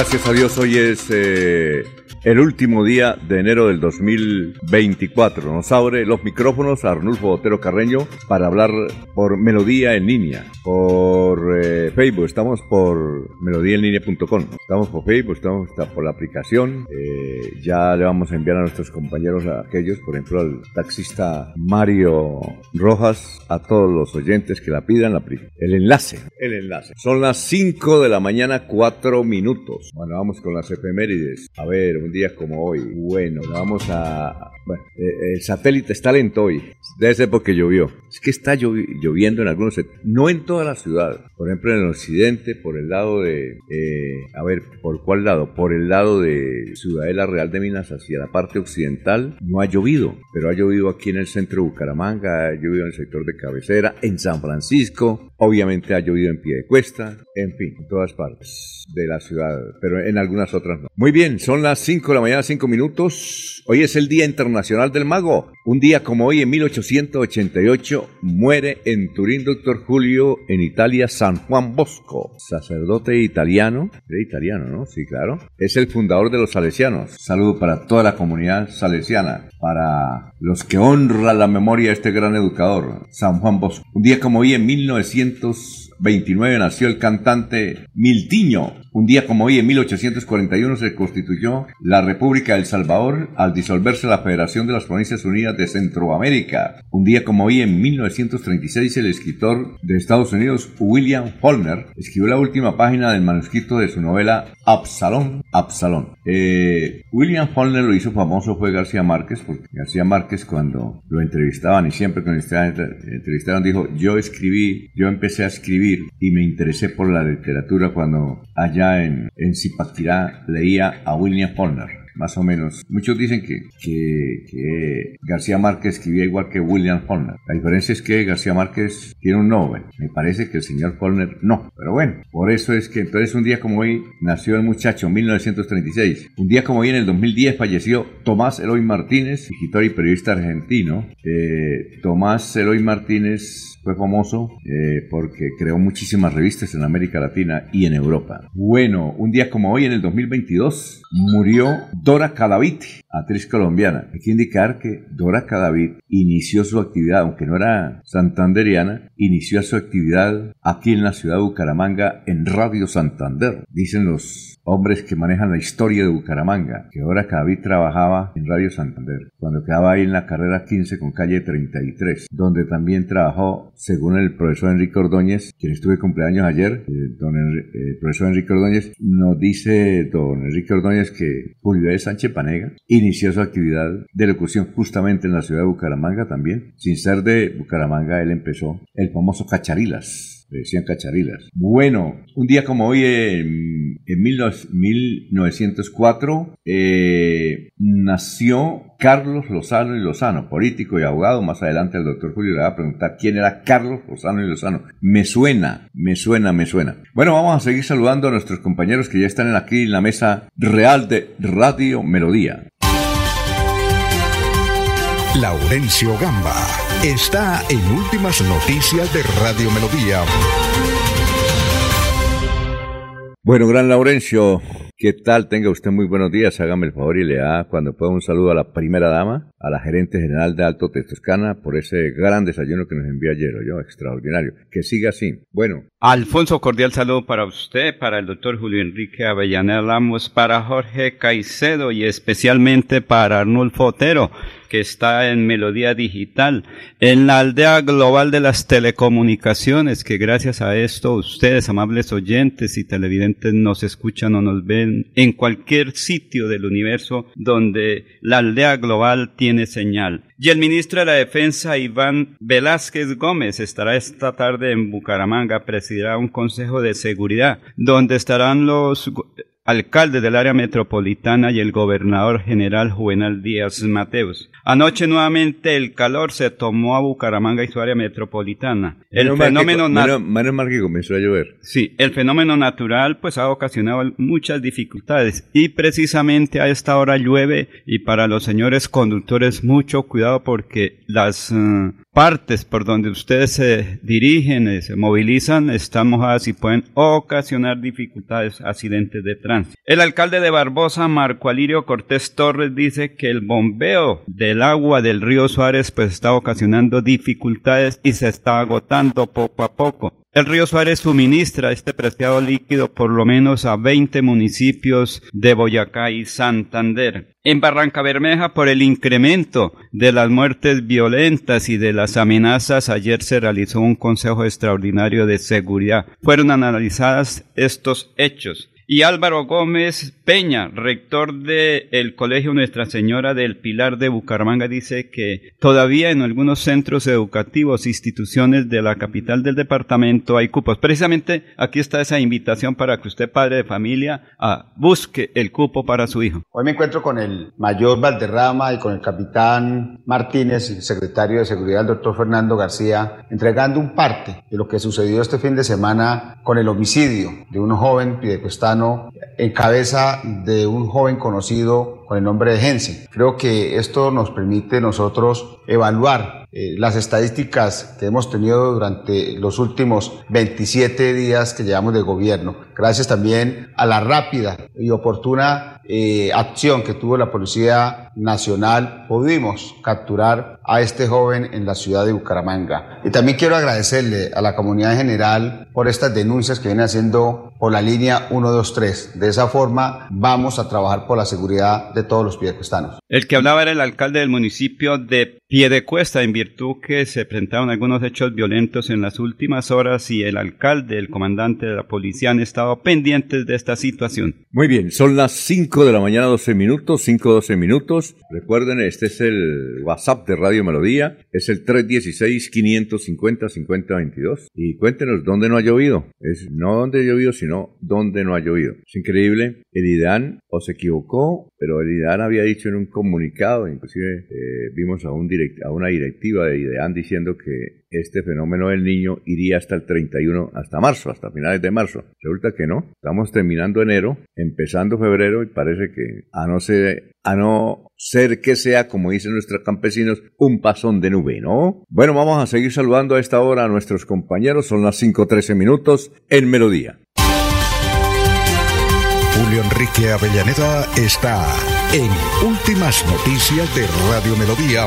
Gracias a Dios, hoy es eh, el último día de enero del 2024. Nos abre los micrófonos a Arnulfo Botero Carreño para hablar por Melodía en línea, por eh, Facebook, estamos por melodíaenlínea.com, estamos por Facebook, estamos por la aplicación, eh, ya le vamos a enviar a nuestros compañeros, a aquellos, por ejemplo al taxista Mario Rojas, a todos los oyentes que la pidan, la, el enlace, el enlace. Son las 5 de la mañana, 4 minutos. Bueno, vamos con las efemérides. A ver, día como hoy. Bueno, vamos a... Bueno, eh, el satélite está lento hoy. Debe ser porque llovió. Es que está lloviendo en algunos... No en toda la ciudad. Por ejemplo, en el occidente, por el lado de... Eh, a ver, ¿por cuál lado? Por el lado de Ciudadela Real de Minas hacia la parte occidental no ha llovido. Pero ha llovido aquí en el centro de Bucaramanga, ha llovido en el sector de Cabecera, en San Francisco. Obviamente ha llovido en pie de cuesta. En fin, en todas partes de la ciudad. Pero en algunas otras no. Muy bien, son las 5 de la mañana, 5 minutos. Hoy es el Día Internacional del Mago. Un día como hoy, en 1888, muere en Turín, doctor Julio, en Italia, San Juan Bosco, sacerdote italiano. Era italiano, ¿no? Sí, claro. Es el fundador de los salesianos. Saludo para toda la comunidad salesiana, para los que honran la memoria de este gran educador, San Juan Bosco. Un día como hoy, en 1929, nació el cantante Miltiño. Un día como hoy, en 1841, se constituyó la República del Salvador al disolverse la Federación de las Provincias Unidas de Centroamérica. Un día como hoy, en 1936, el escritor de Estados Unidos, William Faulkner, escribió la última página del manuscrito de su novela Absalón. Absalón. Eh, William Faulkner lo hizo famoso fue García Márquez, porque García Márquez cuando lo entrevistaban y siempre que lo entrevistaron dijo, yo escribí, yo empecé a escribir y me interesé por la literatura cuando allá en, en Zipaquirá leía a William Faulkner más o menos. Muchos dicen que, que, García Márquez escribía igual que William Faulkner. La diferencia es que García Márquez tiene un Nobel. Me parece que el señor Faulkner no. Pero bueno, por eso es que entonces un día como hoy nació el muchacho, en 1936. Un día como hoy en el 2010 falleció Tomás Eloy Martínez, escritor y periodista argentino. Eh, Tomás Eloy Martínez fue famoso eh, porque creó muchísimas revistas en América Latina y en Europa. Bueno, un día como hoy, en el 2022, murió Dora Cadavid, actriz colombiana. Hay que indicar que Dora Cadavid inició su actividad, aunque no era santanderiana, inició su actividad aquí en la ciudad de Bucaramanga en Radio Santander. Dicen los hombres que manejan la historia de Bucaramanga, que ahora Cadavid trabajaba en Radio Santander, cuando quedaba ahí en la carrera 15 con calle 33, donde también trabajó, según el profesor Enrique Ordóñez, quien estuve cumpleaños ayer, eh, don eh, profesor Enrique Ordóñez, nos dice don Enrique Ordóñez que Julio de Sánchez Panega inició su actividad de locución justamente en la ciudad de Bucaramanga también. Sin ser de Bucaramanga, él empezó el famoso Cacharilas decían cacharilas. Bueno, un día como hoy, en, en 1904, eh, nació Carlos Lozano y Lozano, político y abogado. Más adelante el doctor Julio le va a preguntar quién era Carlos Lozano y Lozano. Me suena, me suena, me suena. Bueno, vamos a seguir saludando a nuestros compañeros que ya están aquí en la mesa real de Radio Melodía. Laurencio Gamba está en Últimas Noticias de Radio Melodía. Bueno, gran Laurencio, ¿qué tal? Tenga usted muy buenos días. Hágame el favor y le da cuando pueda un saludo a la primera dama, a la gerente general de Alto Toscana por ese gran desayuno que nos envió ayer, yo, extraordinario. Que siga así. Bueno. Alfonso, cordial saludo para usted, para el doctor Julio Enrique Avellaneda Lamos, para Jorge Caicedo y especialmente para Arnulfo Otero que está en Melodía Digital, en la aldea global de las telecomunicaciones, que gracias a esto ustedes, amables oyentes y televidentes, nos escuchan o nos ven en cualquier sitio del universo donde la aldea global tiene señal. Y el ministro de la Defensa, Iván Velázquez Gómez, estará esta tarde en Bucaramanga, presidirá un consejo de seguridad, donde estarán los alcalde del área metropolitana y el gobernador general Juvenal Díaz Mateus. Anoche nuevamente el calor se tomó a Bucaramanga y su área metropolitana. El fenómeno natural. comenzó a llover. Sí, el fenómeno natural pues ha ocasionado muchas dificultades y precisamente a esta hora llueve y para los señores conductores mucho cuidado porque las eh, partes por donde ustedes se dirigen, y se movilizan, están mojadas y pueden ocasionar dificultades, accidentes de tránsito. El alcalde de Barbosa, Marco Alirio Cortés Torres, dice que el bombeo del agua del río Suárez pues está ocasionando dificultades y se está agotando poco a poco. El río Suárez suministra este preciado líquido por lo menos a 20 municipios de Boyacá y Santander. En Barranca Bermeja, por el incremento de las muertes violentas y de las amenazas, ayer se realizó un Consejo Extraordinario de Seguridad. Fueron analizadas estos hechos y Álvaro Gómez Peña, rector del Colegio Nuestra Señora del Pilar de Bucaramanga, dice que todavía en algunos centros educativos, instituciones de la capital del departamento hay cupos. Precisamente aquí está esa invitación para que usted, padre de familia, busque el cupo para su hijo. Hoy me encuentro con el mayor Valderrama y con el capitán Martínez, secretario de Seguridad, el doctor Fernando García, entregando un parte de lo que sucedió este fin de semana con el homicidio de un joven en cabeza de un joven conocido con el nombre de Jensen. Creo que esto nos permite nosotros evaluar eh, las estadísticas que hemos tenido durante los últimos 27 días que llevamos de gobierno. Gracias también a la rápida y oportuna eh, acción que tuvo la Policía Nacional, pudimos capturar a este joven en la ciudad de Bucaramanga. Y también quiero agradecerle a la comunidad en general por estas denuncias que viene haciendo por la línea 123. De esa forma vamos a trabajar por la seguridad de todos los. El que hablaba era el alcalde del municipio de Piedecuesta, en virtud que se presentaron algunos hechos violentos en las últimas horas y el alcalde, el comandante de la policía han estado pendientes de esta situación. Muy bien, son las 5 de la mañana, 12 minutos, 5, 12 minutos. Recuerden, este es el WhatsApp de Radio Melodía, es el 316-550-5022. Y cuéntenos dónde no ha llovido. Es no dónde ha llovido, sino dónde no ha llovido. Es increíble, el IDAN o se equivocó, pero el IDAN había dicho en un comunicado, inclusive eh, vimos a un director a una directiva de IDEAN diciendo que este fenómeno del niño iría hasta el 31, hasta marzo, hasta finales de marzo. Resulta que no, estamos terminando enero, empezando febrero y parece que a no ser, a no ser que sea, como dicen nuestros campesinos, un pasón de nube, ¿no? Bueno, vamos a seguir saludando a esta hora a nuestros compañeros, son las 5.13 minutos en Melodía. Julio Enrique Avellaneda está en Últimas Noticias de Radio Melodía.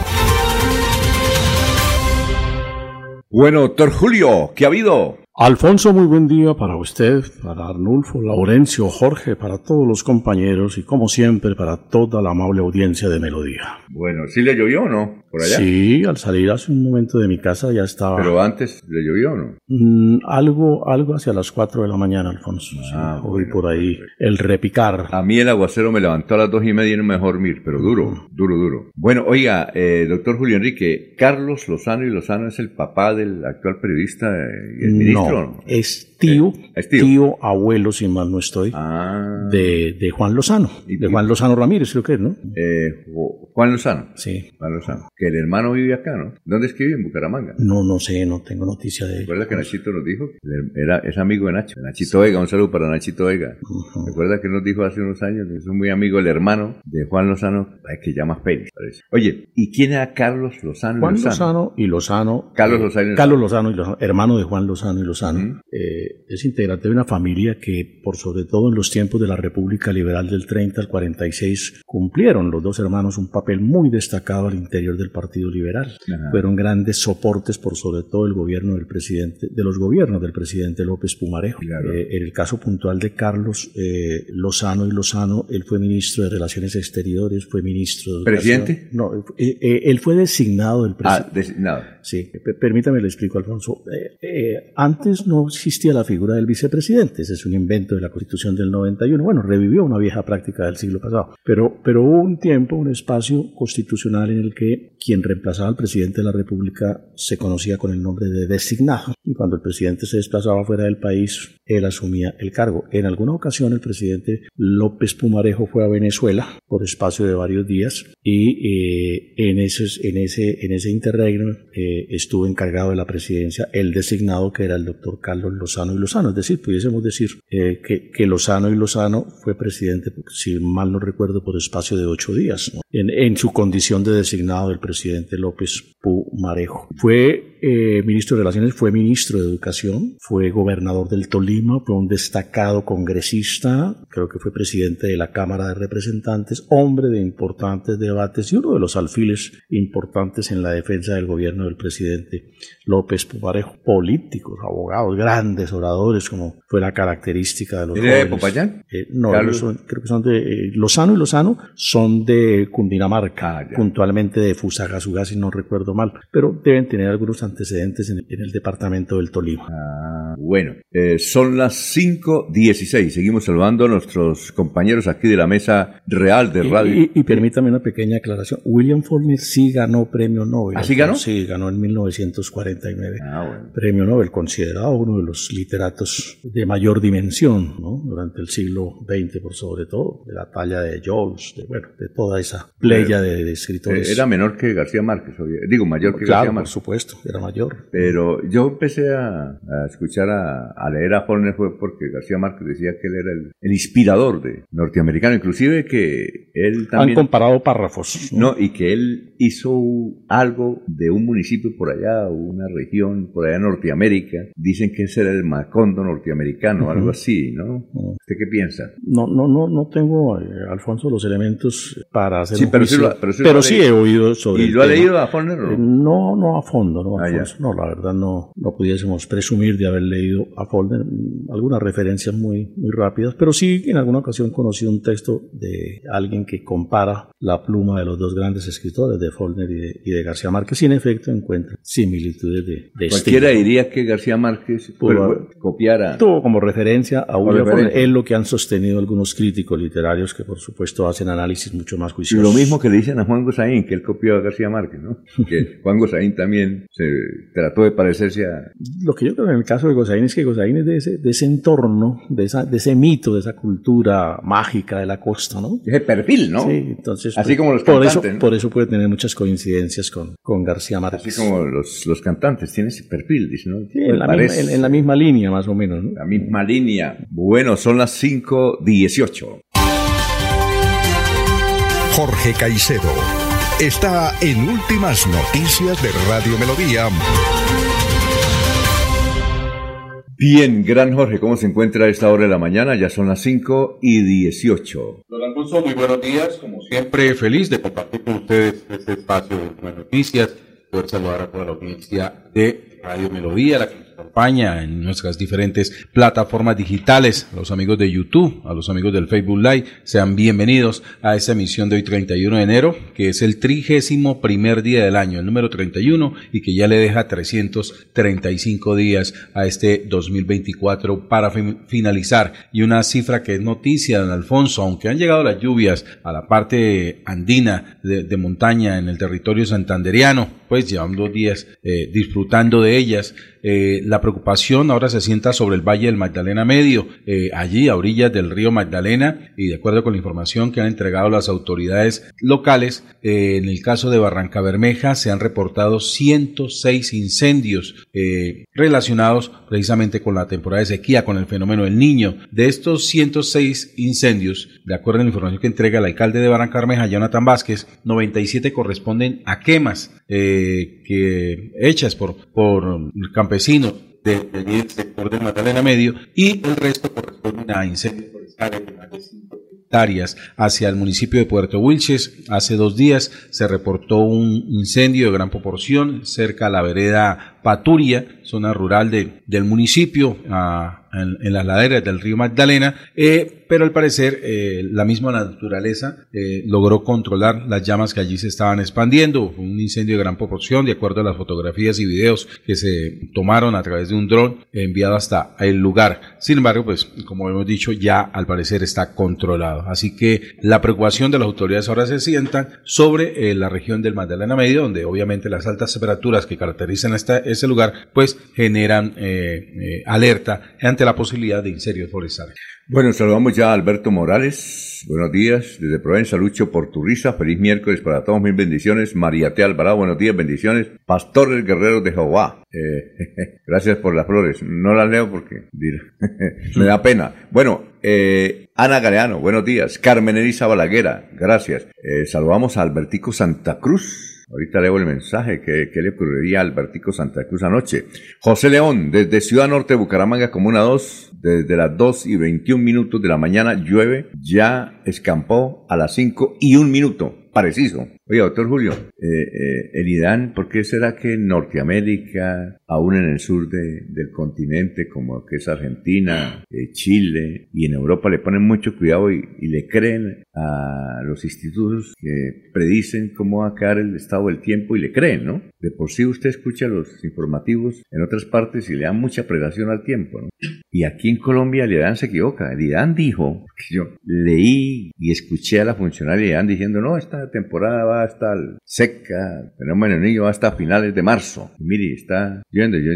Bueno, doctor Julio, ¿qué ha habido? Alfonso, muy buen día para usted, para Arnulfo, Laurencio, Jorge, para todos los compañeros y como siempre para toda la amable audiencia de Melodía. Bueno, ¿sí le llovió o no? ¿Por allá? Sí, al salir hace un momento de mi casa ya estaba. ¿Pero antes le llovió o no? Mm, algo, algo hacia las 4 de la mañana, Alfonso. Ah, hoy por ahí el repicar. A mí el aguacero me levantó a las dos y media y no me dejó dormir, pero duro, duro, duro. Bueno, oiga, eh, doctor Julio Enrique, Carlos Lozano y Lozano es el papá del actual periodista y el ministro ministro? es tío, Eh, tío. tío. abuelo, si mal no estoy, Ah, de, de Juan Lozano, Y- de Juan Lozano Ramírez, creo que es, ¿no? eh, Ju- Juan Lozano. Sí. Juan Lozano. Que el hermano vive acá, ¿no? ¿Dónde es que vive? En Bucaramanga. No, no sé, no tengo noticia de él. ¿Recuerda que Nachito nos dijo? Era, es amigo de Nacho. Nachito Vega, un saludo para Nachito Vega. Ujú. ¿Recuerda que nos dijo hace unos años? Es un muy amigo, el hermano de Juan Lozano, que llama Félix, parece. Oye, ¿y quién era Carlos Lozano? y Juan Lozano y Lozano. Carlos eh, Lozano Carlos Lozano y Lozano, hermano de Juan Lozano y Lozano. Ujú. eh, es integrante de una familia que, por sobre todo en los tiempos de la República Liberal del 30 al 46, cumplieron los dos hermanos un papel muy destacado al interior del Partido Liberal. Ajá. Fueron grandes soportes por sobre todo el gobierno del presidente, de los gobiernos del presidente López Pumarejo. Claro. Eh, en el caso puntual de Carlos eh, Lozano y Lozano, él fue ministro de Relaciones Exteriores, fue ministro de ¿Presidente? No, eh, él fue designado del presidente. Ah, designado. Sí, pe- permítame le explico, Alfonso. Antes no existía la figura del vicepresidente, ese es un invento de la Constitución del 91. Bueno, revivió una vieja práctica del siglo pasado, pero, pero hubo un tiempo, un espacio constitucional en el que quien reemplazaba al presidente de la República se conocía con el nombre de designado. Y cuando el presidente se desplazaba fuera del país, él asumía el cargo. En alguna ocasión el presidente López Pumarejo fue a Venezuela por espacio de varios días y eh, en, esos, en, ese, en ese interregno eh, estuvo encargado de la presidencia el designado que era el doctor Carlos Lozano y Lozano. Es decir, pudiésemos decir eh, que, que Lozano y Lozano fue presidente, si mal no recuerdo, por espacio de ocho días, en, en su condición de designado del presidente López Pumarejo. Fue eh, ministro de Relaciones, fue ministro de Educación, fue gobernador del Tolima, fue un destacado congresista, creo que fue presidente de la Cámara de Representantes, hombre de importantes debates y uno de los alfiles importantes en la defensa del gobierno del presidente López Pumarejo. Políticos, abogados, grandes oradores, como fue la característica de los ¿Era de. Popayán? Eh, no, son- creo que son de eh, Lozano y Lozano son de Cundinamarca, Ah, puntualmente de Fusagasugá, si no recuerdo mal, pero deben tener algunos antecedentes en, en el departamento del Tolima. Ah, bueno, eh, son las 5.16. Seguimos saludando a nuestros compañeros aquí de la mesa real de radio. Y, y permítame una pequeña aclaración. William Faulkner sí ganó premio Nobel. ¿Ah, sí ganó? Sí, ganó en 1949. Ah, bueno. Premio Nobel, considerado uno de los literatos de mayor dimensión ¿no? durante el siglo XX, por sobre todo, de la talla de Jones, de, bueno, de toda esa playa de, de escritores. Eh, era menor que García Márquez, obvio. digo, mayor que claro, García por Márquez. supuesto, era mayor. Pero yo empecé a, a escuchar, a, a leer a Faulkner fue porque García Márquez decía que él era el, el inspirador de norteamericano, inclusive que él Han también... comparado párrafos. No, y que él hizo algo de un municipio por allá, una región por allá en Norteamérica. Dicen que ese era el Macondo norteamericano, algo así, ¿no? Ujú. ¿Usted qué piensa? No, no, no, no tengo, eh, Alfonso, los elementos para hacer Sí, un pero sí lo- pero sí ha sí he oído sobre ¿Y lo ha leído a Faulkner o Eh, no? No, a fondo, no, Ah. Alfonso. no, la verdad no, no pudiésemos presumir de haber leído a Faulkner mm, algunas referencias muy, muy rápidas, pero sí en alguna ocasión conocí un texto de alguien que compara la pluma de los dos grandes escritores, de Faulkner y de, y de García Márquez, y en efecto encuentra similitudes de, de Cualquiera estilo. diría que García Márquez haber- copiara. Tuvo como referencia a. Faulkner, es lo que han sostenido algunos críticos literarios que por supuesto hacen análisis mucho más juiciosos. Lo mismo que le dicen a Juan Gosaín, que él copió a García Márquez, ¿no? Que Juan Gosaín también se trató de parecerse a... Lo que yo creo en el caso de Gosaín es que Gosaín es de ese, de ese entorno, de, esa, de ese mito, de esa cultura mágica de la costa, ¿no? Es el perfil, ¿no? Sí, entonces. Así pues, como los por eso, cantantes, ¿no? por eso puede tener muchas coincidencias con, con García Márquez. Así como los, los cantantes, tiene ese perfil, dice, ¿no? Sí, en, la misma, en, en la misma línea, más o menos, ¿no? la misma línea. Bueno, son las 5.18. Jorge Caicedo está en Últimas Noticias de Radio Melodía. Bien, gran Jorge, ¿cómo se encuentra a esta hora de la mañana? Ya son las 5 y 18. Don Alfonso, muy buenos días. Como siempre, feliz de compartir con ustedes este espacio de Noticias. Poder saludar a toda la audiencia de Radio Melodía, la que nos en nuestras diferentes plataformas digitales, a los amigos de YouTube, a los amigos del Facebook Live. Sean bienvenidos a esta emisión de hoy, 31 de enero, que es el trigésimo primer día del año, el número 31, y que ya le deja 335 días a este 2024 para fin- finalizar. Y una cifra que es noticia, don Alfonso, aunque han llegado las lluvias a la parte andina de, montaña en el territorio santanderiano, pues llevamos dos días eh, disfrutando de ellas. Eh, la preocupación ahora se sienta sobre el Valle del Magdalena Medio, eh, allí a orillas del río Magdalena, y de acuerdo con la información que han entregado las autoridades locales, eh, en el caso de Barranca Bermeja se han reportado 106 incendios relacionados precisamente con la temporada de sequía, con el fenómeno del niño. De estos 106 incendios, de acuerdo a la información que entrega el alcalde de Barranca Bermeja, Jonathan Vázquez, 97 corresponden a quemas que hechas por, por campesinos del de, sector del Magdalena Medio y el resto corresponde a incendios forestales de más de 5 hectáreas hacia el municipio de Puerto Wilches. Hace dos días se reportó un incendio de gran proporción cerca a la vereda Paturia, zona rural de, del municipio, en, las laderas del río Magdalena, eh, pero al parecer eh, la misma naturaleza eh, logró controlar las llamas que allí se estaban expandiendo. Fue un incendio de gran proporción, de acuerdo a las fotografías y videos que se tomaron a través de un dron enviado hasta el lugar. Sin embargo, pues como hemos dicho, ya al parecer está controlado. Así que la preocupación de las autoridades ahora se sientan sobre la región del Magdalena Medio, donde obviamente las altas temperaturas que caracterizan esta ese lugar, pues generan eh, eh, alerta ante la posibilidad de incendios forestales. Bueno, saludamos ya a Alberto Morales. Buenos días, desde Provenza, Lucho por tu risa. Feliz miércoles para todos, mil bendiciones. María T. Alvarado, buenos días, bendiciones. Pastores Guerreros de Jehová. Eh, gracias por las flores. No las leo porque me da pena. Bueno, Ana Galeano, buenos días. Carmen Elisa Balaguera, gracias. saludamos a Albertico Santa Cruz. Ahorita leo el mensaje que, le ocurriría a Albertico Santa Cruz anoche. José León, desde Ciudad Norte, Bucaramanga, Comuna 2, desde las 2 y 21 minutos de la mañana llueve, ya escampó a las 5 y un minuto, preciso. Oye, doctor Julio, eh, eh, el IDAN, ¿por qué será que Norteamérica, aún en el sur del continente, como que es Argentina, eh, Chile, y en Europa le ponen mucho cuidado y, le creen a los institutos que predicen cómo va a quedar el estado del tiempo y le creen, ¿no? De por sí usted escucha los informativos en otras partes y le dan mucha predación al tiempo, ¿no? Y aquí en Colombia el IDAN se equivoca. El IDAN dijo, yo leí y escuché a la funcionaria diciendo, no, esta temporada va a estar seca, el fenómeno niño va hasta finales de marzo. Y mire, está viendo, yo,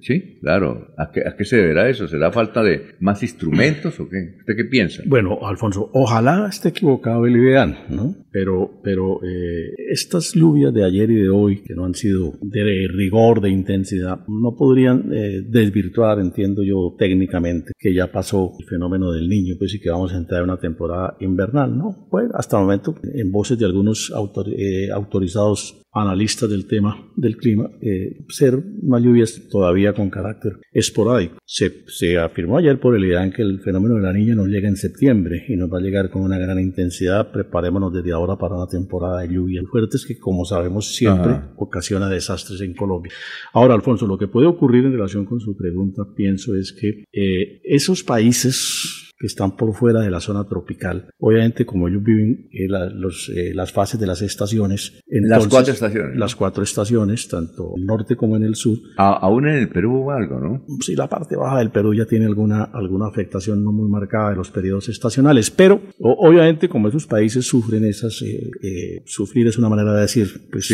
sí, claro, ¿A qué, ¿a qué, se deberá eso? ¿Será falta de más instrumentos o qué? ¿Usted qué piensa? Bueno, Alfonso, ojalá esté equivocado el IDEAN, ¿no? Pero, pero eh, estas lluvias de ayer y de hoy, que no han sido de rigor, de intensidad, no podrían eh, desvirtuar, entiendo yo técnicamente, que ya pasó el fenómeno del niño, pues y que vamos a entrar en una temporada invernal, ¿no? Pues hasta el momento, en voces de algunos eh, autorizados analistas del tema del clima, eh, ser una lluvia todavía con carácter esporádico. Se, se, afirmó ayer por el IDAN que el fenómeno de la niña nos llega en septiembre y nos va a llegar con una gran intensidad. Preparémonos desde ahora para una temporada de lluvias fuertes que, como sabemos, siempre ocasiona desastres en Colombia. Ahora, Alfonso, lo que puede ocurrir en relación con su pregunta, pienso, es que eh, esos países que están por fuera de la zona tropical. Obviamente, como ellos viven eh, los, eh, las fases de las estaciones. las cuatro estaciones. Las cuatro estaciones, tanto en el norte como en el sur. aún en el Perú o algo, ¿no? Sí, la parte baja del Perú ya tiene alguna, alguna afectación no muy marcada de los periodos estacionales, pero obviamente como esos países sufren esas, eh, sufrir es una manera de decir, pues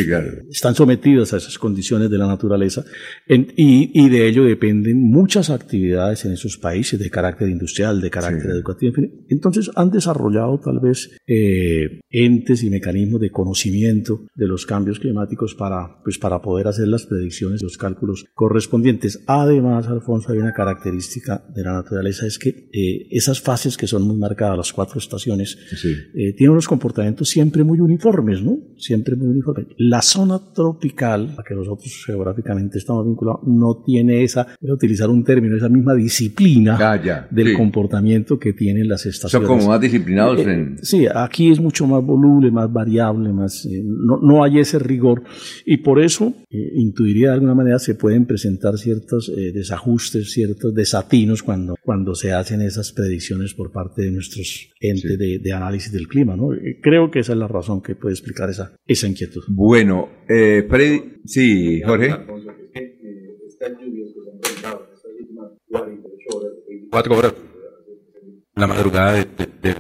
están sometidos a esas condiciones de la naturaleza y, y, de ello dependen muchas actividades en esos países de carácter industrial, de carácter entonces han desarrollado tal vez eh, entes y mecanismos de conocimiento de los cambios climáticos para, pues, para poder hacer las predicciones, los cálculos correspondientes. Además, Alfonso, hay una característica de la naturaleza, es que eh, esas fases que son muy marcadas, las cuatro estaciones, eh, tienen unos comportamientos siempre muy uniformes, ¿no? Siempre muy uniformes. La zona tropical, a que nosotros geográficamente estamos vinculados, no tiene esa, voy a utilizar un término, esa misma disciplina ah, del comportamiento que tienen las estaciones. Son como más disciplinados eh. Sí, aquí es mucho más voluble, más variable, más eh, no, no, hay ese rigor y por eso eh, intuiría de alguna manera se pueden presentar ciertos desajustes, ciertos desatinos cuando, cuando se hacen esas predicciones por parte de nuestros entes de, análisis del clima. ¿no? creo que esa es la razón que puede explicar esa, esa inquietud. Bueno, eh, sí, Jorge. Estas lluvias que se han presentado en estas últimas 48 horas, 24 horas, la madrugada del de,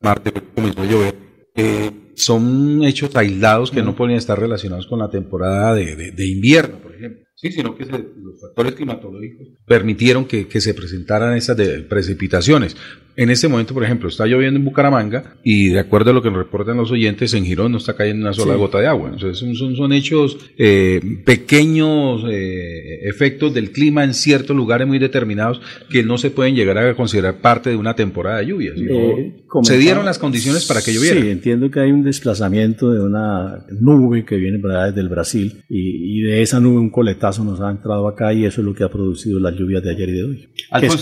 martes comenzó a llover, eh, son hechos aislados que no podrían estar relacionados con la temporada de, invierno, por ejemplo. Sí, sino que los factores climatológicos permitieron que, se presentaran esas precipitaciones. En este momento, por ejemplo, está lloviendo en Bucaramanga y de acuerdo a lo que nos reportan los oyentes, en Girón no está cayendo una sola gota de agua. Entonces son, son, hechos eh, pequeños eh, efectos del clima en ciertos lugares muy determinados que no se pueden llegar a considerar parte de una temporada de lluvias. Eh, se dieron las condiciones para que lloviera. Sí, entiendo que hay un desplazamiento de una nube que viene desde el Brasil y, de esa nube un coletazo nos ha entrado acá y eso es lo que ha producido las lluvias de ayer y de hoy.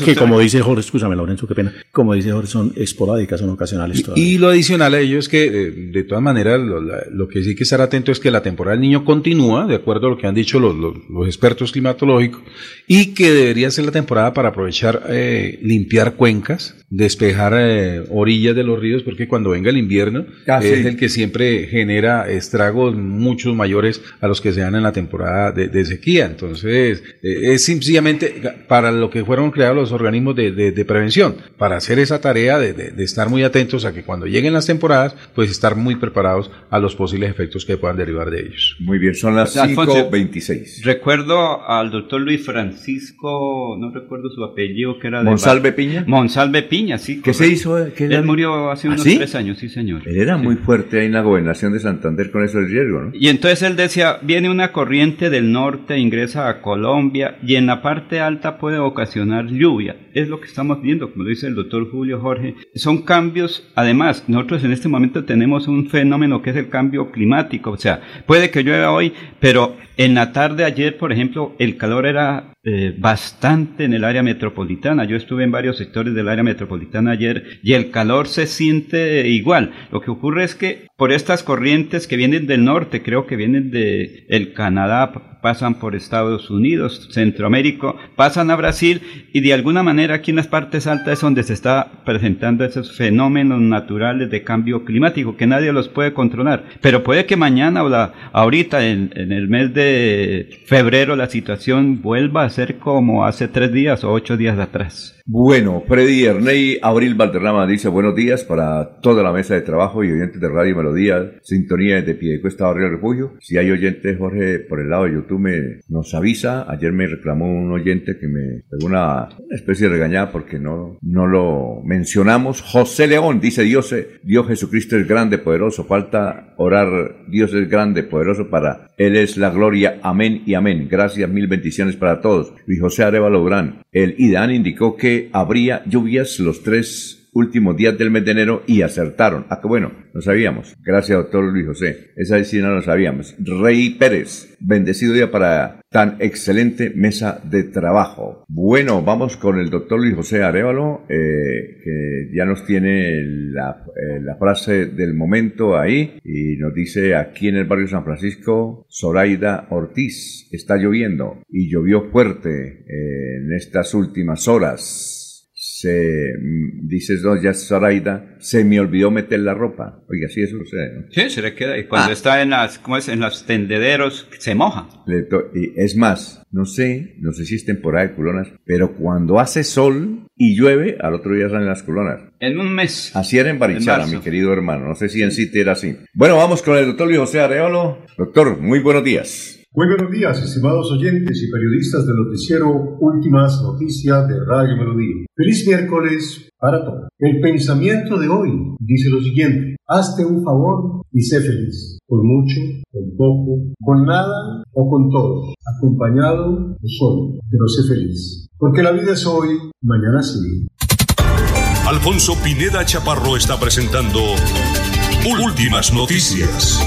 que, como dice Jorge, escúchame Lorenzo, qué pena como dice Jorge, son esporádicas, son ocasionales. Y, lo adicional a ello es que, eh, de todas maneras, lo, que sí hay que estar atento es que la temporada del niño continúa, de acuerdo a lo que han dicho los, expertos climatológicos, y que debería ser la temporada para aprovechar, eh, limpiar cuencas, despejar eh, orillas de los ríos, porque cuando venga el invierno ah, es el que siempre genera estragos muchos mayores a los que se dan en la temporada de, sequía. Entonces, es sencillamente para lo que fueron creados los organismos de, de prevención, para hacer esa tarea de, estar muy atentos a que cuando lleguen las temporadas, pues estar muy preparados a los posibles efectos que puedan derivar de ellos. Muy bien, son las 5.26. Recuerdo al doctor Luis Francisco, no recuerdo su apellido, que era de... Monsalve Piña. Monsalve Piña, sí. ¿Qué se hizo? Él murió hace unos ¿Ah, tres años, sí señor. Él era muy fuerte ahí en la gobernación de Santander con eso del riesgo, ¿no? Y entonces él decía, viene una corriente del norte, ingresa a Colombia y en la parte alta puede ocasionar lluvia. Es lo que estamos viendo, como lo dice el doctor Julio Jorge, son cambios, además, nosotros en este momento tenemos un fenómeno que es el cambio climático, o sea, puede que llueva hoy, pero en la tarde ayer, por ejemplo, el calor era eh, bastante en el área metropolitana. Yo estuve en varios sectores del área metropolitana ayer y el calor se siente igual. Lo que ocurre es que por estas corrientes que vienen del norte, creo que vienen de el Canadá, pasan por Estados Unidos, Centroamérica, pasan a Brasil y de alguna manera aquí en las partes altas es donde se está presentando esos fenómenos naturales de cambio climático que nadie los puede controlar. Pero puede que mañana o la, ahorita en, en el mes de febrero la situación vuelva a ser como hace tres días o ocho días atrás. Bueno, Freddy Erney, Abril Valderrama dice buenos días para toda la mesa de trabajo y oyentes de Radio Melodía, sintonía desde Piedecuesta Barrio Refugio. Si hay oyentes, Jorge, por el lado de YouTube me, nos avisa. Ayer me reclamó un oyente que me pegó una, especie de regañada porque no, no lo mencionamos. José León dice Dios, Dios Jesucristo es grande, poderoso. Falta orar, Dios es grande, poderoso para Él es la gloria. Amén y amén. Gracias, mil bendiciones para todos. Luis José Arevalo Durán. El IDAN indicó que habría lluvias los tres últimos días del mes de enero y acertaron. Ah, que bueno, no sabíamos. Gracias, doctor Luis José. Esa sí no lo sabíamos. Rey Pérez, bendecido día para tan excelente mesa de trabajo. Bueno, vamos con el doctor Luis José Arevalo, eh, que ya nos tiene la, eh, la, frase del momento ahí y nos dice aquí en el barrio San Francisco, Zoraida Ortiz, está lloviendo y llovió fuerte eh, en estas últimas horas se, mm, dices, no, ya Zoraida, se me olvidó meter la ropa. Oiga, sí, eso sucede, ¿no? Sí, se le queda. Y cuando ah. está en las, ¿cómo es? En los tendederos, se moja. y es más, no sé, no sé si es temporada de culonas, pero cuando hace sol y llueve, al otro día salen las culonas. En un mes. Así era en Barichara, mi querido hermano. No sé si en City era así. Bueno, vamos con el doctor Luis José Areolo. Doctor, muy buenos días. Muy buenos días, estimados oyentes y periodistas del noticiero Últimas Noticias de Radio Melodía. Feliz miércoles para todos. El pensamiento de hoy dice lo siguiente, hazte un favor y sé feliz, con mucho, con poco, con nada o con todo, acompañado o solo, pero sé feliz. Porque la vida es hoy, mañana sí. Alfonso Pineda Chaparro está presentando Últimas Noticias.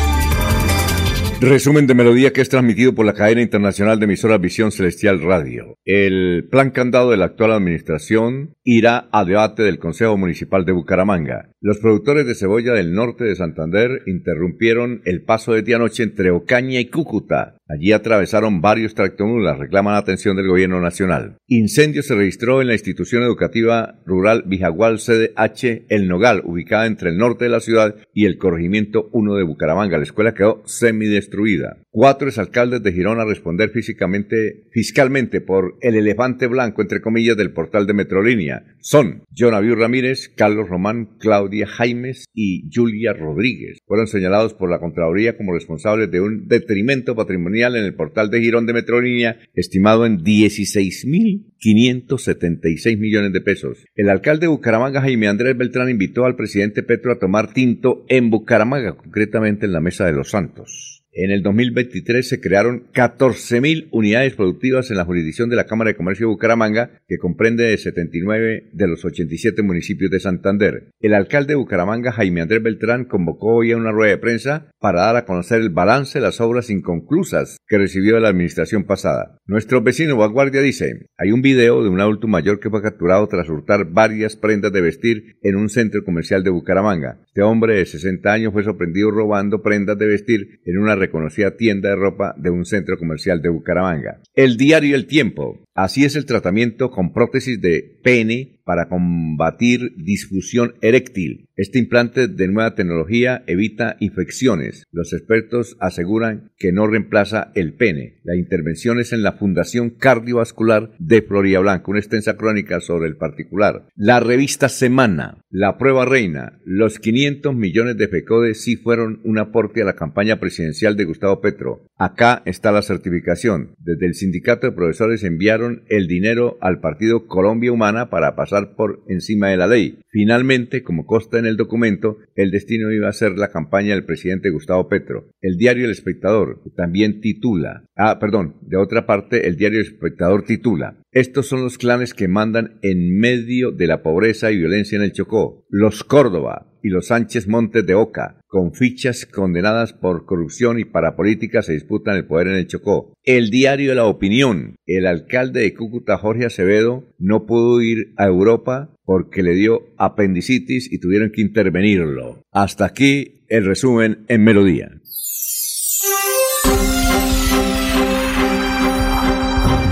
Resumen de melodía que es transmitido por la cadena internacional de emisoras Visión Celestial Radio. El plan candado de la actual administración irá a debate del Consejo Municipal de Bucaramanga. Los productores de cebolla del norte de Santander interrumpieron el paso de día noche entre Ocaña y Cúcuta Allí atravesaron varios tractomulas, reclaman la atención del gobierno nacional. Incendio se registró en la institución educativa rural Vijagual CDH El Nogal, ubicada entre el norte de la ciudad y el corregimiento 1 de Bucaramanga. La escuela quedó semidestruida. Cuatro exalcaldes de Girón a responder físicamente, fiscalmente por el elefante blanco, entre comillas, del portal de Metrolínea. Son Jonaviu Ramírez, Carlos Román, Claudio Claudia Jaimes y Julia Rodríguez. Fueron señalados por la Contraloría como responsables de un detrimento patrimonial en el portal de Girón de Metrolínea estimado en 16.576 millones de pesos. El alcalde de Bucaramanga, Jaime Andrés Beltrán, invitó al presidente Petro a tomar tinto en Bucaramanga, concretamente en la Mesa de los Santos. En el 2023 se crearon 14.000 unidades productivas en la jurisdicción de la Cámara de Comercio de Bucaramanga, que comprende de 79 de los 87 municipios de Santander. El alcalde de Bucaramanga, Jaime Andrés Beltrán, convocó hoy a una rueda de prensa para dar a conocer el balance de las obras inconclusas que recibió la administración pasada. Nuestro vecino Vanguardia dice, hay un video de un adulto mayor que fue capturado tras hurtar varias prendas de vestir en un centro comercial de Bucaramanga. Este hombre de 60 años fue sorprendido robando prendas de vestir en una reconocida tienda de ropa de un centro comercial de Bucaramanga. El diario El Tiempo. Así es el tratamiento con prótesis de pene para combatir disfusión eréctil. Este implante de nueva tecnología evita infecciones. Los expertos aseguran que no reemplaza el pene. La intervención es en la Fundación Cardiovascular de Florida Blanca, una extensa crónica sobre el particular. La revista Semana, La Prueba Reina, los 500 millones de FECODE sí fueron un aporte a la campaña presidencial de Gustavo Petro. Acá está la certificación. Desde el sindicato de profesores enviaron el dinero al partido Colombia Humana para pasar por encima de la ley. Finalmente, como consta en el documento, el destino iba a ser la campaña del presidente Gustavo Petro. El diario El Espectador también titula, ah, perdón, de otra parte, el diario El Espectador titula, estos son los clanes que mandan en medio de la pobreza y violencia en el Chocó. Los Córdoba y los Sánchez Montes de Oca, con fichas condenadas por corrupción y para política se disputan el poder en el Chocó. El diario la opinión. El alcalde de Cúcuta, Jorge Acevedo, no pudo ir a Europa porque le dio apendicitis y tuvieron que intervenirlo. Hasta aquí el resumen en melodía.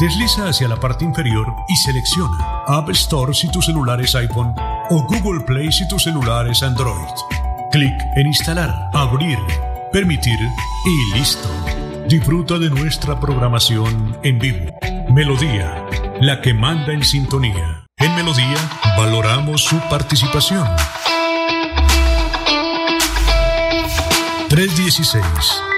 Desliza hacia la parte inferior y selecciona App Store si tu celular es iPhone o Google Play si tu celular es Android. Clic en Instalar, Abrir, Permitir y listo. Disfruta de nuestra programación en vivo. Melodía, la que manda en sintonía. En Melodía valoramos su participación. 316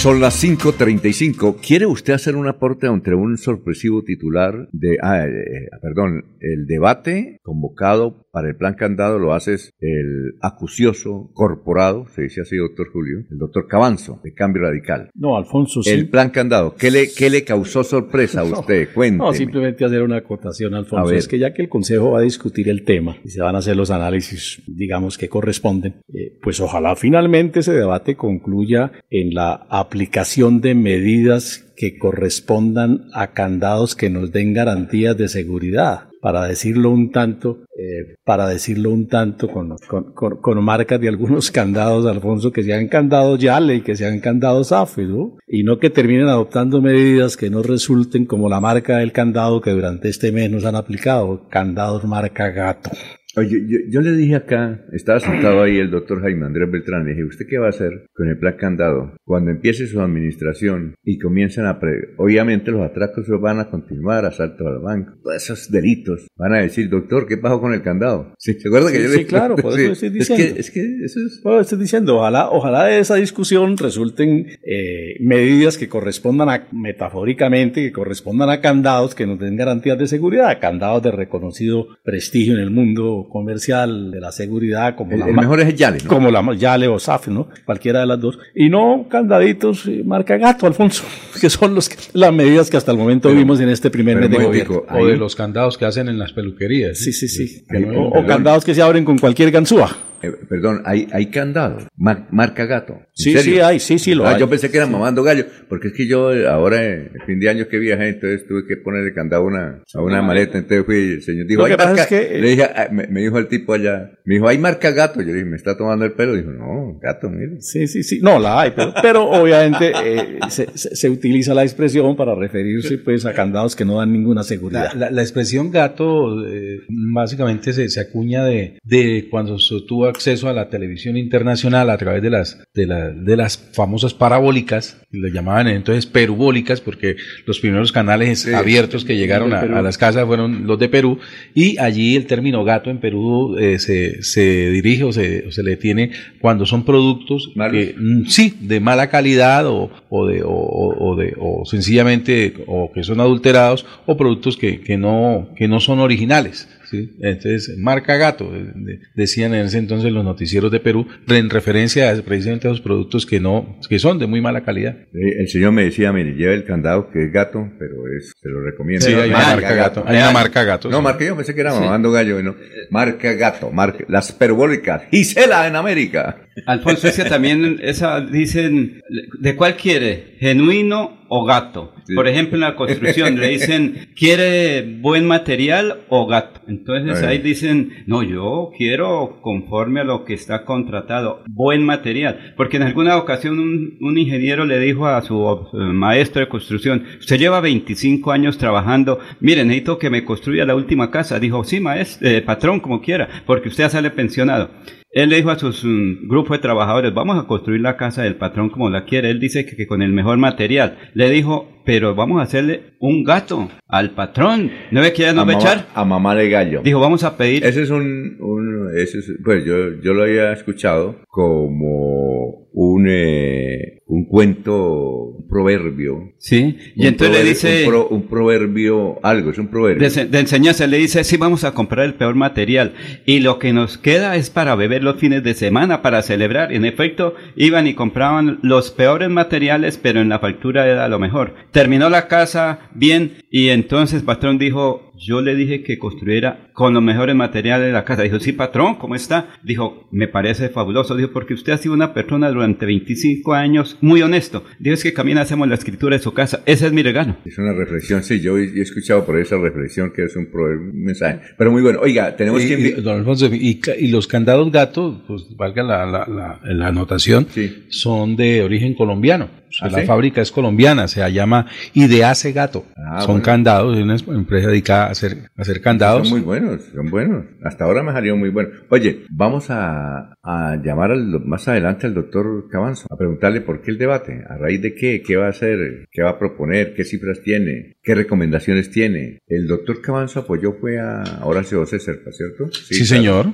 Son las 5.35. ¿Quiere usted hacer un aporte entre un sorpresivo titular de, ah, eh, perdón, el debate convocado para el plan candado lo haces el acucioso corporado, se dice así, doctor Julio, el doctor Cabanzo, de Cambio Radical. No, Alfonso, sí. El plan candado, ¿qué le, qué le causó sorpresa a usted? Cuénteme. No, simplemente hacer una acotación, Alfonso. Es que ya que el Consejo va a discutir el tema y se van a hacer los análisis, digamos, que corresponden, eh, pues ojalá finalmente ese debate concluya en la aplicación de medidas que correspondan a candados que nos den garantías de seguridad para decirlo un tanto, eh, para decirlo un tanto con, con, con, marcas de algunos candados, Alfonso, que sean candados Yale y que sean candados AFE, ¿no? Y no que terminen adoptando medidas que no resulten como la marca del candado que durante este mes nos han aplicado, candados marca gato. Yo, le dije acá, estaba sentado ahí el doctor Jaime Andrés Beltrán, le dije, ¿usted qué va a hacer con el plan candado? Cuando empiece su administración y comiencen a... Obviamente los atracos van a continuar, asalto al banco, todos esos delitos. Van a decir, doctor, ¿qué pasó con el candado? ¿Se acuerda que yo le Sí, claro, por eso estoy diciendo. Es que, es que eso es... Bueno, estoy diciendo, ojalá, ojalá de esa discusión resulten eh, medidas que correspondan a, metafóricamente, que correspondan a candados que nos den garantías de seguridad, candados de reconocido prestigio en el mundo comercial, de la seguridad, como el, la mejor es el Yale, Como la Yale o SAF, ¿no? Cualquiera de las dos. Y no candaditos eh, marca gato, Alfonso, que son los las medidas que hasta el momento vimos en este primer mes de gobierno. O de los candados que hacen en las peluquerías. Sí, sí, sí. o, candados que se abren con cualquier ganzúa. Eh, perdón, hay, hay candados, marca gato. Sí, sí, hay, sí, sí lo ah, hay. Yo pensé que era mamando gallo, porque es que yo eh, ahora, el fin de año que viajé, entonces tuve que ponerle candado a una, a una maleta, entonces fui, el señor dijo, hay marca, le dije, ah, me, dijo el tipo allá, me dijo, hay marca gato, yo le dije, me está tomando el pelo, dijo, no, gato, mire. Sí, sí, sí, no, la hay, pero, pero obviamente eh, se, se, utiliza la expresión para referirse pues a candados que no dan ninguna seguridad. La, la, expresión gato básicamente se, se acuña de, de cuando se tuvo acceso a la televisión internacional a través de las, de, de las famosas parabólicas, le llamaban entonces perubólicas, porque los primeros canales abiertos que llegaron a, las casas fueron los de Perú, y allí el término gato en Perú eh, se, se, dirige o se, o se, le tiene cuando son productos que, mm, sí, de mala calidad o, o de, o, de, o sencillamente o que son adulterados o productos que, que, no, que no son originales. Entonces, marca gato, decían en ese entonces los noticieros de Perú, en referencia a precisamente a los productos que no, que son de muy mala calidad. el señor me decía, mire, lleva el candado que es gato, pero es, se lo recomiendo. Sí, hay una marca gato. Hay una marca gato. No, marca yo pensé que era mamando gallo, no. Marca gato, marca, las perubólicas, Gisela en América. Alfonso, es que también esa dicen, ¿de cuál quiere? ¿Genuino o gato? Por ejemplo, en la construcción le dicen, ¿quiere buen material o gato? Entonces ahí dicen, no, yo quiero conforme a lo que está contratado, buen material. Porque en alguna ocasión un, ingeniero le dijo a su eh, maestro de construcción, usted lleva 25 años trabajando, mire, necesito que me construya la última casa. Dijo, sí, maestro, eh, patrón, como quiera, porque usted ya sale pensionado. Él le dijo a su mm, grupo de trabajadores, vamos a construir la casa del patrón como la quiere. Él dice que, con el mejor material. Le dijo, pero vamos a hacerle un gato al patrón. ¿No ve que ya nos va a echar? A mamá de gallo. Dijo, vamos a pedir. Ese es un, un ese es, pues yo, yo lo había escuchado como un, eh, un cuento, un proverbio. Sí, y entonces le dice... Un, proverbio, algo, es un proverbio. De, de, enseñanza, le dice, sí, vamos a comprar el peor material. Y lo que nos queda es para beber los fines de semana, para celebrar. En efecto, iban y compraban los peores materiales, pero en la factura era lo mejor. Terminó la casa bien y entonces patrón dijo, yo le dije que construyera con los mejores materiales de la casa. Dijo, sí, patrón, ¿cómo está? Dijo, me parece fabuloso. Dijo, porque usted ha sido una persona durante 25 años muy honesto. Dijo, es que camina hacemos la escritura de su casa. Ese es mi regalo. Es una reflexión, sí, yo he escuchado por esa reflexión que es un, mensaje. Pero muy bueno. Oiga, tenemos que... Y, don Alfonso, y, los candados gatos, pues valga la, la, la, anotación, son de origen colombiano. ¿Ah, la fábrica es colombiana, se llama Ideace Gato. Ah, son candados, es una empresa dedicada a hacer, a hacer candados. Son muy son buenos. Hasta ahora me salido muy buenos. Oye, vamos a, llamar al, más adelante al doctor Cabanzo a preguntarle por qué el debate, a raíz de qué, qué va a hacer, qué va a proponer, qué cifras tiene, qué recomendaciones tiene. El doctor Cabanzo apoyó fue a Horacio César, ¿cierto? Sí, señor.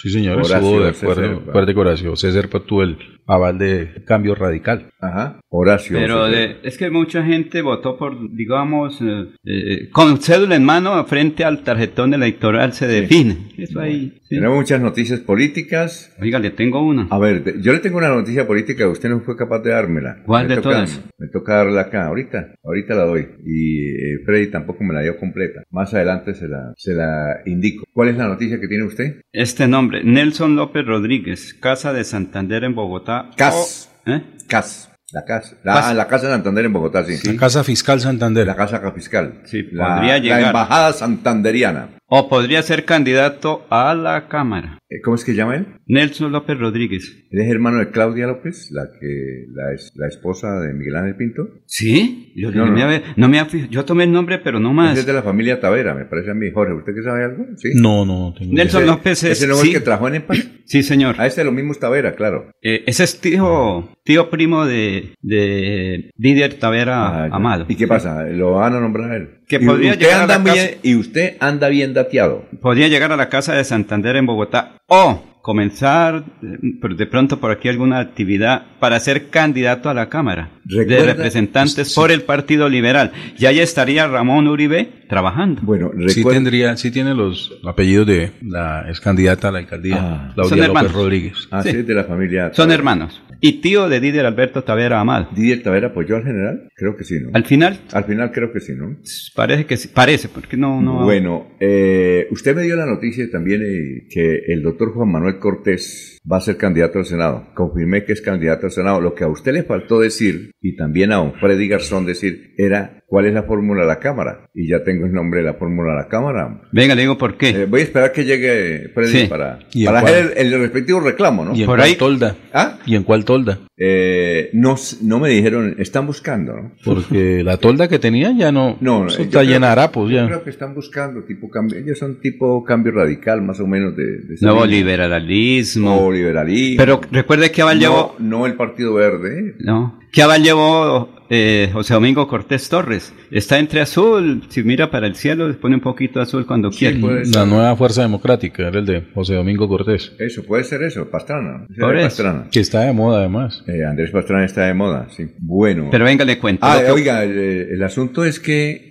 Sí, señor, estuvo de acuerdo. Acuérdate que Horacio César tuvo el aval de cambio radical. Ajá, Horacio. Pero es que mucha gente votó por, digamos, eh, eh, con cédula en mano frente al tarjetón electoral se define. Eso ahí Tenemos muchas noticias políticas. Oiga, le tengo una. A ver, yo le tengo una noticia política, usted no fue capaz de dármela. ¿Cuál Me de toca- todas? Me toca darla acá, ahorita, ahorita la doy. Y eh, Freddy tampoco me la dio completa. Más adelante se la, se la indico. ¿Cuál es la noticia que tiene usted? Este nombre, Nelson López Rodríguez, Casa de Santander en Bogotá. CAS. O- ¿eh? CAS. La casa. La, Cas- ah, la Casa de Santander en Bogotá, sí. La Casa Fiscal Santander. La Casa Fiscal. Sí, La, podría la llegar. Embajada Santanderiana. O podría ser candidato a la Cámara. Eh, ¿Cómo es que llama él? Nelson López Rodríguez. Él es hermano de Claudia López, la que la, es- la esposa de Miguel Ángel Pinto. ¿Sí? Yo No, me había- no me había- yo tomé el nombre, pero no Ese más. es de la familia Tavera, me parece a mí. Jorge, ¿usted que sabe algo? Sí. No, no, tengo Nelson Ese- López es. ¿Ese no es sí, el que trabajó en Empas? sí, señor. A ese lo mismo es Tavera, claro. Eh, ese es tío, tío primo de, de Didier Tavera Ah. Amado. ¿Y qué pasa? ¿Lo van a nombrar a él? Que Y podría usted llegar a bien, Y usted anda bien dateado. Podría llegar a la Casa de Santander en Bogotá o comenzar eh, por- de pronto por aquí alguna actividad para ser candidato a la Cámara de representantes por el Partido Liberal. Y ahí estaría Ramón Uribe trabajando. Bueno, Sí tendría, sí tiene los apellidos de la ex candidata a la alcaldía, Ah. Son Claudia López hermanos. Rodríguez. Ah, Sí. de la familia. Son hermanos. Y tío de Didier Alberto Tavera Amado. ¿Didier Tavera apoyó al general? Creo que sí, ¿no? Al final Al final creo que sí, ¿no? parece que sí, parece, porque no, no. Bueno, eh, usted me dio la noticia también eh, que el doctor Juan Manuel Cortés va a ser candidato al Senado. Confirmé que es candidato al Senado. Lo que a usted le faltó decir, y también a don Freddy Garzón decir, era cuál es la fórmula de la Cámara. Y ya tengo el nombre de la fórmula de la Cámara. Venga, le digo por qué. Eh, voy a esperar que llegue Freddy Sí. para, ¿Y en para hacer el, el respectivo reclamo, ¿no? ¿Y en Por cuál ahí- tolda? ¿Ah? ¿Y en cuál tolda? Eh, no, no me dijeron, están buscando, ¿no? Porque la tolda que tenía ya no, No, eso yo está creo- llena de harapos Yo ya. creo que están buscando tipo cambio, ellos son tipo cambio radical más o menos de, de Nuevo liberalismo. O liberalismo. Pero recuerde que Aval no, llevó. no el Partido Verde. No. Que Aval llevó eh, José Domingo Cortés Torres. Está entre azul. Si mira para el cielo, le pone un poquito azul cuando quiere. puede ser. La nueva fuerza democrática era el de José Domingo Cortés, Eso puede ser eso, Pastrana. Por eso. Pastrana. que está de moda además. Eh, Andrés Pastrana está de moda, sí. Bueno. Pero venga, le cuento. ah, que- oiga, el, el asunto es que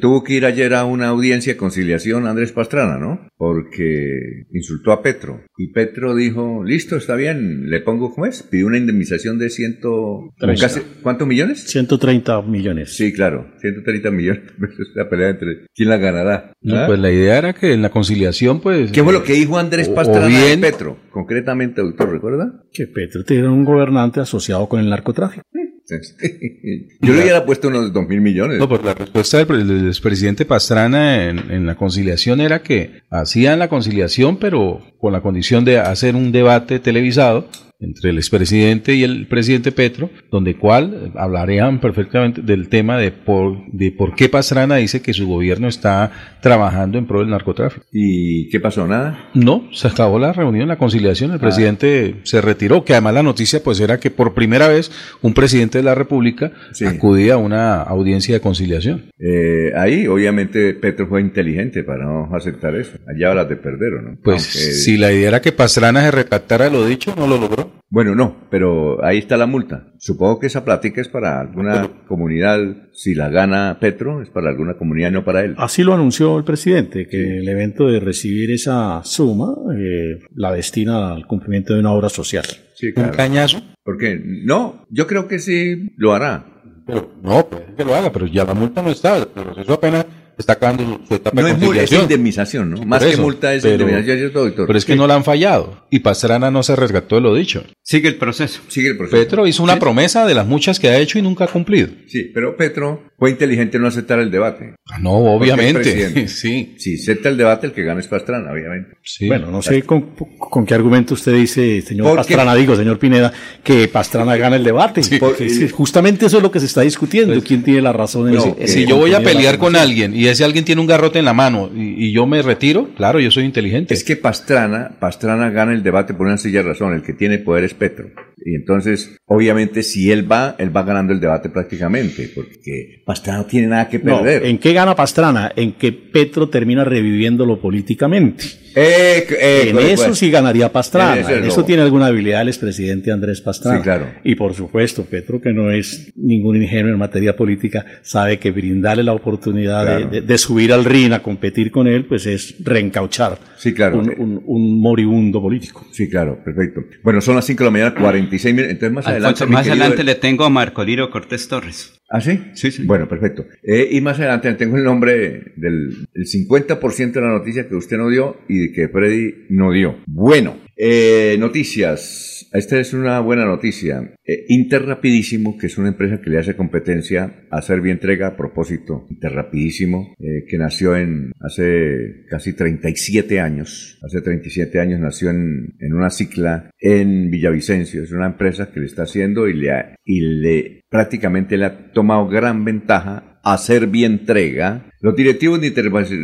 tuvo que ir ayer a una audiencia de conciliación Andrés Pastrana, ¿no? Porque insultó a Petro. Y Petro dijo, listo, está bien, le pongo, ¿cómo es? Pidió una indemnización de ciento... Treinta. Casi, ¿Cuántos millones? 130 millones. Sí, claro, 130 millones. Es la pelea entre quién la ganará. No. Pues la idea era que en la conciliación, pues. ¿Qué fue lo que dijo Andrés o- o Pastrana bien- de Petro? Concretamente, doctor, ¿recuerda? Que Petro tiene un gobernante asociado con el narcotráfico. Yo le hubiera puesto unos dos mil millones. No, pues la respuesta del, pre- del expresidente Pastrana en, en la conciliación era que hacían la conciliación, pero con la condición de hacer un debate televisado entre el expresidente y el presidente Petro, donde cual hablarían perfectamente del tema de por, de por qué Pastrana dice que su gobierno está trabajando en pro del narcotráfico. ¿Y qué pasó? ¿Nada? No, se acabó la reunión, la conciliación, Ah. el presidente se retiró, que además la noticia pues era que por primera vez un presidente de la República Sí. acudía a una audiencia de conciliación. Eh, ahí, obviamente, Petro fue inteligente para no aceptar eso. Allá las de perder, ¿o no? Pues Aunque- si la idea era que Pastrana se retractara de lo dicho, no lo logró. Bueno, no, pero ahí está la multa. Supongo que esa plática es para alguna comunidad. Si la gana Petro, es para alguna comunidad, no para él. Así lo anunció el presidente, que el evento de recibir esa suma eh, la destina al cumplimiento de una obra social. Sí, Un claro. cañazo. ¿Por qué? No, yo creo que sí lo hará. Pero no, pues que lo haga, pero ya la multa no está. El proceso apenas está acabando su etapa No de es, multa, es conciliación. indemnización, ¿no? Más que multa es pero- indemnización, ¿cierto, doctor? Pero es que no la han fallado. Y Pastrana no se resgató de lo dicho. Sigue el proceso. Sigue el proceso. Petro hizo una promesa de las muchas que ha hecho y nunca ha cumplido. Sí, pero Petro fue inteligente en no aceptar el debate. Ah, no, Porque obviamente. Sí, Si acepta el debate, el que gana es Pastrana, obviamente. sí. Bueno, no sé con, con qué argumento usted dice, señor. Pastrana, digo, señor Pineda, que Pastrana gana el debate. Porque sí, justamente eso es lo que se está discutiendo. ¿Quién tiene la razón en Pues, en si yo voy a pelear con alguien y ese alguien tiene un garrote en la mano y, y yo me retiro, claro, yo soy inteligente. Es que Pastrana, Pastrana gana el debate por una sencilla razón. El que tiene poder es Petro. Y entonces obviamente si él va, él va ganando el debate prácticamente, porque Pastrana no tiene nada que perder. ¿En qué gana Pastrana? En que Petro termina reviviéndolo políticamente. Eh, eh, en eso sí ganaría Pastrana. En eso tiene alguna habilidad el expresidente Andrés Pastrana. Sí, claro. Y por supuesto, Petro, que no es ningún ingenuo en materia política, sabe que brindarle la oportunidad de, subir al ring a competir con él, pues es reencauchar sí, claro. un, moribundo político. Sí, claro, perfecto. Bueno, son las 5 de la mañana, 46 minutos. Entonces, más adelante. Más adelante le tengo a Marco Liro Cortés Torres. ¿Ah, sí? Sí, sí. Bueno, perfecto. Eh, y más adelante tengo el nombre del 50% de la noticia que usted no dio y que Freddy no dio. Bueno, eh, noticias. Esta es una buena noticia. Eh, Interrapidísimo, que es una empresa que le hace competencia a Servientrega a propósito. Interrapidísimo, eh, que nació en hace casi 37 años. Hace 37 años nació en, en una cicla en Villavicencio. Es una empresa que le está haciendo y le, y le prácticamente le ha tomado gran ventaja a Servientrega los directivos de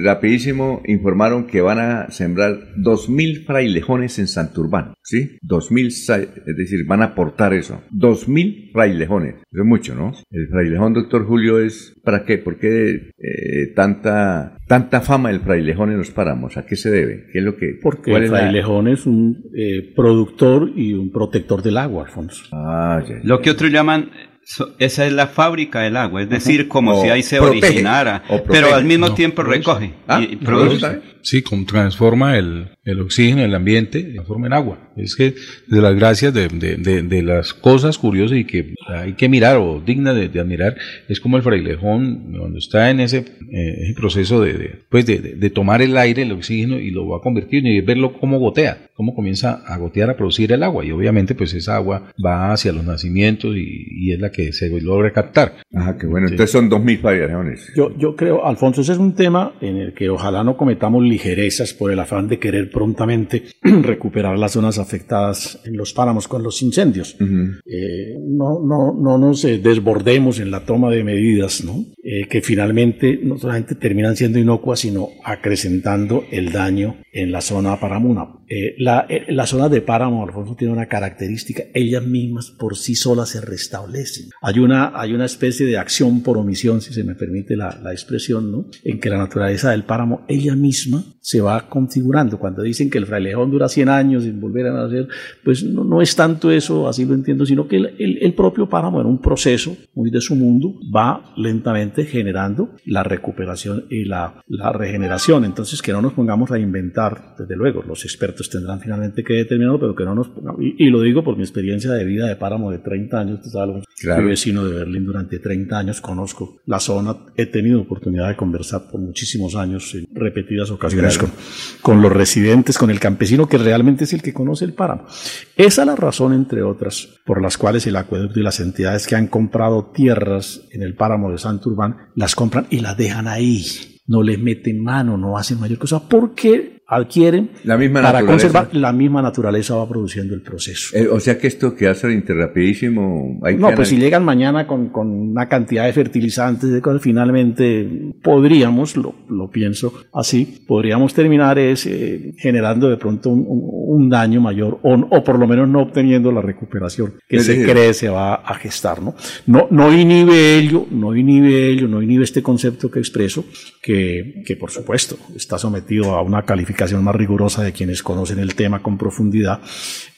Rapidísimo informaron que van a sembrar 2.000 frailejones en Santurbán, ¿sí? 2.000, es decir, van a aportar eso. 2.000 frailejones. Eso es mucho, ¿no? El frailejón, doctor Julio, es ¿para qué? ¿Por qué eh, tanta, tanta fama del frailejón en los páramos? ¿A qué se debe? ¿Qué es lo que...? Porque el frailejón es un eh, productor y un protector del agua, Alfonso. Ah, ya, Lo que otros llaman esa es la fábrica del agua, es decir, como si ahí se originara, pero al mismo tiempo recoge ah, y produce. Sí, transforma el, el oxígeno, el ambiente, transforma en agua. Es que de las gracias de, de, de, las cosas curiosas y que hay que mirar o digna de, admirar, es como el frailejón, cuando está en ese, eh, proceso de, pues de, tomar el aire, el oxígeno y lo va a convertir y verlo cómo gotea, cómo comienza a gotear, a producir el agua. Y obviamente pues esa agua va hacia los nacimientos y, y es la que se logra captar. Ajá, qué bueno. Entonces son 2.000 frailejones. Yo, yo creo, Alfonso, ese es un tema en el que ojalá no cometamos ligerezas por el afán de querer prontamente recuperar las zonas afectadas en los páramos con los incendios. Eh, no, no, no nos eh, desbordemos en la toma de medidas ¿no? Eh, que finalmente no solamente terminan siendo inocuas, sino acrecentando el daño en la zona paramuna. la, la zona de páramo, Alfonso, tiene una característica, ellas mismas por sí solas se restablecen. Hay una, hay una especie de acción por omisión, si se me permite la, la expresión, ¿no? en que la naturaleza del páramo, ella misma, se va configurando. Cuando dicen que el frailejón dura 100 años sin volver a nacer, pues no, no es tanto eso, así lo entiendo, sino que el, el, propio páramo en un proceso muy de su mundo va lentamente generando la recuperación y la, la regeneración. Entonces que no nos pongamos a inventar, desde luego, los expertos tendrán finalmente que determinarlo, pero que no nos pongamos, y, lo digo por mi experiencia de vida de páramo de 30 años, usted sabe, claro. vecino de Berlín durante 30 años, conozco la zona, he tenido oportunidad de conversar por muchísimos años en repetidas ocasiones con, los residentes, con el campesino que realmente es el que conoce el páramo. Esa es la razón, entre otras, por las cuales el acueducto y las entidades que han comprado tierras en el páramo de Santurbán las compran y las dejan ahí. No les meten mano, no hacen mayor cosa, porque adquieren la misma para conservar la misma naturaleza va produciendo el proceso. Eh, o sea que esto que hace interrapidísimo. Hay no, pues si llegan mañana con, con, una cantidad de fertilizantes, de cosas, finalmente podríamos, lo, lo, pienso así, podríamos terminar es, eh, generando de pronto un, un, daño mayor o, o, por lo menos no obteniendo la recuperación que se cree se va a gestar. ¿no? No, no inhibe ello, no inhibe ello, no inhibe este concepto que expreso, que, que por supuesto está sometido a una calificación más rigurosa de quienes conocen el tema con profundidad,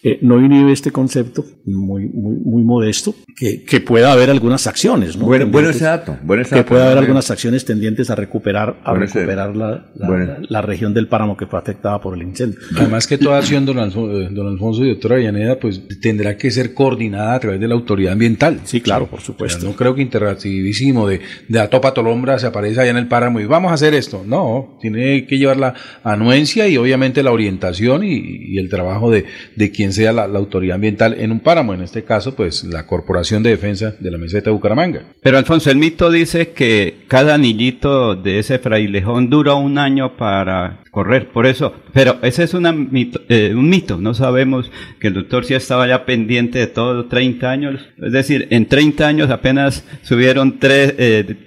eh, no inhibe este concepto muy, muy, muy modesto, que, que, pueda haber algunas acciones. ¿no? Bueno, bueno ese dato. que pueda haber algunas acciones tendientes a recuperar, a recuperar la, la, región del páramo que fue afectada por el incendio. Además que toda acción, don Alfonso, eh, don Alfonso y doctora Villaneda, pues tendrá que ser coordinada a través de la autoridad ambiental. Sí, claro, por supuesto. no creo que interactivísimo de, de a topa tolombra se aparece allá en el páramo y vamos a hacer esto. No, tiene que llevar la anuencia y obviamente la orientación y, el trabajo de, de quien sea la, autoridad ambiental en un páramo, en este caso pues la Corporación de Defensa de la Meseta de Bucaramanga. Pero Alfonso, el mito dice que cada anillito de ese frailejón dura un año para correr, por eso, pero ese es una mito, eh, un mito, no sabemos que el doctor sí estaba ya pendiente de todos 30 años, es decir, en 30 años apenas subieron tres,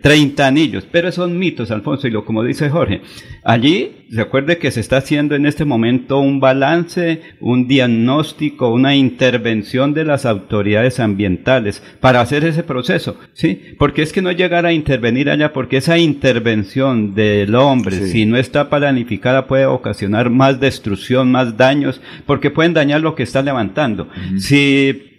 30 eh, anillos, pero son mitos, Alfonso, y lo como dice Jorge, allí se acuerde que se está haciendo en este momento un balance, un diagnóstico, una intervención de las autoridades ambientales para hacer ese proceso, ¿sí? Porque es que no llegar a intervenir allá, porque esa intervención del hombre, si no está planificada, puede ocasionar más destrucción, más daños, porque pueden dañar lo que está levantando. Si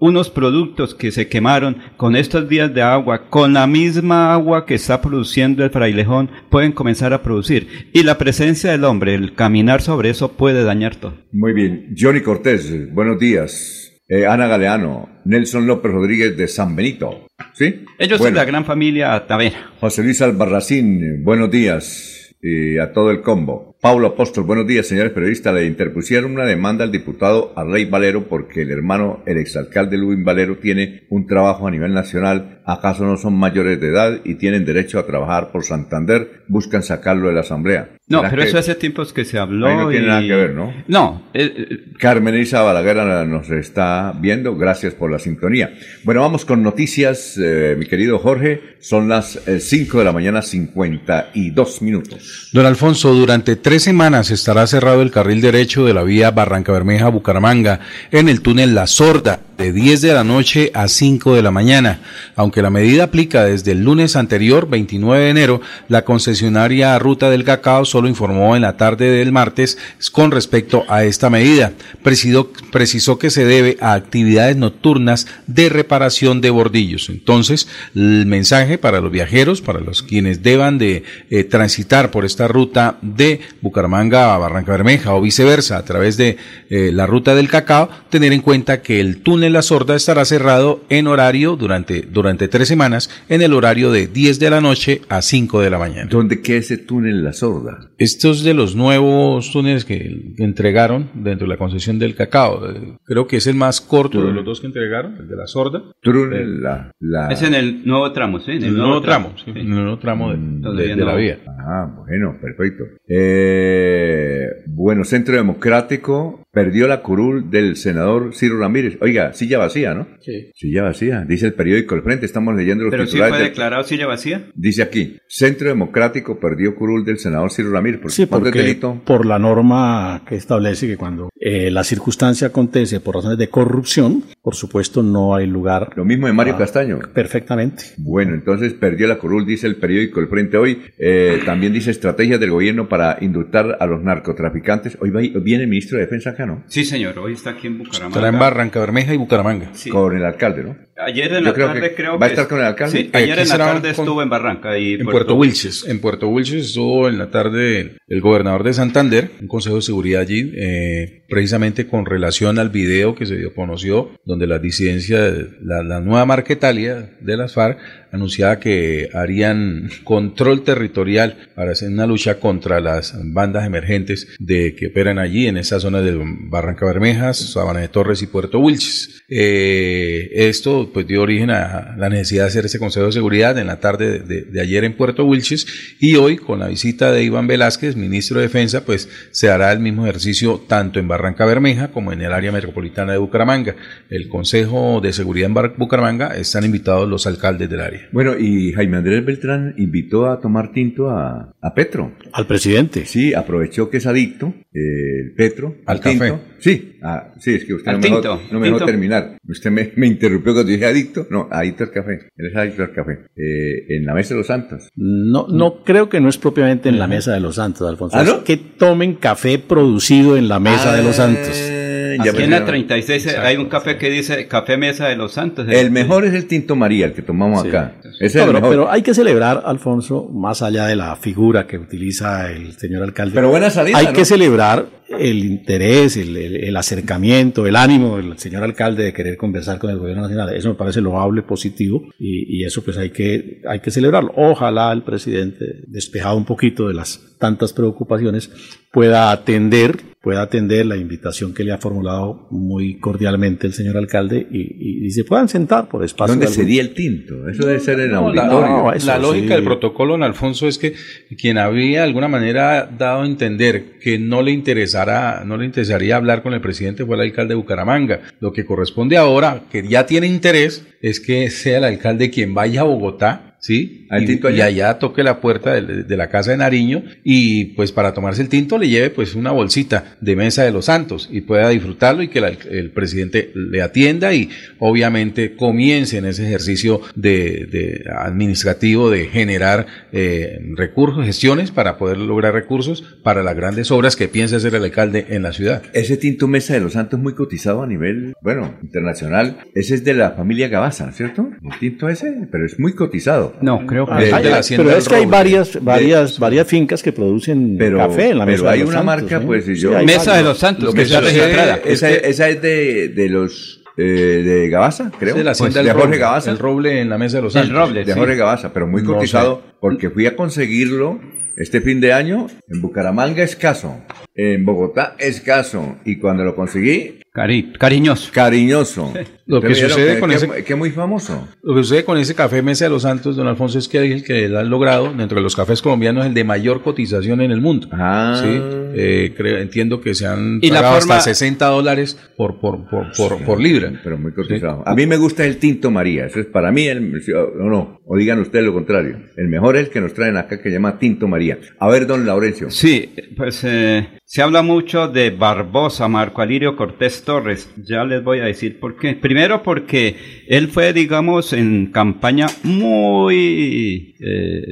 unos productos que se quemaron con estos días de agua, con la misma agua que está produciendo el frailejón, pueden comenzar a producir. Y la presencia del hombre, el caminar sobre eso puede dañar todo. Muy bien. Johnny Cortés, buenos días. Eh, Ana Galeano, Nelson López Rodríguez de San Benito. ¿Sí? Ellos son la gran familia Tavera. José Luis Albarracín, buenos días. Y a todo el combo. Pablo Apóstol, buenos días, señores periodistas. Le interpusieron una demanda al diputado Arley Valero porque el hermano, el exalcalde Luis Valero, tiene un trabajo a nivel nacional. ¿Acaso no son mayores de edad y tienen derecho a trabajar por Santander? Buscan sacarlo de la asamblea. No, pero eso hace tiempos que se habló. no tiene nada que ver, ¿no? No. Eh, eh, Carmen Elisa Balaguer nos está viendo. Gracias por la sintonía. Bueno, vamos con noticias, eh, mi querido Jorge. Son las 5 de la mañana, 52 minutos. Don Alfonso, durante tres semanas estará cerrado el carril derecho de la vía Barranca Bermeja Bucaramanga en el túnel La Sorda de 10 de la noche a 5 de la mañana. Aunque la medida aplica desde el lunes anterior, 29 de enero, la concesionaria Ruta del Cacao solo informó en la tarde del martes con respecto a esta medida. Precisó, que se debe a actividades nocturnas de reparación de bordillos. Entonces, el mensaje para los viajeros, para los quienes deban de eh, transitar por esta ruta de Bucaramanga a Barranca Bermeja o viceversa a través de eh, la ruta del Cacao, tener en cuenta que el túnel la Sorda estará cerrado en horario durante, durante tres semanas, en el horario de 10 de la noche a 5 de la mañana. ¿Dónde queda ese túnel La Sorda? Estos de los nuevos túneles que entregaron dentro de la concesión del cacao. Eh, creo que es el más corto de los dos que entregaron, el de La Sorda. Túnel la, Es en el nuevo tramo, sí. En el, nuevo, tramo, sí, En el nuevo tramo de, mm, la vía. Ah, bueno, perfecto. Eh, bueno, Centro Democrático perdió la curul del senador Ciro Ramírez. Oiga, silla vacía, ¿no? Sí. Silla vacía. Dice el periódico El Frente, estamos leyendo los ¿Pero titulares. ¿Pero sí fue declarado silla vacía? Dice aquí, Centro Democrático perdió curul del senador Ciro Ramírez. ¿Por, sí, porque delito? por la norma que establece que cuando eh, la circunstancia acontece por razones de corrupción, por supuesto no hay lugar. Lo mismo de Mario Castaño. Perfectamente. Bueno, entonces perdió la curul, dice el periódico El Frente hoy. Eh, también dice estrategias del gobierno para indultar a los narcotraficantes. Hoy, viene el ministro de Defensa acá, ¿no? Sí, señor, hoy está aquí en Bucaramanga. Estará en Barranca Bermeja y Bucaramanga. Con el alcalde, ¿no? Ayer en la tarde creo que... ¿Va a estar con el alcalde? Sí, ayer en la tarde estuvo en Barranca y... En Puerto, Wilches. En Puerto Wilches estuvo en la tarde el gobernador de Santander, un consejo de seguridad allí, eh, precisamente con relación al video que se dio, conoció, donde la disidencia, la, la nueva Marquetalia de las FARC anunciaba que harían control territorial para hacer una lucha contra las bandas emergentes de que operan allí en esa zona de Barranca Bermejas, Sabana de Torres y Puerto Wilches. Eh, esto pues dio origen a la necesidad de hacer ese Consejo de Seguridad en la tarde de, ayer en Puerto Wilches y hoy con la visita de Iván Velázquez, ministro de Defensa, pues se hará el mismo ejercicio tanto en Barranca Bermeja como en el área metropolitana de Bucaramanga. El Consejo de Seguridad en Bucaramanga están invitados los alcaldes del área. Bueno, y Jaime Andrés Beltrán invitó a tomar tinto a, Petro. Al presidente. Sí, aprovechó que es adicto, el Petro. Al, café. Sí, ah, sí, es que usted no me, dejó, no me dejó terminar. Usted me, interrumpió cuando dije adicto. No, adicto al café. Él es adicto al café. Eh, en la Mesa de los Santos. No, no creo que no es propiamente en la Mesa de los Santos, Alfonso. ¿Ah, no? que tomen café producido en la Mesa de los ah, Santos. Aquí en la 36 hay un café que dice Café Mesa de los Santos. El mejor es el Tinto María, el que tomamos acá. pero, hay que celebrar, Alfonso, más allá de la figura que utiliza el señor alcalde. Pero buena salida. Hay que celebrar el interés, el, acercamiento, el ánimo del señor alcalde de querer conversar con el gobierno nacional. Eso me parece loable, positivo, y, y eso pues hay que, hay que celebrarlo. Ojalá el presidente, despejado un poquito de las tantas preocupaciones, pueda atender pueda atender la invitación que le ha formulado muy cordialmente el señor alcalde y, se puedan sentar por espacio. ¿Dónde sería el tinto? Eso debe ser en auditorio. La, lógica del protocolo, en Alfonso, es que quien había de alguna manera dado a entender que no le interesara, no le interesaría hablar con el presidente fue el alcalde de Bucaramanga. Lo que corresponde ahora, que ya tiene interés, es que sea el alcalde quien vaya a Bogotá ¿sí? ¿Al y, tinto y allá? toque la puerta de, de la casa de Nariño y pues para tomarse el tinto le lleve pues una bolsita de mesa de los santos y pueda disfrutarlo y que la- el presidente le atienda y obviamente comience en ese ejercicio de, de administrativo de generar eh, recursos, gestiones para poder lograr recursos para las grandes obras que piensa hacer el alcalde en la ciudad. Ese tinto Mesa de los Santos es muy cotizado a nivel, bueno, internacional. Ese es de la familia Gabaza, ¿cierto? El tinto ese, pero es muy cotizado. No, creo que Ah, es hay- de la hay- hacienda pero es que hay varias, varias, varias fincas que producen Pero, café en la pero mesa hay de los una Santos, marca, ¿eh? pues, y Sí, yo... hay Mesa de los Santos, Lo que que está registrada. es esa, que- esa es de, de los... eh, de Gabaza, creo. Es de la hacienda de del Jorge roble, Gabaza. El roble en la mesa de los El santos. roble. de sí. Jorge Gabaza, pero muy No cotizado porque fui a conseguirlo este fin de año en Bucaramanga escaso, en Bogotá escaso y cuando lo conseguí Cari- cariñoso. cariñoso. Lo que sucede con que, ese- que- muy famoso. Lo que sucede con ese café Mesa de los Santos, don Alfonso, es que el que han logrado, dentro de los cafés colombianos, el de mayor cotización en el mundo. Ah. Sí, eh, creo- entiendo que se han Y la pagado forma- hasta 60 dólares por, por, por, por, por libra. Pero muy cotizado. A mí me gusta el tinto María. Eso es para mí el o no, o digan ustedes lo contrario. El mejor es el que nos traen acá que se llama tinto María. A ver, don Laurencio. Sí, pues eh, se habla mucho de Barbosa, Marco Alirio Cortés Torres. Ya les voy a decir por qué. Primero porque él fue, digamos, en campaña muy eh,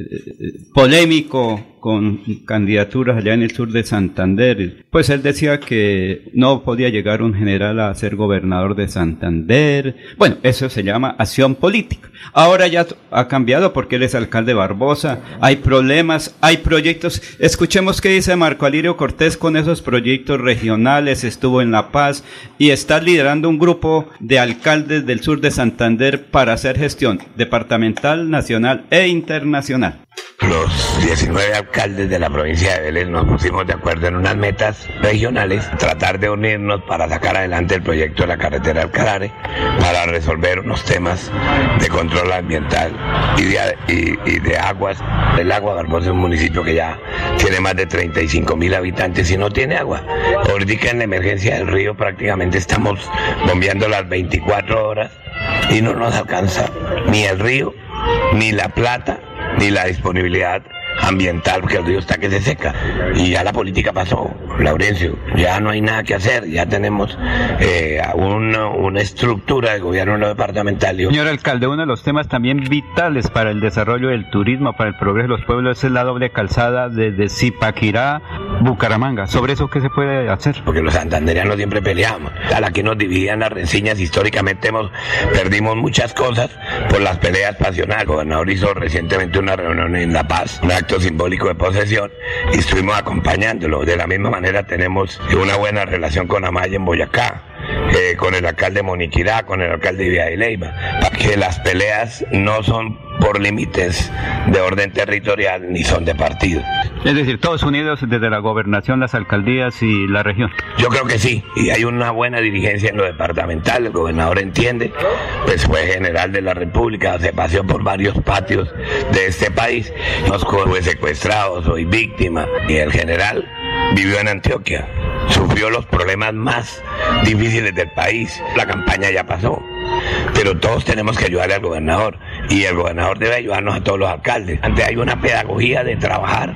polémico con candidaturas allá en el sur de Santander. Pues él decía que no podía llegar un general a ser gobernador de Santander. Bueno, eso se llama acción política. Ahora ya ha cambiado porque él es alcalde Barbosa. Hay problemas, hay proyectos. Escuchemos qué dice Marco Alirio Cortés con esos proyectos regionales. Estuvo en La Paz y está liderando un grupo de alcaldes del sur de Santander para hacer gestión departamental, nacional e internacional. Los 19 alcaldes de la provincia de Vélez nos pusimos de acuerdo en unas metas regionales, tratar de unirnos para sacar adelante el proyecto de la carretera del Carare, para resolver unos temas de control ambiental y de, y- y de aguas. El agua Barbosa es un municipio que ya tiene más de 35 mil habitantes y no tiene agua. Ahorita en la emergencia del río prácticamente estamos bombeando las 24 horas y no nos alcanza ni el río, ni la plata, ni la disponibilidad ambiental, porque el río está que se seca. Y ya la política pasó, Laurencio, ya no hay nada que hacer, ya tenemos eh, una, una estructura de gobierno no departamental. Señor alcalde, uno de los temas también vitales para el desarrollo del turismo, para el progreso de los pueblos, es la doble calzada desde Zipaquirá, Bucaramanga. ¿Sobre eso qué se puede hacer? porque los santandereanos siempre peleamos. A la que nos dividían las reseñas, históricamente hemos, perdimos muchas cosas por las peleas pasionales. El gobernador hizo recientemente una reunión en La Paz, acto simbólico de posesión, y estuvimos acompañándolo. De la misma manera tenemos una buena relación con Amaya en Boyacá. Eh, con el alcalde Moniquirá, con el alcalde de Villa de Leyva, para que las peleas no son por límites de orden territorial ni son de partido. Es decir, todos unidos desde la gobernación, las alcaldías y la región. Yo creo que sí, y hay una buena dirigencia en lo departamental, el gobernador entiende, pues fue general de la República, se paseó por varios patios de este país, nos fue secuestrado, soy víctima, y el general vivió en Antioquia, sufrió los problemas más difíciles del país, la campaña ya pasó, pero todos tenemos que ayudarle al gobernador, y el gobernador debe ayudarnos a todos los alcaldes. Antes hay una pedagogía de trabajar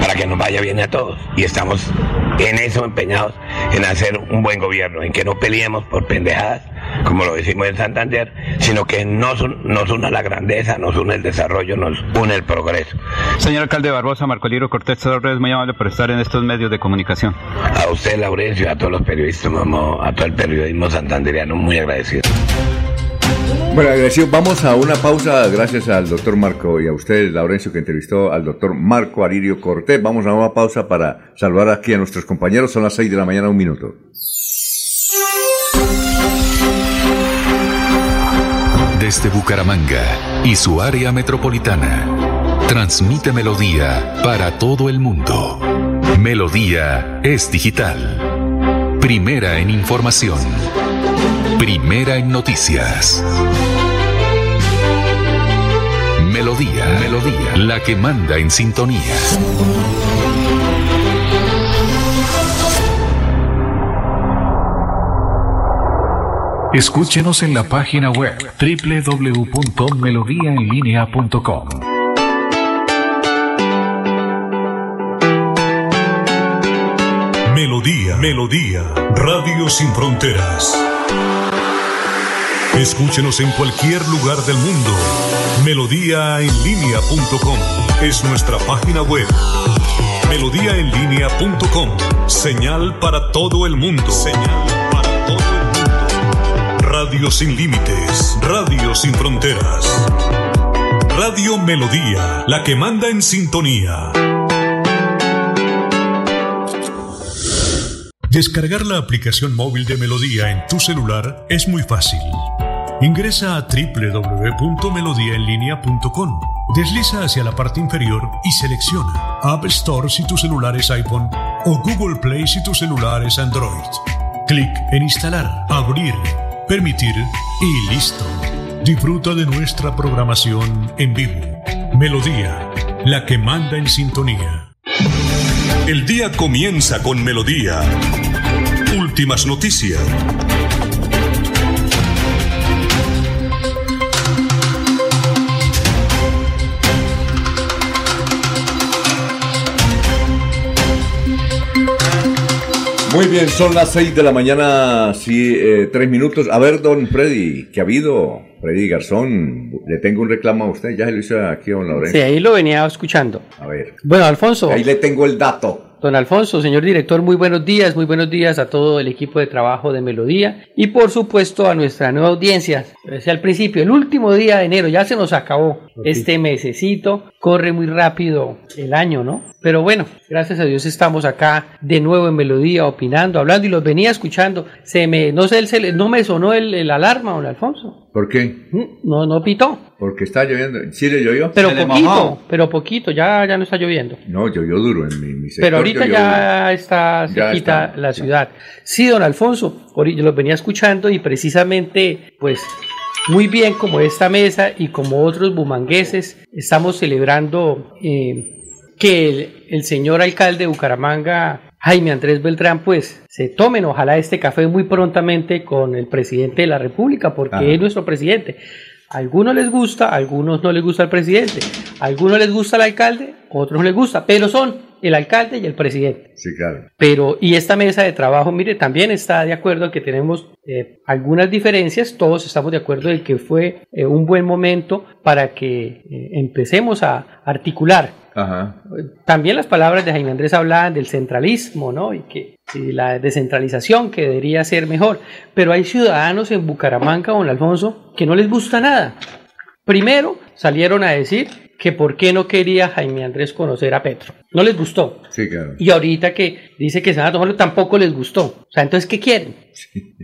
para que nos vaya bien a todos. Y estamos en eso empeñados, en hacer un buen gobierno, en que no peleemos por pendejadas, como lo decimos en Santander, sino que nos, nos una la grandeza, nos une el desarrollo, nos une el progreso. Señor alcalde Barbosa, Marco Lirio Cortés Torres, muy amable por estar en estos medios de comunicación. A usted, Laurencio, a todos los periodistas, a todo el periodismo santandereano, muy agradecido. Bueno, agradecido. Vamos a una pausa gracias al doctor Marco y a usted, Laurencio, que entrevistó al doctor Marco Aririo Cortés. Vamos a una pausa para saludar aquí a nuestros compañeros. Son las 6 de la mañana, un minuto. Desde Bucaramanga y su área metropolitana, transmite Melodía para todo el mundo. Melodía es digital. Primera en información. Primera en noticias. Melodía, Melodía, la que manda en sintonía. Escúchenos en la página web www.melodiaenlinea.com. Melodía, Melodía, Radio Sin Fronteras. Escúchenos en cualquier lugar del mundo. Melodíaenlínea.com es nuestra página web. Melodíaenlínea.com, señal para todo el mundo. Señal para todo el mundo. Radio sin límites, radio sin fronteras. Radio Melodía, la que manda en sintonía. Descargar la aplicación móvil de Melodía en tu celular es muy fácil. Ingresa a www.melodiaenlinea.com. Desliza hacia la parte inferior y selecciona App Store si tu celular es iPhone o Google Play si tu celular es Android. Clic en Instalar, Abrir, Permitir y listo. Disfruta de nuestra programación en vivo. Melodía, la que manda en sintonía. El día comienza con Melodía. Últimas noticias. Muy bien, son las 6 de la mañana, sí, eh, tres minutos. A ver, don Freddy, ¿qué ha habido? Freddy Garzón, le tengo un reclamo a usted, ya se lo hice aquí a don Lorenzo. Sí, ahí lo venía escuchando. A ver. Bueno, Alfonso. Ahí le tengo el dato. Don Alfonso, señor director, muy buenos días, muy buenos días a todo el equipo de trabajo de Melodía y por supuesto a nuestra nueva audiencia. Decía al principio, el último día de enero, ya se nos acabó este mesecito, corre muy rápido el año, ¿no? Pero bueno, gracias a Dios estamos acá de nuevo en Melodía, opinando, hablando y los venía escuchando. Se me, no sé, el, no me sonó el, el alarma, don Alfonso. ¿Por qué? No, no pitó. Porque está lloviendo. ¿Sí le llovió? Pero poquito, pero poquito, ya, ya no está lloviendo. No, llovió duro en mi, mi sector. Pero ahorita ya duro. está cerquita la ya. ciudad. Sí, don Alfonso, ahorita los venía escuchando y precisamente, pues, muy bien como esta mesa y como otros bumangueses, estamos celebrando eh, que el, el señor alcalde de Bucaramanga, Jaime Andrés Beltrán, pues, se tomen ojalá este café muy prontamente con el presidente de la República, porque Ajá. es nuestro presidente. A algunos les gusta, a algunos no les gusta el presidente. A algunos les gusta el alcalde, a otros no les gusta, pero son el alcalde y el presidente. Sí, claro. Pero, y esta mesa de trabajo, mire, también está de acuerdo que tenemos eh, algunas diferencias, todos estamos de acuerdo de que fue eh, un buen momento para que eh, empecemos a articular. Ajá. También las palabras de Jaime Andrés hablaban del centralismo, ¿no? Y que y la descentralización que debería ser mejor. Pero hay ciudadanos en Bucaramanga, don Alfonso, que no les gusta nada. Primero salieron a decir que por qué no quería Jaime Andrés conocer a Petro. No les gustó. Sí, claro. Y ahorita que dice que se van a tomarlo tampoco les gustó. O sea, entonces, ¿qué quieren?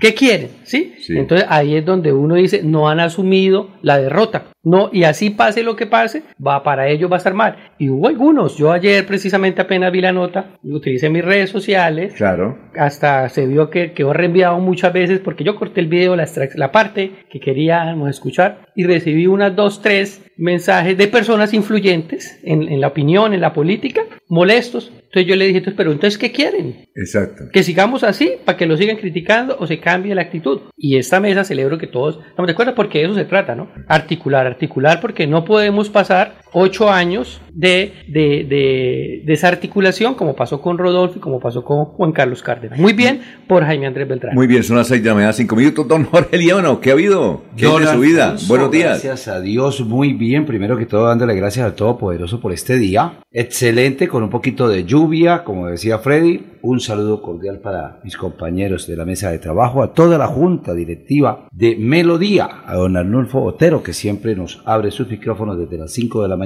¿Qué quieren? ¿Sí? Sí. Entonces ahí es donde uno dice, no han asumido la derrota. No, y así pase lo que pase, va para ellos va a estar mal. Y hubo algunos. Yo ayer precisamente apenas vi la nota, utilicé mis redes sociales, Claro. hasta se vio que quedó reenviado muchas veces porque yo corté el video, la, la parte que queríamos escuchar y recibí unas dos, tres mensajes de personas influyentes en, en la opinión, en la política, molestos. Entonces yo le dije, "Entonces, pero entonces, ¿qué quieren? Exacto. Que sigamos así para que lo sigan criticando o se cambie la actitud. Y esta mesa celebro que todos estamos de acuerdo porque de eso se trata, ¿no? Articular, articular porque no podemos pasar ocho años de, de, de desarticulación como pasó con Rodolfo y como pasó con Juan Carlos Cárdenas. Muy bien por Jaime Andrés Beltrán. Muy bien, son las 6 de la mañana, 5 minutos. Don Jorge Líbano, ¿qué ha habido? ¿Qué es de su vida? Alfonso, Buenos días. Gracias a Dios, muy bien. Primero que todo, dándole gracias al Todopoderoso por este día. Excelente, con un poquito de lluvia, como decía Freddy. Un saludo cordial para mis compañeros de la mesa de trabajo, a toda la junta directiva de Melodía, a don Arnulfo Otero, que siempre nos abre sus micrófonos desde las 5 de la mañana,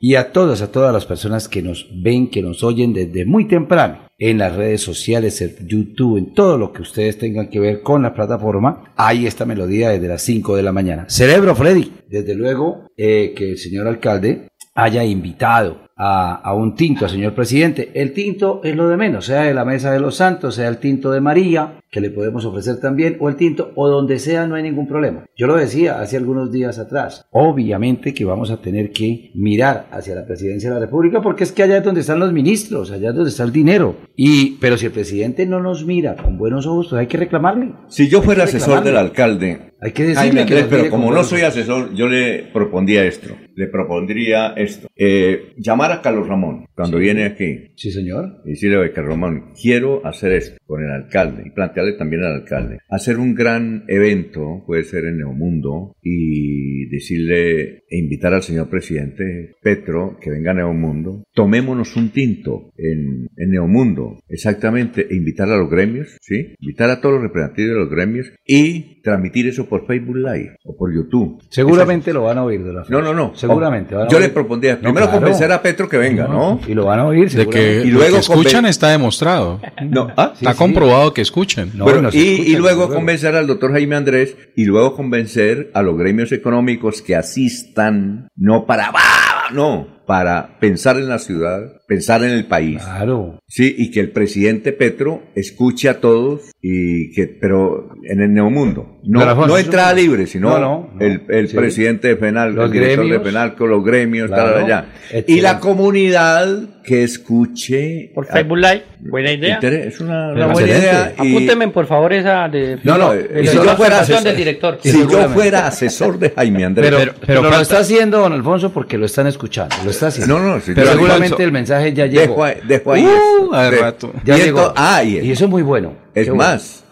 y a todas, a todas las personas que nos ven, que nos oyen desde muy temprano en las redes sociales, en YouTube, en todo lo que ustedes tengan que ver con la plataforma. Ahí está Melodía desde las 5 de la mañana. Celebro, Freddy, desde luego, eh, que el señor alcalde haya invitado a, a un tinto, señor presidente. El tinto es lo de menos, sea de la mesa de los santos, sea el tinto de María, que le podemos ofrecer también, o el tinto, o donde sea, no hay ningún problema. Yo lo decía hace algunos días atrás. Obviamente que vamos a tener que mirar hacia la presidencia de la República, porque es que allá es donde están los ministros, allá es donde está el dinero. Y, pero si el presidente no nos mira con buenos ojos, pues hay que reclamarle. Si yo fuera asesor del alcalde, Hay que decirle Andrés, nos pero como no soy asesor, yo le propondría esto. Le propondría esto. Eh, llamar a Carlos Ramón cuando viene aquí. Sí, señor. Y decirle, oye, Carlos Ramón, quiero hacer esto con el alcalde y plantearle también al alcalde. Hacer un gran evento, puede ser en Neomundo, y decirle, e invitar al señor presidente Petro que venga a Neomundo. Tomémonos un tinto en, en Neomundo, exactamente, e invitar a los gremios, ¿sí? Invitar a todos los representantes de los gremios y transmitir eso por Facebook Live o por YouTube. Seguramente lo van a oír de la No, no, no. Seguramente. van a Yo le oír. propondría No, primero claro. convencer a Petro que venga, ¿no? Y lo van a oír, De que, Y lo luego que escuchan está demostrado. No, ¿ah? está sí. comprobado que escuchen. No, Bueno, nos y, escuchan, y luego convencer al doctor Jaime Andrés y luego convencer a los gremios económicos que asistan, no para, ¡bah! no, para pensar en la ciudad, pensar en el país. Claro. Sí, y que el presidente Petro escuche a todos y que, pero en el neomundo. No, no entrada libre, sino No, no, no. el, el Sí. presidente de Penal, Los el director gremios. de Penalco, los gremios, Claro. tal, allá. Y la comunidad que escuche. Por Facebook Live, buena idea. Es una, buena excelente. idea. y- Apúnteme por favor esa de, No, no, de si yo fuera asesor- del director. Si yo fuera asesor de Jaime Andrés. Pero, Pero- pero, pero lo está haciendo don Alfonso porque lo están escuchando. Lo está haciendo. No, no, sí, pero seguramente Alfonso, el mensaje ya dejo llegó. ahí, dejo ahí Uh, eso. hace De- rato. Ya y llegó. esto- ah, y, Y eso es muy bueno. Es bueno. más.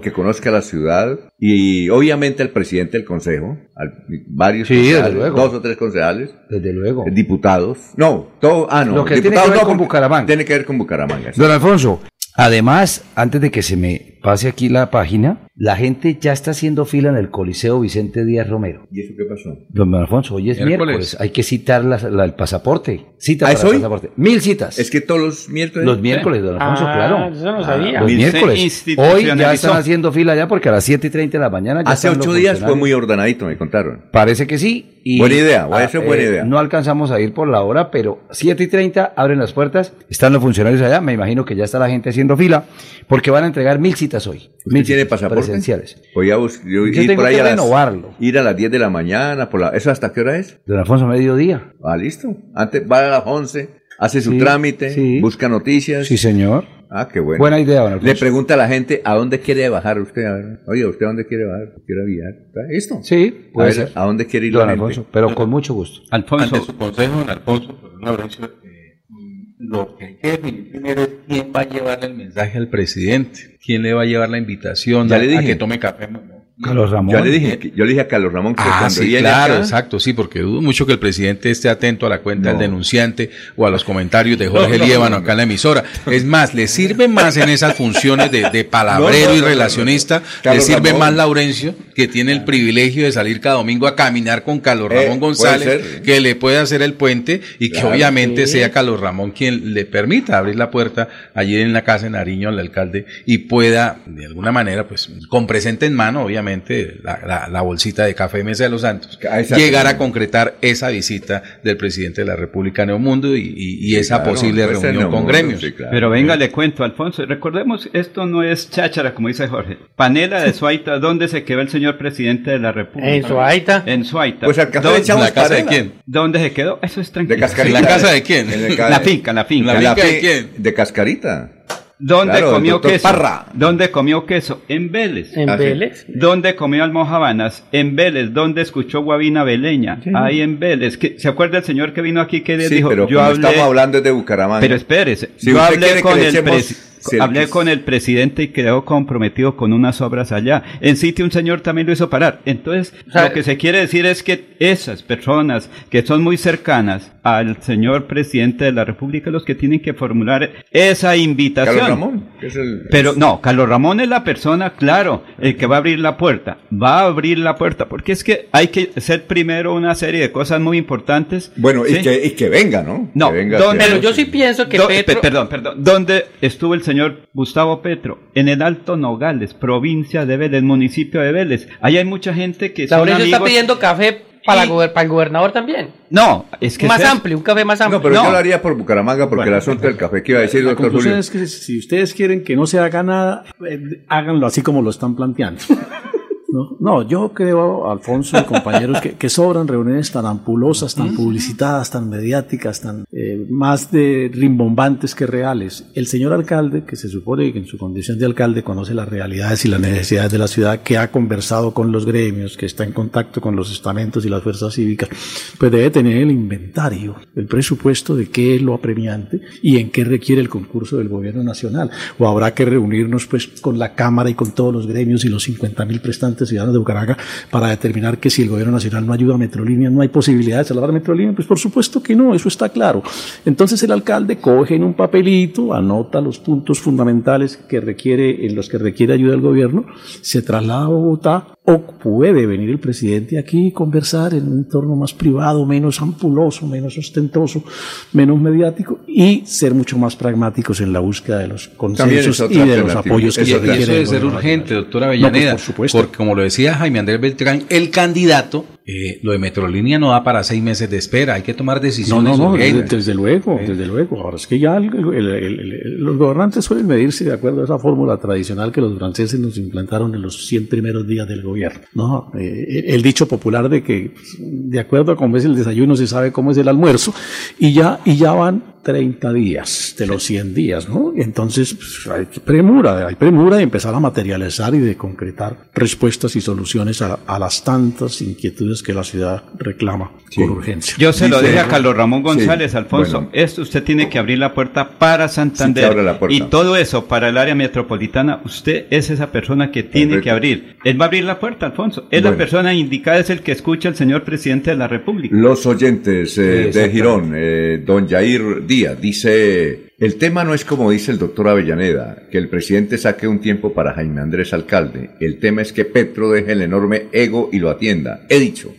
que conozca la ciudad y obviamente al presidente del consejo, al- varios Sí, desde luego. dos o tres concejales, Desde luego. diputados, no, todo, ah no, Lo que tiene diputados que ver no, con Bucaramanga. Tiene que ver con Bucaramanga. Don Alfonso, además, antes de que se me pase aquí la página, la gente ya está haciendo fila en el Coliseo Vicente Díaz Romero. ¿Y eso qué pasó? Don Alfonso, hoy es Miércoles. miércoles. Hay que citar la- la- el pasaporte. Cita ¿Ah, para el hoy? pasaporte. Mil citas. Es que todos los miércoles... Los miércoles, don Alfonso, Ah, claro. eso no sabía. Los miércoles. Hoy ya están haciendo fila ya porque a las 7 y 30 de la mañana ya Hace ocho días fue muy ordenadito, me contaron. Parece que sí. Y, Buena idea, voy a ah, hacer buena idea. No alcanzamos a ir por la hora, pero 7 y 30 abren las puertas, están los funcionarios allá, me imagino que ya está la gente haciendo fila, porque van a entregar mil citas hoy. Mil ¿Usted tiene citas pasaporte? presenciales. Voy a bus- yo Yo ir tengo por ahí que a las, renovarlo. ir a las 10 de la mañana, por la, ¿eso hasta qué hora es? Don Alfonso, mediodía. Ah, listo. Antes va a las 11, hace su Sí, trámite, sí. busca noticias. Sí, señor. Ah, qué bueno. Buena idea, don Alfonso. Le pregunta a la gente, ¿a dónde quiere bajar usted? A ver, oye, ¿usted a dónde quiere bajar? ¿Quiere viajar? ¿Está listo? Sí, A, puede ver, ser. ¿a dónde quiere ir Don la gente? Alfonso, pero con mucho gusto. Alfonso, Ante su consejo, don Alfonso, pues, un abrazo, eh, lo que hay que definir primero es quién va a llevarle el mensaje al presidente, quién le va a llevar la invitación Ya a, le a dije. que tome café. No, no. Carlos Ramón. Yo le dije, yo le dije a Carlos Ramón que Ah, sí, claro, acá- exacto, sí, porque dudo mucho que el presidente esté atento a la cuenta No. del denunciante o a los comentarios de Jorge Líbano acá en la emisora. Es más, le sirve más en esas funciones de, de palabrero No, no, y no, no, relacionista, no. le sirve Ramón. más Laurencio, que tiene el privilegio de salir cada domingo a caminar con Carlos Eh, Ramón González, que le puede hacer el puente y que obviamente sí. sea Carlos Ramón quien le permita abrir la puerta allí en la casa de Nariño al alcalde y pueda, de alguna manera, pues con presente en mano, obviamente, la, la- la bolsita de café Mesa de los Santos, Ah, llegar a concretar esa visita del presidente de la República a Neomundo y, y- y esa Claro, posible puede ser reunión con gremios. sí, claro. pero venga, le cuento, Alfonso, recordemos, esto no es cháchara, como dice Jorge. Panela de Suaita, ¿dónde se quedó el señor presidente de la República? En Suaita. En Suaita. Pues al café ¿Dó- le echamos ¿La casa de quién? ¿Dónde se quedó? Eso es tranquilo. De cascarita. ¿En la casa de quién? En el ca- La finca, la finca. ¿La La finca de quién? De cascarita. ¿Dónde Claro, comió queso? Parra. ¿Dónde comió queso? En Vélez. En Ah, sí. Vélez. ¿Dónde comió almojabanas? En Vélez. ¿Dónde escuchó Guavina Veleña? Ahí en Vélez. ¿Qué- ¿Se acuerda el señor que vino aquí que le Sí, dijo? pero yo hablé... estamos hablando de Bucaramanga. Pero espérese. Si yo usted hablé quiere con que le el echemos presi- Si el hablé que- con el presidente y quedó comprometido con unas obras allá. En sitio un señor también lo hizo parar. Entonces, sea, lo que se quiere decir es que esas personas que son muy cercanas al señor presidente de la República, los que tienen que formular esa invitación. Carlos Ramón, que es el- Pero no, Carlos Ramón es la persona, claro, el que va a abrir la puerta. Va a abrir la puerta, porque es que hay que hacer primero una serie de cosas muy importantes. Bueno, y, que, y que venga, ¿no? No, que venga ¿dónde- que- Pero yo sí pienso que Do- Petro... pe- perdón, perdón. ¿Dónde estuvo el señor Gustavo Petro? En el Alto Nogales, provincia de Vélez, municipio de Vélez. Ahí hay mucha gente que Laurencio está pidiendo café para, Y- gober- para el gobernador también. No, es que más amplio, un café más amplio. No, pero No. yo lo haría por Bucaramanga porque el asunto del café que iba a decir, La doctor conclusión Julio. es que si ustedes quieren que no se haga nada, eh, háganlo así como lo están planteando. ¿No? No, yo creo, Alfonso y compañeros, que, que sobran reuniones tan ampulosas, tan publicitadas, tan mediáticas, tan eh, más de rimbombantes que reales. El señor alcalde, que se supone que en su condición de alcalde conoce las realidades y las necesidades de la ciudad, que ha conversado con los gremios, que está en contacto con los estamentos y las fuerzas cívicas, pues debe tener el inventario, el presupuesto de qué es lo apremiante y en qué requiere el concurso del gobierno nacional. O habrá que reunirnos pues con la Cámara y con todos los gremios y los 50 mil prestantes ciudadanos de Bucaramanga para determinar que si el gobierno nacional no ayuda a Metrolínea, no hay posibilidad de salvar a Metrolínea. Pues por supuesto que no, eso está claro. Entonces el alcalde coge en un papelito, anota los puntos fundamentales que requiere, en los que requiere ayuda del gobierno, se traslada a Bogotá o puede venir el presidente aquí y conversar en un entorno más privado, menos ampuloso, menos ostentoso, menos mediático y ser mucho más pragmáticos en la búsqueda de los consensos y de los apoyos que se y requieren. eso debe ser urgente, doctora No, pues, Avellaneda, por supuesto. porque como lo decía Jaime Andrés Beltrán, el candidato, eh, lo de Metrolínea no da para seis meses de espera, hay que tomar decisiones no, no, desde, desde luego, desde luego. Ahora es que ya el- el- el- el- los gobernantes suelen medirse de acuerdo a esa fórmula tradicional que los franceses nos implantaron en los 100 primeros días del gobierno. No, Eh, el dicho popular de que pues, de acuerdo a cómo es el desayuno se sabe cómo es el almuerzo y ya y ya van 30 días de los 100 días, ¿no? Entonces pues, hay premura, hay premura de empezar a materializar y de concretar respuestas y soluciones a, a las tantas inquietudes que la ciudad reclama con urgencia. Yo se lo dije a Carlos Ramón González, Sí, Alfonso. bueno. Esto usted tiene que abrir la puerta para Santander. Sí, la puerta. Y todo eso para el área metropolitana, usted es esa persona que tiene Perfecto. que abrir. Él va a abrir la puerta, Alfonso. Es la persona indicada, es el que escucha al señor presidente de la República. Los oyentes eh, de. Girón, eh, don Jair Díaz, dice, el tema no es como dice el doctor Avellaneda, que el presidente saque un tiempo para Jaime Andrés Alcalde. El tema es que Petro deje el enorme ego y lo atienda. He dicho.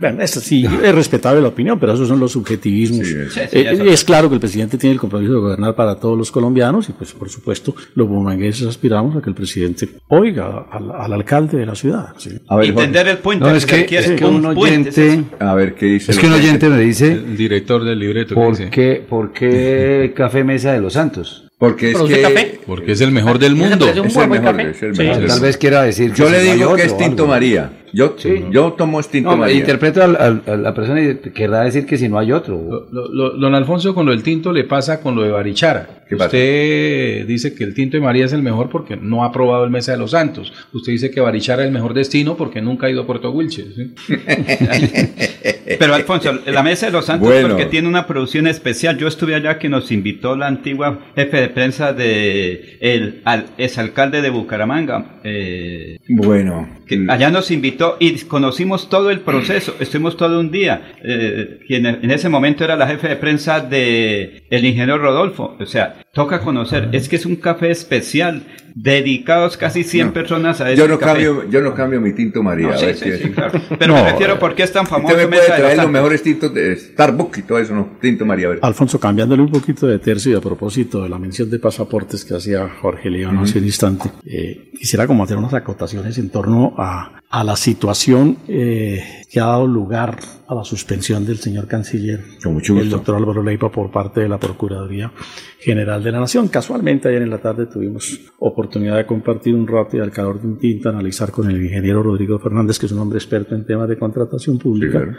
Bueno, eso sí, es respetable la opinión, pero esos son los subjetivismos. Sí, sí, Eh, es claro que el presidente tiene el compromiso de gobernar para todos los colombianos y, pues, por supuesto, los bumangueses aspiramos a que el presidente oiga al, al alcalde de la ciudad. ¿sí? A ver, Jorge, Entender el puente. No, es que, es que un oyente, a ver qué dice. es que un oyente me dice, El director del libreto ¿por dice, qué, ¿por qué Café Mesa de los Santos? Porque es ¿Produce que café? porque es el mejor del mundo. es el mejor, café. es el Sí. mejor. Tal vez quiera decir que yo le digo que es Tinto. María. Yo, Sí. yo tomo es Tinto No, María. interpreto al- a la persona y querrá decir que si no hay otro. Lo- lo- lo- don Alfonso, con lo del tinto le pasa con lo de Barichara. Usted dice que el tinto de María es el mejor porque no ha probado el Mesa de los Santos. Usted dice que Barichara es el mejor destino porque nunca ha ido a Puerto Wilches. ¿sí? Pero Alfonso, la Mesa de los Santos Bueno. porque tiene una producción especial. Yo estuve allá que nos invitó la antigua jefe de prensa de el al, exalcalde de Bucaramanga. eh, Bueno. que allá nos invitó y conocimos todo el proceso. Estuvimos todo un día. Eh, quien en ese momento era la jefe de prensa de el ingeniero Rodolfo. O sea, toca conocer. Es que es un café especial dedicados casi 100 personas a ese Yo no, café. cambio, yo no cambio mi Tinto María. No, a sí, ver sí, sí, claro. Pero me refiero por qué es tan famoso Usted me puede de los traer los mejores tintos de Starbucks y todo eso, ¿no? Tinto María, a ver. Alfonso, cambiándole un poquito de tercio y a propósito de la mención de pasaportes que hacía Jorge León hace un instante, eh, quisiera como hacer unas acotaciones en torno a, a la situación eh, que ha dado lugar a la suspensión del señor canciller, el doctor Álvaro Leipa, por parte de la Procuraduría General de la Nación. Casualmente ayer en la tarde tuvimos oportunidad de compartir un rato y al calor de un tinto, analizar con el ingeniero Rodrigo Fernández, que es un hombre experto en temas de contratación pública.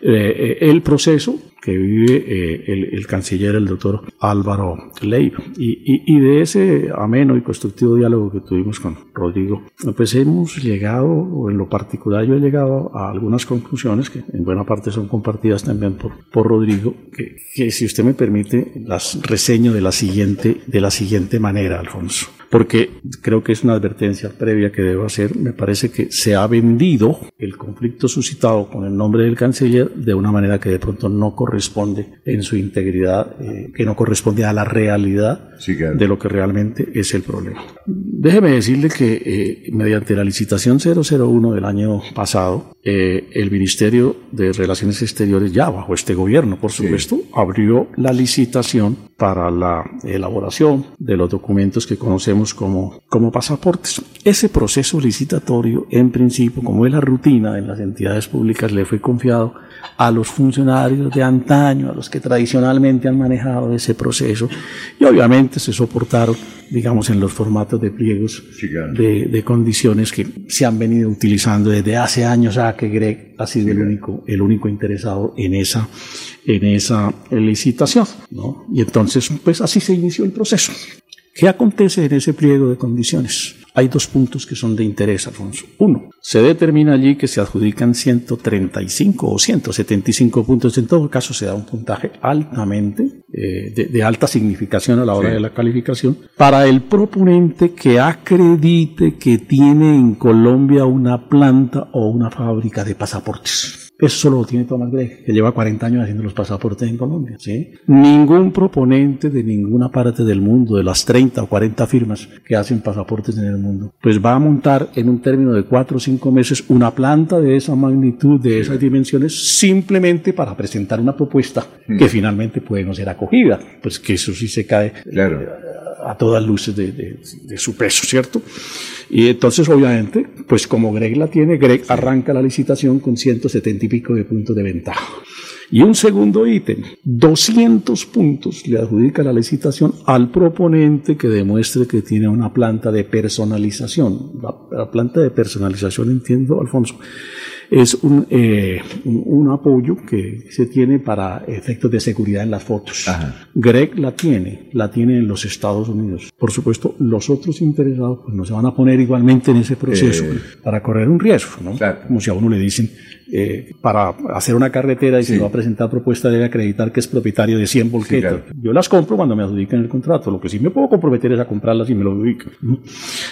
Eh, el proceso que vive eh, el, el, canciller, el doctor Álvaro Leiva. Y, y, y, de ese ameno y constructivo diálogo que tuvimos con Rodrigo, pues hemos llegado, o en lo particular yo he llegado a algunas conclusiones que en buena parte son compartidas también por, por Rodrigo, que, que si usted me permite, las reseño de la siguiente, de la siguiente manera, Alfonso porque creo que es una advertencia previa que debo hacer. Me parece que se ha vendido el conflicto suscitado con el nombre del canciller de una manera que de pronto no corresponde en su integridad, eh, que no corresponde a la realidad sí, claro. de lo que realmente es el problema. Déjeme decirle que eh, mediante la licitación 001 del año pasado, eh, el Ministerio de Relaciones Exteriores, ya bajo este gobierno, por supuesto, sí. abrió la licitación para la elaboración de los documentos que conocemos como, como pasaportes. Ese proceso licitatorio, en principio, como es la rutina en las entidades públicas, le fue confiado a los funcionarios de antaño, a los que tradicionalmente han manejado ese proceso, y obviamente se soportaron, digamos, en los formatos de pliegos de, de, condiciones que se han venido utilizando desde hace años a que Greg ha sido el, único, el único interesado en esa, en esa licitación. ¿no? Y entonces, pues así se inició el proceso. ¿Qué acontece en ese pliego de condiciones? Hay dos puntos que son de interés, Alfonso. Uno, se determina allí que se adjudican 135 o 175 puntos. En todo caso, se da un puntaje altamente, eh, de, de, alta significación a la hora sí. de la calificación, para el proponente que acredite que tiene en Colombia una planta o una fábrica de pasaportes. Eso solo lo tiene Thomas Gregg, que lleva 40 años haciendo los pasaportes en Colombia. ¿sí? Ningún proponente de ninguna parte del mundo, de las 30 o 40 firmas que hacen pasaportes en el mundo, pues va a montar en un término de 4 o 5 meses una planta de esa magnitud, de esas dimensiones, simplemente para presentar una propuesta mm. que finalmente puede no ser acogida. Pues que eso sí se cae claro. A todas luces de, su peso, ¿cierto? Y entonces, obviamente, pues como Greg la tiene, Greg arranca la licitación con 170 y pico de puntos de ventaja. Y un segundo ítem, 200 puntos le adjudica la licitación al proponente que demuestre que tiene una planta de personalización. La planta de personalización, entiendo, Alfonso, es un, eh, un, un, apoyo que se tiene para efectos de seguridad en las fotos. Ajá. Greg la tiene, la tiene en los Estados Unidos. Por supuesto, los otros interesados pues, no se van a poner igualmente en ese proceso eh, para correr un riesgo, ¿no? Claro. Como si a uno le dicen, eh, para hacer una carretera y sí. se va a presentar propuesta debe acreditar que es propietario de 100 volquetas. Sí, claro. Yo las compro cuando me adjudican el contrato. Lo que sí me puedo comprometer es a comprarlas y me lo adjudican.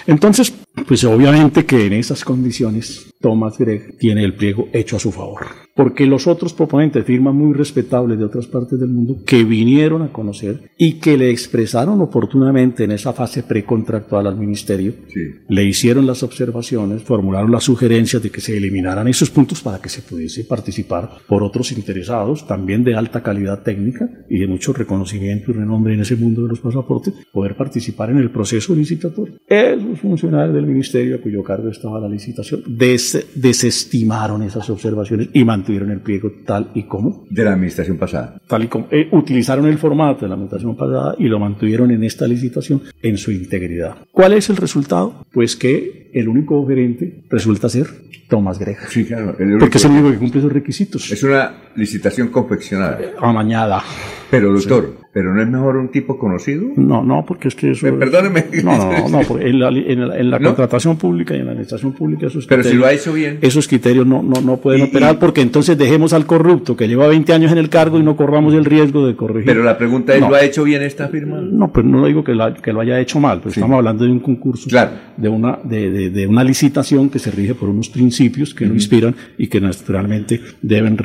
Entonces, pues obviamente que en esas condiciones Thomas Gregg tiene el pliego hecho a su favor. Porque los otros proponentes, firmas muy respetables de otras partes del mundo, que vinieron a conocer y que le expresaron oportunamente en esa fase precontractual al ministerio, sí. le hicieron las observaciones, formularon las sugerencias de que se eliminaran esos puntos para que se pudiese participar por otros interesados, también de alta calidad técnica y de mucho reconocimiento y renombre en ese mundo de los pasaportes, poder participar en el proceso licitatorio. Esos funcionarios del ministerio a cuyo cargo estaba la licitación des desestimaron esas observaciones y mantuvieron el pliego tal y como. De la administración pasada. Tal y como. Eh, utilizaron el formato de la administración pasada y lo mantuvieron en esta licitación en su integridad. ¿Cuál es el resultado? Pues que el único gerente resulta ser Tomás. Sí, claro. Porque es el único que cumple esos requisitos. Es una licitación confeccionada. Amañada. Pero, doctor, sí. ¿pero no es mejor un tipo conocido? No, no, porque es que eso... Perdóneme. No, no, no, en la, en la, en la ¿No? contratación pública y en la administración pública esos Pero si lo ha hecho bien. Esos criterios no, no, no pueden y, operar y, porque entonces dejemos al corrupto que lleva 20 años en el cargo y no corramos el riesgo de corregir. Pero la pregunta es, no. ¿lo ha hecho bien esta firma? No, pues no digo que, la, que lo haya hecho mal, pero sí. estamos hablando de un concurso, claro. de, una, de, de, de, una licitación que se rige por unos principios que uh -huh. lo inspiran y que naturalmente deben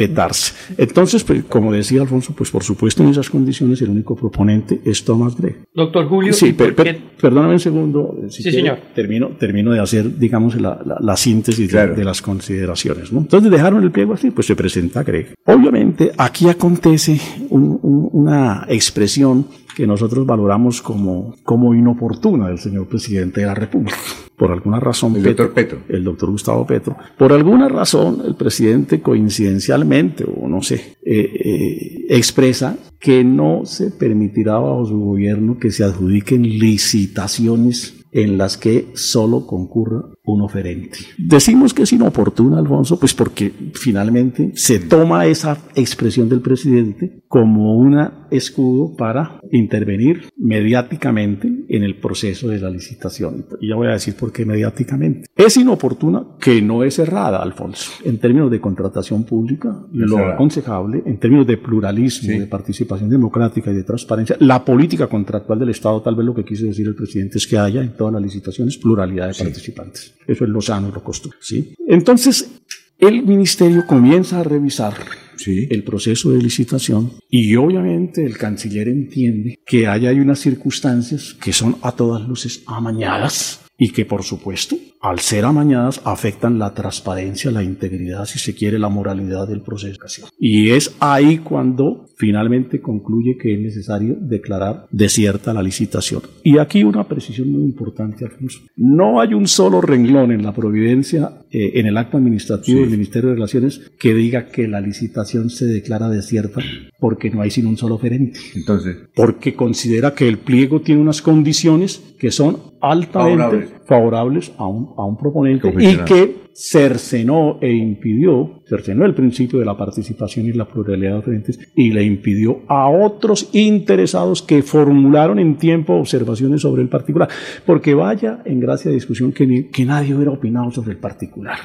respetarse. Entonces, pues, como decía Alfonso, pues por supuesto en esas condiciones el único proponente es Thomas Gregg. Doctor Julio. Sí, per, per, perdóname un segundo. Si sí, señor. Termino, termino de hacer, digamos, la, la, la síntesis claro. de, de, las consideraciones. ¿no? Entonces dejaron el pliego así, pues se presenta Gregg. Obviamente aquí acontece un, un, una expresión que nosotros valoramos como, como inoportuna del señor presidente de la República. Por alguna razón, el doctor Petro, el doctor Gustavo Petro, por alguna razón el presidente coincidencialmente, o no sé, eh, eh, expresa que no se permitirá bajo su gobierno que se adjudiquen licitaciones en las que solo concurra un oferente. Decimos que es inoportuna, Alfonso, pues porque finalmente se toma esa expresión del presidente como un escudo para intervenir mediáticamente en el proceso de la licitación. Y ya voy a decir por qué mediáticamente. Es inoportuna que no es errada, Alfonso. En términos de contratación pública, lo aconsejable, en términos de pluralismo, de participación democrática y de transparencia, la política contractual del Estado, tal vez lo que quiso decir el presidente es que haya todas las licitaciones pluralidad de participantes. Eso es lo sano lo costo. ¿sí? Entonces, el ministerio comienza a revisar el proceso de licitación y obviamente el canciller entiende que hay, hay unas circunstancias que son a todas luces amañadas y que por supuesto al ser amañadas afectan la transparencia, la integridad, si se quiere, la moralidad del proceso. Y es ahí cuando finalmente concluye que es necesario declarar desierta la licitación. Y aquí una precisión muy importante, Alfonso. No hay un solo renglón en la providencia, eh, en el acto administrativo del Ministerio de Relaciones, que diga que la licitación se declara desierta porque no hay sino un solo oferente. Entonces. Porque considera que el pliego tiene unas condiciones que son altamente favorables, a, un, a un proponente y que cercenó e impidió, cercenó el principio de la participación y la pluralidad de oferentes y le impidió a otros interesados que formularon en tiempo observaciones sobre el particular. Porque vaya en gracia de discusión que, que nadie hubiera opinado sobre el particular.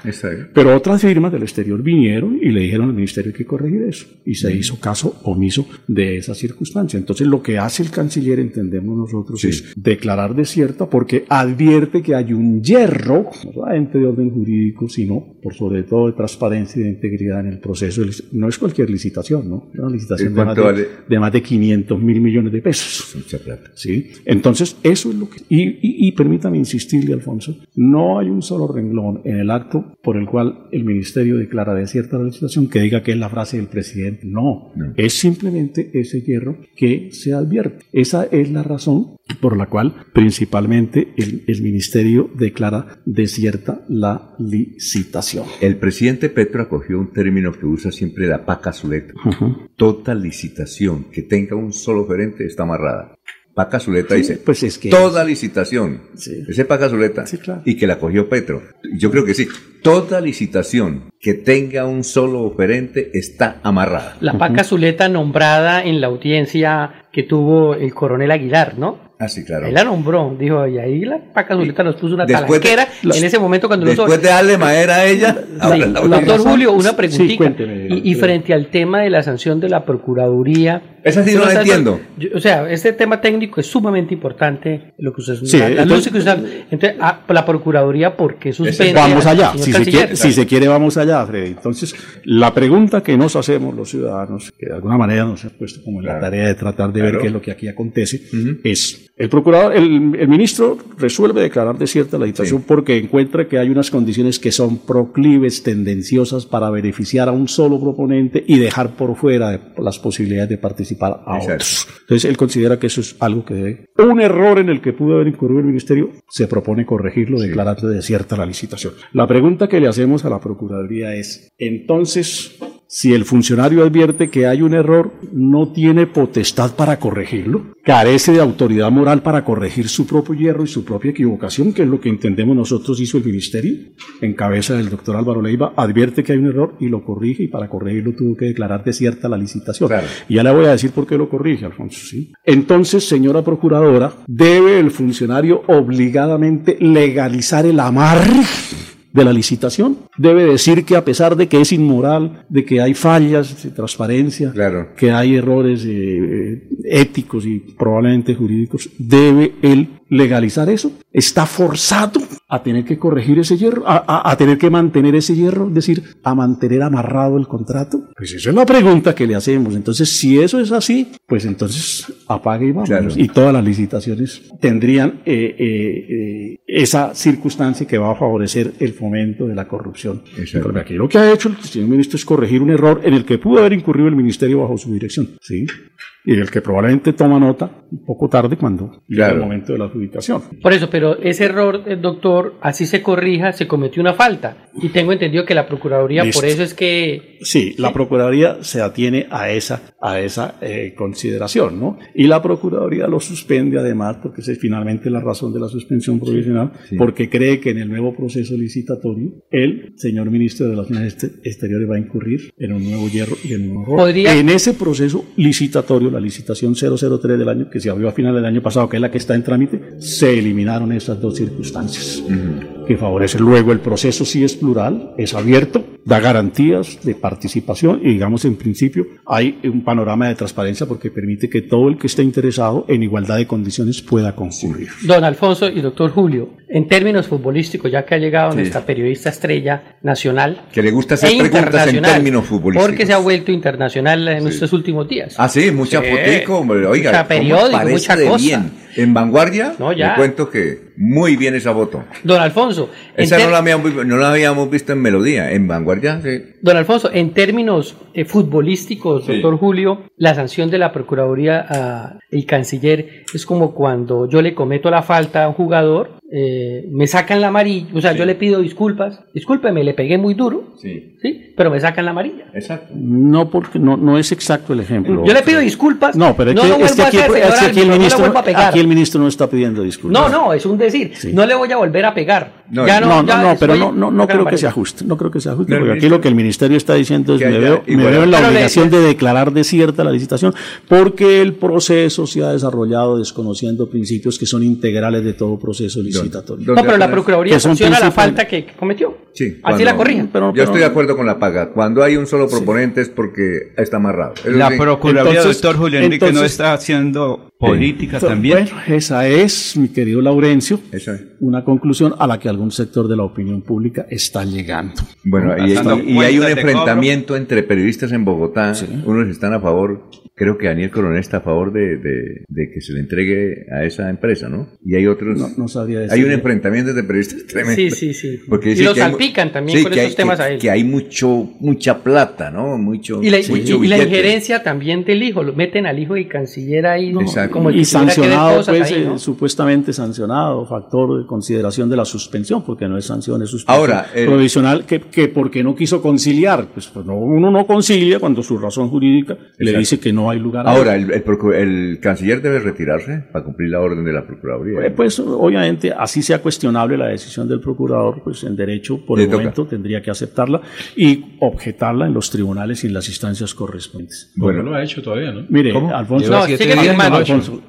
Pero otras firmas del exterior vinieron y le dijeron al ministerio que corregir eso. Y se hizo caso omiso de esa circunstancia. Entonces lo que hace el canciller, entendemos nosotros, es declarar desierta porque advierte que hay un hierro, solamente de orden jurídico, sino por sobre todo de transparencia y de integridad en el proceso. No es cualquier licitación, ¿no? Es una licitación de más de, de más de, 500 mil millones de pesos. Mucha plata. ¿Sí? Entonces, eso es lo que... Y, y, y, permítame insistirle, Alfonso, no hay un solo renglón en el acto por el cual el Ministerio declara desierta la licitación que diga que es la frase del presidente. No, no. es simplemente ese hierro que se advierte. Esa es la razón por la cual principalmente el, el Ministerio declara desierta la licitación. El presidente Petro acogió un término que usa siempre la paca zuleta. Uh -huh. Toda licitación que tenga un solo oferente está amarrada. Paca Zuleta sí, dice, pues es que toda es. licitación, sí. ese Paca Zuleta, sí, claro. y que la cogió Petro. Yo creo que sí, toda licitación que tenga un solo oferente está amarrada. La Paca Zuleta nombrada en la audiencia que tuvo el coronel Aguilar, ¿no? Ah, sí, claro. Él la nombró, dijo, y ahí la Paca Zuleta nos puso una después talanquera de, en ese momento cuando Después nosotros, de darle madera a ella. Sí, doctor Julio, una preguntita. Sí, cuénteme, y, y, frente al tema de la sanción de la Procuraduría. Esa sí no la entiendo. Yo, o sea, este tema técnico es sumamente importante, lo que usted sí, la, la entonces, que usted, entonces, a, la Procuraduría, ¿por qué suspende? Vamos allá, si se, quiere, si se, quiere, vamos allá, Freddy. Entonces, la pregunta que nos hacemos los ciudadanos, que de alguna manera nos ha puesto como en claro. la tarea de tratar de claro. ver qué es lo que aquí acontece, uh -huh. es, el procurador, el, el, ministro resuelve declarar desierta la dictación sí. porque encuentra que hay unas condiciones que son proclives, tendenciosas para beneficiar a un solo proponente y dejar por fuera las posibilidades de participar a Exacto. otros. Entonces, él considera que eso es algo que debe. Un error en el que pudo haber incurrido el ministerio, se propone corregirlo, sí. declarando desierta la licitación. La pregunta que le hacemos a la Procuraduría es, entonces, si el funcionario advierte que hay un error, no tiene potestad para corregirlo, carece de autoridad moral para corregir su propio hierro y su propia equivocación, que es lo que entendemos nosotros hizo el ministerio, en cabeza del doctor Álvaro Leiva, advierte que hay un error y lo corrige, y para corregirlo tuvo que declarar desierta la licitación. Claro. Y ya le voy a decir por qué lo corrige, Alfonso. ¿sí? Entonces, señora procuradora, debe el funcionario obligadamente legalizar el amarre de la licitación. Debe decir que a pesar de que es inmoral, de que hay fallas de transparencia, claro. que hay errores eh, éticos y probablemente jurídicos, debe él legalizar eso. Está forzado a tener que corregir ese hierro, a, a, a, tener que mantener ese hierro, es decir, a mantener amarrado el contrato. Pues esa es la pregunta que le hacemos. Entonces, si eso es así, pues entonces apague y vamos. Claro. Y todas las licitaciones tendrían eh, eh, esa circunstancia que va a favorecer el fomento de la corrupción. Pero aquí lo que ha hecho el señor ministro es corregir un error en el que pudo haber incurrido el ministerio bajo su dirección. ¿sí? Y del que probablemente toma nota un poco tarde cuando llega el momento de la adjudicación. Por eso, pero ese error, eh, doctor, así se corrija, se cometió una falta. Y tengo entendido que la Procuraduría, por eso es que... Sí, la Procuraduría se atiene a esa, a esa eh, consideración, ¿no? Y la Procuraduría lo suspende además, porque esa es finalmente la razón de la suspensión provisional, porque cree que en el nuevo proceso licitatorio el señor ministro de Relaciones Exteriores va a incurrir en un nuevo hierro y en un nuevo ¿Podría... En ese proceso licitatorio la licitación 003 del año, que se abrió a final del año pasado, que es la que está en trámite, se eliminaron esas dos circunstancias, que favorecen luego el proceso si es plural, es abierto, da garantías de participación y digamos en principio hay un panorama de transparencia porque permite que todo el que esté interesado en igualdad de condiciones pueda concurrir. Don Alfonso y doctor Julio, en términos futbolísticos, ya que ha llegado nuestra periodista estrella nacional. Que le gusta hacer e preguntas en términos futbolísticos. Porque se ha vuelto internacional en estos últimos días. Ah, sí, mucha fotico, oiga, mucha periódico, mucha cosa. bien. En Vanguardia, no, ya. le cuento que muy bien esa foto. Don Alfonso. Esa no la, habíamos, no la, habíamos, visto en Melodía, en Vanguardia, sí. Don Alfonso, en términos eh, futbolísticos, doctor Julio, la sanción de la Procuraduría al canciller es como cuando yo le cometo la falta a un jugador eh, me sacan la amarilla, o sea, yo le pido disculpas, discúlpeme, le pegué muy duro, sí. ¿sí? pero me sacan la amarilla. Exacto. No, porque no, no es exacto el ejemplo. Yo le pido disculpas. No, pero es que, aquí, el ministro, aquí, el ministro, no está pidiendo disculpas. No, no, es un decir. No le voy a volver a pegar. No, no, no, pero no, no, no creo que sea justo. No creo que sea justo, porque aquí lo que el ministerio está diciendo es me veo, me veo en la obligación de declarar desierta la licitación porque el proceso se ha desarrollado desconociendo principios que son integrales de todo proceso licitatorio no, pero la Procuraduría sanciona la falta que cometió. Sí. Así la corrigen. Pero, yo estoy de acuerdo con la paga. Cuando hay un solo proponente es porque está amarrado. la Procuraduría, doctor Julio Enrique, no está haciendo política también. Bueno, esa es, mi querido Laurencio, una conclusión a la que algún sector de la opinión pública está llegando. Bueno, y, hay un enfrentamiento entre periodistas en Bogotá. Unos están a favor creo que Daniel Coronel está a favor de, de, que se le entregue a esa empresa, ¿no? Y hay otros. No, no sabría decir. Hay un enfrentamiento de periodistas tremendo. Sí, sí, sí. Porque y lo salpican también con esos temas a él. Que hay mucho, mucha plata, ¿no? Mucho. Y la, y, la injerencia también del hijo. Lo meten al hijo y canciller ahí. ¿no? Como y sancionado, pues, eh, supuestamente sancionado, factor de consideración de la suspensión, porque no es sanción, es suspensión Ahora, provisional, que, que porque no quiso conciliar. Pues, pues uno no concilia cuando su razón jurídica le dice que no hay lugar. Ahora, el, el, canciller debe retirarse para cumplir la orden de la Procuraduría. Pues, pues, obviamente, así sea cuestionable la decisión del procurador, pues en derecho, por el momento, tendría que aceptarla y objetarla en los tribunales y en las instancias correspondientes. Bueno, no lo ha hecho todavía, ¿no? Mire, Alfonso,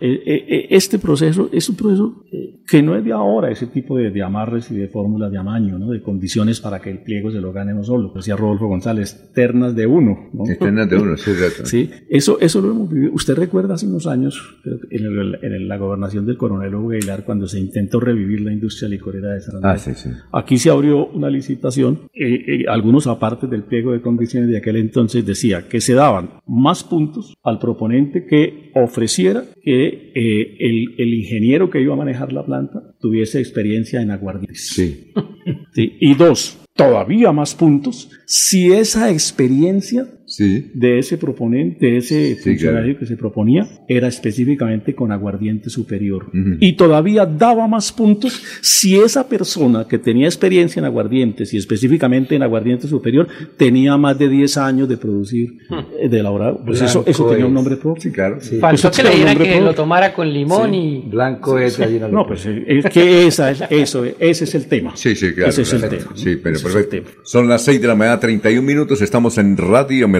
eh, eh, eh, este proceso es un proceso que no es de ahora, ese tipo de, amarres y de fórmulas de amaño, ¿no? de condiciones para que el pliego se lo gane no solo, decía Rodolfo González, ternas de uno. ¿no? Ternas de uno, sí, sí, eso, eso lo hemos vivido. Usted recuerda hace unos años, en, la gobernación del coronel Hugo Aguilar, cuando se intentó revivir la industria licorera de San ah, sí, sí. Aquí se abrió una licitación, eh, eh, algunos aparte del pliego de condiciones de aquel entonces decía que se daban más puntos al proponente que ofreciera que eh, el, el, ingeniero que iba a manejar la planta tuviese experiencia en aguardientes. Sí. sí. Y dos, todavía más puntos si esa experiencia de ese proponente, de ese funcionario que se proponía, era específicamente con aguardiente superior. Y todavía daba más puntos si esa persona que tenía experiencia en aguardientes y específicamente en aguardiente superior tenía más de 10 años de producir, eh, de elaborar. Pues eso, eso tenía un nombre propio. Sí, claro. Faltó que le diera que lo tomara con limón y. Blanco es No, pues es que esa es, eso, ese es el tema. Sí, sí, claro. Ese es el tema. Sí, pero perfecto. Son las 6 de la mañana, 31 minutos, estamos en Radio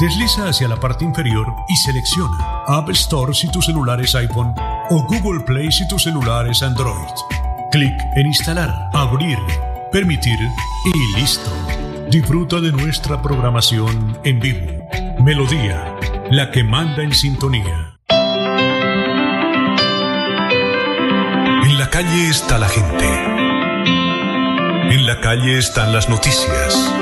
Desliza hacia la parte inferior y selecciona App Store si tu celular es iPhone o Google Play si tu celular es Android. Clic en Instalar, Abrir, Permitir y listo. Disfruta de nuestra programación en vivo. Melodía, la que manda en sintonía. En la calle está la gente. En la calle están las noticias.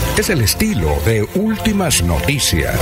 Es el estilo de Últimas Noticias.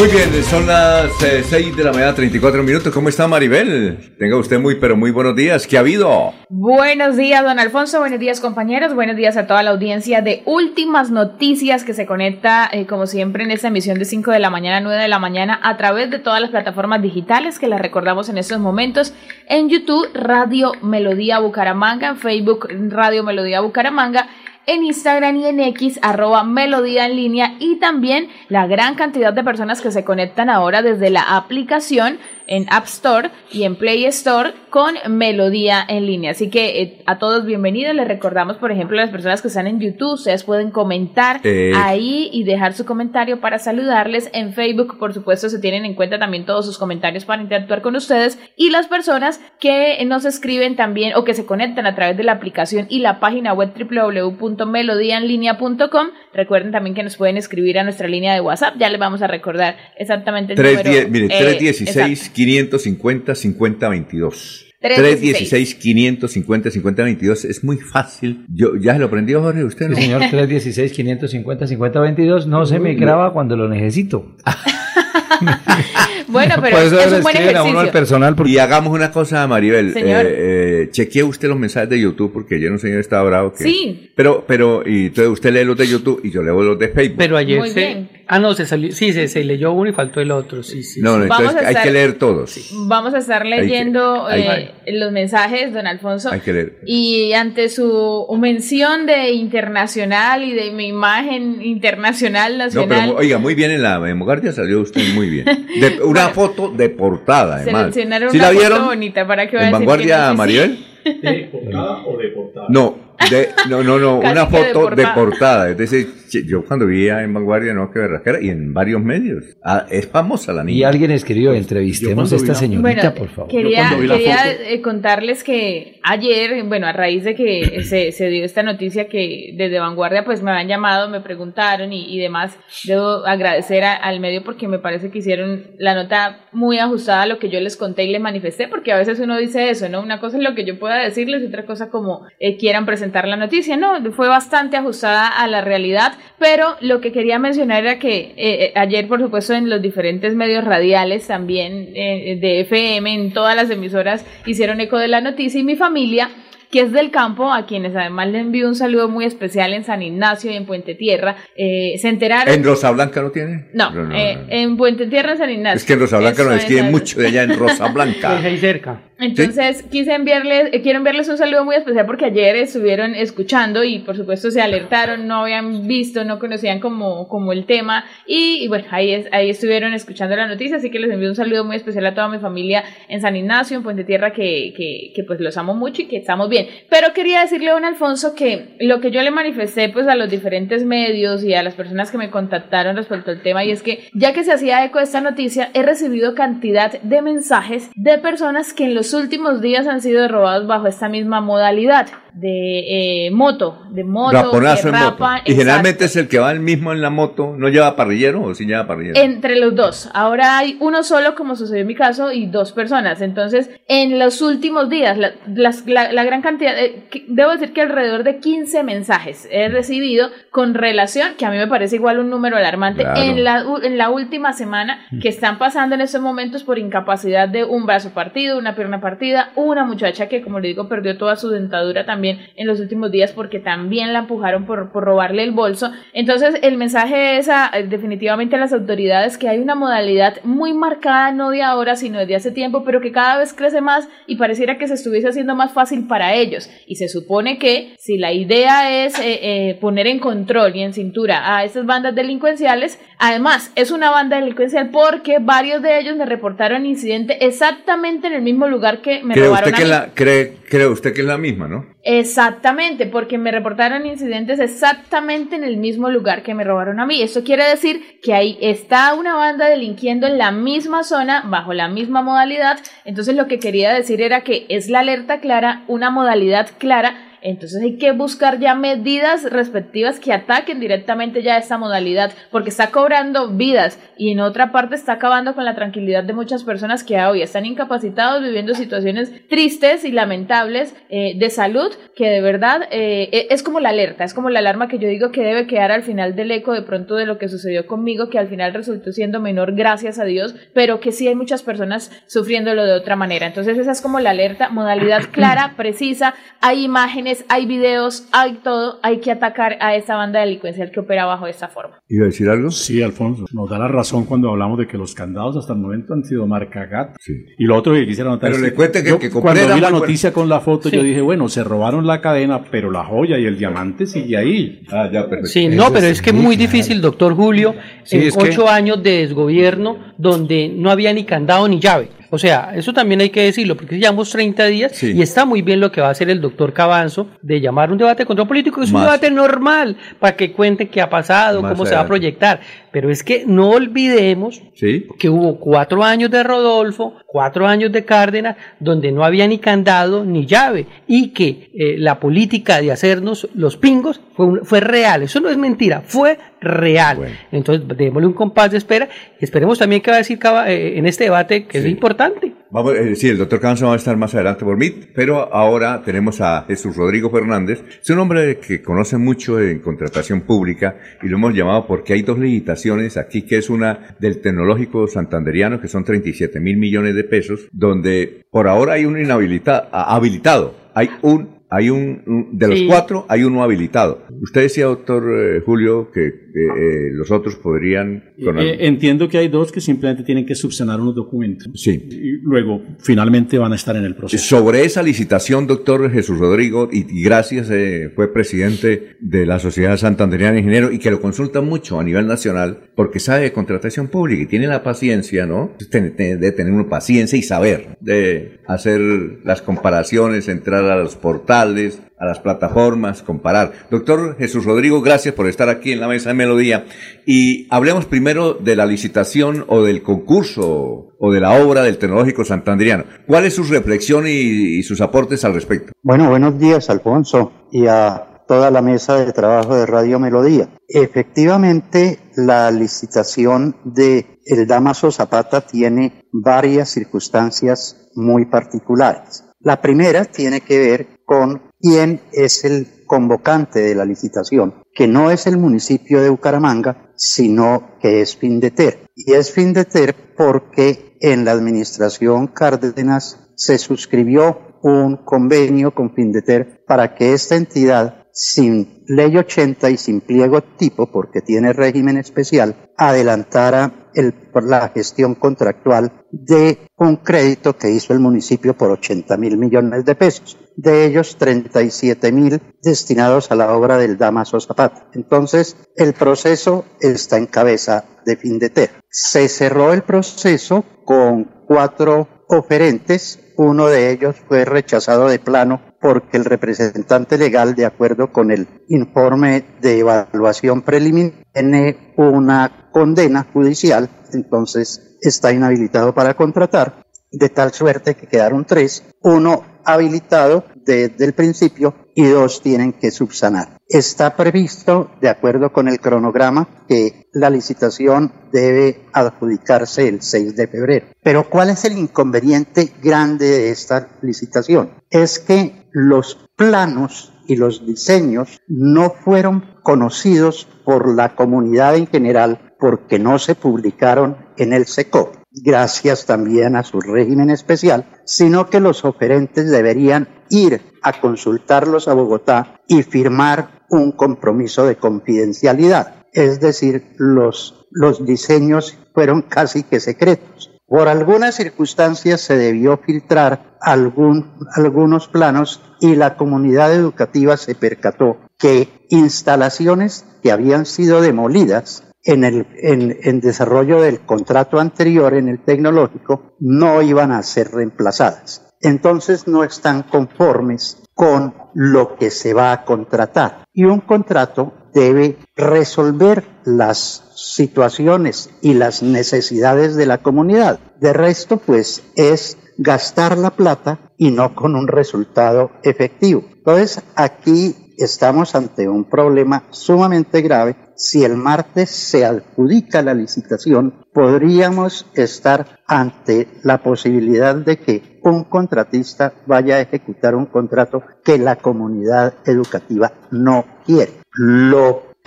Muy bien, son las 6 de la mañana, 34 minutos. ¿Cómo está Maribel? Tenga usted muy, pero muy buenos días. ¿Qué ha habido? Buenos días, don Alfonso. Buenos días, compañeros. Buenos días a toda la audiencia de Últimas Noticias que se conecta, eh, como siempre, en esta emisión de 5 de la mañana, 9 de la mañana, a través de todas las plataformas digitales que las recordamos en estos momentos. En YouTube, Radio Melodía Bucaramanga. En Facebook, Radio Melodía Bucaramanga en Instagram y en X, arroba Melodía en línea y también la gran cantidad de personas que se conectan ahora desde la aplicación en App Store y en Play Store con Melodía en línea. Así que eh, a todos bienvenidos. Les recordamos, por ejemplo, a las personas que están en YouTube, ustedes pueden comentar Eh. ahí y dejar su comentario para saludarles. En Facebook, por supuesto, se tienen en cuenta también todos sus comentarios para interactuar con ustedes. Y las personas que nos escriben también o que se conectan a través de la aplicación y la página web www.melodiaenlinea.com. Recuerden también que nos pueden escribir a nuestra línea de WhatsApp. Ya les vamos a recordar exactamente el número. 310, mire, Eh, 316 550 5022. 316. 316 550 5022 es muy fácil. Yo ya se lo aprendió Jorge, usted no. Sí, señor, 316 550 5022 no se me graba cuando lo necesito. Bueno, pero Por eso es un buen escriben a uno al ejercicio. personal porque Y hagamos una cosa, Maribel. Señor. Eh, eh, chequee usted los mensajes de YouTube porque ayer un señor estaba bravo. Que... Sí. Pero, pero, y entonces usted lee los de YouTube y yo leo los de Facebook. Pero ayer Muy se... bien. Ah, no, se salió... Sí, se, se leyó uno y faltó el otro. Sí, sí. no, no, Vamos entonces a hay estar- que leer todos. Vamos a estar leyendo hay eh, los mensajes, don Alfonso. Hay que leer. Y ante su mención de internacional y de mi imagen internacional, No, nacional, pero oiga, muy bien en la Vanguardia salió usted muy bien. De- una foto de portada, además. seleccionaron ¿Sí una la foto vieron? bonita para que ¿En que Vanguardia, no. Maribel? ¿De portada o de portada? No, de, no, no, no, una de foto de portada. Es decir, che, yo cuando vi en Vanguardia, no, que berraquera, y en varios medios. Ah, es famosa la niña. y alguien escribió, entrevistemos a esta señorita, Bueno, por favor. quería, foto- eh, contarles que ayer, bueno, a raíz de que se, se dio esta noticia que desde Vanguardia pues me habían llamado, me preguntaron y, y demás, debo agradecer a- al medio porque me parece que hicieron la nota muy ajustada a lo que yo les conté y les manifesté, porque a veces uno dice eso, ¿no? Una cosa es lo que yo pueda decirles y otra cosa como eh, quieran presentar la noticia, ¿no? Fue bastante ajustada a la realidad, pero lo que quería mencionar era que eh, eh, ayer, por supuesto, en los diferentes medios radiales también eh, de FM, en todas las emisoras, hicieron eco de la noticia y mi familia que es del campo, a quienes además le envío un saludo muy especial en San Ignacio y en Puente Tierra, eh, se enteraron... ¿En Rosa Blanca no tiene? No, no, eh, no. en Puente Tierra, en San Ignacio. Es que en Rosa Blanca Eso nos es, escriben mucho de allá en Rosa Blanca. ahí cerca. Entonces quise enviarles, eh, quiero enviarles un saludo muy especial porque ayer estuvieron escuchando y por supuesto se alertaron, no habían visto, no conocían como, como el tema y, bueno, ahí, es, ahí estuvieron escuchando la noticia, así que les envío un saludo muy especial a toda mi familia en San Ignacio, en Puente Tierra, que, que, pues los amo mucho y que estamos bien. Pero quería decirle a don Alfonso que lo que yo le manifesté pues a los diferentes medios y a las personas que me contactaron respecto al tema y es que ya que se hacía eco de esta noticia, he recibido cantidad de mensajes de personas que en los últimos días han sido robados bajo esta misma modalidad de eh, moto, de moto, Raponazo que en moto. rapa, Y generalmente es el que va el mismo en la moto, ¿no lleva parrillero o sí lleva parrillero? Entre los dos. Ahora hay uno solo, como sucedió en mi caso, y dos personas. Entonces, en los últimos días, la, las- la- la gran cantidad, eh, que- debo decir que alrededor de 15 mensajes he recibido con relación, que a mí me parece igual un número alarmante, Claro. en, la, en la última semana, que están pasando en estos momentos por incapacidad de un brazo partido, una pierna partida, una muchacha que, como le digo, perdió toda su dentadura también en los últimos días porque también la empujaron por, por robarle el bolso. Entonces, el mensaje es a, eh, definitivamente a las autoridades que hay una modalidad muy marcada, no de ahora, sino desde hace tiempo, pero que cada vez crece más y pareciera que se estuviese haciendo más fácil para ellos. Y se supone que si la idea es eh, eh, poner en control y en cintura a estas bandas delincuenciales, además es una banda delincuencial porque varios de ellos me reportaron incidente exactamente en el mismo lugar que me ¿Cree robaron usted, a que mí. la, cree, cree usted que es la misma, no? Exactamente, porque me reportaron incidentes exactamente en el mismo lugar que me robaron a mí. Eso quiere decir que ahí está una banda delinquiendo en la misma zona, bajo la misma modalidad. Entonces lo que quería decir era que es la alerta clara, una modalidad clara. Entonces hay que buscar ya medidas respectivas que ataquen directamente ya esta modalidad, porque está cobrando vidas y en otra parte está acabando con la tranquilidad de muchas personas que hoy están incapacitados, viviendo situaciones tristes y lamentables eh, de salud, que de verdad eh, e- es como la alerta, es como la alarma que yo digo que debe quedar al final del eco de pronto de lo que sucedió conmigo, que al final resultó siendo menor, gracias a Dios, pero que sí hay muchas personas sufriéndolo de otra manera. Entonces esa es como la alerta, modalidad clara, precisa, hay imágenes, hay videos, hay todo, hay que atacar a esta banda delincuencial que opera bajo esta forma. ¿Iba a decir algo? Sí, Alfonso, nos da la razón cuando hablamos de que los candados hasta el momento han sido marca GAT. Y lo otro que quisiera notar Pero es le cuente que yo que cuando vi la noticia con la foto, Sí. yo dije, bueno, se robaron la cadena, pero la joya y el diamante sigue ahí. Ah, ya, perfecto. Sí, no, pero es que muy difícil, doctor Julio, Sí, en es que- ocho años de desgobierno donde no había ni candado ni llave. O sea, eso también hay que decirlo, porque llevamos 30 días y está muy bien lo que va a hacer el doctor Cabanzo de llamar un debate de control político, que es un debate normal, para que cuente qué ha pasado, Más cómo se va a proyectar. Pero es que no olvidemos Sí. que hubo cuatro años de Rodolfo, cuatro años de Cárdenas, donde no había ni candado ni llave, y que eh, la política de hacernos los pingos fue, un- fue real. Eso no es mentira, fue real. Entonces, démosle un compás de espera y esperemos también que va a decir eh, en este debate que es importante. Vamos, eh, sí, el doctor Canso va a estar más adelante por mí, pero ahora tenemos a Jesús Rodrigo Fernández. Es un hombre que conoce mucho en contratación pública y lo hemos llamado porque hay dos licitaciones aquí, que es una del tecnológico santanderiano, que son 37 mil millones de pesos, donde por ahora hay un inhabilitado, habilitado. Hay un hay un, un- de los Sí. cuatro hay uno habilitado. Usted decía, doctor eh, Julio, que eh, eh, los otros podrían con Eh, entiendo que hay dos que simplemente tienen que subsanar unos documentos. Sí. Y luego, finalmente van a estar en el proceso. Sobre esa licitación, doctor Jesús Rodrigo, y, y gracias, eh, fue presidente de la Sociedad Santanderiana de Ingenieros y que lo consulta mucho a nivel nacional porque sabe de contratación pública y tiene la paciencia, ¿no? Ten- ten- De tener una paciencia y saber de hacer las comparaciones, entrar a los portales, a las plataformas, comparar. Doctor Jesús Rodrigo, gracias por estar aquí en la mesa de Melodía y hablemos primero de la licitación o del concurso o de la obra del Tecnológico Santanderiano. ¿Cuál es su reflexión y, y sus aportes al respecto? Bueno, buenos días, Alfonso, y a toda la mesa de trabajo de Radio Melodía. Efectivamente, la licitación de El Damaso Zapata tiene varias circunstancias muy particulares. La primera tiene que ver con quién es el convocante de la licitación, que no es el municipio de Bucaramanga, sino que es Findeter. Y es Findeter porque en la administración Cárdenas se suscribió un convenio con Findeter para que esta entidad, sin ley 80 y sin pliego tipo, porque tiene régimen especial, adelantara el, la gestión contractual de un crédito que hizo el municipio por 80 mil millones de pesos. De ellos, 37 mil destinados a la obra del Damaso Zapata. Entonces, el proceso está en cabeza de Findeter. Se cerró el proceso con cuatro oferentes. Uno de ellos fue rechazado de plano porque el representante legal, de acuerdo con el informe de evaluación preliminar, tiene una condena judicial, entonces está inhabilitado para contratar, de tal suerte que quedaron tres, uno habilitado desde el principio y dos tienen que subsanar. Está previsto, de acuerdo con el cronograma, que la licitación debe adjudicarse el 6 de febrero. Pero ¿cuál es el inconveniente grande de esta licitación? Es que los planos y los diseños no fueron conocidos por la comunidad en general porque no se publicaron en el SECO, gracias también a su régimen especial, sino que los oferentes deberían ir a consultarlos a Bogotá y firmar un compromiso de confidencialidad. Es decir, los, los diseños fueron casi que secretos. Por algunas circunstancias se debió filtrar algún, algunos planos y la comunidad educativa se percató que instalaciones que habían sido demolidas en el desarrollo del contrato anterior en el tecnológico no iban a ser reemplazadas. Entonces no están conformes con lo que se va a contratar. Y un contrato debe resolver las situaciones y las necesidades de la comunidad. De resto, pues es gastar la plata y no con un resultado efectivo. Entonces, aquí estamos ante un problema sumamente grave. Si el martes se adjudica la licitación, podríamos estar ante la posibilidad de que un contratista vaya a ejecutar un contrato que la comunidad educativa no quiere.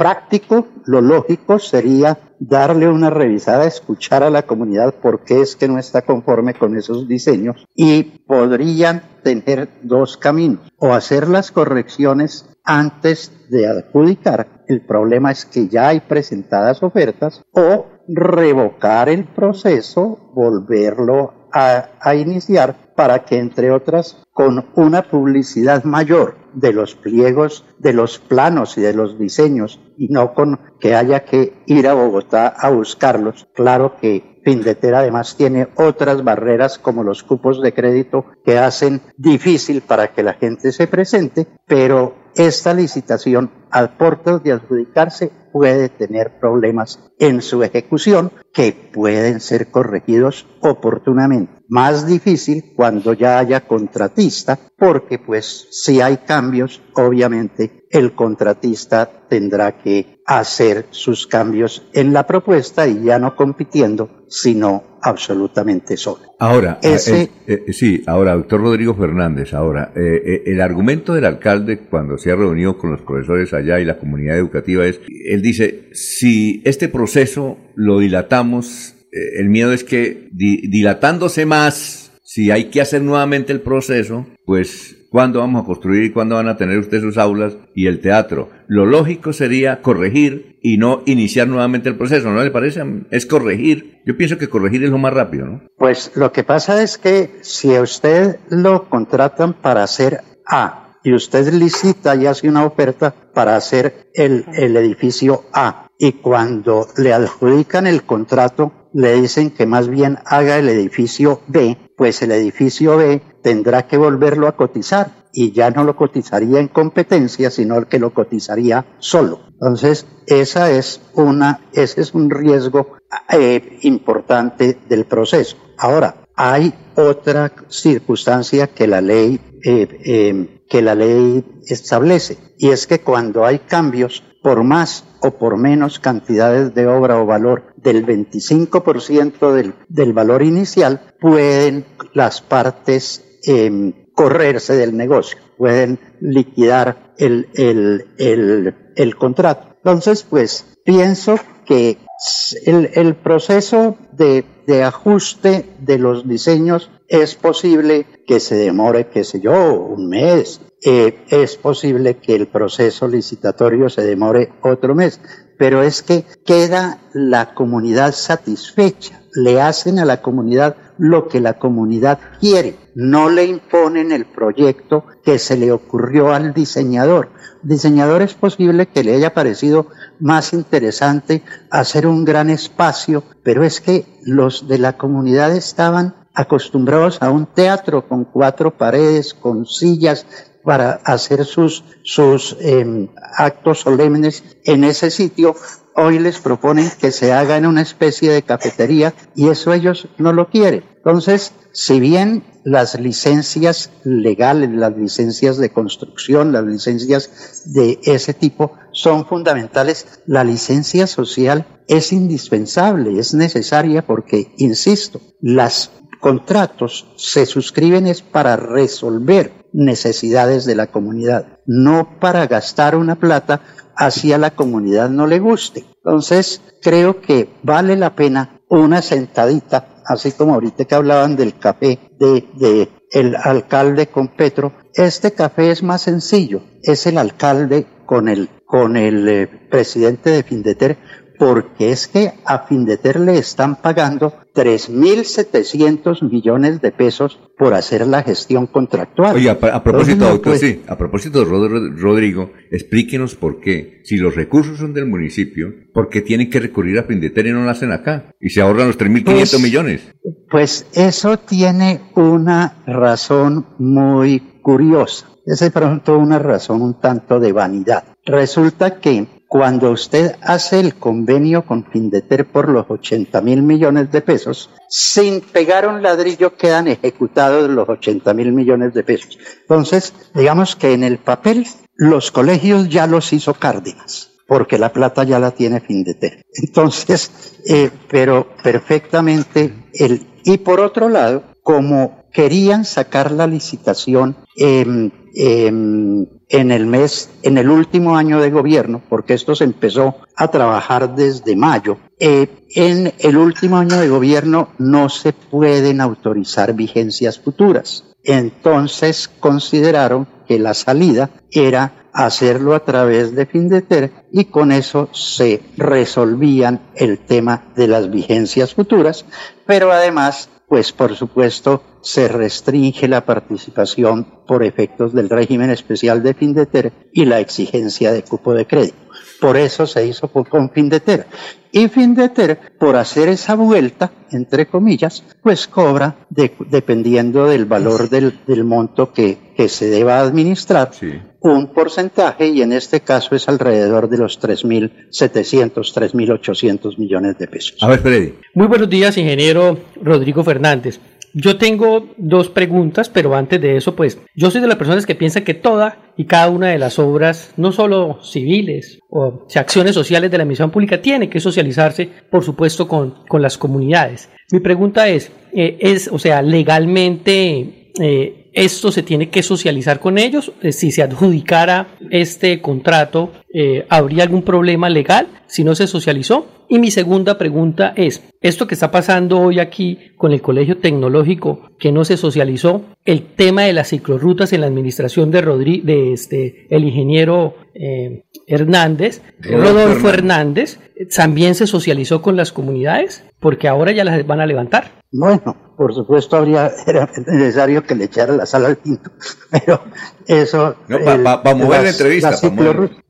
Práctico, lo lógico sería darle una revisada, escuchar a la comunidad por qué es que no está conforme con esos diseños y podrían tener dos caminos o hacer las correcciones antes de adjudicar. El problema es que ya hay presentadas ofertas o revocar el proceso, volverlo a, iniciar para que, entre otras, con una publicidad mayor de los pliegos, de los planos y de los diseños, y no con que haya que ir a Bogotá a buscarlos. Claro que Findeter además tiene otras barreras como los cupos de crédito que hacen difícil para que la gente se presente, pero esta licitación al portal de adjudicarse puede tener problemas en su ejecución que pueden ser corregidos oportunamente. Más difícil cuando ya haya contratista, porque pues si hay cambios, obviamente el contratista tendrá que hacer sus cambios en la propuesta y ya no compitiendo, sino absolutamente solo. Ahora, Ese, eh, eh, sí, ahora, doctor Rodrigo Fernández, ahora, eh, el argumento del alcalde cuando se ha reunido con los profesores allá y la comunidad educativa es, él dice, si este proceso lo dilatamos, el miedo es que dilatándose más, si hay que hacer nuevamente el proceso, pues cuándo vamos a construir y cuándo van a tener ustedes sus aulas y el teatro. Lo lógico sería corregir y no iniciar nuevamente el proceso, ¿no le parece? Es corregir. Yo pienso que corregir es lo más rápido, ¿no? Pues lo que pasa es que si a usted lo contratan para hacer A y usted licita y hace una oferta para hacer el, el edificio A y cuando le adjudican el contrato le dicen que más bien haga el edificio B, pues el edificio B tendrá que volverlo a cotizar y ya no lo cotizaría en competencia, sino que lo cotizaría solo. Entonces, esa es una, ese es un riesgo eh, importante del proceso. Ahora, hay otra circunstancia que la ley eh, eh, que la ley establece y es que cuando hay cambios por más o por menos cantidades de obra o valor del 25% del, del valor inicial pueden las partes eh, correrse del negocio, pueden liquidar el, el, el, el contrato. Entonces, pues pienso que el, proceso de, de, ajuste de los diseños es posible que se demore, qué sé yo, un mes. Eh, es posible que el proceso licitatorio se demore otro mes. pero es que queda la comunidad satisfecha, le hacen a la comunidad lo que la comunidad quiere, no le imponen el proyecto que se le ocurrió al diseñador. Diseñador es posible que le haya parecido más interesante hacer un gran espacio, pero es que los de la comunidad estaban acostumbrados a un teatro con cuatro paredes, con sillas para hacer sus, sus em, actos solemnes en ese sitio. Hoy les proponen que se haga en una especie de cafetería y eso ellos no lo quieren. Entonces, si bien las licencias legales, las licencias de construcción, las licencias de ese tipo son fundamentales, la licencia social es indispensable, es necesaria porque, insisto, las contratos se suscriben es para resolver necesidades de la comunidad, no para gastar una plata hacia la comunidad no le guste. Entonces, creo que vale la pena una sentadita, así como ahorita que hablaban del café de, el alcalde con Petro, este café es más sencillo, es el alcalde con el, con el eh, presidente de Findeter porque es que a Findeter le están pagando 3.700 millones de pesos por hacer la gestión contractual. Oye, a, propósito, doctor, sí, a propósito, Rodrigo, explíquenos por qué, si los recursos son del municipio, ¿por qué tienen que recurrir a Findeter y no lo hacen acá? Y se ahorran los 3.500 pues, millones. Pues eso tiene una razón muy curiosa. Esa es pronto una razón un tanto de vanidad. Resulta que cuando usted hace el convenio con Findeter por los 80 mil millones de pesos, sin pegar un ladrillo quedan ejecutados los 80 mil millones de pesos. Entonces, digamos que en el papel los colegios ya los hizo Cárdenas porque la plata ya la tiene Findeter. Entonces, eh, pero perfectamente el... Y por otro lado, como querían sacar la licitación eh, en el mes, en el último año de gobierno, porque esto se empezó a trabajar desde mayo. Eh, en el último año de gobierno no se pueden autorizar vigencias futuras. Entonces consideraron que la salida era hacerlo a través de Findeter y con eso se resolvían el tema de las vigencias futuras, pero además pues por supuesto se restringe la participación por efectos del régimen especial de Findeter y la exigencia de cupo de crédito. Por eso se hizo con Findeter. Y Findeter, por hacer esa vuelta, entre comillas, pues cobra dependiendo del valor del, monto que, que, se deba administrar, un porcentaje y en este caso es alrededor de los 3.700, 3.800 millones de pesos. A ver, Freddy. Muy buenos días, ingeniero Rodrigo Fernández. Yo tengo dos preguntas, pero antes de eso, pues yo soy de las personas que piensan que toda y cada una de las obras, no solo civiles o acciones sociales de la misión pública, tiene que socializarse, por supuesto, con, con las comunidades. Mi pregunta es, eh, es, o sea, legalmente eh, esto se tiene que socializar con ellos. Eh, si se adjudicara este contrato, eh, ¿habría algún problema legal si no se socializó? Y mi segunda pregunta es, esto que está pasando hoy aquí con el Colegio Tecnológico que no se socializó, el tema de las ciclorrutas en la administración de, de este, el ingeniero eh, Hernández, Rodolfo Hernández, también se socializó con las comunidades porque ahora ya las van a levantar. Bueno, por supuesto habría era necesario que le echara la sal al quinto, pero eso... vamos a mover la entrevista.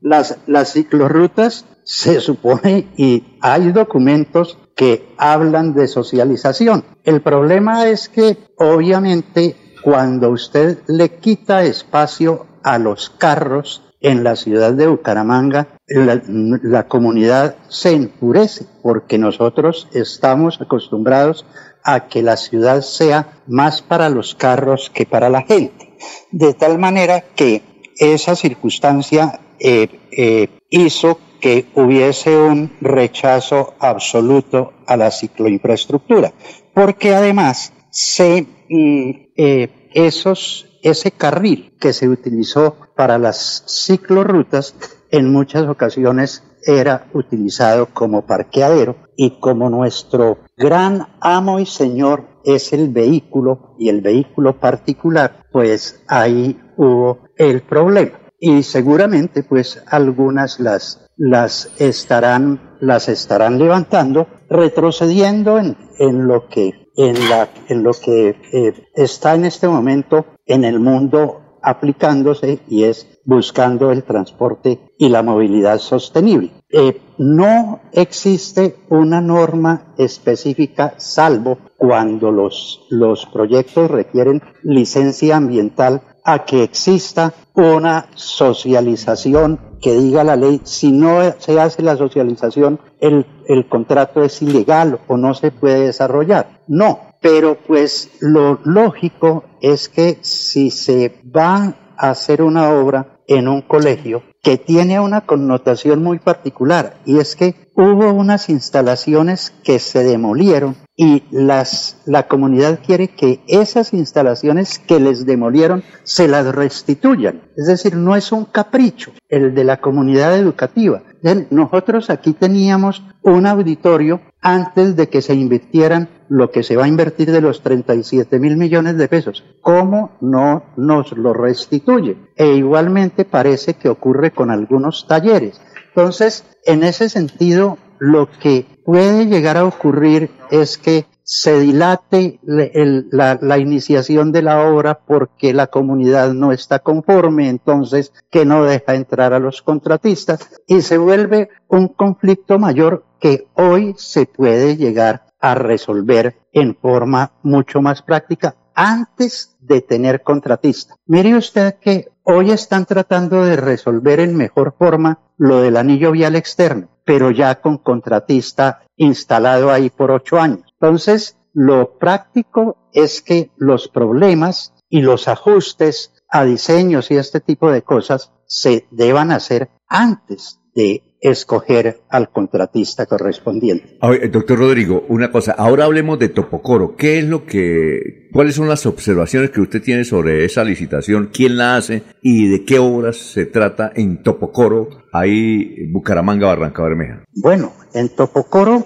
Las, las, ciclorrutas se supone y hay documentos que hablan de socialización. El problema es que obviamente cuando usted le quita espacio a los carros en la ciudad de Bucaramanga, la, comunidad se enfurece porque nosotros estamos acostumbrados a que la ciudad sea más para los carros que para la gente. De tal manera que esa circunstancia eh, eh, hizo que hubiese un rechazo absoluto a la cicloinfraestructura, porque además se, mm, eh, esos, ese carril que se utilizó para las ciclorrutas en muchas ocasiones era utilizado como parqueadero y como nuestro gran amo y señor es el vehículo y el vehículo particular, pues ahí hubo el problema. y seguramente pues algunas las, las, estarán, las estarán levantando, retrocediendo en, en lo que, en, la, en lo que eh, está en este momento en el mundo aplicándose y es buscando el transporte y la movilidad sostenible. Eh, no existe una norma específica salvo cuando los, los proyectos requieren licencia ambiental a que exista una socialización que diga la ley, si no se hace la socialización, el, el contrato es ilegal o no se puede desarrollar. No, pero pues lo lógico es que si se va a hacer una obra en un colegio que tiene una connotación muy particular y es que hubo unas instalaciones que se demolieron y las, la comunidad quiere que esas instalaciones que les demolieron se las restituyan. Es decir, no es un capricho el de la comunidad educativa. Nosotros aquí teníamos un auditorio antes de que se invirtieran lo que se va a invertir de los 37 mil millones de pesos. ¿Cómo no nos lo restituye? E igualmente parece que ocurre con algunos talleres. Entonces, en ese sentido, lo que puede llegar a ocurrir es que se dilate la, iniciación de la obra porque la comunidad no está conforme, entonces que no deja entrar a los contratistas y se vuelve un conflicto mayor que hoy se puede llegar a resolver en forma mucho más práctica antes de tener contratista. Mire usted que hoy están tratando de resolver en mejor forma lo del anillo vial externo, pero ya con contratista instalado ahí por ocho años. Entonces, lo práctico es que los problemas y los ajustes a diseños y este tipo de cosas se deban hacer antes de escoger al contratista correspondiente. doctor Rodrigo, una cosa, ahora hablemos de Topocoro. ¿Qué es lo que, cuáles son las observaciones que usted tiene sobre esa licitación? ¿Quién la hace? ¿Y de qué obras se trata en Topocoro, ahí Bucaramanga, Barranca Bermeja? Bueno, en Topocoro,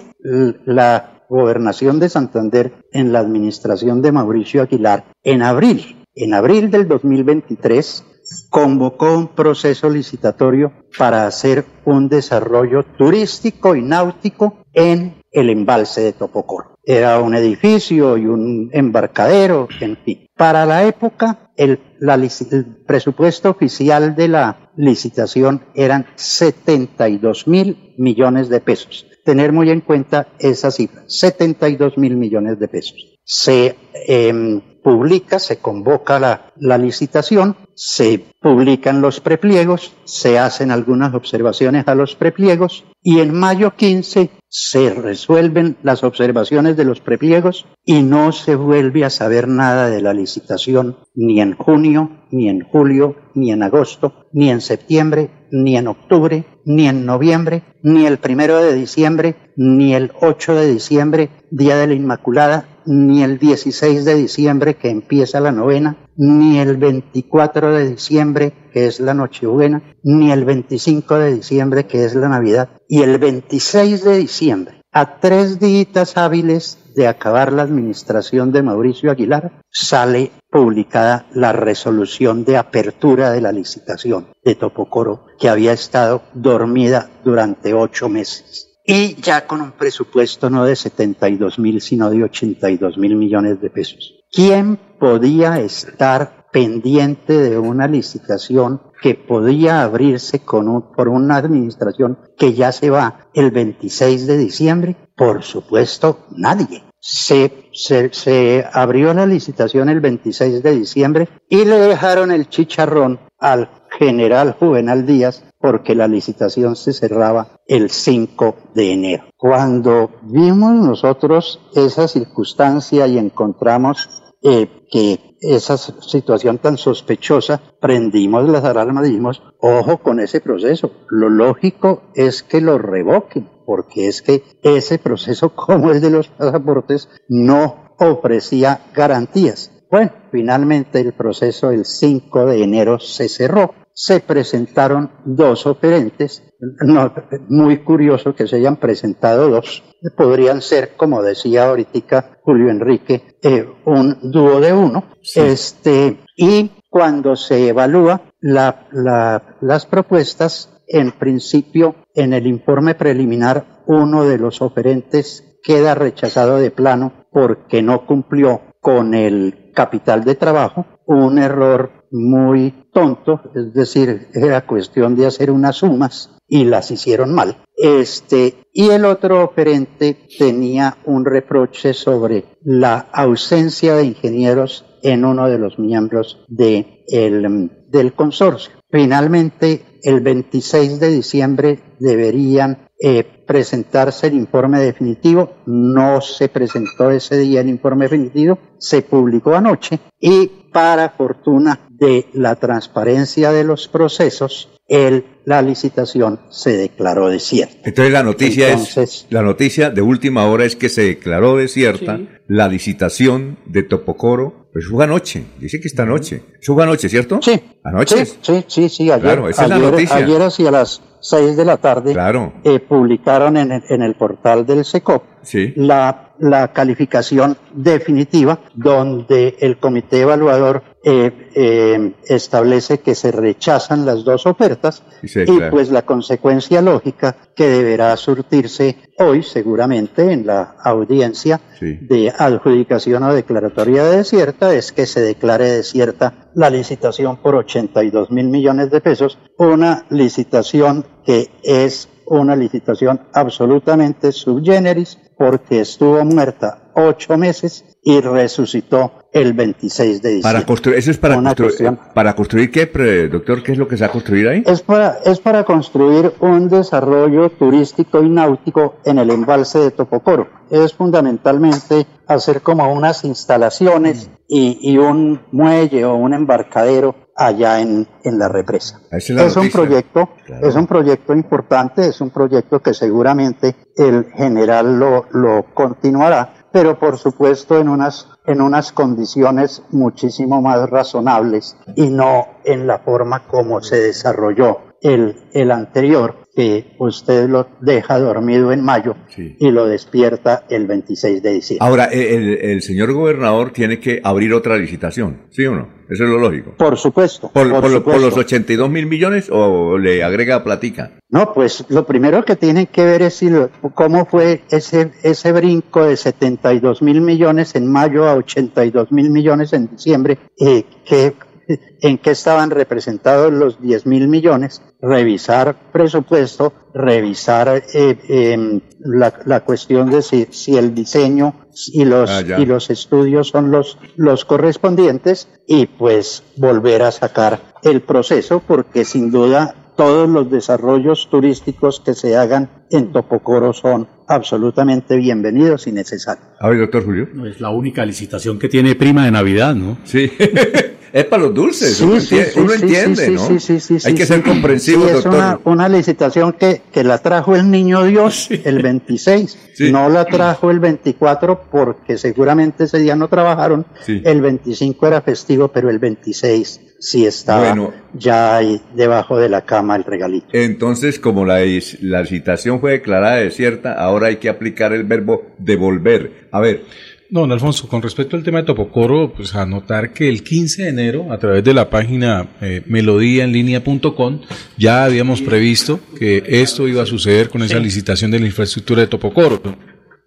la gobernación de Santander en la administración de Mauricio Aguilar, en abril, en abril del 2023, convocó un proceso licitatorio para hacer un desarrollo turístico y náutico en el embalse de Topocoro. Era un edificio y un embarcadero, en fin. Para la época, el, presupuesto oficial de la licitación eran 72 mil millones de pesos. Tener muy en cuenta esa cifra, 72 mil millones de pesos. Se eh, publica, se convoca la, licitación, se publican los prepliegos, se hacen algunas observaciones a los prepliegos y en mayo 15 se resuelven las observaciones de los prepliegos y no se vuelve a saber nada de la licitación ni en junio, ni en julio, ni en agosto, ni en septiembre, ni en octubre, ni en noviembre, ni el primero de diciembre, ni el 8 de diciembre, Día de la Inmaculada, ni el 16 de diciembre que empieza la novena, ni el 24 de diciembre que es la Nochebuena, ni el 25 de diciembre que es la Navidad, y el 26 de diciembre, a tres días hábiles de acabar la administración de Mauricio Aguilar, sale publicada la resolución de apertura de la licitación de Topocoro, que había estado dormida durante ocho meses y ya con un presupuesto no de 72 mil, sino de 82 mil millones de pesos. ¿Quién podía estar pendiente de una licitación que podía abrirse con por una administración que ya se va el 26 de diciembre? Por supuesto, nadie. Se, se, se, abrió la licitación el 26 de diciembre y le dejaron el chicharrón al general Juvenal Díaz porque la licitación se cerraba el 5 de enero. Cuando vimos nosotros esa circunstancia y encontramos eh, que esa situación tan sospechosa, prendimos las alarmas y dijimos, ojo con ese proceso. Lo lógico es que lo revoquen, porque es que ese proceso, como el de los pasaportes, no ofrecía garantías. Bueno, finalmente el proceso el 5 de enero se cerró se presentaron dos oferentes. No, muy curioso que se hayan presentado dos. Podrían ser, como decía ahorita Julio Enrique, eh, un dúo de uno. Este, y cuando se evalúa la, la, las propuestas, en principio, en el informe preliminar, uno de los oferentes queda rechazado de plano porque no cumplió con el capital de trabajo, un error muy tonto, es decir, era cuestión de hacer unas sumas y las hicieron mal. Este, y el otro oferente tenía un reproche sobre la ausencia de ingenieros en uno de los miembros de el, del consorcio. Finalmente, el 26 de diciembre deberían eh, presentarse el informe definitivo. No se presentó ese día el informe definitivo, se publicó anoche y para fortuna de la transparencia de los procesos, el, la licitación se declaró desierta. Entonces la noticia es, la noticia de última hora es que se declaró desierta la licitación de Topocoro, pues fue anoche, dice que esta noche. Eso fue anoche, ¿cierto? Sí. Anoche. Sí, sí, sí, ayer. Claro, esa es la noticia. Ayer hacia las 6 de la tarde claro. eh, publicaron en el, en el portal del SECOP sí. la, la calificación definitiva donde el comité evaluador eh, eh, establece que se rechazan las dos ofertas y, pues la consecuencia lógica que deberá surtirse hoy seguramente en la audiencia sí. de adjudicación o declaratoria de desierta es que se declare desierta la licitación por 82 mil millones de pesos, una licitación que es una licitación absolutamente subgéneris porque estuvo muerta ocho meses y resucitó el 26 de diciembre. Para construir, eso es para construir, para construir qué, doctor, qué es lo que se va a construir ahí? Es para, es para construir un desarrollo turístico y náutico en el embalse de Topocoro. Es fundamentalmente hacer como unas instalaciones y, y un muelle o un embarcadero allá en, en la represa. Es, la es un proyecto, claro. es un proyecto importante, es un proyecto que seguramente el general lo, lo continuará pero por supuesto en unas, en unas condiciones muchísimo más razonables y no en la forma como se desarrolló el, el anterior, que usted lo deja dormido en mayo sí. y lo despierta el 26 de diciembre. Ahora, el, el, señor gobernador tiene que abrir otra licitación, ¿sí o no? Eso es lo lógico. Por supuesto. ¿Por, por, por, supuesto. por los 82 mil millones o le agrega platica? No, pues lo primero que tienen que ver es si lo, cómo fue ese, ese brinco de 72 mil millones en mayo a 82 mil millones en diciembre, eh, que, en qué estaban representados los 10 mil millones, revisar presupuesto, revisar eh, eh, la, la, cuestión de si, si el diseño y los, ah, y los estudios son los, los correspondientes y pues volver a sacar el proceso porque sin duda todos los desarrollos turísticos que se hagan en Topocoro son absolutamente bienvenidos y necesarios. A ver, doctor Julio. Es la única licitación que tiene prima de Navidad, ¿no? Sí. es para los dulces, sí, uno, sí, entiende, sí, uno entiende sí, ¿no? Sí, sí, sí, Hay que ser comprensivo, es doctor. Una, una licitación que, que, la trajo el niño Dios el 26, no la trajo el 24 porque seguramente ese día no trabajaron, el 25 era festivo, pero el 26 sí estaba bueno, ya ahí debajo de la cama el regalito. Entonces, como la, la licitación fue declarada desierta, ahora hay que aplicar el verbo devolver. A ver, Don Alfonso, con respecto al tema de Topocoro, pues anotar que el 15 de enero, a través de la página eh, melodíaenlínea.com, ya habíamos previsto que esto iba a suceder con esa licitación de la infraestructura de Topocoro.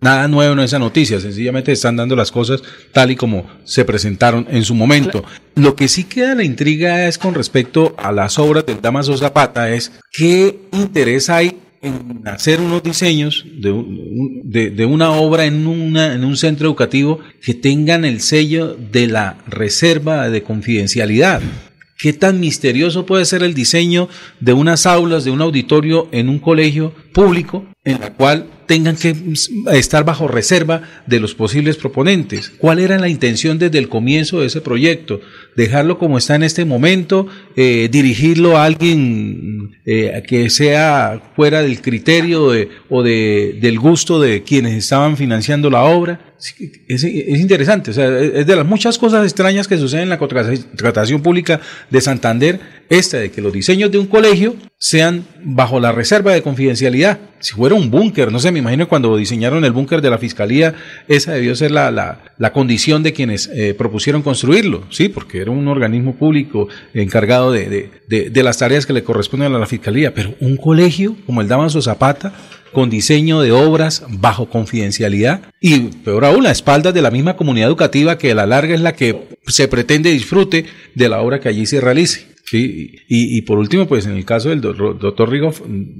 Nada nuevo en esa noticia, sencillamente están dando las cosas tal y como se presentaron en su momento. Lo que sí queda la intriga es con respecto a las obras del Damaso Zapata, es qué interés hay en hacer unos diseños de, de, de, una obra en, una, en un centro educativo que tengan el sello de la reserva de confidencialidad. ¿Qué tan misterioso puede ser el diseño de unas aulas, de un auditorio en un colegio público en la cual tengan que estar bajo reserva de los posibles proponentes? ¿Cuál era la intención desde el comienzo de ese proyecto? ¿Dejarlo como está en este momento? Eh, ¿Dirigirlo a alguien eh, que sea fuera del criterio de, o de, del gusto de quienes estaban financiando la obra? Es, es, interesante, o sea, es de las muchas cosas extrañas que suceden en la contratación pública de Santander, esta de que los diseños de un colegio sean bajo la reserva de confidencialidad. Si fuera un búnker, no sé, me imagino cuando diseñaron el búnker de la Fiscalía, esa debió ser la, la, la condición de quienes eh, propusieron construirlo, sí, porque era un organismo público encargado de, de, de, las tareas que le corresponden a la Fiscalía, pero un colegio como el Damaso Zapata, con diseño de obras bajo confidencialidad y peor aún a espaldas de la misma comunidad educativa que a la larga es la que se pretende disfrute de la obra que allí se realice. Sí, y, y, por último, pues en el caso del doctor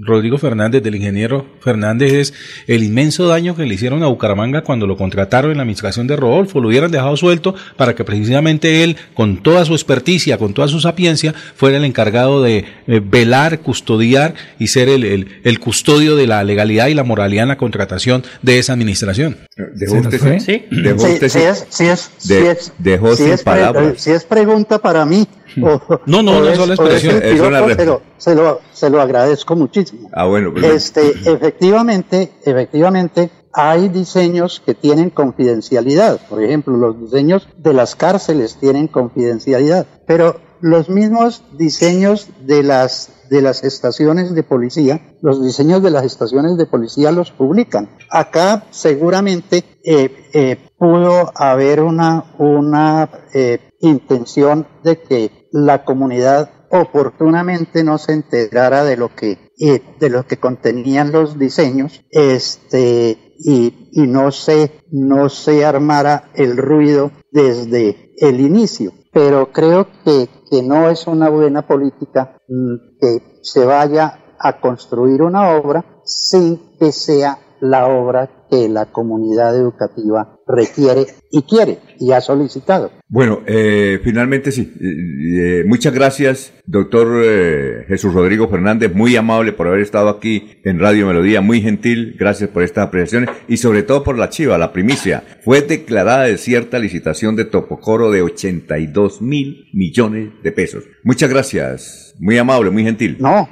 Rodrigo Fernández, del ingeniero Fernández, es el inmenso daño que le hicieron a Bucaramanga cuando lo contrataron en la administración de Rodolfo. Lo hubieran dejado suelto para que precisamente él, con toda su experticia, con toda su sapiencia, fuera el encargado de eh, velar, custodiar y ser el, el, el, custodio de la legalidad y la moralidad en la contratación de esa administración. ¿Dejó usted sí? ¿Dejó usted sí, si es, si es, dejó sin palabras. Si es pregunta para mí. O, no, no, no es solo expresión. Es una se, lo, se, lo, se lo agradezco muchísimo. Ah, bueno. Pues, este, efectivamente, efectivamente, hay diseños que tienen confidencialidad. Por ejemplo, los diseños de las cárceles tienen confidencialidad. Pero los mismos diseños de las de las estaciones de policía, los diseños de las estaciones de policía los publican. Acá seguramente eh, eh, pudo haber una, una eh, intención de que la comunidad oportunamente no se enterara de lo que de lo que contenían los diseños este y, y no se no se armara el ruido desde el inicio. Pero creo que, que no es una buena política mm, que se vaya a construir una obra sin que sea la obra que la comunidad educativa requiere y quiere y ha solicitado. Bueno, eh, finalmente sí. Eh, eh, muchas gracias, doctor eh, Jesús Rodrigo Fernández, muy amable por haber estado aquí en Radio Melodía, muy gentil, gracias por estas apreciaciones y sobre todo por la chiva, la primicia. Fue declarada desierta licitación de Topocoro de 82 mil millones de pesos. Muchas gracias, muy amable, muy gentil. No,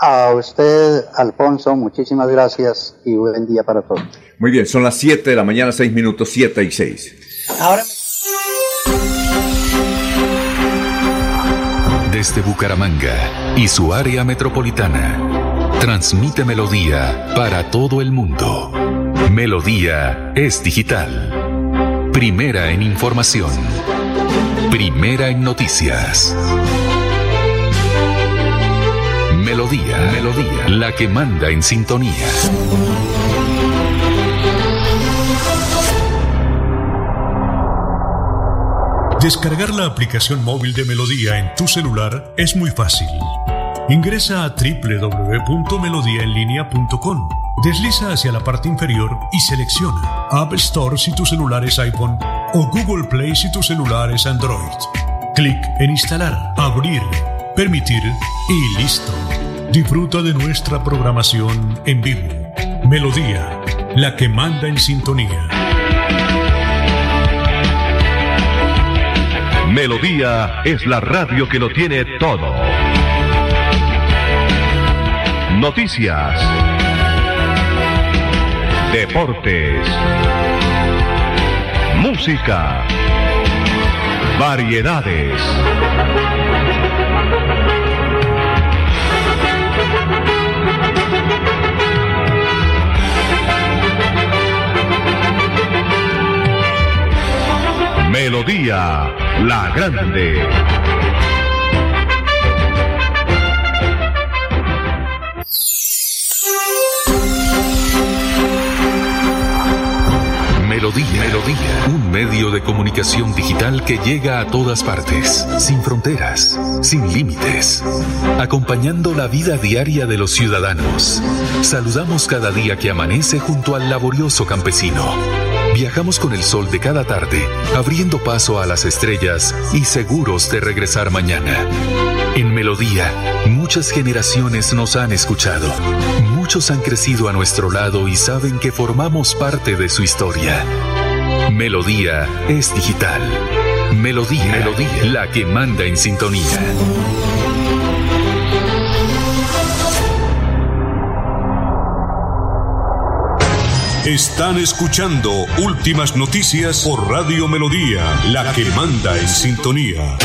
a usted, Alfonso, muchísimas gracias y buen día para todos. Muy bien, son las 7 de la mañana, 6 minutos, 7 y 6. Ahora Desde Bucaramanga y su área metropolitana, transmite Melodía para todo el mundo. Melodía es digital. Primera en información. Primera en noticias. Melodía, Melodía, la que manda en sintonía. Descargar la aplicación móvil de Melodía en tu celular es muy fácil. Ingresa a www.melodiaenlinea.com. Desliza hacia la parte inferior y selecciona App Store si tu celular es iPhone o Google Play si tu celular es Android. Clic en instalar, abrir, permitir y listo. Disfruta de nuestra programación en vivo. Melodía, la que manda en sintonía. Melodía es la radio que lo tiene todo. Noticias. Deportes. Música. Variedades. Melodía La Grande. Melodía, Melodía, un medio de comunicación digital que llega a todas partes, sin fronteras, sin límites, acompañando la vida diaria de los ciudadanos. Saludamos cada día que amanece junto al laborioso campesino Viajamos con el sol de cada tarde, abriendo paso a las estrellas y seguros de regresar mañana. En Melodía, muchas generaciones nos han escuchado. Muchos han crecido a nuestro lado y saben que formamos parte de su historia. Melodía es digital. Melodía, Melodía, la que manda en sintonía. Están escuchando Últimas Noticias por Radio Melodía, la que manda en sintonía.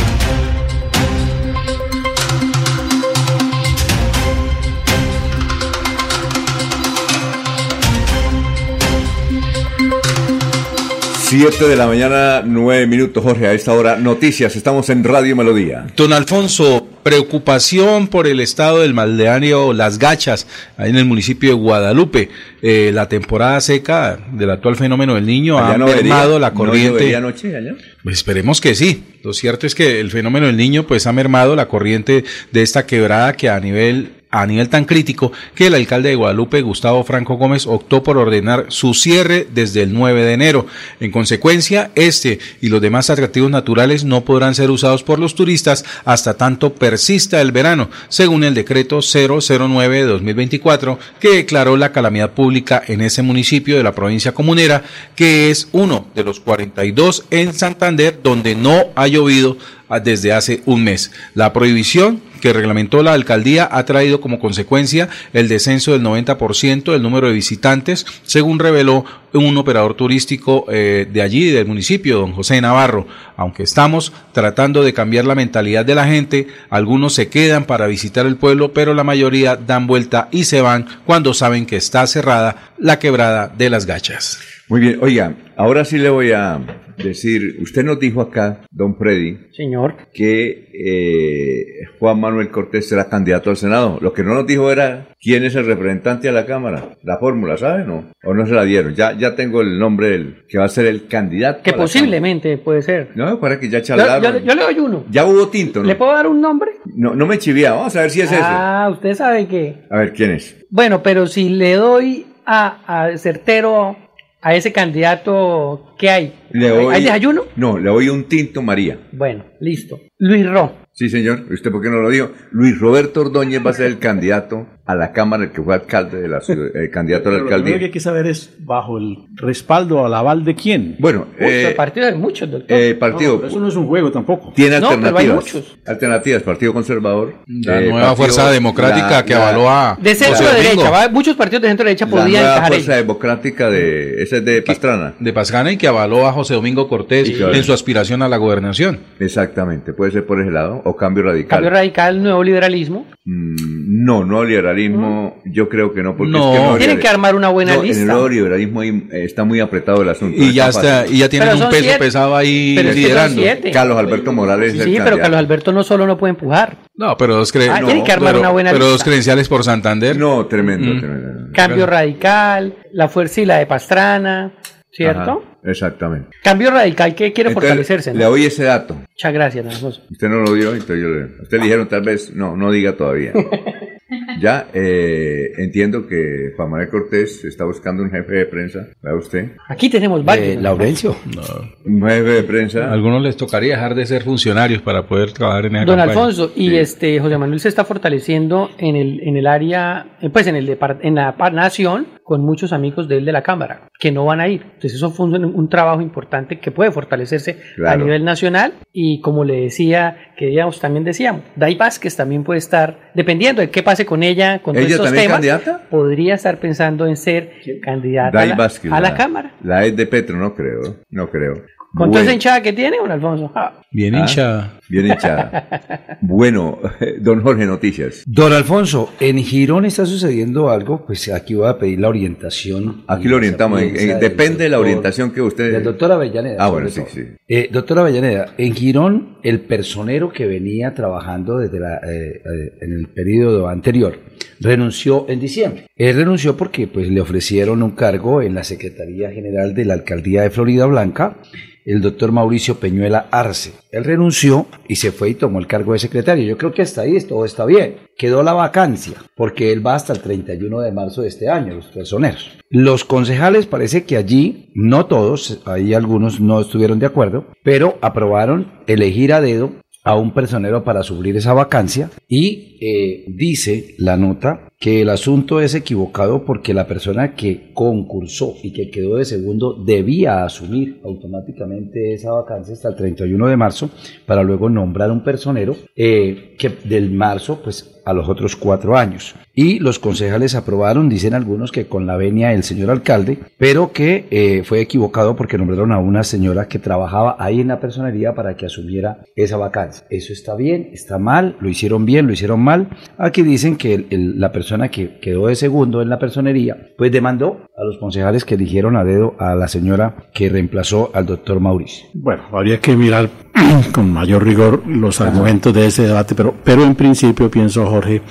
Siete de la mañana, nueve minutos, Jorge. A esta hora, noticias. Estamos en Radio Melodía. Don Alfonso, preocupación por el estado del maldeario Las Gachas, ahí en el municipio de Guadalupe. Eh, la temporada seca del actual fenómeno del niño Allá ha no mermado vería- la no corriente. llovería anoche allá. Pues esperemos que sí. Lo cierto es que el fenómeno del niño pues ha mermado la corriente de esta quebrada que a nivel a nivel tan crítico que el alcalde de Guadalupe, Gustavo Franco Gómez, optó por ordenar su cierre desde el 9 de enero. En consecuencia, este y los demás atractivos naturales no podrán ser usados por los turistas hasta tanto persista el verano, según el decreto 009 de 2024 que declaró la calamidad pública en ese municipio de la provincia comunera, que es uno de los 42 en Santander donde no ha llovido ah, desde hace un mes. La prohibición que reglamentó la alcaldía ha traído como consecuencia el descenso del 90% del número de visitantes, según reveló un operador turístico eh, de allí, del municipio, don José Navarro. Aunque estamos tratando de cambiar la mentalidad de la gente, algunos se quedan para visitar el pueblo, pero la mayoría dan vuelta y se van cuando saben que está cerrada la quebrada de las gachas. Muy bien, oiga, ahora sí le voy a decir, usted nos dijo acá, don Freddy, Señor. que eh, Juan Manuel Cortés será candidato al Senado. Lo que no nos dijo era quién es el representante a la Cámara. La fórmula, ¿sabe? ¿No? ¿O no se la dieron? Ya, ya tengo el nombre del que va a ser el candidato. Que posiblemente puede ser. No, para que ya charlaron. yo- yo le doy uno. Ya hubo tinto, ¿no? ¿Le puedo dar un nombre? No, no me chivía. Vamos a ver si es ah, usted sabe que. A ver, ¿quién es? Bueno, pero si le doy a, a certero a ese candidato, ¿qué hay? Le ¿Hay- doy- ¿Hay desayuno? No, le doy un tinto María. Bueno, listo. Luis Ro. Sí, señor. ¿Usted por qué no lo dijo? Luis Roberto Ordóñez va a ser el candidato a la Cámara, el que fue alcalde de la ciudad, el candidato a la Pero lo primero alcaldía. que hay que saber es bajo el respaldo al aval de quién. Bueno, eh, Muchos partidos hay muchos, doctor. eh, partido. No, eso no es un juego tampoco. Tiene No, pero hay alternativas. muchos. Alternativas, Partido Conservador. La eh, nueva Fuerza Democrática que avaló a de centro José derecha, Domingo. ¿va? muchos partidos de centro derecha La podían nueva encajar Fuerza ahí. Democrática de... Ese es de Pastrana. de Pastrana y que avaló a José Domingo Cortés Sí, claro. en su aspiración a la gobernación. Exactamente. Puede ser por ese lado. O Cambio Radical. Cambio radical, nuevo liberalismo. Mm, no, no liberalismo. Yo creo que no. Porque No. es que Tienen que armar una buena No, En el lista. nuevo liberalismo ahí, está muy apretado el asunto. Y no ya está, y ya tienen un peso siete. pesado ahí Pero es que son liderando. Carlos Alberto Morales es el Sí, pero. Carlos Alberto no solo no puede empujar. No, pero dos, cre- Ah, no, tienen que armar pero- una buena pero lista. dos credenciales por Santander. No, tremendo, Mm. tremendo. Cambio radical, la fuerza y la de Pastrana, ¿cierto? Ajá, exactamente. Cambio radical que quiere Entonces, fortalecerse. ¿no? Le doy ese dato. Muchas gracias. Usted no lo dio, entonces yo le... Usted le dijeron tal vez, no, no diga todavía. ya, eh, entiendo que Juan Manuel Cortés está buscando un jefe de prensa, ¿vea usted? Aquí tenemos varios. Eh, Laurencio. Un jefe de prensa. A algunos les tocaría dejar de ser funcionarios para poder trabajar en esa Don campaña. Alfonso, y este José Manuel se está fortaleciendo en el, en el área, eh, pues en el depart- en la nación, con muchos amigos de él de la Cámara, que no van a ir. Entonces eso fue un, un trabajo importante que puede fortalecerse a nivel nacional. Y como le decía, que digamos, también decíamos, Dai Vázquez también puede estar, dependiendo de qué pase con ella, con todos ¿Ella estos también temas, candidata? podría estar pensando en ser candidata a la, Vázquez, a la Cámara. La es de Petro, no creo, no creo. Con toda Bueno, esa hinchada que tiene, don Alfonso. Ah. Bien Ah, hinchada. Bien hinchada. bueno, don Jorge, noticias. Don Alfonso, en Girón está sucediendo algo, pues aquí voy a pedir la orientación. Aquí lo orientamos. en- en- depende de la orientación que usted... Del doctor Avellaneda. Ah, bueno, sí, todo. sí. Eh, doctor Avellaneda, en Girón, el personero que venía trabajando desde la, eh, eh, en el periodo anterior renunció en diciembre. Él renunció porque pues, le ofrecieron un cargo en la Secretaría General de la Alcaldía de Florida Blanca, el doctor Mauricio Peñuela Arce. Él renunció y se fue y tomó el cargo de secretario. Yo creo que hasta ahí todo está bien. Quedó la vacancia, porque él va hasta el 31 de marzo de este año, los personeros. Los concejales parece que allí, no todos, ahí algunos no estuvieron de acuerdo, pero aprobaron elegir a dedo a un personero para suplir esa vacancia y eh, dice la nota que el asunto es equivocado porque la persona que concursó y que quedó de segundo debía asumir automáticamente esa vacancia hasta el 31 de marzo para luego nombrar un personero eh, que del marzo pues a los otros cuatro años. Y los concejales aprobaron, dicen algunos, que con la venia del señor alcalde, pero que eh, fue equivocado porque nombraron a una señora que trabajaba ahí en la personería para que asumiera esa vacancia. Eso está bien, está mal, lo hicieron bien, lo hicieron mal. Aquí dicen que la persona que quedó de segundo en la personería, pues demandó a los concejales que eligieron a dedo a la señora que reemplazó al doctor Mauricio. Bueno, habría que mirar con mayor rigor los argumentos de ese debate, pero, pero en principio pienso, Jorge,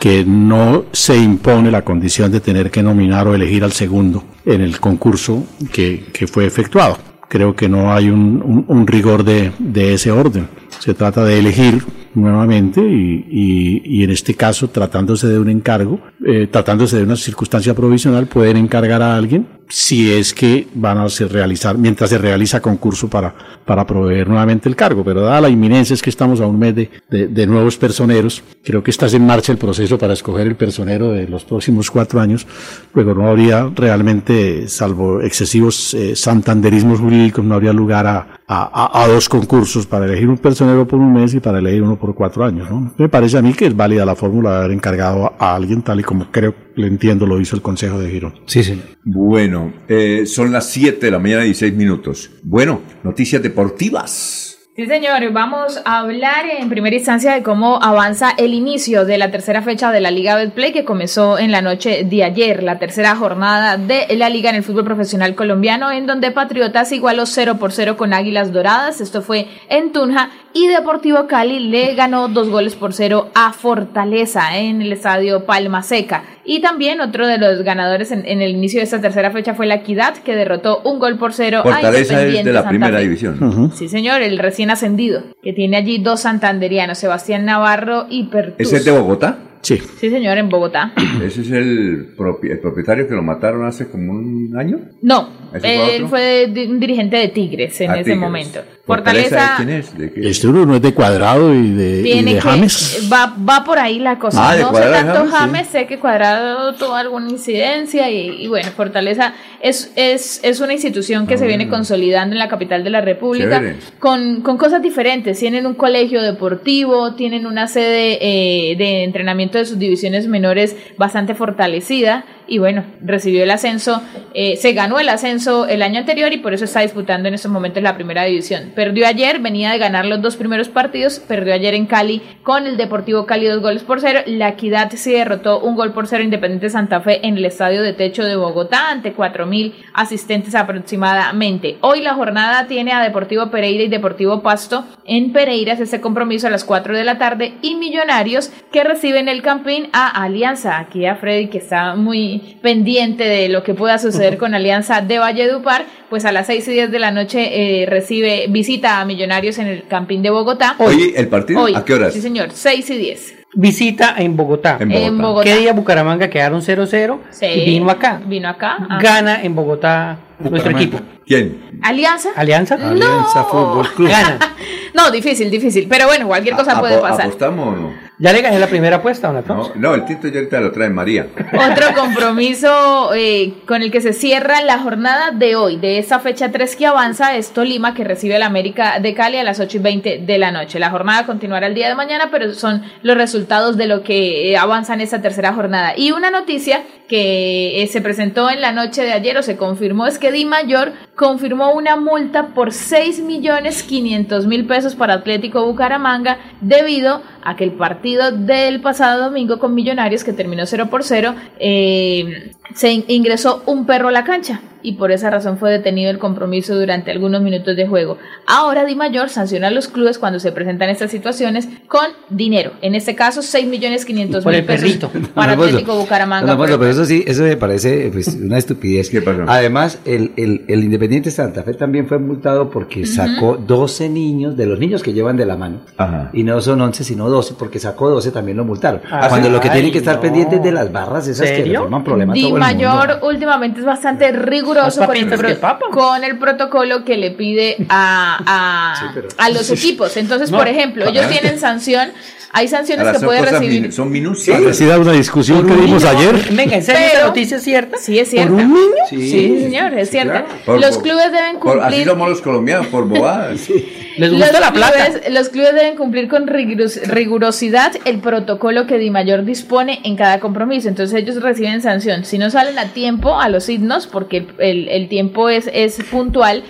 que no se impone la condición de tener que nominar o elegir al segundo en el concurso que, que fue efectuado. Creo que no hay un, un- un rigor de, de ese orden. Se trata de elegir nuevamente y, y- y en este caso, tratándose de un encargo, eh, tratándose de una circunstancia provisional, pueden encargar a alguien si es que van a se realizar, mientras se realiza concurso para, para proveer nuevamente el cargo. Pero dada la inminencia es que estamos a un mes de, de- de nuevos personeros, creo que está en marcha el proceso para escoger el personero de los próximos cuatro años, luego no habría realmente, salvo excesivos eh, santanderismos jurídicos, no habría lugar a, a- a- a dos concursos para elegir un personero por un mes y para elegir uno por cuatro años. ¿no? Me parece a mí que es válida la fórmula de haber encargado a, a alguien tal y como creo, le entiendo, lo hizo el Consejo de Girón. Sí, señor. Bueno, eh, son las 7 de la mañana y 16 minutos. Bueno, noticias deportivas. Sí, señor, vamos a hablar en primera instancia de cómo avanza el inicio de la tercera fecha de la Liga Betplay que comenzó en la noche de ayer, la tercera jornada de la Liga en el fútbol profesional colombiano, en donde Patriotas igualó 0 por 0 con Águilas Doradas, esto fue en Tunja, y Deportivo Cali le ganó dos goles por cero a Fortaleza en el estadio Palma Seca. Y también otro de los ganadores en, en el inicio de esta tercera fecha fue la Equidad, que derrotó un gol por cero a Fortaleza es Independiente de la Santa primera Fe. división. Sí, señor, el recién ascendido, que tiene allí dos santanderianos, Sebastián Navarro y Pertus. ¿Ese es de Bogotá? Sí. Sí, señor, en Bogotá. ¿Ese es el, propi- el propietario que lo mataron hace como un año? No, ¿Ese fue él fue un dirigente de Tigres en Ah, ese Tigres. momento. ¿Fortaleza Fortaleza de quién es? ¿De qué? Este uno no es de cuadrado y de, y tiene de que James. va, va por ahí la cosa. Ah, de no sé Cuadrado y tanto James, sí. James, sé que Cuadrado tuvo alguna incidencia y, y bueno, Fortaleza es, es, es una institución que se viene consolidando en la capital de la República con, con cosas diferentes. Tienen un colegio deportivo, tienen una sede eh, de entrenamiento de sus divisiones menores bastante fortalecida y bueno, recibió el ascenso, eh, se ganó el ascenso el año anterior y por eso está disputando en estos momentos la primera división. Perdió ayer, venía de ganar los dos primeros partidos, perdió ayer en Cali con el Deportivo Cali dos goles por cero. La Equidad se derrotó un gol por cero Independiente Santa Fe en el Estadio de Techo de Bogotá ante 4.000 asistentes aproximadamente. Hoy la jornada tiene a Deportivo Pereira y Deportivo Pasto. En Pereiras este compromiso a las 4 de la tarde y Millonarios que reciben el campín a Alianza. Aquí a Freddy que está muy pendiente de lo que pueda suceder con Alianza de Valledupar, pues a las 6 y 10 de la noche eh, recibe visita a Millonarios en el campín de Bogotá. Oye, ¿el partido? Hoy, ¿A qué horas? Sí, señor, 6 y 10. Visita en Bogotá. En Bogotá. En Bogotá. ¿Qué día Bucaramanga quedaron 0-0? Sí. Y vino acá. Vino acá. ah. Gana en Bogotá nuestro equipo. ¿Quién? Alianza. Alianza. Alianza Fútbol Club. Gana. No, difícil, difícil. Pero bueno, cualquier cosa ¿A- puede pasar. ¿Apostamos o no? Ya le gané la primera apuesta, ¿o no? No, no, el tinto ya ahorita lo trae María. Otro compromiso eh, con el que se cierra la jornada de hoy, de esa fecha 3 que avanza, es Tolima, que recibe al América de Cali a las 8 y 20 de la noche. La jornada continuará el día de mañana, pero son los resultados de lo que eh, avanza en esta tercera jornada. Y una noticia que eh, se presentó en la noche de ayer o se confirmó es que Di Mayor confirmó una multa por 6 millones 500 mil pesos para Atlético Bucaramanga debido a que el partido del pasado domingo con Millonarios que terminó 0 por 0 eh, se in- ingresó un perro a la cancha y por esa razón fue detenido el compromiso durante algunos minutos de juego. Ahora Di Mayor sanciona a los clubes cuando se presentan estas situaciones con dinero, en este caso 6 millones 500 Por mil pesos perrito. para Atlético Bucaramanga. Por el eso sí, eso me parece pues, una estupidez. Además, el, el, el Independiente Santa Fe también fue multado porque sacó 12 niños, de los niños que llevan de la mano, y no son 11 sino 12, porque sacó 12 también lo multaron. Ah, Cuando sí. lo que tienen que estar no. pendientes de las barras esas que forman problemas Di todo el mundo. Mayor últimamente es bastante riguroso con el, con el protocolo que le pide a, a, pero- a los equipos. Entonces, No, por ejemplo, ellos tienen sanción hay sanciones Ahora, que puede recibir. min- son minucias. Parecida a una discusión que vimos niño, ayer. Venga, ¿en serio Pero- noticia es cierta? Sí, es cierta. ¿Por un niño? Sí, señor, es cierta. Por- los por- clubes deben por- así cumplir. somos los colombianos, por bobadas. ¿Les Los gusta la plata? clubes, los clubes deben cumplir con riguros- rigurosidad el protocolo que Dimayor dispone en cada compromiso. Entonces ellos reciben sanción. Si no salen a tiempo a los signos, porque el, el- el tiempo es, es puntual,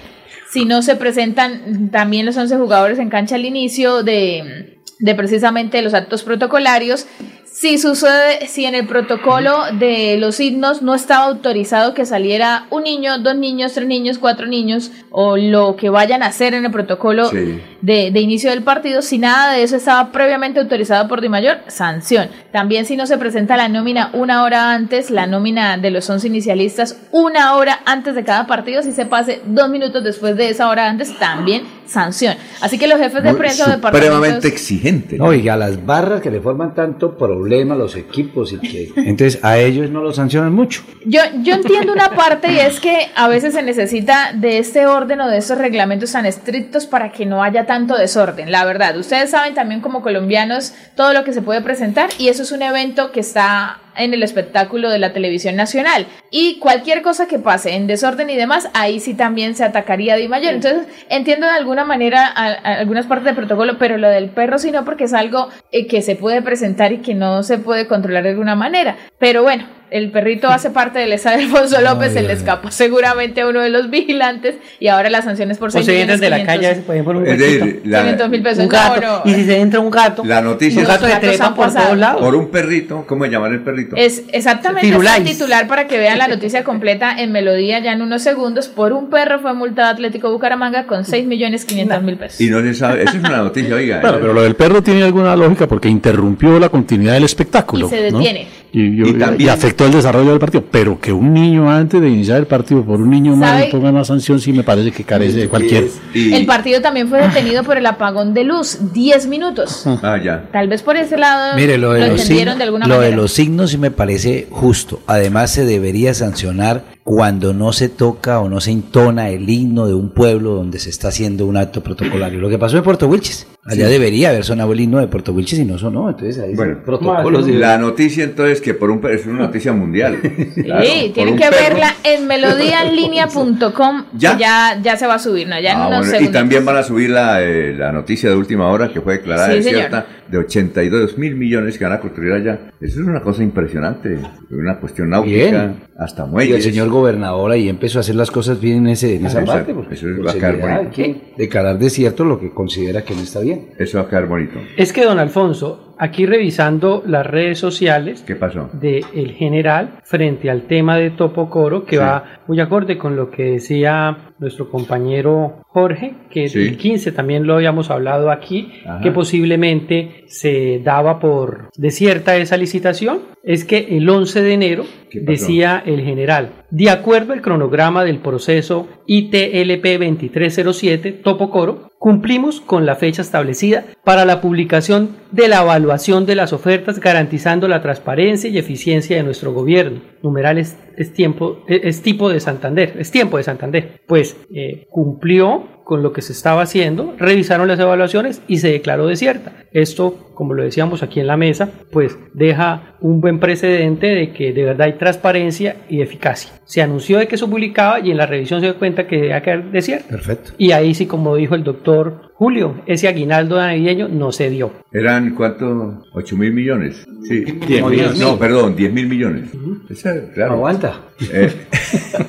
si no se presentan también los 11 jugadores en cancha al inicio de, de precisamente los actos protocolarios, si sucede, si en el protocolo de los signos no estaba autorizado que saliera un niño, dos niños, tres niños, cuatro niños, o lo que vayan a hacer en el protocolo Sí. de, de inicio del partido, si nada de eso estaba previamente autorizado por Di Mayor, sanción. También si no se presenta la nómina una hora antes, la nómina de los 11 inicialistas una hora antes de cada partido, si se pase dos minutos después de esa hora antes, también sanción. Así que los jefes de prensa o supremamente departamentos... exigente. No, y a las barras que le forman tanto problema a los equipos y que entonces a ellos no los sancionan mucho. Yo, yo entiendo una parte y es que a veces se necesita de este orden o de estos reglamentos tan estrictos para que no haya tanto desorden, la verdad. Ustedes saben también como colombianos todo lo que se puede presentar y eso es un evento que está en el espectáculo de la televisión nacional. Y cualquier cosa que pase en desorden y demás, ahí sí también se atacaría a Di Mayor. Entonces, entiendo de alguna manera a- a algunas partes del protocolo, pero lo del perro sí no, porque es algo eh, que se puede presentar y que no se puede controlar de alguna manera. Pero bueno, el perrito hace parte del estadio Alfonso López, se le escapó seguramente a uno de los vigilantes y ahora las sanciones por O se entran de la calle, a veces 500 pueden poner un Es huequito. decir, la, 500 mil pesos. Un gato. No, no. Y si se entra un gato, la noticia un gato es se gatos trepa han por todos lados. por un perrito. ¿Cómo se llama el perrito? Es exactamente es el titular para que vean la noticia completa en Melodía ya en unos segundos. Por un perro fue multado Atlético Bucaramanga con 6 millones 500 mil pesos. Y no se sabe. Esa es una noticia, oiga. Claro, pero lo del perro tiene alguna lógica porque interrumpió la continuidad del espectáculo. Y se ¿no? detiene. Y, yo- Y también- y afectó el desarrollo del partido. Pero que un niño antes de iniciar el partido por un niño más pongan una sanción, sí me parece que carece de cualquier. Y- El partido también fue detenido por el apagón de luz, 10 minutos. Ah, ya. Tal vez por ese lado Mire, lo de, los, entendieron signos, de alguna lo de manera. los signos sí me parece justo. Además, se debería sancionar cuando no se toca o no se entona el himno de un pueblo donde se está haciendo un acto protocolario. Lo que pasó en Puerto Wilches. Allá debería haber sonado el himno de Puerto Wilches y no sonó. Entonces ahí Bueno, protocolos. de- La noticia entonces que por un es una noticia mundial. Claro, Sí, tienen que perro. verla en melodíaenlínea.com. ¿Ya? Ya, ya, ya se va a subir, ¿no? Ya Ah, bueno, y también van a subir la, eh, la noticia de última hora que fue declarada Sí, desierta de 82 mil millones que van a construir allá. Eso es una cosa impresionante. Una cuestión náutica, Bien. hasta Y el muelles. señor gobernador ahí empezó a hacer las cosas bien en, ese, en esa Eso- parte. porque eso va a quedar bonito. hay que declarar desierto lo que considera que no está bien. Eso va a quedar bonito. Es que, don Alfonso, aquí revisando las redes sociales ¿Qué pasó? de el general frente al tema de Topo Coro, que Sí. va muy acorde con lo que decía nuestro compañero Jorge, que Sí. el 15 también lo habíamos hablado aquí, Ajá. que posiblemente se daba por desierta esa licitación, es que el 11 de enero, decía el general, de acuerdo al cronograma del proceso ITLP 2307 Topo Coro, cumplimos con la fecha establecida para la publicación de la evaluación de las ofertas garantizando la transparencia y eficiencia de nuestro gobierno. Numeral es, es tiempo, es, es tipo de Santander, es tiempo de Santander. Pues eh, cumplió con lo que se estaba haciendo, revisaron las evaluaciones y se declaró desierta. Esto, como lo decíamos aquí en la mesa, pues deja un buen precedente de que de verdad hay transparencia y eficacia. Se anunció de que eso publicaba y en la revisión se dio cuenta que debía quedar desierto. Perfecto. Y ahí sí, como dijo el doctor Julio, ese aguinaldo navideño no se dio. ¿Eran cuánto? ¿8 mil millones? Sí. Diez No, mil. no, perdón, 10 mil millones. Esa, claro. Aguanta. Eh,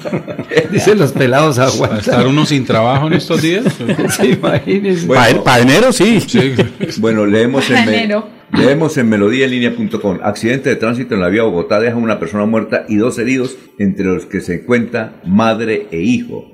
Dicen los pelados ¿Va a aguanta. estar uno sin trabajo en estos días? Sí, imagínense. Bueno. Para enero sí. Sí. Bueno, leemos en, Enero. Leemos en melodíaenlínea.com. Accidente de tránsito en la vía Bogotá deja una persona muerta y dos heridos, entre los que se encuentra madre e hijo.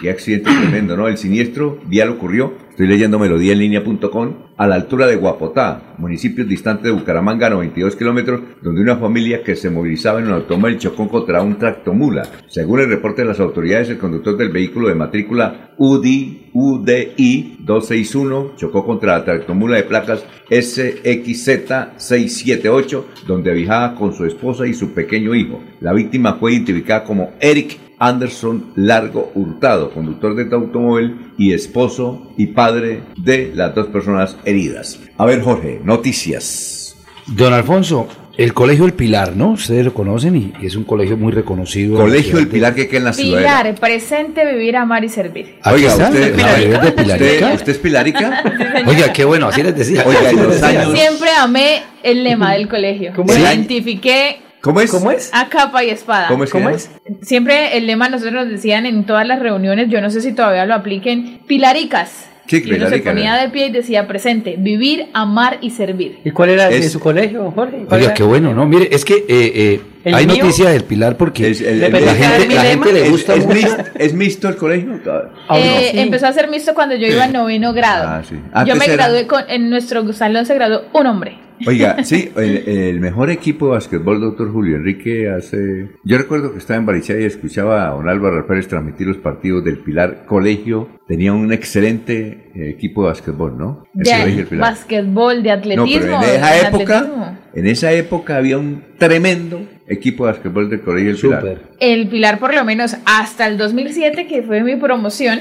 Qué accidente tremendo, ¿no? El siniestro vial ocurrió, estoy leyendo melodíaenlínea.com, a la altura de Guapotá, municipio distante de Bucaramanga, a 92 kilómetros, donde una familia que se movilizaba en un automóvil chocó contra un tractomula. Según el reporte de las autoridades, el conductor del vehículo de matrícula UDI, UDI 261 chocó contra la tractomula de placas SXZ678, donde viajaba con su esposa y su pequeño hijo. La víctima fue identificada como Eric Anderson Largo Hurtado, conductor de este automóvil y esposo y padre de las dos personas heridas. A ver, Jorge, noticias. Don Alfonso, el Colegio El Pilar, ¿no? Ustedes lo conocen y es un colegio muy reconocido. Colegio El Pilar que queda en la ciudad. Pilar, presente, vivir, amar y servir. Oiga, está, usted, la mayoría de Pilarica. usted, ¿usted es pilarica? Oiga, qué bueno, así les decía. Oiga, los años... Siempre amé el lema del colegio. ¿Cómo es? identifiqué ¿Cómo es? ¿Cómo es? a capa y espada. ¿Cómo es? ¿Cómo es? Siempre el lema nosotros nos decían en todas las reuniones, yo no sé si todavía lo apliquen, pilaricas. Sí, y uno se ponía de pie y decía presente, vivir, amar y servir. ¿Y cuál era el de Es- su colegio, Jorge? ¿Cuál Oiga, era? qué bueno, ¿no? Mire, es que eh, eh, ¿El hay mío? noticia del Pilar porque Es, el- ¿Le el- la gente, la gente le es- gusta es mixto, ¿Es mixto el colegio? Ahora Eh, sí. Empezó a ser mixto cuando yo iba en noveno grado. Ah, sí. Yo me era- gradué con, en nuestro salón se graduó un hombre. Oiga, sí, el, el mejor equipo de basquetbol, doctor Julio Enrique, hace... Yo recuerdo que estaba en Barichá y escuchaba a don Álvaro Pérez transmitir los partidos del Pilar Colegio. Tenía un excelente eh, equipo de basquetbol, ¿no? El De Colegio del Pilar. basquetbol, de No, atletismo. pero en esa de época, atletismo. en esa época había un tremendo equipo de basquetbol del Colegio del Pilar. Súper. El Pilar, por lo menos hasta el 2007, que fue mi promoción,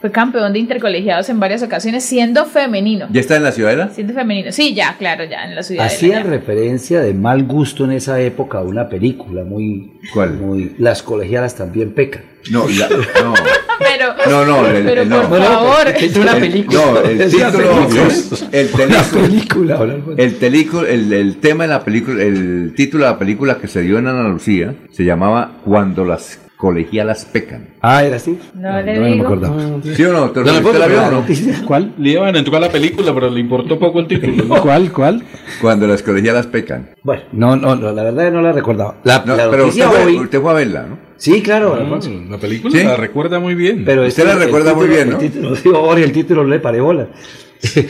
fue campeón de intercolegiados en varias ocasiones, siendo femenino. ¿Ya está en la ciudadela? Siendo femenino. Sí, ya, claro, ya en la ciudad. Hacían referencia de mal gusto en esa época a una película muy... ¿Cuál? Muy, las colegialas también pecan. No, la- no. Pero, No, no, el- pero el- por no. Favor. es una El- película. No, el título película. el película. El, telico- el, el tema de la película, el título de la película que se dio en Ana Lucía se llamaba Cuando las colegialas pecan. Ah, era así. No le no me digo. acordaba. ¿Sí o no, ¿Usted Alfonso, la vio o la no? ¿Cuál? Le iban a entrar la película, pero le importó poco el título. ¿Cuál? ¿Cuál? Cuando las colegialas pecan. Bueno, no, no, no, la verdad no la recordaba. La, No, la pero usted fue, hoy... usted fue a verla, ¿no? Sí, claro, Mm. La película ¿Sí? la recuerda muy bien. Pero Usted este- la recuerda muy título- bien, ¿no? El título, digo, Jorge, el título no le paré bola.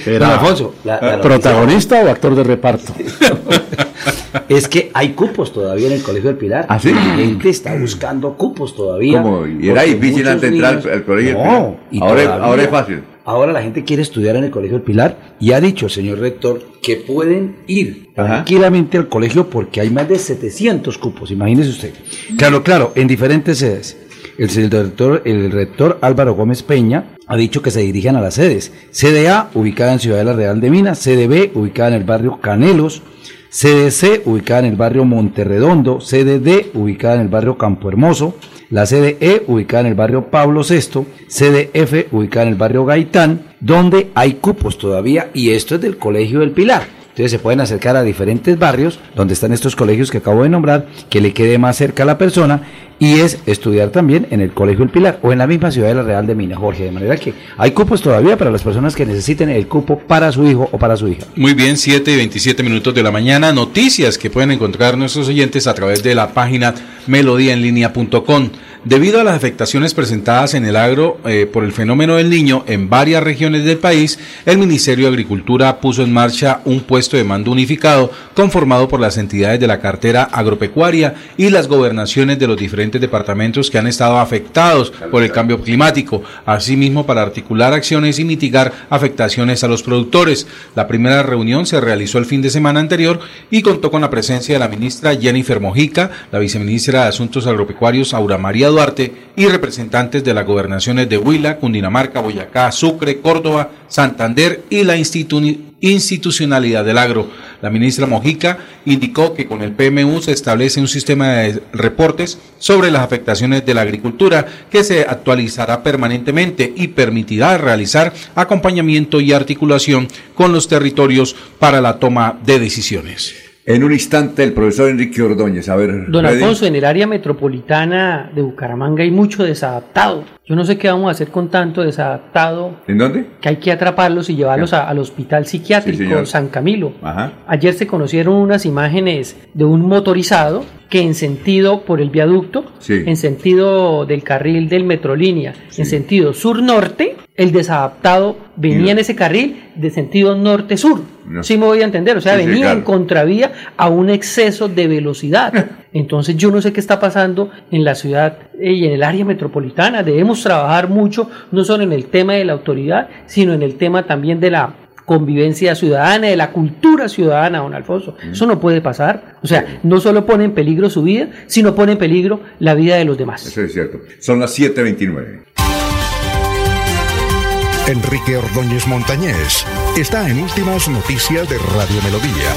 Era- Don Alfonso, la- la noticia ¿Protagonista o actor de reparto? es que hay cupos todavía en el Colegio del Pilar. ¿Ah, sí? La gente está buscando cupos todavía. ¿Cómo? ¿Y era difícil antes entrar niños- al Colegio del No, Pilar? y Ahora es- todavía- ahora es fácil. Ahora la gente quiere estudiar en el Colegio del Pilar y ha dicho el señor rector que pueden ir Ajá. tranquilamente al colegio porque hay más de 700 cupos, imagínese usted. Claro, claro, en diferentes sedes. El, señor rector, el rector Álvaro Gómez Peña ha dicho que se dirigen a las sedes. Sede A, ubicada en Ciudadela Real de Minas, sede B, ubicada en el barrio Canelos, sede C, ubicada en el barrio Monterredondo, sede D, ubicada en el barrio Campo Hermoso, la sede E, ubicada en el barrio Pablo VI, sede F, ubicada en el barrio Gaitán, donde hay cupos todavía, y esto es del Colegio del Pilar. Entonces se pueden acercar a diferentes barrios donde están estos colegios que acabo de nombrar, que le quede más cerca a la persona, y es estudiar también en el Colegio El Pilar o en la misma ciudad de la Real de Minas, Jorge. De manera que hay cupos todavía para las personas que necesiten el cupo para su hijo o para su hija. Muy bien, 7 y 27 minutos de la mañana. Noticias que pueden encontrar nuestros oyentes a través de la página melodíaenlínea.com. Debido a las afectaciones presentadas en el agro eh, por el fenómeno del niño en varias regiones del país, el Ministerio de Agricultura puso en marcha un puesto de mando unificado conformado por las entidades de la cartera agropecuaria y las gobernaciones de los diferentes departamentos que han estado afectados por el cambio climático, asimismo para articular acciones y mitigar afectaciones a los productores. La primera reunión se realizó el fin de semana anterior y contó con la presencia de la ministra Jennifer Mojica, la viceministra de Asuntos Agropecuarios Aura María Duarte y representantes de las gobernaciones de Huila, Cundinamarca, Boyacá, Sucre, Córdoba, Santander y la institu- institucionalidad del agro. La ministra Mojica indicó que con el PMU se establece un sistema de reportes sobre las afectaciones de la agricultura que se actualizará permanentemente y permitirá realizar acompañamiento y articulación con los territorios para la toma de decisiones. En un instante, el profesor Enrique Ordóñez. A ver, Don. Alfonso, en el área metropolitana de Bucaramanga hay mucho desadaptado. Yo no sé qué vamos a hacer con tanto desadaptado ¿En dónde? que hay que atraparlos y llevarlos a- al hospital Sí, psiquiátrico. San Camilo. Ajá. Ayer se conocieron unas imágenes de un motorizado que en sentido por el viaducto, Sí. en sentido del carril del Metrolínea, en sentido sur-norte, el desadaptado venía en ese carril de sentido norte-sur. No. Sí me voy a entender, o sea, Sí, sí, venía en contravía a un exceso de velocidad. Entonces yo no sé qué está pasando en la ciudad eh, y en el área metropolitana. Debemos trabajar mucho, no solo en el tema de la autoridad, sino en el tema también de la convivencia ciudadana, de la cultura ciudadana, don Alfonso. Mm. Eso no puede pasar. O sea, no solo pone en peligro su vida, sino pone en peligro la vida de los demás. Eso es cierto. Son las 7.29. Enrique Ordóñez Montañés está en Últimas Noticias de Radio Melodía.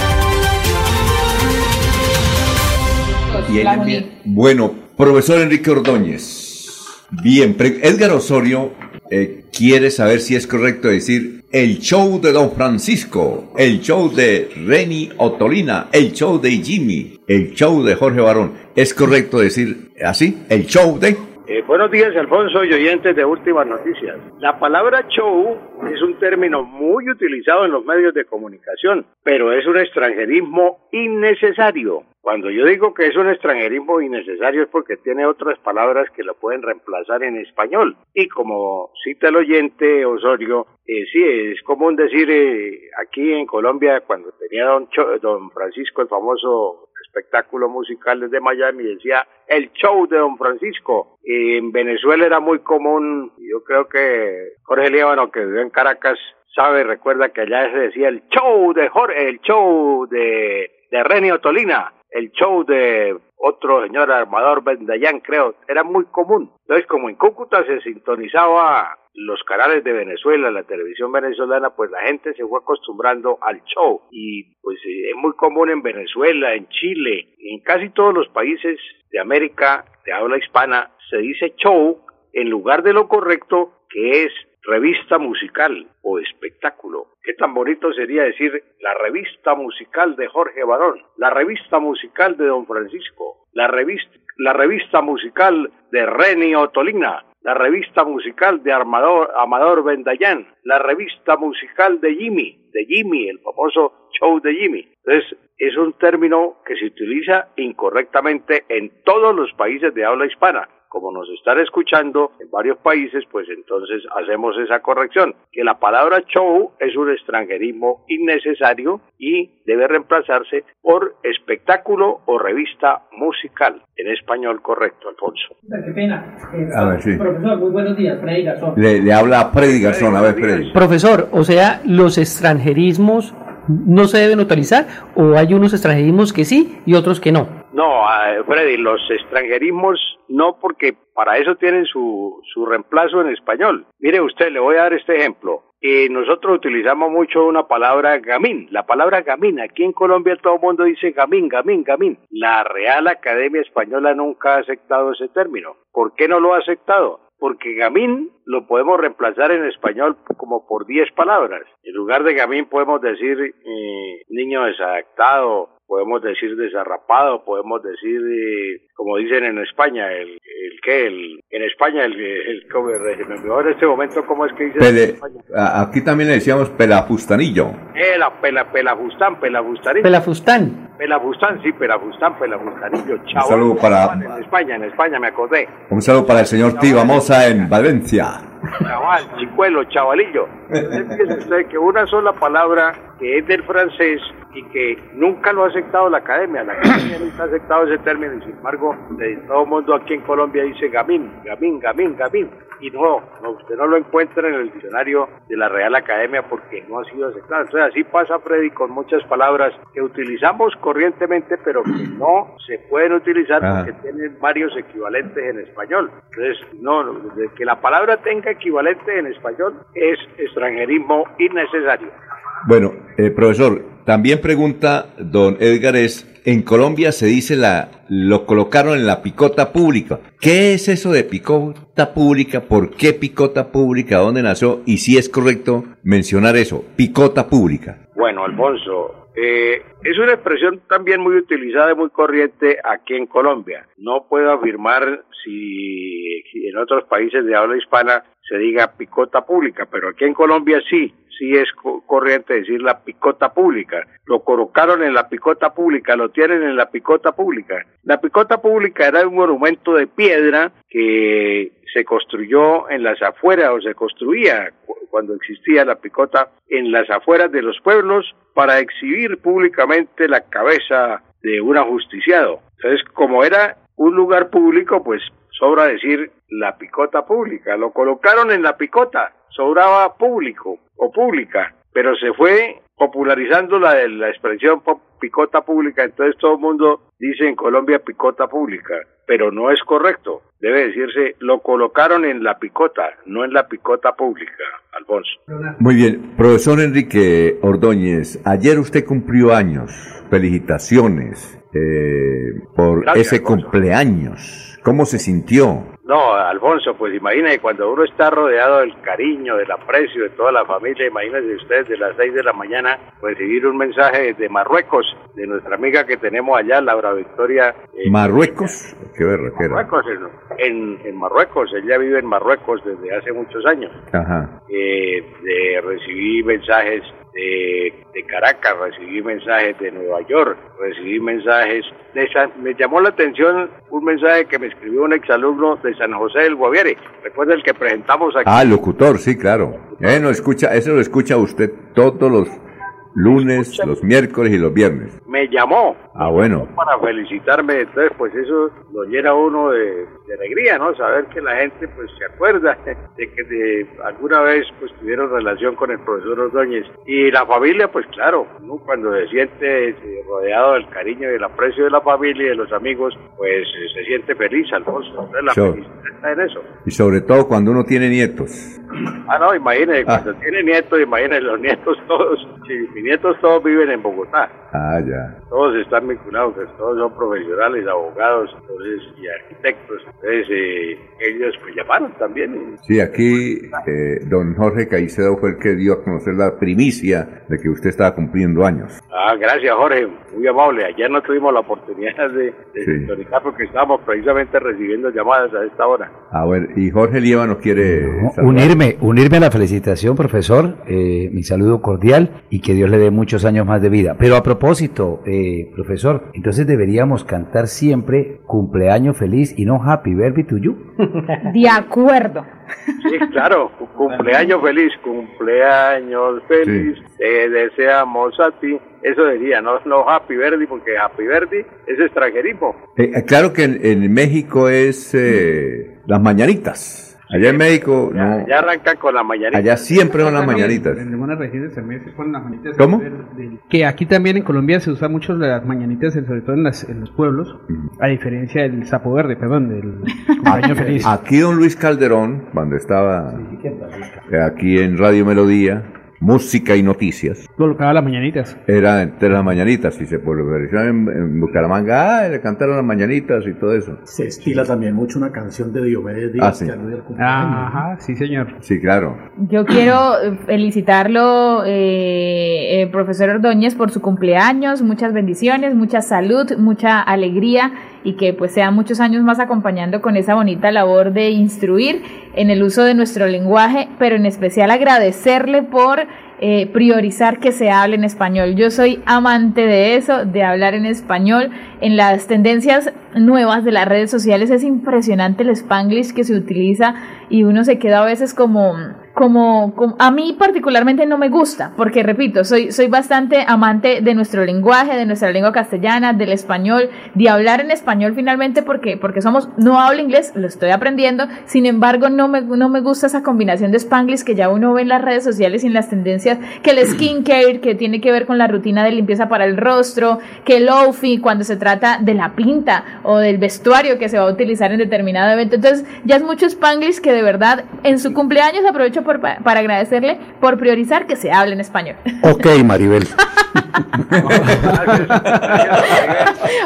Y él Bueno, profesor Enrique Ordóñez. Bien, Edgar Osorio eh, quiere saber si es correcto decir el show de Don Francisco, el show de Reni Otolina, el show de Jimmy, el show de Jorge Barón. ¿Es correcto decir así? El show de... Eh, buenos días, Alfonso y oyentes de Últimas Noticias. La palabra show es un término muy utilizado en los medios de comunicación, pero es un extranjerismo innecesario. Cuando yo digo que es un extranjerismo innecesario es porque tiene otras palabras que lo pueden reemplazar en español. Y como cita el oyente Osorio, eh, sí, es común decir eh, aquí en Colombia, cuando tenía don, Cho- don Francisco, el famoso espectáculo musical desde Miami, decía el show de Don Francisco. Y en Venezuela era muy común, yo creo que Jorge Líbano, que vivió en Caracas, sabe, recuerda que allá se decía el show de Jorge, el show de, de Renio Tolina, el show de otro señor armador Bendayán, creo, era muy común. Entonces, como en Cúcuta se sintonizaba los canales de Venezuela, la televisión venezolana, pues la gente se fue acostumbrando al show. Y pues eh, es muy común en Venezuela, en Chile, en casi todos los países de América de habla hispana, se dice show en lugar de lo correcto que es revista musical o espectáculo. Qué tan bonito sería decir la revista musical de Jorge Barón, la revista musical de Don Francisco, la revista, la revista musical de Reni Otolina, la revista musical de Armador, Amador Bendayán, la revista musical de Jimmy, de Jimmy, el famoso show de Jimmy. Entonces, es un término que se utiliza incorrectamente en todos los países de habla hispana. Como nos están escuchando en varios países, pues entonces hacemos esa corrección, que la palabra show es un extranjerismo innecesario y debe reemplazarse por espectáculo o revista musical, en español correcto, Alfonso. Qué pena. Eh, A ver, sí. Profesor, muy buenos días, Freddy Garzón. Le, le habla Freddy Garzón. A ver, Freddy. Profesor, o sea, los extranjerismos no se deben utilizar o hay unos extranjerismos que sí y otros que no. No, eh, Freddy, los extranjerismos no, porque para eso tienen su, su reemplazo en español. Mire usted, le voy a dar este ejemplo. Eh, nosotros utilizamos mucho una palabra gamín. La palabra gamín, aquí en Colombia todo el mundo dice gamín, gamín, gamín. La Real Academia Española nunca ha aceptado ese término. ¿Por qué no lo ha aceptado? Porque gamín lo podemos reemplazar en español como por 10 palabras. En lugar de gamín podemos decir eh, niño desadaptado, podemos decir desarrapado, podemos decir, eh, como dicen en España, el, el que, el, en España, el, el, olvidó en este momento cómo es que dice en Pele- España. a- aquí también le decíamos pelafustanillo. Eh, la pela, pelafustán, pelafustanillo. Pelafustán. Pelafustán, sí, pelafustán, pelafustanillo, chaval. saludo para- En España, en España, me acordé. Un saludo para el señor Tiba Moza en Valencia. Chaval, chicuelo, chavalillo. Entonces, usted que una sola palabra que es del francés y que nunca lo ha aceptado la academia. La academia nunca ha aceptado ese término y sin embargo, de todo el mundo aquí en Colombia dice gamín, gamín, gamín, gamín. Y no, no, usted no lo encuentra en el diccionario de la Real Academia porque no ha sido aceptado. Entonces así pasa, Freddy, con muchas palabras que utilizamos corrientemente, pero que no se pueden utilizar Ah. porque tienen varios equivalentes en español. Entonces, no, que la palabra tenga equivalente en español es extranjerismo innecesario. Bueno, eh, profesor, también pregunta don Edgar es, en Colombia se dice la, lo colocaron en la picota pública. ¿Qué es eso de picota pública? ¿Por qué picota pública? ¿Dónde nació? Y si es correcto mencionar eso, picota pública. Bueno, Alfonso, eh, es una expresión también muy utilizada y muy corriente aquí en Colombia. No puedo afirmar si, en otros países de habla hispana se diga picota pública, pero aquí en Colombia sí, sí es co- corriente decir la picota pública. Lo colocaron en la picota pública, lo tienen en la picota pública. La picota pública era un monumento de piedra que se construyó en las afueras o se construía cu- cuando existía la picota en las afueras de los pueblos para exhibir públicamente la cabeza de un ajusticiado. Entonces, como era un lugar público, pues sobra decir la picota pública. Lo colocaron en la picota, sobraba público o pública. pero se fue popularizando la, la expresión picota pública, entonces todo el mundo dice en Colombia picota pública, pero no es correcto. Debe decirse, lo colocaron en la picota, no en la picota pública, Alfonso. Muy bien, profesor Enrique Ordóñez, ayer usted cumplió años. Felicitaciones eh, por ese cumpleaños. ¿Cómo se sintió? No, Alfonso, pues imagínese, cuando uno está rodeado del cariño, del aprecio de toda la familia, imagínese usted de las 6 de la mañana recibir un mensaje de Marruecos, de nuestra amiga que tenemos allá, Laura Victoria. Eh, ¿Marruecos? Qué Marruecos, en, en, Marruecos, ella vive en Marruecos desde hace muchos años. Ajá. Eh, de recibir mensajes de, de, Caracas, recibí mensajes de Nueva York, recibí mensajes de me llamó la atención un mensaje que me escribió un exalumno de San José del Guaviare, recuerda el que presentamos aquí. Ah, locutor, sí, claro. Eh, no escucha, eso lo escucha usted todos los lunes, los miércoles y los viernes. Me llamó. Ah, bueno. Para felicitarme, entonces pues eso lo llena uno de, alegría, ¿no? Saber que la gente pues se acuerda de que de alguna vez pues tuvieron relación con el profesor Ordóñez. Y la familia, pues claro, cuando se siente eh, rodeado del cariño y del aprecio de la familia y de los amigos, pues se siente feliz, Alfonso. Entonces la felicidad está en eso. Y sobre todo cuando uno tiene nietos. Ah, no, imagínese, ah. cuando tiene nietos, imagínese los nietos todos, mis nietos todos viven en Bogotá. Ah, ya. Todos están vinculados, pues, todos son profesionales, abogados entonces, y arquitectos. Entonces, eh, ellos me llamaron también. Sí, aquí eh, don Jorge Caicedo fue el que dio a conocer la primicia de que usted estaba cumpliendo años. Ah, gracias Jorge, muy amable. Ayer no tuvimos la oportunidad de, de porque estábamos precisamente recibiendo llamadas a esta hora. A ver, y Jorge Lieva nos quiere... unirme, unirme a la felicitación, profesor. Eh, mi saludo cordial y que Dios le dé muchos años más de vida. Pero a propósito, eh, profesor, entonces deberíamos cantar siempre cumpleaños feliz y no happy birthday to you. De acuerdo. Sí, claro, cumpleaños feliz, cumpleaños feliz, te deseamos a ti. Eso diría, no, no happy birthday, porque happy birthday es extranjerismo. Eh, eh, claro que en, México es las mañanitas. Allá en México, ya, no. Ya arrancan con las mañanitas. Allá siempre son las mañanitas. En algunas regiones también se ponen las mañanitas. ¿Cómo? que aquí también en Colombia se usa mucho las mañanitas, sobre todo en, las, en los pueblos, a diferencia del sapo verde, perdón, del año feliz. Aquí don Luis Calderón, cuando estaba aquí en Radio Melodía, música y noticias. Colocaba las mañanitas. Era entre las mañanitas y se popularizó en, en Bucaramanga, ah, le cantaron las mañanitas y todo eso. Se estila también mucho una canción de Diomedes Díaz ah, Ajá, sí señor. Sí, claro. Yo quiero felicitarlo, eh, eh, profesor Ordóñez, por su cumpleaños, muchas bendiciones, mucha salud, mucha alegría y que pues sea muchos años más acompañando con esa bonita labor de instruir en el uso de nuestro lenguaje, pero en especial agradecerle por eh, priorizar que se hable en español. Yo soy amante de eso, de hablar en español. En las tendencias nuevas de las redes sociales es impresionante el spanglish que se utiliza y uno se queda a veces como como, a mí particularmente no me gusta, porque repito, soy, soy bastante amante de nuestro lenguaje, de nuestra lengua castellana, del español, de hablar en español finalmente porque, porque somos, no hablo inglés, lo estoy aprendiendo, sin embargo no me, no me gusta esa combinación de spanglish que ya uno ve en las redes sociales y en las tendencias, que el skincare, que tiene que ver con la rutina de limpieza para el rostro, que el outfit cuando se trata de la pinta o del vestuario que se va a utilizar en determinado evento, entonces ya es mucho spanglish que de verdad en su cumpleaños aprovecho para agradecerle por priorizar que se hable en español. Ok, Maribel.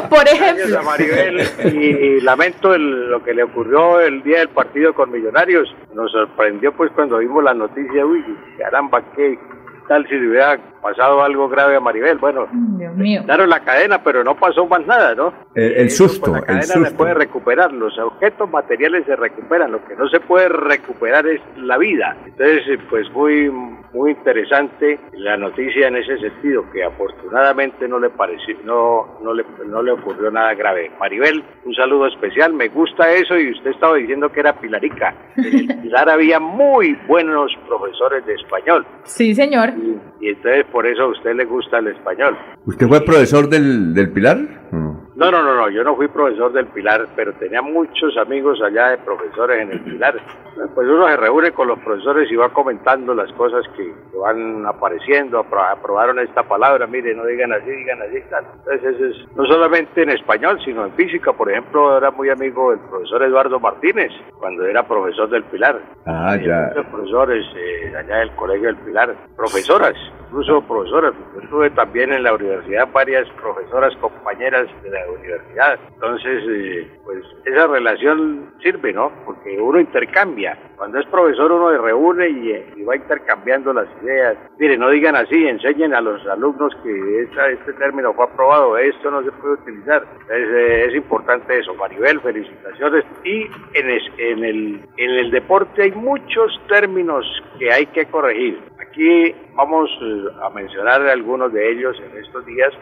por ejemplo. Maribel y lamento lo que le ocurrió el día del partido con Millonarios. Nos sorprendió pues cuando vimos la noticia, uy, caramba, qué tal si le hubiera pasado algo grave a Maribel. Bueno, Dios daron la cadena, pero no pasó más nada, ¿no? El, susto. la cadena se puede recuperar, los objetos materiales se recuperan, lo que no se puede recuperar es la vida. Entonces, eh, pues muy, muy interesante la noticia en ese sentido, que afortunadamente no le pareció, no, no le, no le ocurrió nada grave. Maribel, un saludo especial, me gusta eso y usted estaba diciendo que era Pilarica. En Pilar había muy buenos profesores de español. Sí, señor. Y entonces por eso a usted le gusta el español. ¿Usted fue profesor del, del Pilar? No, no, no, no, yo no fui profesor del Pilar, pero tenía muchos amigos allá de profesores en el Pilar. Pues uno se reúne con los profesores y va comentando las cosas que, van apareciendo, aprobaron esta palabra, mire, no digan así, digan así, tal. Entonces, eso es, no solamente en español, sino en física, por ejemplo, era muy amigo del profesor Eduardo Martínez, cuando era profesor del Pilar. Ah, ya. Muchos profesores eh, allá del Colegio del Pilar, profesoras, incluso profesoras. Yo tuve también en la universidad varias profesoras, compañeras de la universidad. Entonces, eh, pues esa relación sirve, ¿no? Porque uno intercambia. Cuando es profesor uno se reúne y, va intercambiando las ideas. Mire, no digan así, enseñen a los alumnos que este término fue aprobado, esto no se puede utilizar. Es, eh, es importante eso. Maribel, felicitaciones. Y en, en, el, en el deporte hay muchos términos que hay que corregir. Aquí vamos eh, a mencionar algunos de ellos en estos días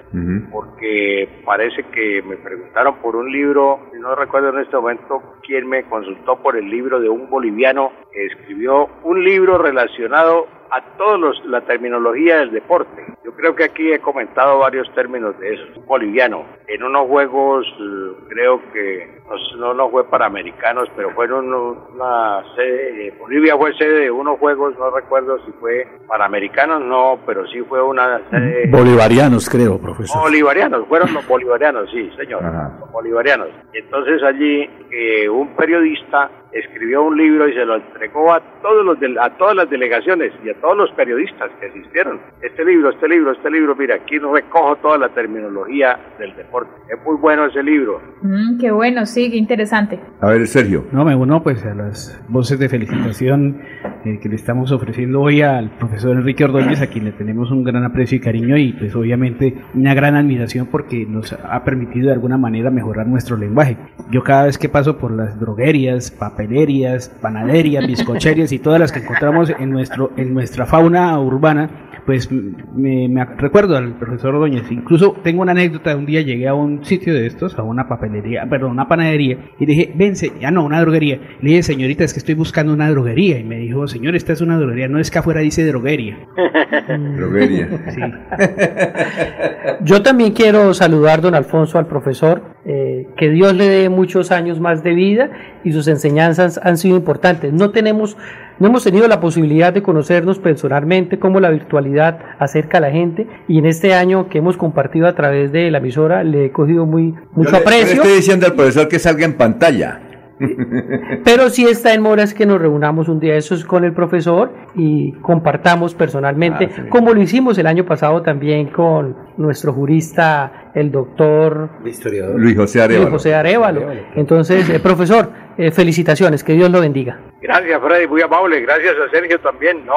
porque parece que me preguntaron por un libro, no recuerdo en este momento quién me consultó por el libro de un boliviano que escribió un libro relacionado a todos la terminología del deporte. Yo creo que aquí he comentado varios términos de eso. Boliviano, en unos juegos, eh, creo que no, no fue para americanos, pero fue una sede, eh, Bolivia fue sede de unos juegos, no recuerdo si fue para americanos, no, pero sí fue una sede... Bolivarianos, creo, profesor. Bolivarianos, fueron los bolivarianos, sí, señor, los bolivarianos. Entonces allí eh, un periodista escribió un libro y se lo entregó a todos los a todas las delegaciones y a todos los periodistas que asistieron. Este libro, este libro, este libro, mira, aquí recojo toda la terminología del deporte. Es muy bueno ese libro. Mm, qué bueno, sí, qué interesante. A ver, Sergio. No, me uno pues a las voces de felicitación eh, que le estamos ofreciendo hoy al profesor Enrique Ordóñez, a quien le tenemos un gran aprecio y cariño y pues obviamente una gran admiración porque nos ha permitido de alguna manera mejorar nuestro lenguaje. Yo cada vez que paso por las droguerías, papelerías, panaderías, bizcocherías y todas las que encontramos en, nuestro, en nuestra fauna urbana, pues me, recuerdo al profesor Ordóñez. Incluso tengo una anécdota, un día llegué a un sitio de estos, a una papelería, perdón, una panadería, y dije, vence, ya no, una droguería. Le dije, señorita, es que estoy buscando una droguería. Y me dijo, señor, esta es una droguería, no es que afuera dice droguería. droguería. Sí. Yo también quiero saludar, don Alfonso, al profesor, eh, que Dios le dé muchos años más de vida y sus enseñanzas han sido importantes. No tenemos no hemos tenido la posibilidad de conocernos personalmente, cómo la virtualidad acerca a la gente y en este año que hemos compartido a través de la emisora le he cogido muy mucho aprecio. estoy diciendo al profesor que salga en pantalla. Pero sí está en moras que nos reunamos un día esos con el profesor y compartamos personalmente, ah, como lo hicimos el año pasado también con nuestro jurista, el doctor Luis José Arevalo. José Arevalo. Entonces, eh, profesor, eh, felicitaciones, que Dios lo bendiga. Gracias, Freddy, muy amable. Gracias a Sergio también. No,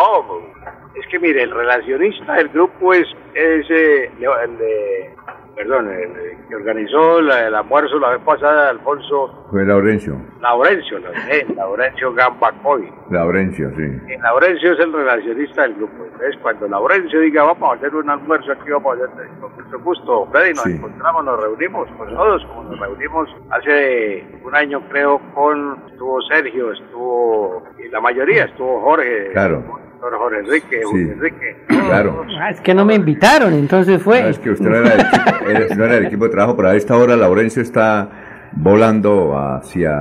es que mire, el relacionista del grupo es, ese eh, el de perdón, el, que organizó el almuerzo la vez pasada, Alfonso. Fue Laurencio. Laurencio, lo dije, Laurencio Gambacoy. Laurencio, sí. Y Laurencio es el relacionista del grupo. Entonces, cuando Laurencio diga, vamos a hacer un almuerzo aquí, vamos a hacer, con mucho gusto, Freddy, nos encontramos, nos reunimos, pues todos, como nos reunimos hace un año, creo, con, estuvo Sergio, estuvo, y la mayoría, estuvo Jorge. Claro Jorge Enrique, Enrique. Claro. Ah, es que no me invitaron, entonces fue. es que usted no era, del, no era equipo de trabajo, pero a esta hora Laurencio está volando hacia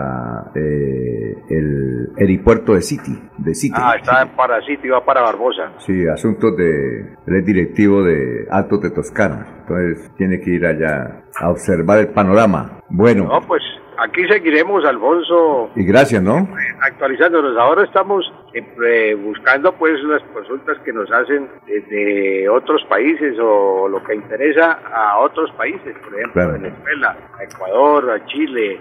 eh, el aeropuerto de City, de City. Ah, está para City, va para Barbosa. Sí, asuntos de, él es directivo de Altos de Toscana, entonces tiene que ir allá a observar el panorama. Bueno. No, pues aquí seguiremos, Alfonso. Y gracias, ¿no? Actualizándonos. Ahora estamos eh, buscando pues las consultas que nos hacen de otros países o lo que interesa a otros países, por ejemplo, a Venezuela, a Ecuador, a Chile,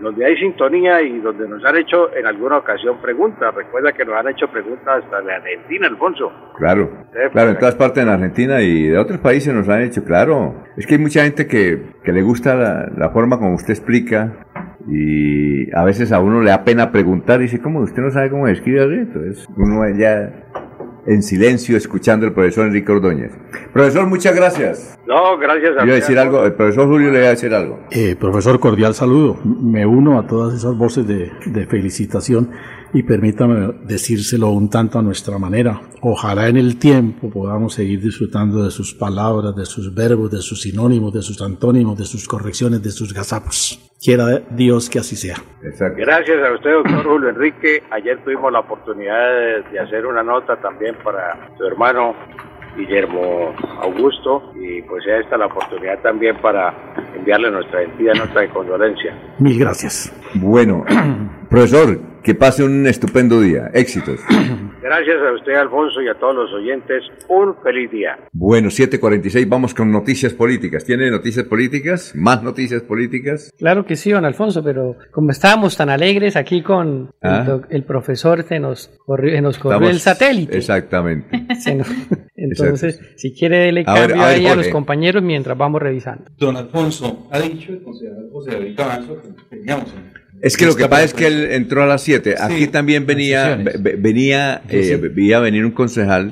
donde hay sintonía y donde nos han hecho en alguna ocasión preguntas. Recuerda que nos han hecho preguntas hasta de Argentina, Alfonso. Claro, claro, en todas partes de Argentina y de otros países nos han hecho, claro. Es que hay mucha gente que, que le gusta la, la forma como usted explica y a veces a uno le da pena preguntar y dice, ¿cómo usted no sabe cómo escribir? Entonces uno ya en silencio escuchando al profesor Enrique Ordóñez. Profesor, muchas gracias. No, gracias a Iba a decir algo, el profesor Julio le iba a decir algo. Eh, profesor, cordial saludo. Me uno a todas esas voces de, de felicitación y permítame decírselo un tanto a nuestra manera. Ojalá en el tiempo podamos seguir disfrutando de sus palabras, de sus verbos, de sus sinónimos, de sus antónimos, de sus correcciones, de sus gazapos. Quiera Dios que así sea. Gracias a usted, doctor Julio Enrique. Ayer tuvimos la oportunidad de, de hacer una nota también para su hermano Guillermo Augusto y pues ya está la oportunidad también para enviarle nuestra entidad nota de condolencia. Mil gracias. Bueno, profesor, que pase un estupendo día. Éxitos. Gracias a usted, Alfonso, y a todos los oyentes. Un feliz día. Bueno, 7.46, vamos con noticias políticas. ¿Tiene noticias políticas? ¿Más noticias políticas? Claro que sí, don Alfonso, pero como estábamos tan alegres aquí con Ah. el, el profesor, se nos corrió, se nos corrió Estamos- el satélite. Exactamente. Se nos- entonces, si quiere, A ver, cambio a ver, ahí a los compañeros mientras vamos revisando. Don Alfonso, ha dicho el concejal José David Cabanzo que teníamos en- Es que lo que pasa es que él entró a las 7. Aquí también venía, ve- ve- venía, Sí, eh, sí. veía venir un concejal.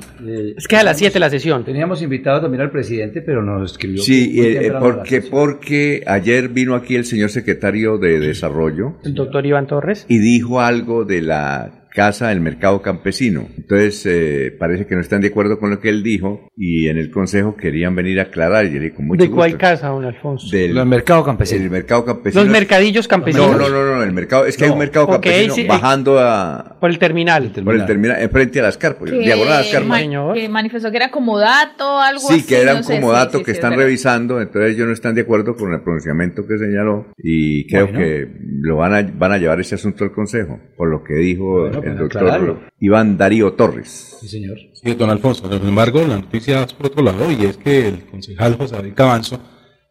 Es que a las 7 la sesión. Teníamos invitado también al presidente, pero nos escribió. Sí, eh, eh, porque, porque ayer vino aquí el señor secretario de Desarrollo El doctor Iván Torres. y dijo algo de la casa del mercado campesino. Entonces, eh, parece que no están de acuerdo con lo que él dijo y en el consejo querían venir a aclarar. Y yo le dije, con mucho ¿De cuál gusto. casa, don Alfonso? Del Los mercado campesino. El mercado campesino. Los mercadillos campesinos. No, no, no, no, el mercado, es que hay un mercado Ok, campesino sí, bajando a, Por el terminal. por el terminal, enfrente a las carpas, diagonal a las carpas. ma- que manifestó que era como dato, algo así. Sí, que era no comodato sí, sí, que sí, están revisando, entonces ellos no están de acuerdo con el pronunciamiento que señaló y creo Bueno. que lo van a, van a llevar ese asunto al Consejo, por lo que dijo Bueno, el aclararlo. doctor Iván Darío Torres. Sí, señor. Sí, don Alfonso. Sin embargo, la noticia es por otro lado y es que el concejal José David Cabanzo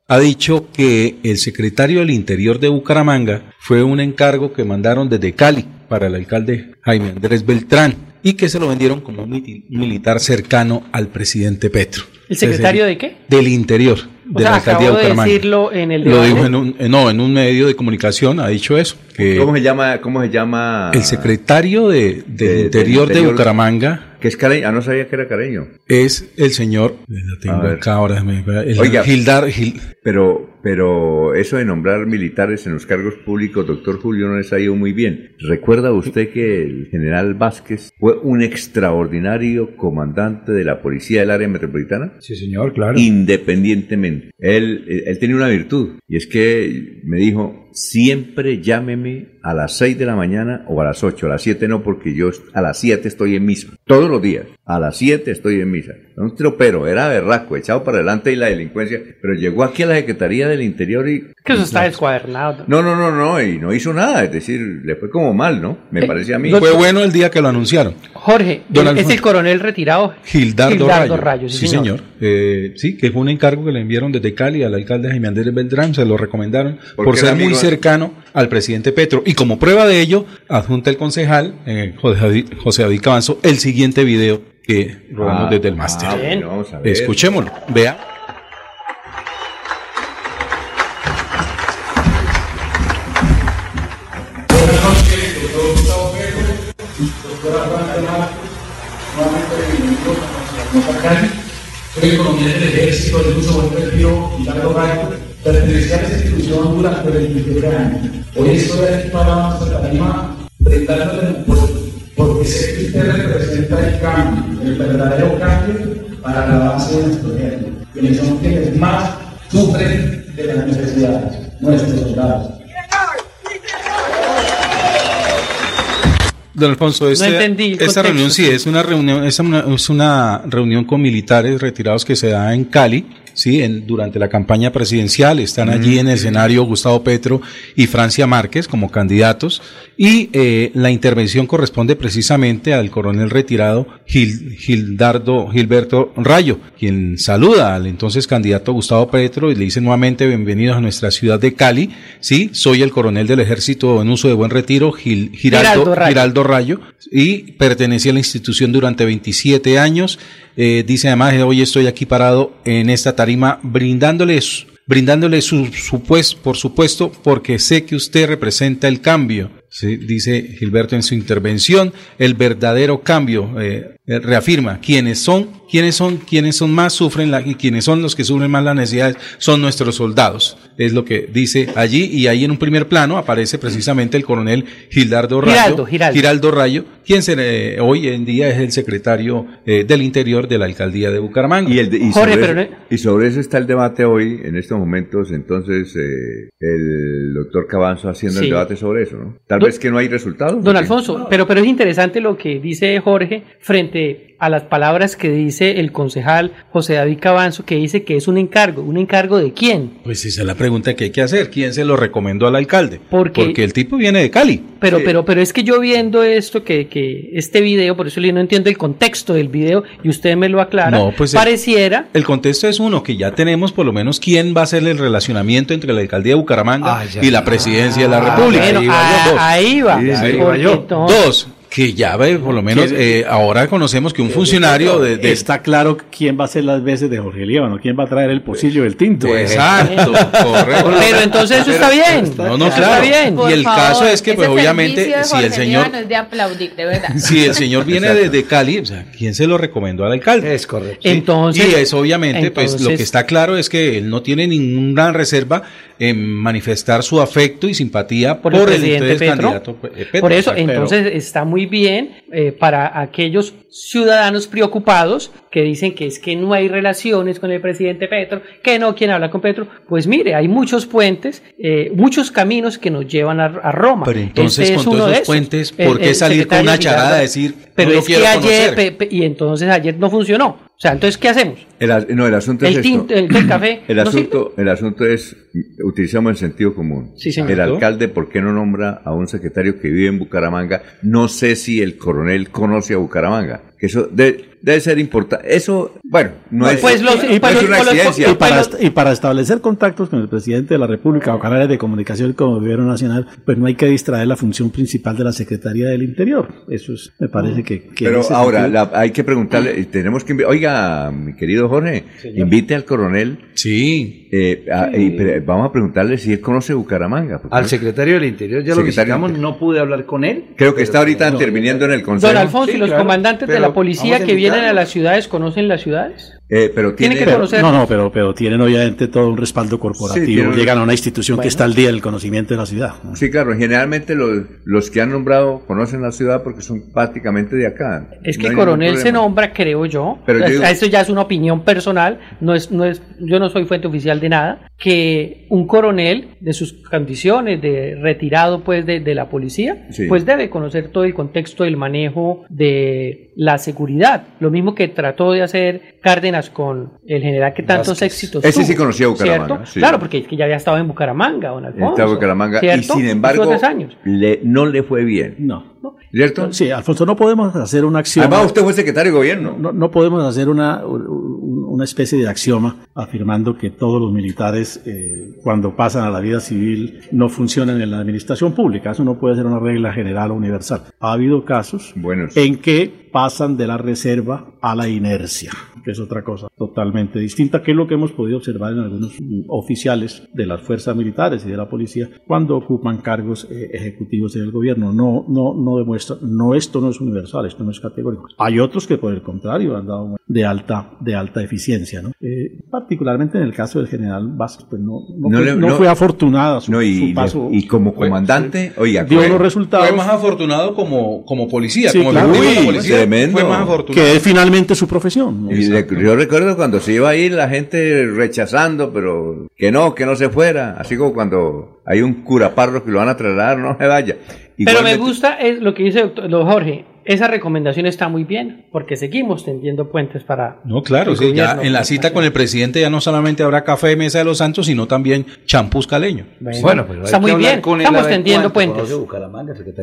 ha dicho que el secretario del Interior de Bucaramanga fue un encargo que mandaron desde Cali para el alcalde Jaime Andrés Beltrán y que se lo vendieron como un militar cercano al presidente Petro. ¿El secretario de qué? Del Interior, O de sea, la alcaldía acabo de de Bucaramanga. decirlo en el Lo dijo en un, no, en un medio de comunicación, ha dicho eso. Que ¿Cómo se llama? ¿Cómo se llama? el secretario de, del de- Interior de Interior- Bucaramanga Que es careño, ah, no sabía que era careño. es el señor, la tengo acá ahora, el Oiga, Gildar, Gil- pero, pero eso de nombrar militares en los cargos públicos, doctor Julio, no les ha ido muy bien. ¿Recuerda usted que el general Vázquez fue un extraordinario comandante de la Policía del Área Metropolitana? Sí, señor, claro. Independientemente. Él, él tenía una virtud, y es que me dijo, siempre llámeme a las 6 de la mañana o a las 8, a las 7 no, porque yo a las 7 estoy en misa. Todos los días, a las 7 estoy en misa. Un tropero, era berraco, echado para adelante y la delincuencia, pero llegó aquí a la Secretaría del Interior y... Que eso está descuadernado. No, no, no, no, y no hizo nada, es decir, le fue como mal, ¿no? Me Eh, parece a mí. Fue bueno el día que lo anunciaron. Jorge, Don es el coronel retirado. Gildardo, Gildardo Rayo. Rayo, sí, señor. Eh, sí, que fue un encargo que le enviaron desde Cali al alcalde Jaime Andrés Beltrán, se lo recomendaron Porque por ser era muy cercano al presidente Petro. Y como prueba de ello, adjunta el concejal, eh, José David- José David Cabanzo, el siguiente video que robamos Ah, desde el máster. ah, bueno. Escuchémoslo, vea. Soy el coronel del ejército del uso buen retiro y pertenecía a esa institución durante 27 años. Hoy estoy aquí para tarima el apoyo, porque sé que usted representa el cambio, el verdadero cambio para la base de nuestro ejército, quienes son quienes más sufren de las necesidades, nuestros soldados. Don Alfonso, este- entendí el esta contexto. reunión sí es una reunión, es una, es una reunión con militares retirados que se da en Cali, sí, en, durante la campaña presidencial. Están allí en el escenario Gustavo Petro y Francia Márquez como candidatos y eh, la intervención corresponde precisamente al coronel retirado Gil- Gildardo Gilberto Rayo, quien saluda al entonces candidato Gustavo Petro y le dice nuevamente bienvenidos a nuestra ciudad de Cali. Sí, soy el coronel del ejército en uso de buen retiro, Gil- Giraldo, Giraldo Rayo. Giraldo Rayo y pertenecía a la institución durante 27 años. Eh, dice además, hoy estoy aquí parado en esta tarima brindándoles, brindándole su, su pues, por supuesto, porque sé que usted representa el cambio. Dice Gilberto en su intervención, el verdadero cambio eh, eh, reafirma quiénes son, quiénes son, quiénes son más sufren la, y quiénes son los que sufren más las necesidades son nuestros soldados. Es lo que dice allí y ahí en un primer plano aparece precisamente el coronel Gildardo Rayo, Giraldo, Giraldo. Giraldo Rayo, quien se, eh, hoy en día es el secretario eh, del Interior de la alcaldía de Bucaramanga. Y, el de- y Jorge, sobre pero eso, y sobre eso está el debate hoy, en estos momentos, entonces, eh, el doctor Cabanzo haciendo Sí. el debate sobre eso, ¿no? Tal Don- vez que no hay resultados. Don. Alfonso, pero, pero es interesante lo que dice Jorge frente a las palabras que dice el concejal José David Cabanzo, que dice que es un encargo. ¿Un encargo de quién? Pues esa es la pregunta que hay que hacer. ¿Quién se lo recomendó al alcalde? Porque- Porque el tipo viene de Cali. Pero, pero, pero es que yo viendo esto, que, que este video, por eso yo no entiendo el contexto del video y usted me lo aclara, No, pues pareciera El contexto es uno, que ya tenemos por lo menos quién va a ser el relacionamiento entre la alcaldía de Bucaramanga Ah, y la presidencia de la Ah, República. bueno, ah, ahí va. Sí. Ahí va yo. Dos, que ya ve, por lo menos ¿Quién- eh, ahora conocemos que un funcionario de, de- Está claro quién va a ser las veces de Jorge Líbano, quién va a traer el pocillo del tinto. Exacto, correcto. Pero entonces eso está bien. No, no, claro. Está bien. Y el caso es que, pues, obviamente, si el señor- Líbano es de aplaudir, de verdad. Si el señor viene de, de Cali, o sea, ¿quién se lo recomendó al alcalde? Es correcto. Sí, Entonces- y es obviamente, pues lo que está claro es que él no tiene ninguna reserva en manifestar su afecto y simpatía por, por, el el presidente entonces Petro. candidato eh, Petro. Por eso, entonces está muy bien eh, para aquellos ciudadanos preocupados que dicen que es que no hay relaciones con el presidente Petro, que no quieren hablar con Petro. Pues mire, hay muchos puentes, eh, muchos caminos que nos llevan a, a Roma. Pero entonces, Este es con todos esos puentes, ¿por qué el salir con una charada a decir, Pero no lo es que ayer, conocer? y entonces ayer no funcionó. O sea, entonces, ¿qué hacemos? El, as- no, el asunto es El esto. tinto, el, el café. El ¿no asunto, el asunto es, utilizamos el sentido común. Sí, señor. El alcalde, ¿por qué no nombra a un secretario que vive en Bucaramanga? No sé si el coronel conoce a Bucaramanga. Que eso de- debe ser importante. Eso, bueno, no es, Pues los- no es pues los- una pues exigencia. Y para, est- y para establecer contactos con el presidente de la República o canales de comunicación como gobierno nacional, pues no hay que distraer la función principal de la Secretaría del Interior. Eso es, me parece que... Pero ahora la- hay que preguntarle, tenemos que, oiga, mi querido Jorge, invite al coronel. Sí. eh, a- y pre- vamos a preguntarle si él conoce Bucaramanga. porque- Al secretario del Interior ya lo visitamos, no pude hablar con él. Creo que está ahorita no, interviniendo en el consejo. Don Alfonso, Sí, ¿y los claro, comandantes de la policía que vienen a las ciudades conocen las ciudades? Eh, pero Tiene tiene, que conocer- No, no, pero, pero tienen obviamente todo un respaldo corporativo. Sí, tienen- Llegan a una institución Bueno. que está al día del conocimiento de la ciudad. ¿no? Sí, claro, generalmente los, los que han nombrado conocen la ciudad porque son prácticamente de acá. Es No que hay coronel se nombra, creo yo, Pero yo es- digo- eso ya es una opinión personal, no es, no es, yo no soy fuente oficial de nada, que un coronel de sus condiciones de retirado pues de, de la policía, Sí. pues debe conocer todo el contexto del manejo de la seguridad, lo mismo que trató de hacer Cárdenas con el general que tantos Vázquez. éxitos Ese tuvo, sí conocía Bucaramanga, ¿cierto? sí. Claro, porque es que ya había estado en Bucaramanga, don Alfonso. En Bucaramanga y ¿cierto? sin Estuvo embargo tres años. le- no le fue bien. No. ¿Cierto? Sí, Alfonso, no podemos hacer una acción. Además usted fue secretario de gobierno. No, no podemos hacer una, un- una especie de axioma afirmando que todos los militares, eh, cuando pasan a la vida civil, no funcionan en la administración pública. Eso no puede ser una regla general o universal. Ha habido casos Buenos. en que pasan de la reserva a la inercia, que es otra cosa totalmente distinta, que es lo que hemos podido observar en algunos mm, oficiales de las fuerzas militares y de la policía cuando ocupan cargos eh, ejecutivos en el gobierno. No, no, no demuestra, no, esto no es universal, esto no es categórico. Hay otros que por el contrario han dado de alta, de alta eficiencia, ¿no? Eh, particularmente en el caso del general Vázquez, pues no, no, No fue, le- no no- fue afortunada su, No, y, su paso. y como comandante, oiga, dio fue- unos resultados. Fue más afortunado como, como policía, Sí, como claro. Uy, policía. Tremendo. Fue más afortunado. que es finalmente su profesión. ¿no? Y le- yo recuerdo cuando se iba a ir la gente rechazando, pero que no, que no se fuera. Así como cuando hay un curaparro que lo van a trasladar, no se vaya. Pero me gusta es lo que dice doctor, don Jorge. Esa recomendación está muy bien, porque seguimos tendiendo puentes para. No, claro, sí, ya en la cita con el presidente ya no solamente habrá café de mesa de los santos, sino también champús caleño. Bueno, pero hay está muy bien. Estamos tendiendo cuánto puentes.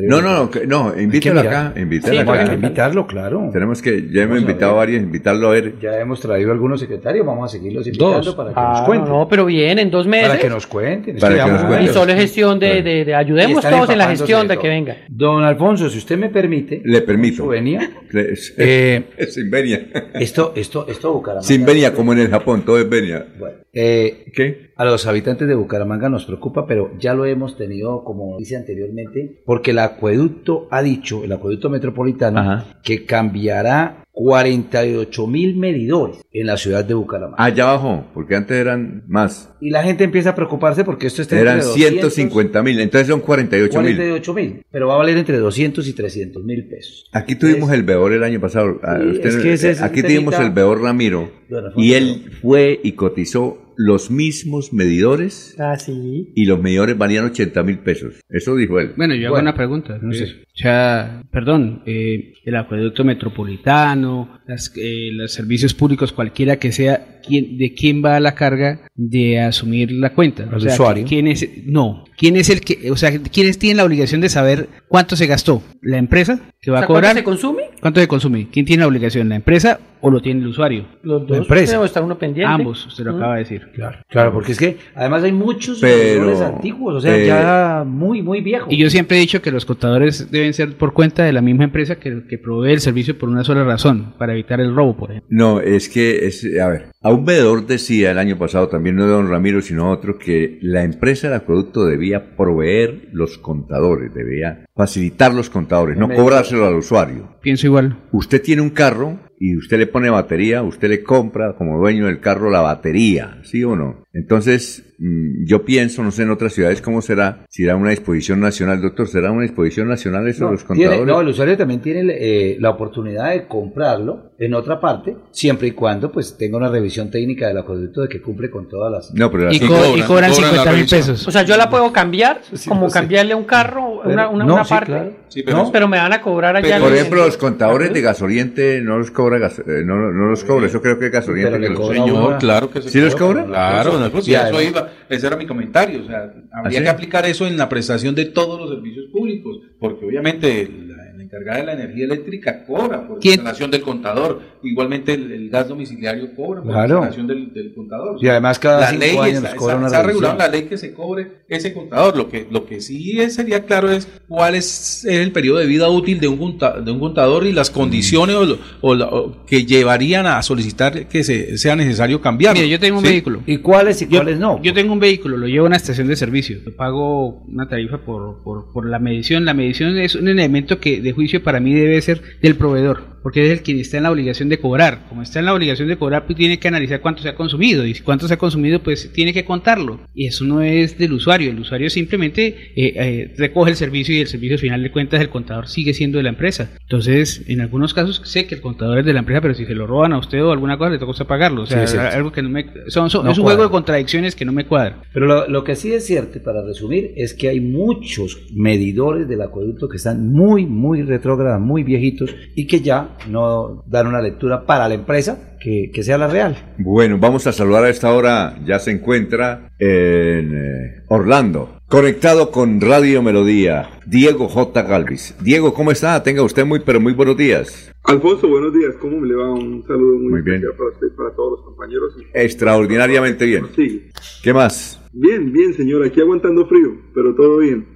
No, no, no, no, mirar. acá, invítelo Sí, acá. Invitarlo, claro. Tenemos que, ya hemos invitado a varios, invitarlo a ver. Ya hemos traído algunos secretarios, vamos a seguirlos invitando Dos. para que Ah, nos cuenten. no, pero bien, en dos meses. Para que nos cuenten. Para que nos cuenten. Y solo es gestión de, de- ayudemos todos en la gestión de que venga. Don Alfonso, si usted me permite, Le permito. Venia. Es, Eh, es sin venia. Esto, esto, esto Bucaramanga. Sin venia, como en el Japón, todo es venia. Eh, ¿Qué? A los habitantes de Bucaramanga nos preocupa, pero ya lo hemos tenido, como dice anteriormente, porque el acueducto ha dicho, el acueducto metropolitano, que cambiará 48 mil medidores en la ciudad de Bucaramanga. Allá abajo, porque antes eran más. Y la gente empieza a preocuparse porque esto está Eran entre 200, 150 mil, entonces son 48 mil. 48 mil, pero va a valer entre 200 y 300 mil pesos. Aquí tuvimos el Beor el año pasado. Ah, Sí, usted- es que ese aquí tuvimos el Beor Ramiro y él fue y cotizó los mismos medidores Ah, sí. y los medidores valían 80 mil pesos. Eso dijo él. Bueno, yo hago una pregunta. No sé. O sea, perdón, eh, el acueducto metropolitano, las, eh, los servicios públicos, cualquiera que sea, ¿quién, ¿de quién va la carga de asumir la cuenta? Al usuario. ¿quién es, no, ¿quién es el que, o sea, quiénes tienen la obligación de saber cuánto se gastó? ¿La empresa que va O sea, a cobrar? ¿Cuánto se consume? ¿Cuánto se consume? ¿Quién tiene la obligación? ¿La empresa o lo tiene el usuario? Los La dos. empresa. Debe estar uno pendiente. Ambos, usted lo Mm. acaba de decir. Claro, claro, porque es que además hay muchos medidores antiguos, o sea, eh, ya muy, muy viejos. Y yo siempre he dicho que los contadores deben ser por cuenta de la misma empresa que, que provee el servicio por una sola razón, para evitar el robo, por ejemplo. No, es que, es, a ver, a un veedor decía el año pasado, también no de don Ramiro, sino otro, que la empresa del acueducto debía proveer los contadores, debía facilitar los contadores, no cobrárselo al usuario. Pienso igual. Usted tiene un carro y usted le pone batería, usted le compra como dueño del carro la batería, ¿sí o no? Entonces, mm, yo pienso, no sé en otras ciudades cómo será, si era una disposición nacional, doctor, ¿será una disposición nacional eso de No, los tiene- contadores? no, el usuario también tiene eh, la oportunidad de comprarlo en otra parte, siempre y cuando pues tenga una revisión técnica del acueducto de que cumple con todas las... No, pero Y, co- y cobran 50 mil pesos. O sea, yo la puedo cambiar, como pues sí. cambiarle un carro, una, una, no, una sí, parte. claro. Sí, pero- pero, me van a cobrar allá. Por en- ejemplo, los contadores de gasoliente no los cobra, gas- eh, no, no los cobra, eso creo que es gasoliente. Pero le que los- cobra Señor, claro que se ¿Sí los cobra? Claro, no, pues, ya eso además- iba, ese era mi comentario, o sea, habría ¿Ah, sí? que aplicar eso en la prestación de todos los servicios públicos, porque obviamente la, la encargada de la energía eléctrica cobra por ¿Quién? instalación del contador, igualmente el, el gas domiciliario cobra por Claro. instalación del, del contador. Y además cada la cinco ley años está, nos cobra está- una está regulado la ley que se cobre ese contador, lo que, lo que sí es- sería claro es cuál es el periodo de vida útil de un, de un contador y las condiciones o lo- o la- o que llevarían a solicitar que se, sea necesario cambiar. Mira, yo tengo un vehículo. ¿Y cuáles y Yo- cuáles no? Yo tengo un vehículo, lo llevo a una estación de servicio. Yo pago una tarifa por, por, por la medición. La medición es un elemento que de juicio para mí debe ser del proveedor, porque es el quien está en la obligación de cobrar. Como está en la obligación de cobrar, pues tiene que analizar cuánto se ha consumido. Y si cuánto se ha consumido, pues tiene que contarlo. Y eso no es del usuario. El usuario simplemente eh, eh, recoge el servicio y el servicio al final de cuentas el contador sigue siendo de la empresa. Entonces, en algunos casos sé que el contador es de la empresa, pero si se lo roban a usted o alguna cosa, le toca pagarlo. O sea, Sí, algo que no me... son- son- No es un juego de contradicciones que no me cuadra. Pero lo, lo que sí es cierto, para resumir, es que hay muchos medidores del acueducto que están muy, muy retrógrados, muy viejitos, y que ya no dan una lectura para la empresa que, que sea la real. Bueno, vamos a saludar a esta hora, ya se encuentra en eh, Orlando, conectado con Radio Melodía, Diego J. Galvis. Diego, ¿cómo está? Tenga usted muy, pero muy buenos días. Alfonso, buenos días. ¿Cómo me le va? Un saludo muy, Muy bien. especial para usted y para todos los compañeros. Extraordinariamente bien. Sí. ¿Qué más? Bien, bien, señor. Aquí aguantando frío, pero todo bien.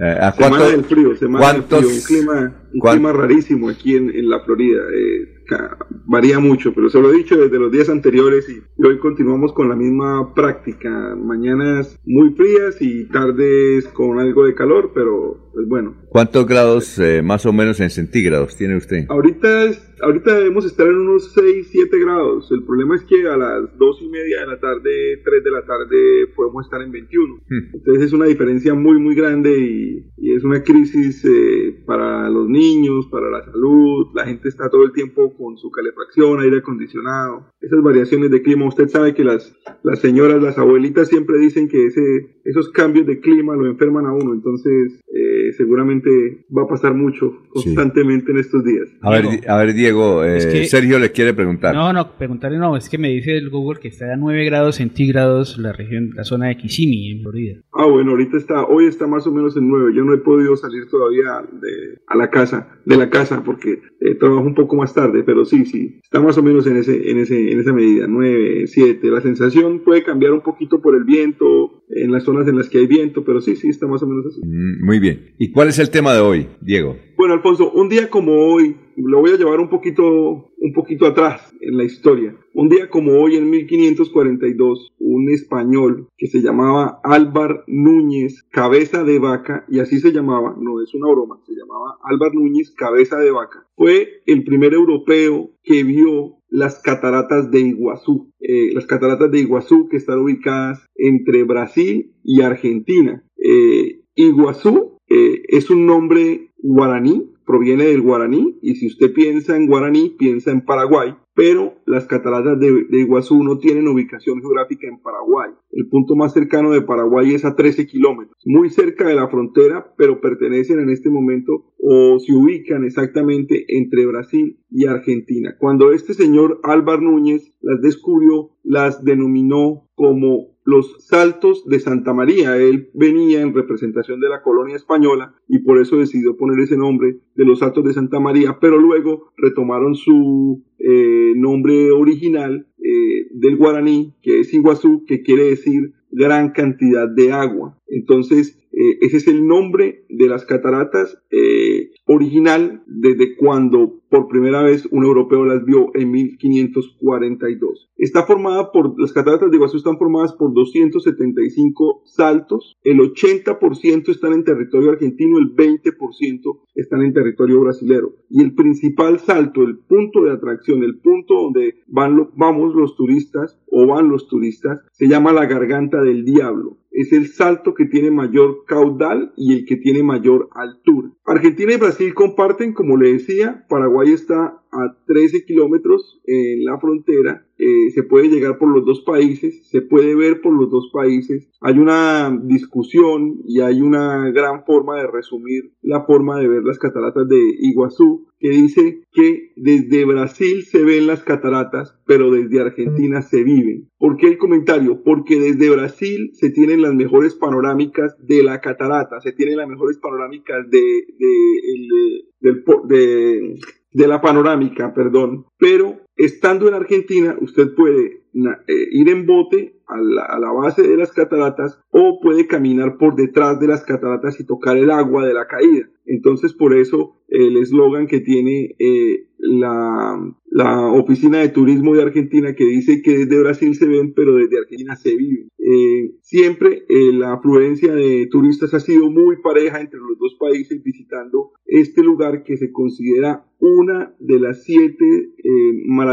Eh, ¿A Semana del frío, semana del frío. Un clima, un clima rarísimo aquí en, en la Florida. Eh, varía mucho, pero se lo he dicho desde los días anteriores y, y hoy continuamos con la misma práctica. Mañanas muy frías y tardes con algo de calor, pero pues bueno, ¿Cuántos grados eh, más o menos en centígrados tiene usted? Ahorita, es- ahorita debemos estar en unos 6, 7 grados. El problema es que a las 2 y media de la tarde, 3 de la tarde, podemos estar en 21. Hmm. Entonces es una diferencia muy, muy grande y, y es una crisis eh, para los niños, para la salud. La gente está todo el tiempo con su calefacción, aire acondicionado. Esas variaciones de clima, usted sabe que las, las señoras, las abuelitas siempre dicen que ese, esos cambios de clima lo enferman a uno. Entonces eh, seguramente va a pasar mucho constantemente en estos días. A ver, Di- a ver Diego, eh, Es que- Sergio le quiere preguntar. No, no, preguntarle no, es que me dice el Google que está a 9 grados centígrados la región, la zona de Kissimmee, en Florida. Ah, bueno, ahorita está, hoy está más o menos en 9. Yo no he podido salir todavía de, a la casa, de la casa, porque eh, trabajo un poco más tarde, pero sí, sí, está más o menos en, ese, en, ese, en esa medida, 9, 7. La sensación puede cambiar un poquito por el viento, en las zonas en las que hay viento, pero sí, sí, está más o menos así. Mm, muy bien. ¿Y cuál es el tema de hoy, Diego? Bueno, Alfonso, un día como hoy, lo voy a llevar un poquito, un poquito atrás en la historia. Un día como hoy, en 1542, un español que se llamaba Álvar Núñez Cabeza de Vaca, y así se llamaba, no es una broma, se llamaba Álvar Núñez Cabeza de Vaca, fue el primer europeo que vio las cataratas de Iguazú. Eh, las cataratas de Iguazú que están ubicadas entre Brasil y Argentina. Eh, Iguazú eh, es un nombre guaraní, proviene del guaraní, y si usted piensa en guaraní, piensa en Paraguay, pero las cataratas de, Iguazú no tienen ubicación geográfica en Paraguay. El punto más cercano de Paraguay es a 13 kilómetros, muy cerca de la frontera, pero pertenecen en este momento o se ubican exactamente entre Brasil y Argentina. Cuando este señor Álvar Núñez las descubrió, las denominó como los Saltos de Santa María. Él venía en representación de la colonia española y por eso decidió poner ese nombre de los Saltos de Santa María, pero luego retomaron su eh, nombre original eh, del guaraní, que es Iguazú, que quiere decir gran cantidad de agua. Entonces, eh, ese es el nombre de las cataratas original desde cuando por primera vez un europeo las vio en 1542. Está formada por, las cataratas de Iguazú están formadas por 275 saltos, el 80% están en territorio argentino, el 20% están en territorio brasilero. Y el principal salto, el punto de atracción, el punto donde van vamos los turistas o van los turistas, se llama la garganta del diablo es el salto que tiene mayor caudal y el que tiene mayor altura. Argentina y Brasil comparten, como le decía, Paraguay está a 13 kilómetros en la frontera. Eh, se puede llegar por los dos países, se puede ver por los dos países. Hay una discusión y hay una gran forma de resumir la forma de ver las cataratas de Iguazú, que dice que desde Brasil se ven las cataratas, pero desde Argentina se viven. ¿Por qué el comentario? Porque desde Brasil se tienen las mejores panorámicas de la catarata, se tienen las mejores panorámicas de, de, de, de la panorámica, perdón. Pero estando en Argentina, usted puede eh, ir en bote a la, base de las cataratas o puede caminar por detrás de las cataratas y tocar el agua de la caída. Entonces, por eso el eslogan que tiene eh, la, Oficina de Turismo de Argentina que dice que desde Brasil se ven, pero desde Argentina se viven. Eh, siempre la afluencia de turistas ha sido muy pareja entre los dos países visitando este lugar que se considera una de las siete maravillas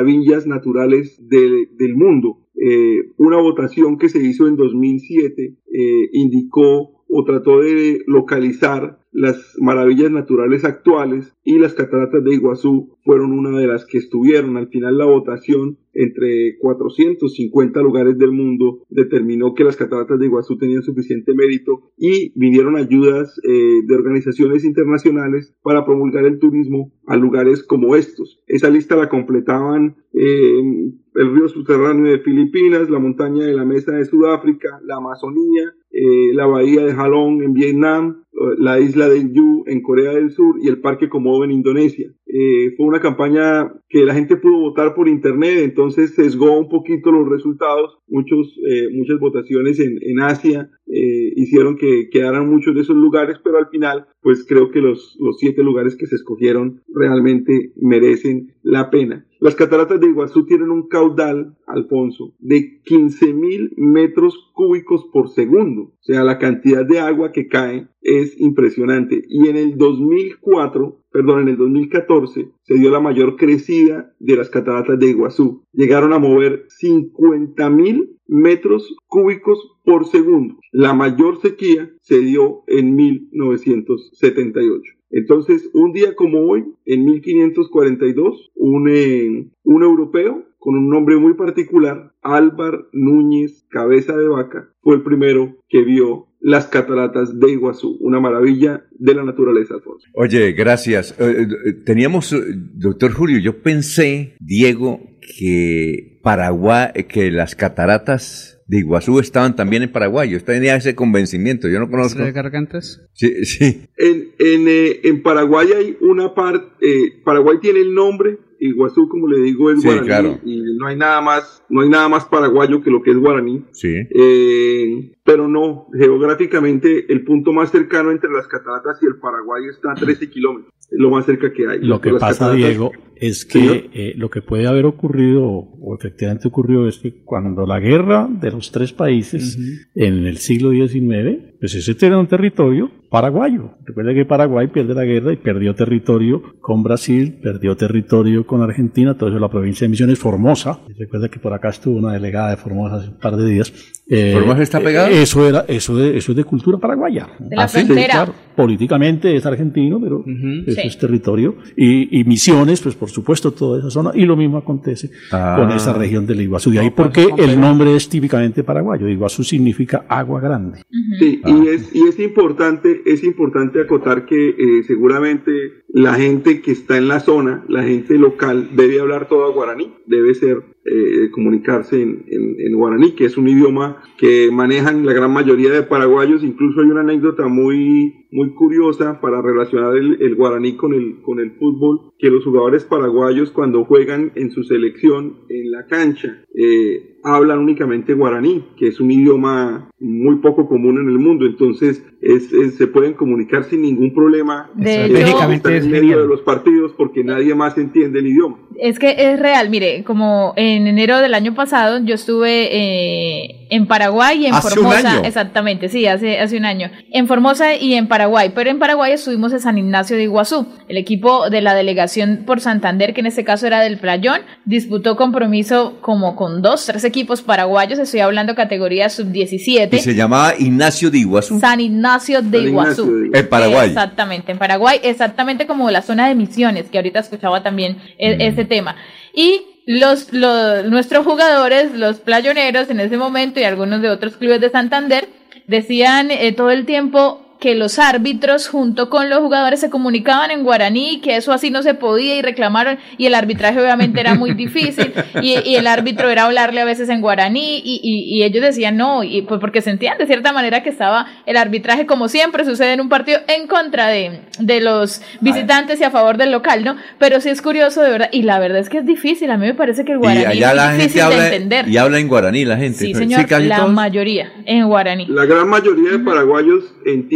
naturales del mundo. Eh, una votación que se hizo en 2007 eh, indicó o trató de localizar las maravillas naturales actuales y las cataratas de Iguazú fueron una de las que estuvieron. Al final la votación entre 450 lugares del mundo determinó que las cataratas de Iguazú tenían suficiente mérito y vinieron ayudas eh, de organizaciones internacionales para promulgar el turismo a lugares como estos. Esa lista la completaban eh, el río subterráneo de Filipinas, la montaña de la Mesa de Sudáfrica, la Amazonía, eh, la bahía de Halong en Vietnam, la isla de Yu en Corea del Sur y el Parque Komodo en Indonesia. Eh, fue una campaña que la gente pudo votar por internet, entonces sesgó un poquito los resultados. Muchos, eh, muchas votaciones en, en Asia eh, hicieron que quedaran muchos de esos lugares, pero al final, pues creo que los, los siete lugares que se escogieron realmente merecen la pena. Las cataratas de Iguazú tienen un caudal, Alfonso, de 15 mil metros cúbicos por segundo. O sea, la cantidad de agua que cae es impresionante. Y en el 2004, perdón, en el 2014 se dio la mayor crecida de las cataratas de Iguazú. Llegaron a mover 50 mil metros cúbicos por segundo. La mayor sequía se dio en 1978. Entonces, un día como hoy, en 1542, un, eh, un europeo con un nombre muy particular, Álvar Núñez Cabeza de Vaca, fue el primero que vio las cataratas de Iguazú, una maravilla de la naturaleza, Alfonso. Oye, gracias. Eh, eh, teníamos, eh, doctor Julio, yo pensé, Diego, que Paraguay, que las cataratas de Iguazú estaban también en Paraguay. Yo tenía ese convencimiento, yo no conozco. ¿De gargantas? Sí, sí. En, en, eh, en Paraguay hay una parte, eh, Paraguay tiene el nombre, Iguazú, como le digo, es Sí, guaraní claro. y no hay nada más, no hay nada más paraguayo que lo que es guaraní. Sí. Eh, pero no, geográficamente el punto más cercano entre las cataratas y el Paraguay está a 13 kilómetros, es lo más cerca que hay. Lo que pasa, cataratas- Diego, es que eh, lo que puede haber ocurrido, o efectivamente ocurrió, es que cuando la guerra de los tres países en el siglo XIX, pues ese era un territorio paraguayo. Recuerda que Paraguay pierde la guerra y perdió territorio con Brasil, perdió territorio con Argentina, todo eso la provincia de Misiones, Formosa. Recuerda que por acá estuvo una delegada de Formosa hace un par de días. Eh, ¿Formosa está pegada? eh, Eso era, eso de, eso es de cultura paraguaya. De la Ah, frontera. claro. Políticamente es argentino, pero eso Sí. es territorio. Y, y Misiones, pues por supuesto, toda esa zona. Y lo mismo acontece Ah. con esa región del Iguazú. De ahí pues, porque el nombre es típicamente paraguayo. Iguazú significa agua grande. Sí, y, es, y es importante, es importante acotar que eh, seguramente la gente que está en la zona, la gente local, debe hablar todo guaraní, debe ser eh, comunicarse en, en- en guaraní, que es un idioma que manejan la gran mayoría de paraguayos. Incluso hay una anécdota muy, muy curiosa para relacionar el, el guaraní con el, con el fútbol, que los jugadores paraguayos cuando juegan en su selección en la cancha, eh, hablan únicamente guaraní, que es un idioma muy poco común en el mundo, entonces es- es- se pueden comunicar sin ningún problema. De eh, están en medio de los partidos porque nadie más entiende el idioma. Es que es real, mire, como en enero del año pasado yo estuve eh, en Paraguay y en Hace un Formosa, año. exactamente, sí, hace, hace un año, en Formosa y en Paraguay, pero en Paraguay estuvimos en San Ignacio de Iguazú, el equipo de la delegación por Santander, que en este caso era del Playón, disputó compromiso como con dos, tres equipos paraguayos, estoy hablando categoría sub-17. Y se llamaba Ignacio de Iguazú. San Ignacio de San Iguazú. Ignacio de Iguazú. En Paraguay. Exactamente, en Paraguay, exactamente como la zona de Misiones, que ahorita escuchaba también e- ese tema. Y los, los, nuestros jugadores, los playoneros en ese momento y algunos de otros clubes de Santander, decían eh, todo el tiempo que los árbitros junto con los jugadores se comunicaban en guaraní, que eso así no se podía y reclamaron y el arbitraje obviamente era muy difícil y, y el árbitro era hablarle a veces en guaraní y, y- y ellos decían no, y pues porque sentían de cierta manera que estaba el arbitraje como siempre sucede en un partido en contra de, de los visitantes y a favor del local, ¿no? Pero sí es curioso de verdad y la verdad es que es difícil, a mí me parece que el Y guaraní allá es la difícil gente de entender. y habla en guaraní la gente. Sí, señor, casi la todos. mayoría en guaraní. La gran mayoría de paraguayos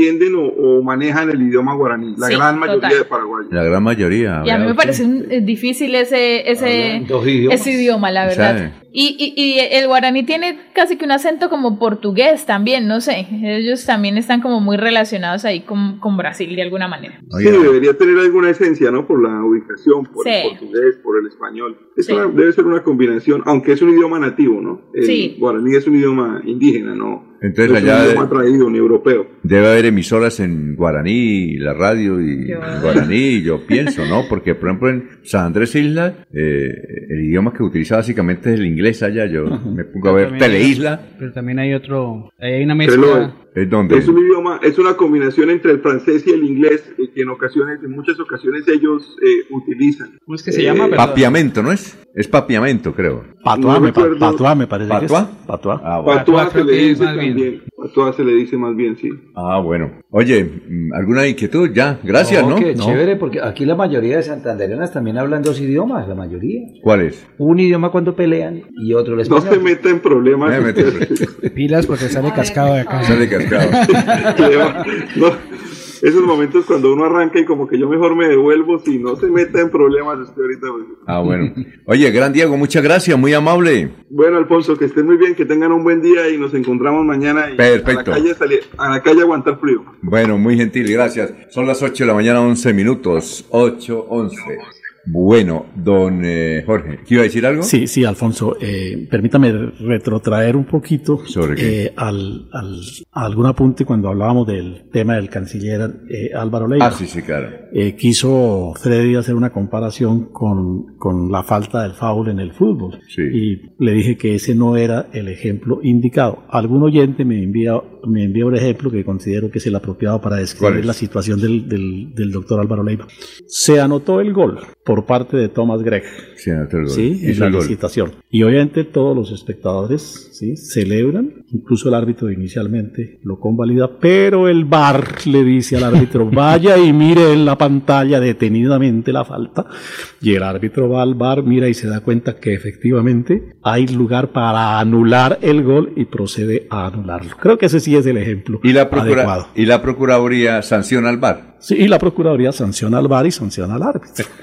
entienden o, o manejan el idioma guaraní, la Sí, gran mayoría total. de paraguayos. La gran mayoría. Y a mí me parece un- eh, difícil ese, ese, ese idioma, la verdad. Y, y, y el guaraní tiene casi que un acento como portugués también, no sé. Ellos también están como muy relacionados ahí con, con Brasil de alguna manera. Sí, debería tener alguna esencia, ¿no? Por la ubicación, por Sí. el portugués, por el español. Es Sí. una- debe ser una combinación, aunque es un idioma nativo, ¿no? El Sí. guaraní es un idioma indígena, ¿no? Entonces allá un de- traído ni europeo. Debe haber emisoras en guaraní, la radio y Yo- guaraní, yo pienso, ¿no? Porque, por ejemplo, en San Andrés Isla, eh, el idioma que utiliza básicamente es el inglés allá. Yo me pongo a ver Teleisla, Pero también hay otro, ahí hay una mezcla. Es donde... Es un idioma, es una combinación entre el francés y el inglés eh, que en ocasiones, en muchas ocasiones ellos eh, utilizan. ¿Cómo es que se llama? Perdón. Papiamento, ¿no es? Es papiamento, creo. Patuá, No me, pa- patuá me parece ¿Patuá? que es. Patuá. Ah, bueno. Patuá se creo le dice más bien. también. Patuá se le dice más bien, sí. Ah, bueno. Oye, mm, ¿alguna inquietud? Ya, gracias, ¿no? Qué No. chévere, porque aquí la mayoría de santandereanas también hablan dos idiomas, la mayoría. ¿Cuál es? Un idioma cuando pelean y otro el No se meta en problemas. Eh, mete- Pilas porque sale cascado de acá. Sale cascado. No, esos momentos cuando uno arranca y como que yo mejor me devuelvo si no se meta en problemas usted ahorita. Ah, bueno. Oye, gran Diego, muchas gracias, muy amable. Bueno, Alfonso, que estén muy bien, que tengan un buen día y nos encontramos mañana y Perfecto. a la calle, salir- a la calle aguantar frío. Bueno, muy gentil, gracias. Son las 8 de la mañana, 11 minutos. 8, 11. Bueno, don eh, Jorge, ¿qué iba a decir algo? Sí, sí, Alfonso, eh, permítame retrotraer un poquito ¿Sobre qué? eh, al, al- a algún apunte cuando hablábamos del tema del canciller eh, Álvaro Leiva. Ah, sí, sí, claro. Eh, quiso Freddy hacer una comparación con, con la falta del foul en el fútbol. Sí. Y le dije que ese no era el ejemplo indicado. Algún oyente me envía, me envía un ejemplo que considero que es el apropiado para ¿Cuál describir es? la situación del, del, del doctor Álvaro Leiva. Se anotó el gol por parte de Thomas Gregg. Sí. Sí, en la licitación. Y obviamente todos los espectadores ¿sí? celebran, incluso el árbitro inicialmente lo convalida, pero el VAR le dice al árbitro, vaya y mire en la pantalla detenidamente la falta. Y el árbitro va al VAR, mira y se da cuenta que efectivamente hay lugar para anular el gol y procede a anularlo. Creo que ese sí es el ejemplo Y la, procura- adecuado. y la Procuraduría sanciona al VAR. Sí, y la Procuraduría sanciona al VAR y sanciona al árbitro.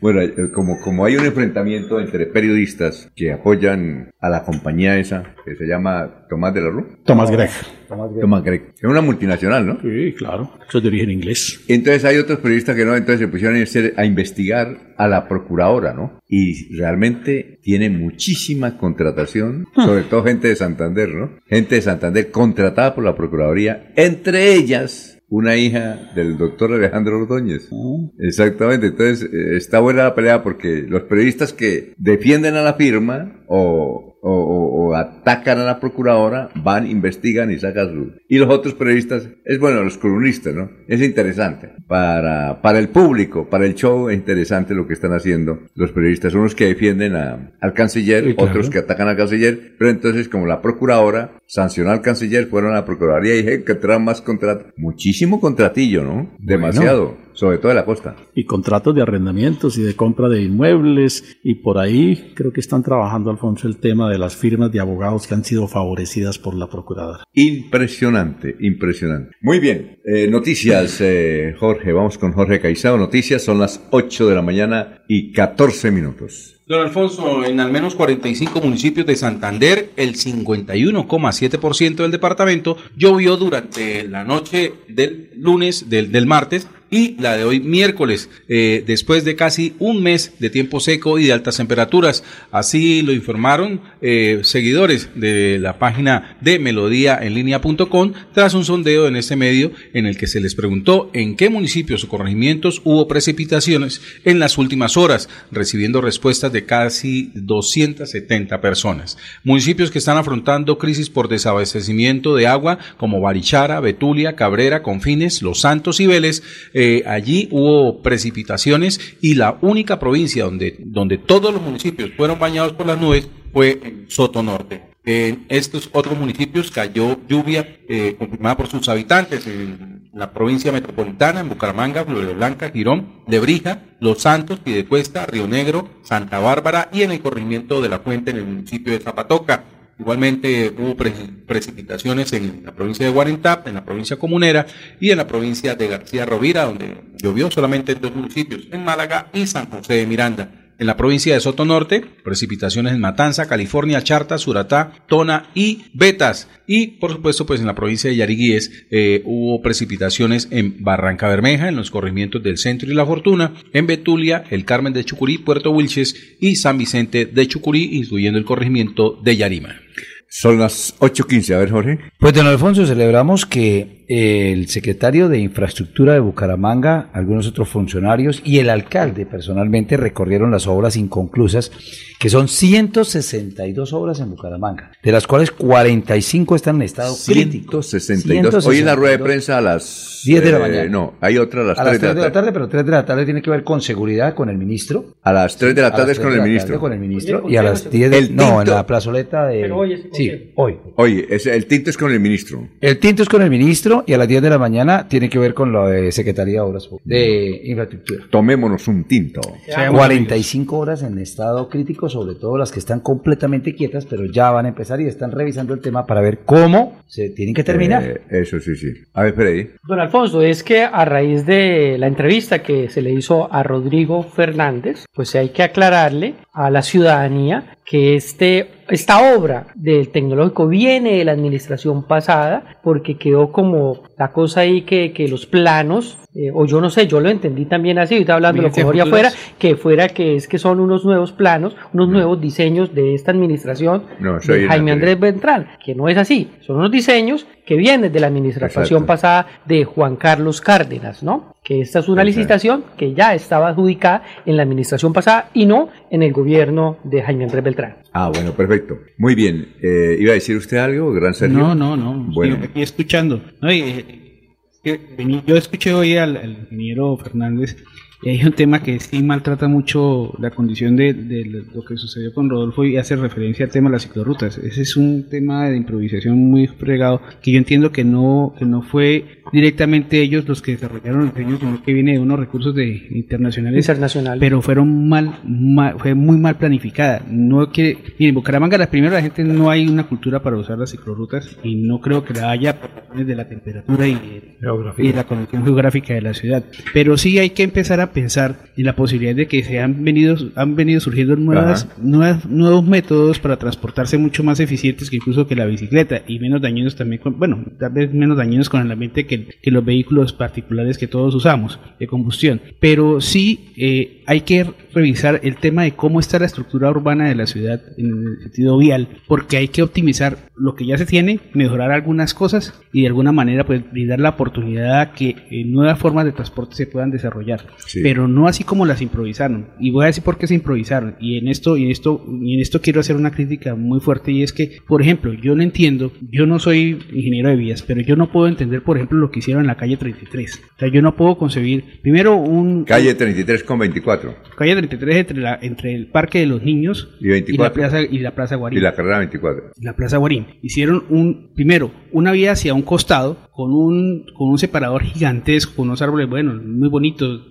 Bueno, eh, como, como hay un enfrentamiento entre periodistas que apoyan a la compañía esa, que se llama Tomás de la Rúa. Tomás Gregg. Tomás Gregg. Es una multinacional, ¿no? Sí, claro. Eso es de origen inglés. Entonces hay otros periodistas que no, entonces se pusieron a investigar a la procuradora, ¿no? Y realmente tiene muchísima contratación, sobre todo gente de Santander, ¿no? Gente de Santander contratada por la Procuraduría, entre ellas una hija del doctor Alejandro Ordóñez. Exactamente, entonces eh, está buena la pelea porque los periodistas que defienden a la firma o, o- o- o atacan a la procuradora van, investigan y sacan su... Y los otros periodistas, es bueno, los columnistas, ¿no? Es interesante. Para, para el público, para el show, es interesante lo que están haciendo los periodistas. Unos que defienden a- al canciller, Sí, claro. otros que atacan al canciller, pero entonces como la procuradora sancionó al canciller, fueron a la procuraduría y dije que traen más contratos. Muchísimo contratillo, ¿no? Demasiado, sobre todo de la costa. y contratos de arrendamientos y de compra de inmuebles y por ahí creo que están trabajando Alfonso el tema de las firmas de abogados que han sido favorecidas por la procuradora. Impresionante, impresionante. Muy bien, eh, noticias, eh, Jorge, vamos con Jorge Caicedo. Noticias son las 8 de la mañana y 14 minutos. Don Alfonso, en al menos 45 municipios de Santander, el 51,7% del departamento llovió durante la noche del lunes, del, del martes y la de hoy miércoles, eh, después de casi un mes de tiempo seco y de altas temperaturas. Así lo informaron eh, seguidores de la página de melodíaenlínea.com tras un sondeo en este medio en el que se les preguntó en qué municipios o corregimientos hubo precipitaciones en las últimas horas, recibiendo respuestas de casi 270 personas. Municipios que están afrontando crisis por desabastecimiento de agua como Barichara, Betulia, Cabrera, Confines, Los Santos y Vélez, eh, allí hubo precipitaciones y la única provincia donde, donde todos los municipios fueron bañados por las nubes fue en Soto Norte. En estos otros municipios cayó lluvia eh, confirmada por sus habitantes en la provincia metropolitana, en Bucaramanga, Florida Blanca, Girón, Lebrija, Los Santos, Piedecuesta, Río Negro, Santa Bárbara y en el corrimiento de la Fuente en el municipio de Zapatoca. Igualmente hubo pre- precipitaciones en la provincia de Guarentap, en la provincia comunera y en la provincia de García Rovira, donde llovió solamente en dos municipios, en Málaga y San José de Miranda. En la provincia de Soto Norte, precipitaciones en Matanza, California, Charta, Suratá, Tona y Betas. Y por supuesto, pues en la provincia de Yariguíes eh, hubo precipitaciones en Barranca Bermeja, en los corregimientos del Centro y La Fortuna, en Betulia, el Carmen de Chucurí, Puerto Wilches y San Vicente de Chucurí, incluyendo el corregimiento de Yarima. Son las 8.15, a ver Jorge. Pues don Alfonso, celebramos que el secretario de Infraestructura de Bucaramanga, algunos otros funcionarios y el alcalde personalmente recorrieron las obras inconclusas, que son 162 obras en Bucaramanga, de las cuales 45 están en estado crítico. 162. Hoy en la rueda de prensa a las 10 de la eh, mañana. No, hay otra a las a 3 las 3 de la tarde, pero 3 de la tarde tiene que ver con seguridad, con el ministro. A las 3 de la tarde es con 3 el ministro. con el ministro. Y a las 10 de, El No, en la plazoleta de... Pero hoy es- sí, hoy. Oye, ese- el tinto es con el ministro. El tinto es con el ministro y a las 10 de la mañana tiene que ver con la de Secretaría de Obras Públicas, de Infraestructura. Tomémonos un tinto. 45 horas en estado crítico, sobre todo las que están completamente quietas, pero ya van a empezar y están revisando el tema para ver cómo se tienen que terminar. Eh, eso sí, sí. A ver, Freddy. Don Alfonso, es que a raíz de la entrevista que se le hizo a Rodrigo Fernández, pues hay que aclararle a la ciudadanía que este, esta obra del tecnológico viene de la administración pasada porque quedó como la cosa ahí que, que los planos, eh, o yo no sé, yo lo entendí también así, ahorita hablando con Jorge afuera, que fuera que es que son unos nuevos planos, unos nuevos diseños de esta administración No, de Jaime Andrés Ventral, que no es así, son unos diseños que vienen de la administración Exacto. pasada de Juan Carlos Cárdenas, ¿no? Que esta es una licitación que ya estaba adjudicada en la administración pasada y no en el gobierno de Jaime Andrés Beltrán. Ah, bueno, perfecto. Muy bien. Eh, ¿Iba a decir usted algo, gran Sergio? No, no, no. Bueno. Estoy aquí escuchando. No, y, eh, yo escuché hoy al, al ingeniero Fernández Y hay un tema que sí maltrata mucho la condición de, de lo que sucedió con Rodolfo y hace referencia al tema de las ciclorrutas. Ese es un tema de improvisación muy fregado que yo entiendo que no, que no fue directamente ellos los que desarrollaron el diseño, sino que viene de unos recursos de internacionales, Internacional. pero fueron mal, mal- fue muy mal planificada. No que, mire, en Bucaramanga la primera la gente no hay una cultura para usar las ciclorrutas y no creo que la haya por razones de la temperatura y de, y de la condición geográfica de la ciudad. Pero sí hay que empezar a pensar en la posibilidad de que se han venido, han venido surgiendo nuevas, nuevas, nuevos métodos para transportarse mucho más eficientes que incluso que la bicicleta y menos dañinos también, con, bueno, tal vez menos dañinos con el ambiente que, que los vehículos particulares que todos usamos de combustión. Pero sí eh, hay que revisar el tema de cómo está la estructura urbana de la ciudad en el sentido vial, porque hay que optimizar lo que ya se tiene, mejorar algunas cosas y de alguna manera pues brindar la oportunidad a que eh, nuevas formas de transporte se puedan desarrollar, Sí. Pero no así como las improvisaron. Y voy a decir por qué se improvisaron. Y en esto y en esto y en esto quiero hacer una crítica muy fuerte y es que, por ejemplo, yo no entiendo, yo no soy ingeniero de vías, pero yo no puedo entender, por ejemplo, lo que hicieron en la calle 33. O sea, yo no puedo concebir primero un Calle 33 con 24 calle 33 entre la entre el Parque de los Niños y 24 la plaza y la Plaza Guarín y la carrera 24. la Plaza Guarín. Hicieron un, primero, una vía hacia un costado con un, con un separador gigantesco, con unos árboles, bueno, muy bonitos,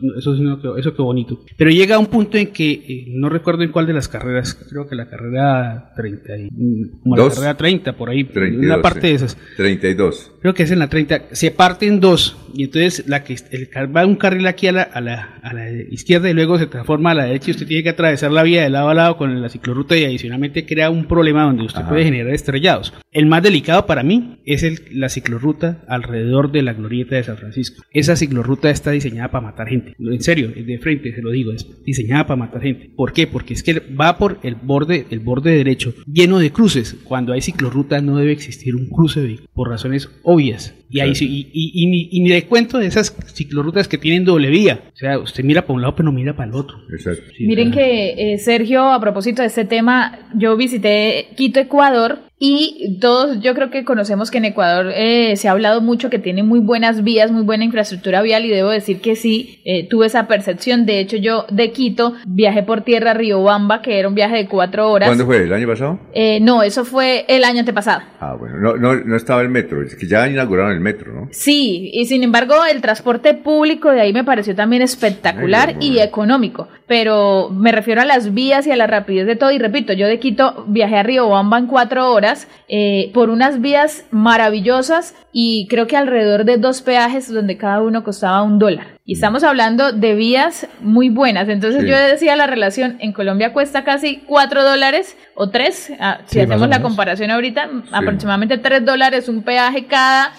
eso, quedó- eso quedó bonito. Pero llega a un punto en que, eh, no recuerdo en cuál de las carreras, creo que la carrera 30, y, mm, como la carrera 30, por ahí, 32, una parte sí. de esas. 32. Creo que es en la 30. Se parte en dos. Y entonces la que el, va un carril aquí a la, a, la, a la izquierda y luego se transforma a la derecha y usted tiene que atravesar la vía de lado a lado con la ciclorruta y adicionalmente crea un problema donde usted Ajá. puede generar estrellados. El más delicado para mí es el, la ciclorruta alrededor de la glorieta de San Francisco. Esa ciclorruta está diseñada para matar gente. En serio, de frente se lo digo, es diseñada para matar gente. ¿Por qué? Porque es que va por el borde, el borde derecho lleno de cruces. Cuando hay ciclorruta no debe existir un cruce de- por razones obvias. Y, ahí, sí- y, y, y ni, y ni de cuento de esas ciclorrutas que tienen doble vía. O sea, usted mira para un lado pero no mira para el otro. Exacto. Miren que, eh, Sergio, a propósito de este tema, yo visité Quito, Ecuador, y todos yo creo que conocemos que en Ecuador eh, se ha hablado mucho que tiene muy buenas vías, muy buena infraestructura vial, y debo decir que sí, eh, tuve esa percepción. De hecho, yo de Quito viajé por tierra a Riobamba, que era un viaje de cuatro horas. ¿Cuándo fue? ¿El año pasado? Eh, no, eso fue el año antepasado. Ah, bueno, no, no, no estaba el metro, es que ya inauguraron el metro, ¿no? Sí, y sin embargo el transporte público de ahí me pareció también espectacular y económico, pero me refiero a las vías y a la rapidez de todo y repito, yo de Quito viajé a Riobamba en cuatro horas eh, por unas vías maravillosas y creo que alrededor de dos peajes donde cada uno costaba un dólar. Y estamos hablando de vías muy buenas. Entonces Sí. yo decía la relación en Colombia cuesta casi cuatro dólares o tres, ah, si Sí, hacemos la comparación ahorita, aproximadamente tres dólares un peaje cada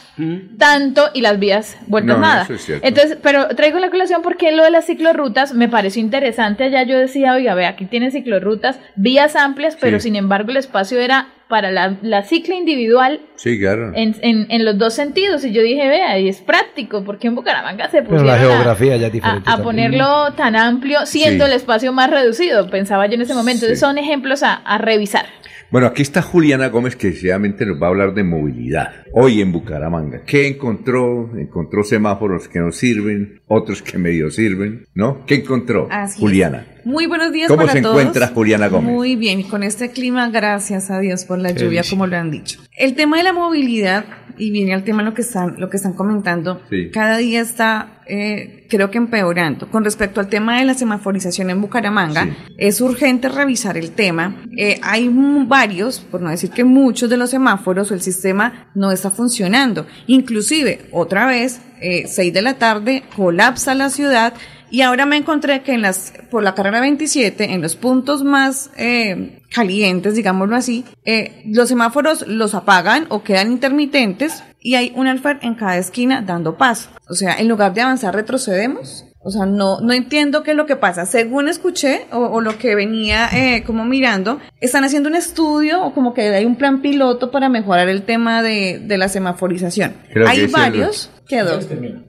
tanto y las vías vueltas No, nada. eso es cierto. Entonces, pero traigo la colación porque lo de las ciclorrutas me pareció interesante. Allá yo decía, oiga, ve, aquí tiene ciclorrutas, vías amplias, pero sin embargo el espacio era para la, la cicla individual Sí, claro. en, en, en los dos sentidos. Y yo dije, vea, y es práctico, porque en Bucaramanga se pusieron la a- geografía ya a, diferente. a ponerlo tan amplio, siendo Sí. el espacio más reducido, pensaba yo en ese momento. Entonces son ejemplos a, a revisar. Bueno, aquí está Juliana Gómez que sencillamente nos va a hablar de movilidad. Hoy en Bucaramanga, ¿qué encontró? Encontró semáforos que no sirven, otros que medio sirven, ¿no? ¿Qué encontró, Así es. Muy buenos días ¿Cómo para se todos. encuentra Juliana Gómez? Muy bien, y con este clima, gracias a Dios por la Qué lluvia, delicia. como lo han dicho. El tema de la movilidad, y viene al tema lo que están, lo que están comentando, Sí. cada día está, eh, creo que empeorando. Con respecto al tema de la semaforización en Bucaramanga, es urgente revisar el tema. Eh, hay varios, por no decir que muchos de los semáforos, el sistema no está funcionando. Inclusive, otra vez, eh, 6 de la tarde, colapsa la ciudad y ahora me encontré que en las, por la carrera 27, en los puntos más eh, calientes, digámoslo así, eh, los semáforos los apagan o quedan intermitentes y hay un alfer en cada esquina dando paso. O sea, en lugar de avanzar, retrocedemos. O sea, no, no entiendo qué es lo que pasa. Según escuché o, o lo que venía eh, como mirando, están haciendo un estudio o como que hay un plan piloto para mejorar el tema de, de la semaforización. Creo hay varios. Quedó.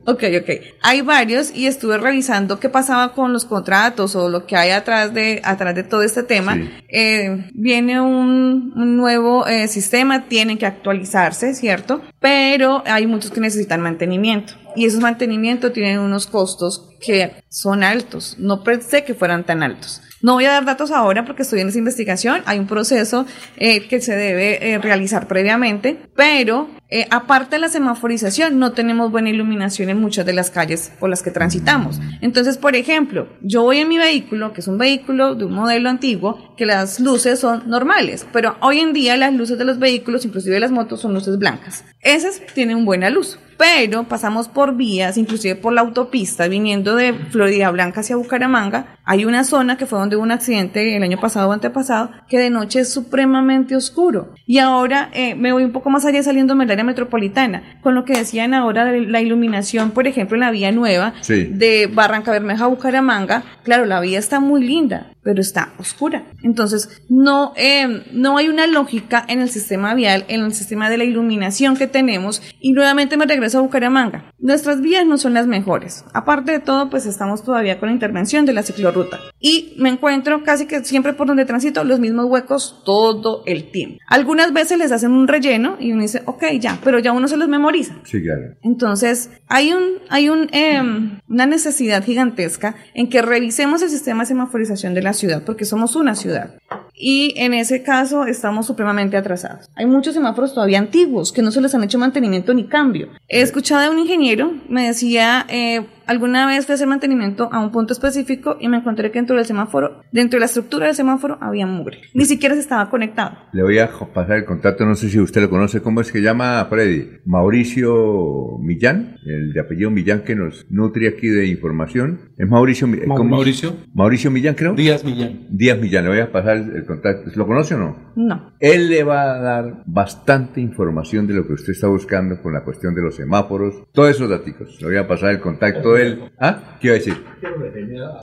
Ok, ok. Hay varios y estuve revisando qué pasaba con los contratos o lo que hay atrás de, atrás de todo este tema. Eh, viene un, un nuevo eh, sistema, tienen que actualizarse, ¿cierto? Pero hay muchos que necesitan mantenimiento. y esos mantenimientos tienen unos costos que son altos. No pensé que fueran tan altos. No voy a dar datos ahora porque estoy en esa investigación. Hay un proceso eh, que se debe eh, realizar previamente, pero eh, aparte de la semaforización, no tenemos buena iluminación en muchas de las calles por las que transitamos. Entonces, por ejemplo, yo voy en mi vehículo, que es un vehículo de un modelo antiguo, que las luces son normales, pero hoy en día las luces de los vehículos, inclusive las motos, son luces blancas. Esas tienen buena luz pero pasamos por vías, inclusive por la autopista, viniendo de Florida Blanca hacia Bucaramanga. Hay una zona que fue donde hubo un accidente el año pasado o antepasado, que de noche es supremamente oscuro. Y ahora eh, me voy un poco más allá saliéndome del área metropolitana, con lo que decían ahora de la iluminación, por ejemplo, en la vía nueva de Barranca Bermeja a Bucaramanga. Claro, la vía está muy linda, pero está oscura. Entonces, no, eh, no hay una lógica en el sistema vial, en el sistema de la iluminación que tenemos. Y nuevamente me regreso a Bucaramanga. Nuestras vías no son las mejores. Aparte de todo, pues estamos todavía con la intervención de la ciclorruta. Y me encuentro casi que siempre por donde transito los mismos huecos todo el tiempo. Algunas veces les hacen un relleno y uno dice, ok, ya, pero ya uno se los memoriza. Sí, claro. Entonces, hay, un, hay un, em, una necesidad gigantesca en que revisemos el sistema de semaforización de la ciudad, porque somos una ciudad. Y en ese caso estamos supremamente atrasados. Hay muchos semáforos todavía antiguos que no se les han hecho mantenimiento ni cambio. He escuchado a un ingeniero, me decía, eh, alguna vez fui a hacer mantenimiento a un punto específico y me encontré que dentro del semáforo, dentro de la estructura del semáforo, había mugre. Ni siquiera se estaba conectado. Le voy a pasar el contacto, no sé si usted lo conoce, ¿cómo es que llama Freddy? Mauricio Millán, el de apellido Millán que nos nutre aquí de información. ¿Es Mauricio Millán? Mauricio. Mauricio Millán, creo. Díaz Millán. Díaz Millán, le voy a pasar el contacto. ¿Lo conoce o no? No. Él le va a dar bastante información de lo que usted está buscando con la cuestión de los semáforos, todos esos datos. Le voy a pasar el contacto ¿Ah? ¿Qué iba a decir?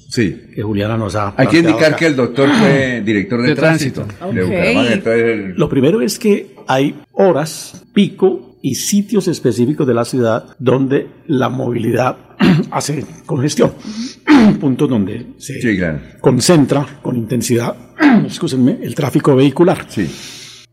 Sí. Que Juliana nos ha. Hay que indicar que el doctor fue director de, De tránsito. tránsito. de Ok. Bucaramanga, entonces, Lo primero es que hay horas, pico y sitios específicos de la ciudad donde la movilidad hace congestión. Puntos donde se Sí, claro. concentra con intensidad, excúsenme, el tráfico vehicular.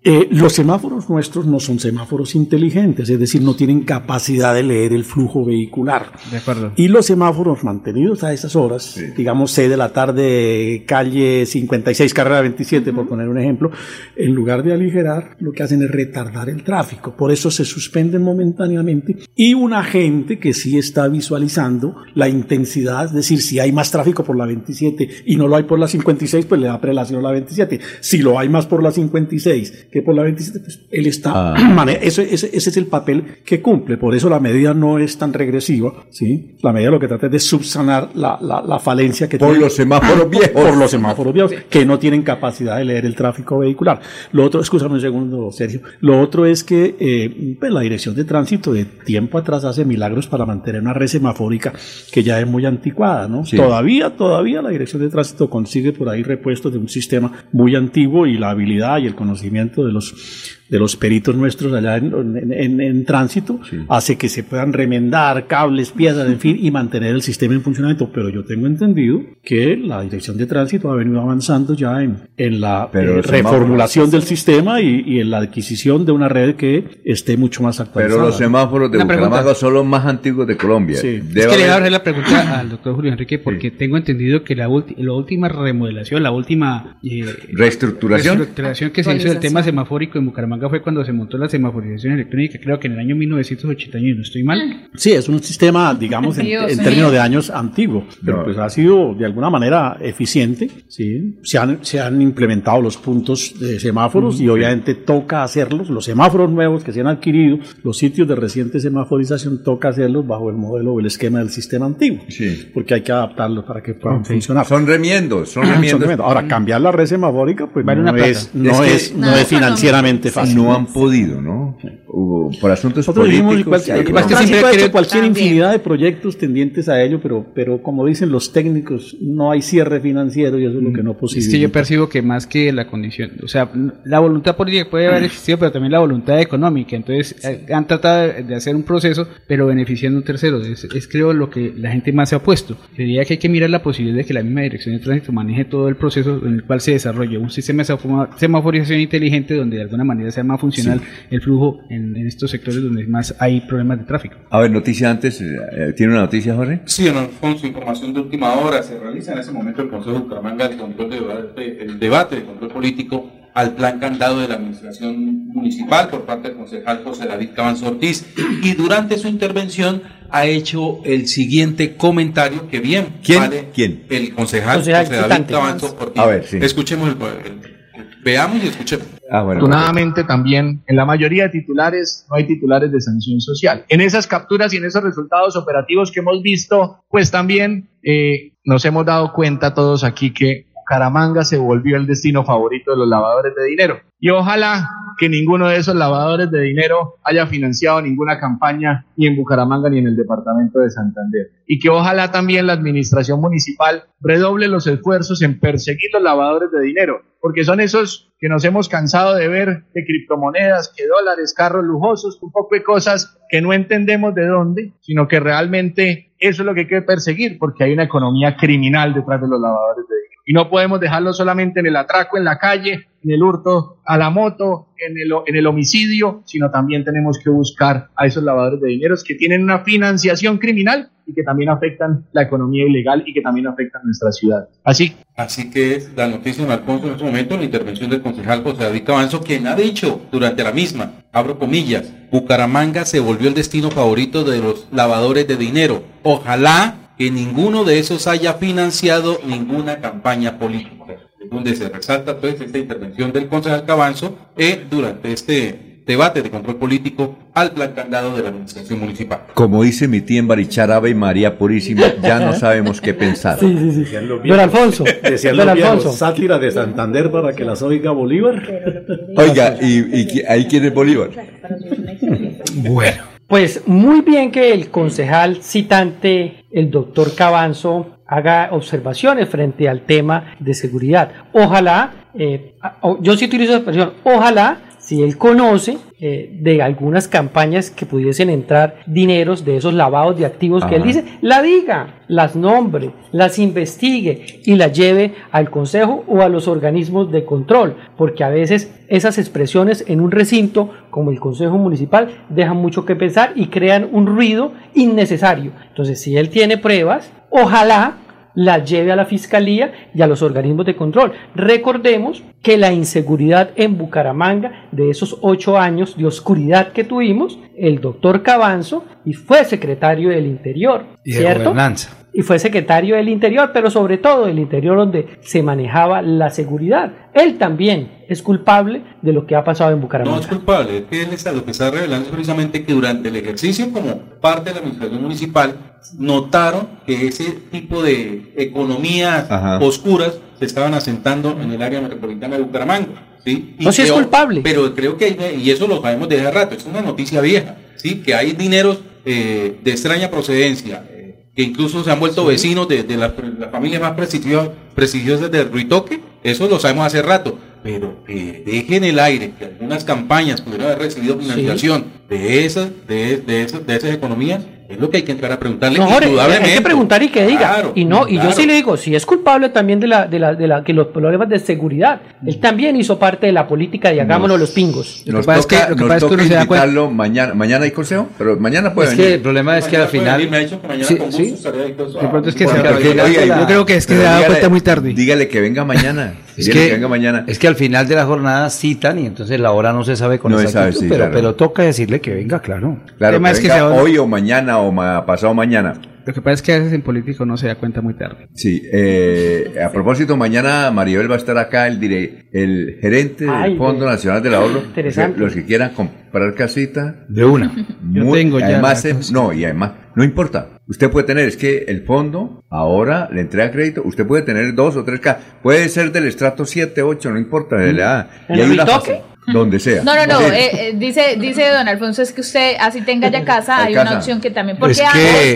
Eh, los semáforos nuestros no son semáforos inteligentes, es decir, no tienen capacidad de leer el flujo vehicular. De acuerdo. Y los semáforos mantenidos a esas horas, digamos 6 de la tarde, calle 56, carrera 27, por poner un ejemplo, en lugar de aligerar, lo que hacen es retardar el tráfico. Por eso se suspenden momentáneamente. Y un agente que sí está visualizando la intensidad, es decir, si hay más tráfico por la 27 y no lo hay por la 56, pues le da prelación a la 27. Si lo hay más por la 56 que por la 27, pues él está Ah. mane- ese, ese, ese es el papel que cumple. Por eso la medida no es tan regresiva. ¿sí? La medida lo que trata es de subsanar la, la, la falencia que Por tiene- los semáforos viejos. Por los semáforos viejos, que no tienen capacidad de leer el tráfico vehicular. Lo otro, escúchame un segundo, Sergio. Lo otro es que eh, pues, la dirección de tránsito de tiempo atrás hace milagros para mantener una red semafórica que ya es muy anticuada, ¿no? Sí. Todavía, todavía la dirección de tránsito consigue por ahí repuestos de un sistema muy antiguo y la habilidad y el conocimiento de los de los peritos nuestros allá en, en- en- en tránsito hace que se puedan remendar cables, piezas, en fin, y mantener el sistema en funcionamiento. Pero yo tengo entendido que la dirección de tránsito ha venido avanzando ya en, en la eh, reformulación del sistema y, y en la adquisición de una red que esté mucho más actualizada. Pero los semáforos de. Bucaramanga son los más antiguos de Colombia. Sí. Debe es que le voy a hacer la pregunta al doctor Julio Enrique porque tengo entendido que la, la última remodelación, la última eh, ¿Reestructuración? reestructuración que se hizo del tema semafórico en Bucaramanga fue cuando se montó la semaforización electrónica, creo que en el año 1981, ¿no estoy mal? Sí, es un sistema, digamos, en, en términos de años antiguo, pero No. pues ha sido de alguna manera eficiente, ¿sí? Se han, se han implementado los puntos de semáforos Mm, y obviamente toca hacerlos, los semáforos nuevos que se han adquirido, los sitios de reciente semaforización, toca hacerlos bajo el modelo o el esquema del sistema antiguo, porque hay que adaptarlos para que puedan funcionar. Son remiendos, son Son remiendos. Ahora, cambiar la red semafórica, pues Vale no, es, no, Es que- es, no es financieramente fácil. No han podido, ¿no? Hubo- por asuntos Nosotros políticos. igual que siempre ha hecho cualquier infinidad de proyectos tendientes a ello, pero, pero como dicen los técnicos, no hay cierre financiero y eso es lo que no Es posibilita. que yo percibo que más que la condición, o sea, la voluntad política puede haber existido, pero también la voluntad económica. Entonces, eh, han tratado de hacer un proceso, pero beneficiando a un tercero. Es, es, creo lo que la gente más se ha puesto. Diría que hay que mirar la posibilidad de que la misma dirección de tránsito maneje todo el proceso en el cual se desarrolle un sistema de semaforización inteligente donde de alguna manera sea más funcional el flujo en estos sectores donde más hay problemas de tráfico. A ver, noticia antes. eh, ¿Tiene una noticia, Jorge? Sí, don Alfonso, información de última hora. Se realiza en ese momento el Consejo de Bucaramanga el, control de debate, el debate de control político al plan candado de la administración municipal por parte del concejal José David Cabanzo Ortiz. Y durante su intervención ha hecho el siguiente comentario que bien ¿Quién? vale ¿Quién? el concejal, Concejal José David. Cabanzo Ortiz. A ver, sí. Escuchemos el, el- veamos y escuchemos. Ah. Afortunadamente también en la mayoría de titulares no hay titulares de sanción social. En esas capturas y en esos resultados operativos que hemos visto, pues también eh, nos hemos dado cuenta todos aquí que Bucaramanga se volvió el destino favorito de los lavadores de dinero. Y ojalá que ninguno de esos lavadores de dinero haya financiado ninguna campaña ni en Bucaramanga ni en el departamento de Santander. Y que ojalá también la administración municipal redoble los esfuerzos en perseguir los lavadores de dinero, porque son esos que nos hemos cansado de ver de criptomonedas, que dólares, carros lujosos, un poco de cosas que no entendemos de dónde, sino que realmente eso es lo que hay que perseguir, porque hay una economía criminal detrás de los lavadores de. Y no podemos dejarlo solamente en el atraco en la calle, en el hurto a la moto, en el, en el homicidio, sino también tenemos que buscar a esos lavadores de dineros que tienen una financiación criminal y que también afectan la economía ilegal y que también afectan nuestra ciudad. Así Así que es la noticia Alfonso en este momento, la intervención del concejal José David Cabanzo, quien ha dicho durante la misma, abro comillas, Bucaramanga se volvió el destino favorito de los lavadores de dinero. Ojalá que ninguno de esos haya financiado ninguna campaña política. Donde se resalta pues esta intervención del concejal Cabanzo eh, durante este debate de control político al plan candado de la administración municipal. Como dice mi tía en Barichara, Ave María Purísima, ya no sabemos qué pensar. Sí, sí, sí. Don Alfonso. Decían los viejos, sátira de Santander para que las oiga Bolívar. Oiga, ¿y, y ahí quién es Bolívar? Bueno. Pues muy bien que el concejal citante, el doctor Cabanzo, haga observaciones frente al tema de seguridad. Ojalá, eh, yo sí utilizo la expresión, ojalá, si él conoce eh, de algunas campañas que pudiesen entrar dineros de esos lavados de activos que él dice, la diga, las nombre, las investigue y las lleve al consejo o a los organismos de control, porque a veces esas expresiones en un recinto como el consejo municipal dejan mucho que pensar y crean un ruido innecesario. Entonces, si él tiene pruebas, ojalá las lleve a la fiscalía y a los organismos de control. Recordemos que la inseguridad en Bucaramanga de esos ocho años de oscuridad que tuvimos, el doctor Cabanzo y fue secretario del Interior, Y de ¿cierto? gobernanza. y fue secretario del Interior, pero sobre todo del Interior donde se manejaba la seguridad. Él también es culpable de lo que ha pasado en No Bucaramanga. es culpable, es que él está, lo que está revelando es precisamente que durante el ejercicio como parte de la administración municipal notaron que ese tipo de economías Ajá. oscuras se estaban asentando en el área metropolitana de Bucaramanga. ¿sí? No, sí es culpable. Pero creo que, y eso lo sabemos desde hace rato, es una noticia vieja, ¿sí? que hay dineros eh, de extraña procedencia, eh, que incluso se han vuelto vecinos de, de las, las familias más prestigiosas, prestigiosas de Ruitoque, eso lo sabemos hace rato, pero que deje en el aire que algunas campañas pudieran haber recibido financiación de esas, de, de esas, de esas economías, es lo que hay que entrar a preguntarle. No, Jorge, hay indudablemente. que preguntar y que diga. Claro, y no, y yo claro. sí le digo, si es culpable también de la, de la, de la, que los problemas de seguridad. Él también hizo parte de la política de hagámonos los pingos. Nos toca, nos toca invitarlo mañana. Mañana hay consejo, pero mañana puede Es venir. que el problema es que al final. Me ha dicho que mañana Sí, con sí. gusto es que se da- oiga, yo creo que es que se ha dado cuenta muy tarde. Dígale que venga mañana. Es Dígale que, venga mañana. es que al final de la jornada citan y entonces la hora no se sabe con No se exactitud, sabe, sí, pero, claro. pero toca decirle que venga, claro. Claro, tema que es que venga hoy o mañana o ma- pasado mañana. Lo que pasa es que a veces en político no se da cuenta muy tarde. Sí, eh, a propósito, mañana Maribel va a estar acá, el, dire- el gerente del Ay, Fondo de- Nacional del Ahorro. Interesante. Los que quieran comprar casita. De una. Yo Muy- tengo ya Además, la eh, cosa. no, y además, no importa. Usted puede tener, es que el fondo ahora le entrega crédito. Usted puede tener dos o tres casas. Puede ser del estrato 7, 8, no importa. de la- ¿En y hay una Ritoque? fase- Donde sea. No, no, no. Eh, eh, dice, dice don Alfonso, es que usted así tenga ya casa, Hay hay casa. una opción que también. Porque Es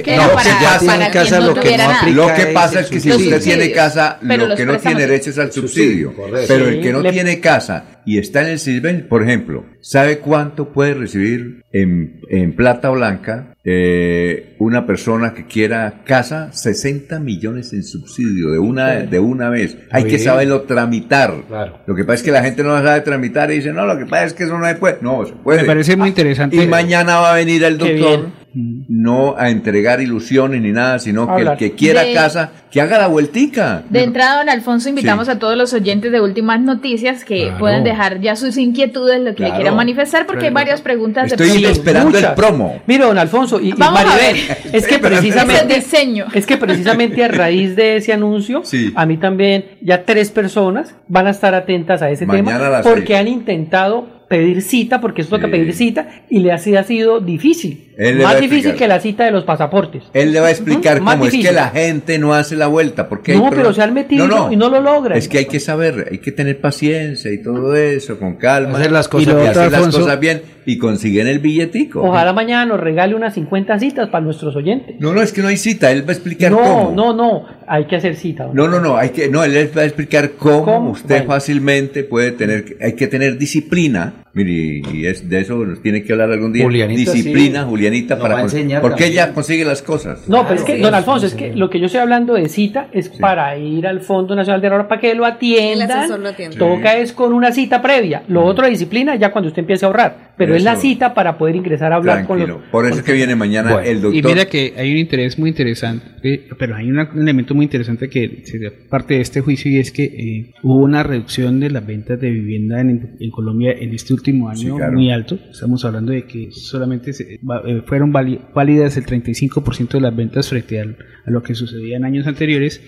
que- no, para, que ya para casa, no lo que no nada. Lo que pasa es que si usted tiene casa, pero lo que no tiene derecho es al subsidio. correcto. Pero Sí, el que no le- tiene casa y está en el Silven, por ejemplo, ¿sabe cuánto puede recibir en, en plata blanca eh, una persona que quiera casa, 60 millones en subsidio de una, de una vez. Hay que saberlo tramitar. Claro. Lo que pasa es que la gente no sabe tramitar y dice, no, lo que pasa es que eso no se puede. No, se puede. Me parece muy interesante. Y mañana va a venir el doctor no a entregar ilusiones ni nada, sino que el que quiera De- casa, que haga la vueltica. De entrada, don Alfonso, invitamos Sí. a todos los oyentes de Últimas Noticias que Claro. puedan dejar ya sus inquietudes, lo que le Claro. quieran manifestar, porque hay varias preguntas de Estoy esperando el promo. Mira, don Alfonso, y, Maribel. es que precisamente, diseño. es que precisamente a raíz de ese anuncio, a mí también ya tres personas van a estar atentas a ese Mañana tema porque seis. han intentado pedir cita, porque eso toca Sí. pedir cita, y le ha sido, ha sido difícil. Más difícil que la cita de los pasaportes. Él le va a explicar cómo es que la gente no hace la vuelta. Porque No, pero se han metido y no- y no lo logran. Es que hay que saber, hay que tener paciencia y todo eso, con calma. Hacer las cosas y, bien. hacer las Alfonso- cosas bien y consiguen el billetico. Ojalá mañana nos regale unas 50 citas para nuestros oyentes. No, no, es que no hay cita, él va a explicar No, cómo. no, no, hay que hacer cita. No, no, no, hay que, no, él les va a explicar cómo, ¿Cómo? usted Bueno. fácilmente puede tener, hay que tener disciplina. Mire, y es de eso nos tiene que hablar algún día. Julianita, disciplina, sí. Julianita, Nos para va a cons- enseñar porque también. ella consigue las cosas. No, pero es que, don Alfonso, es que lo que yo estoy hablando de cita es para ir al Fondo Nacional de Ahorro para que lo El asesor lo atiende. Toca es con una cita previa. Lo otro de disciplina ya cuando usted empiece a ahorrar. Pero es la cita para poder ingresar a hablar con Tranquilo. los. Por eso es que viene mañana Bueno, el doctor. Y mira que hay un interés muy interesante, pero hay un elemento muy interesante que sería parte de este juicio y es que eh, hubo una reducción de las ventas de vivienda en, en Colombia en este último año Sí, claro. muy alto. Estamos hablando de que solamente se- va- eh, fueron válidas el 35% de las ventas frente al- a lo que sucedía en años anteriores.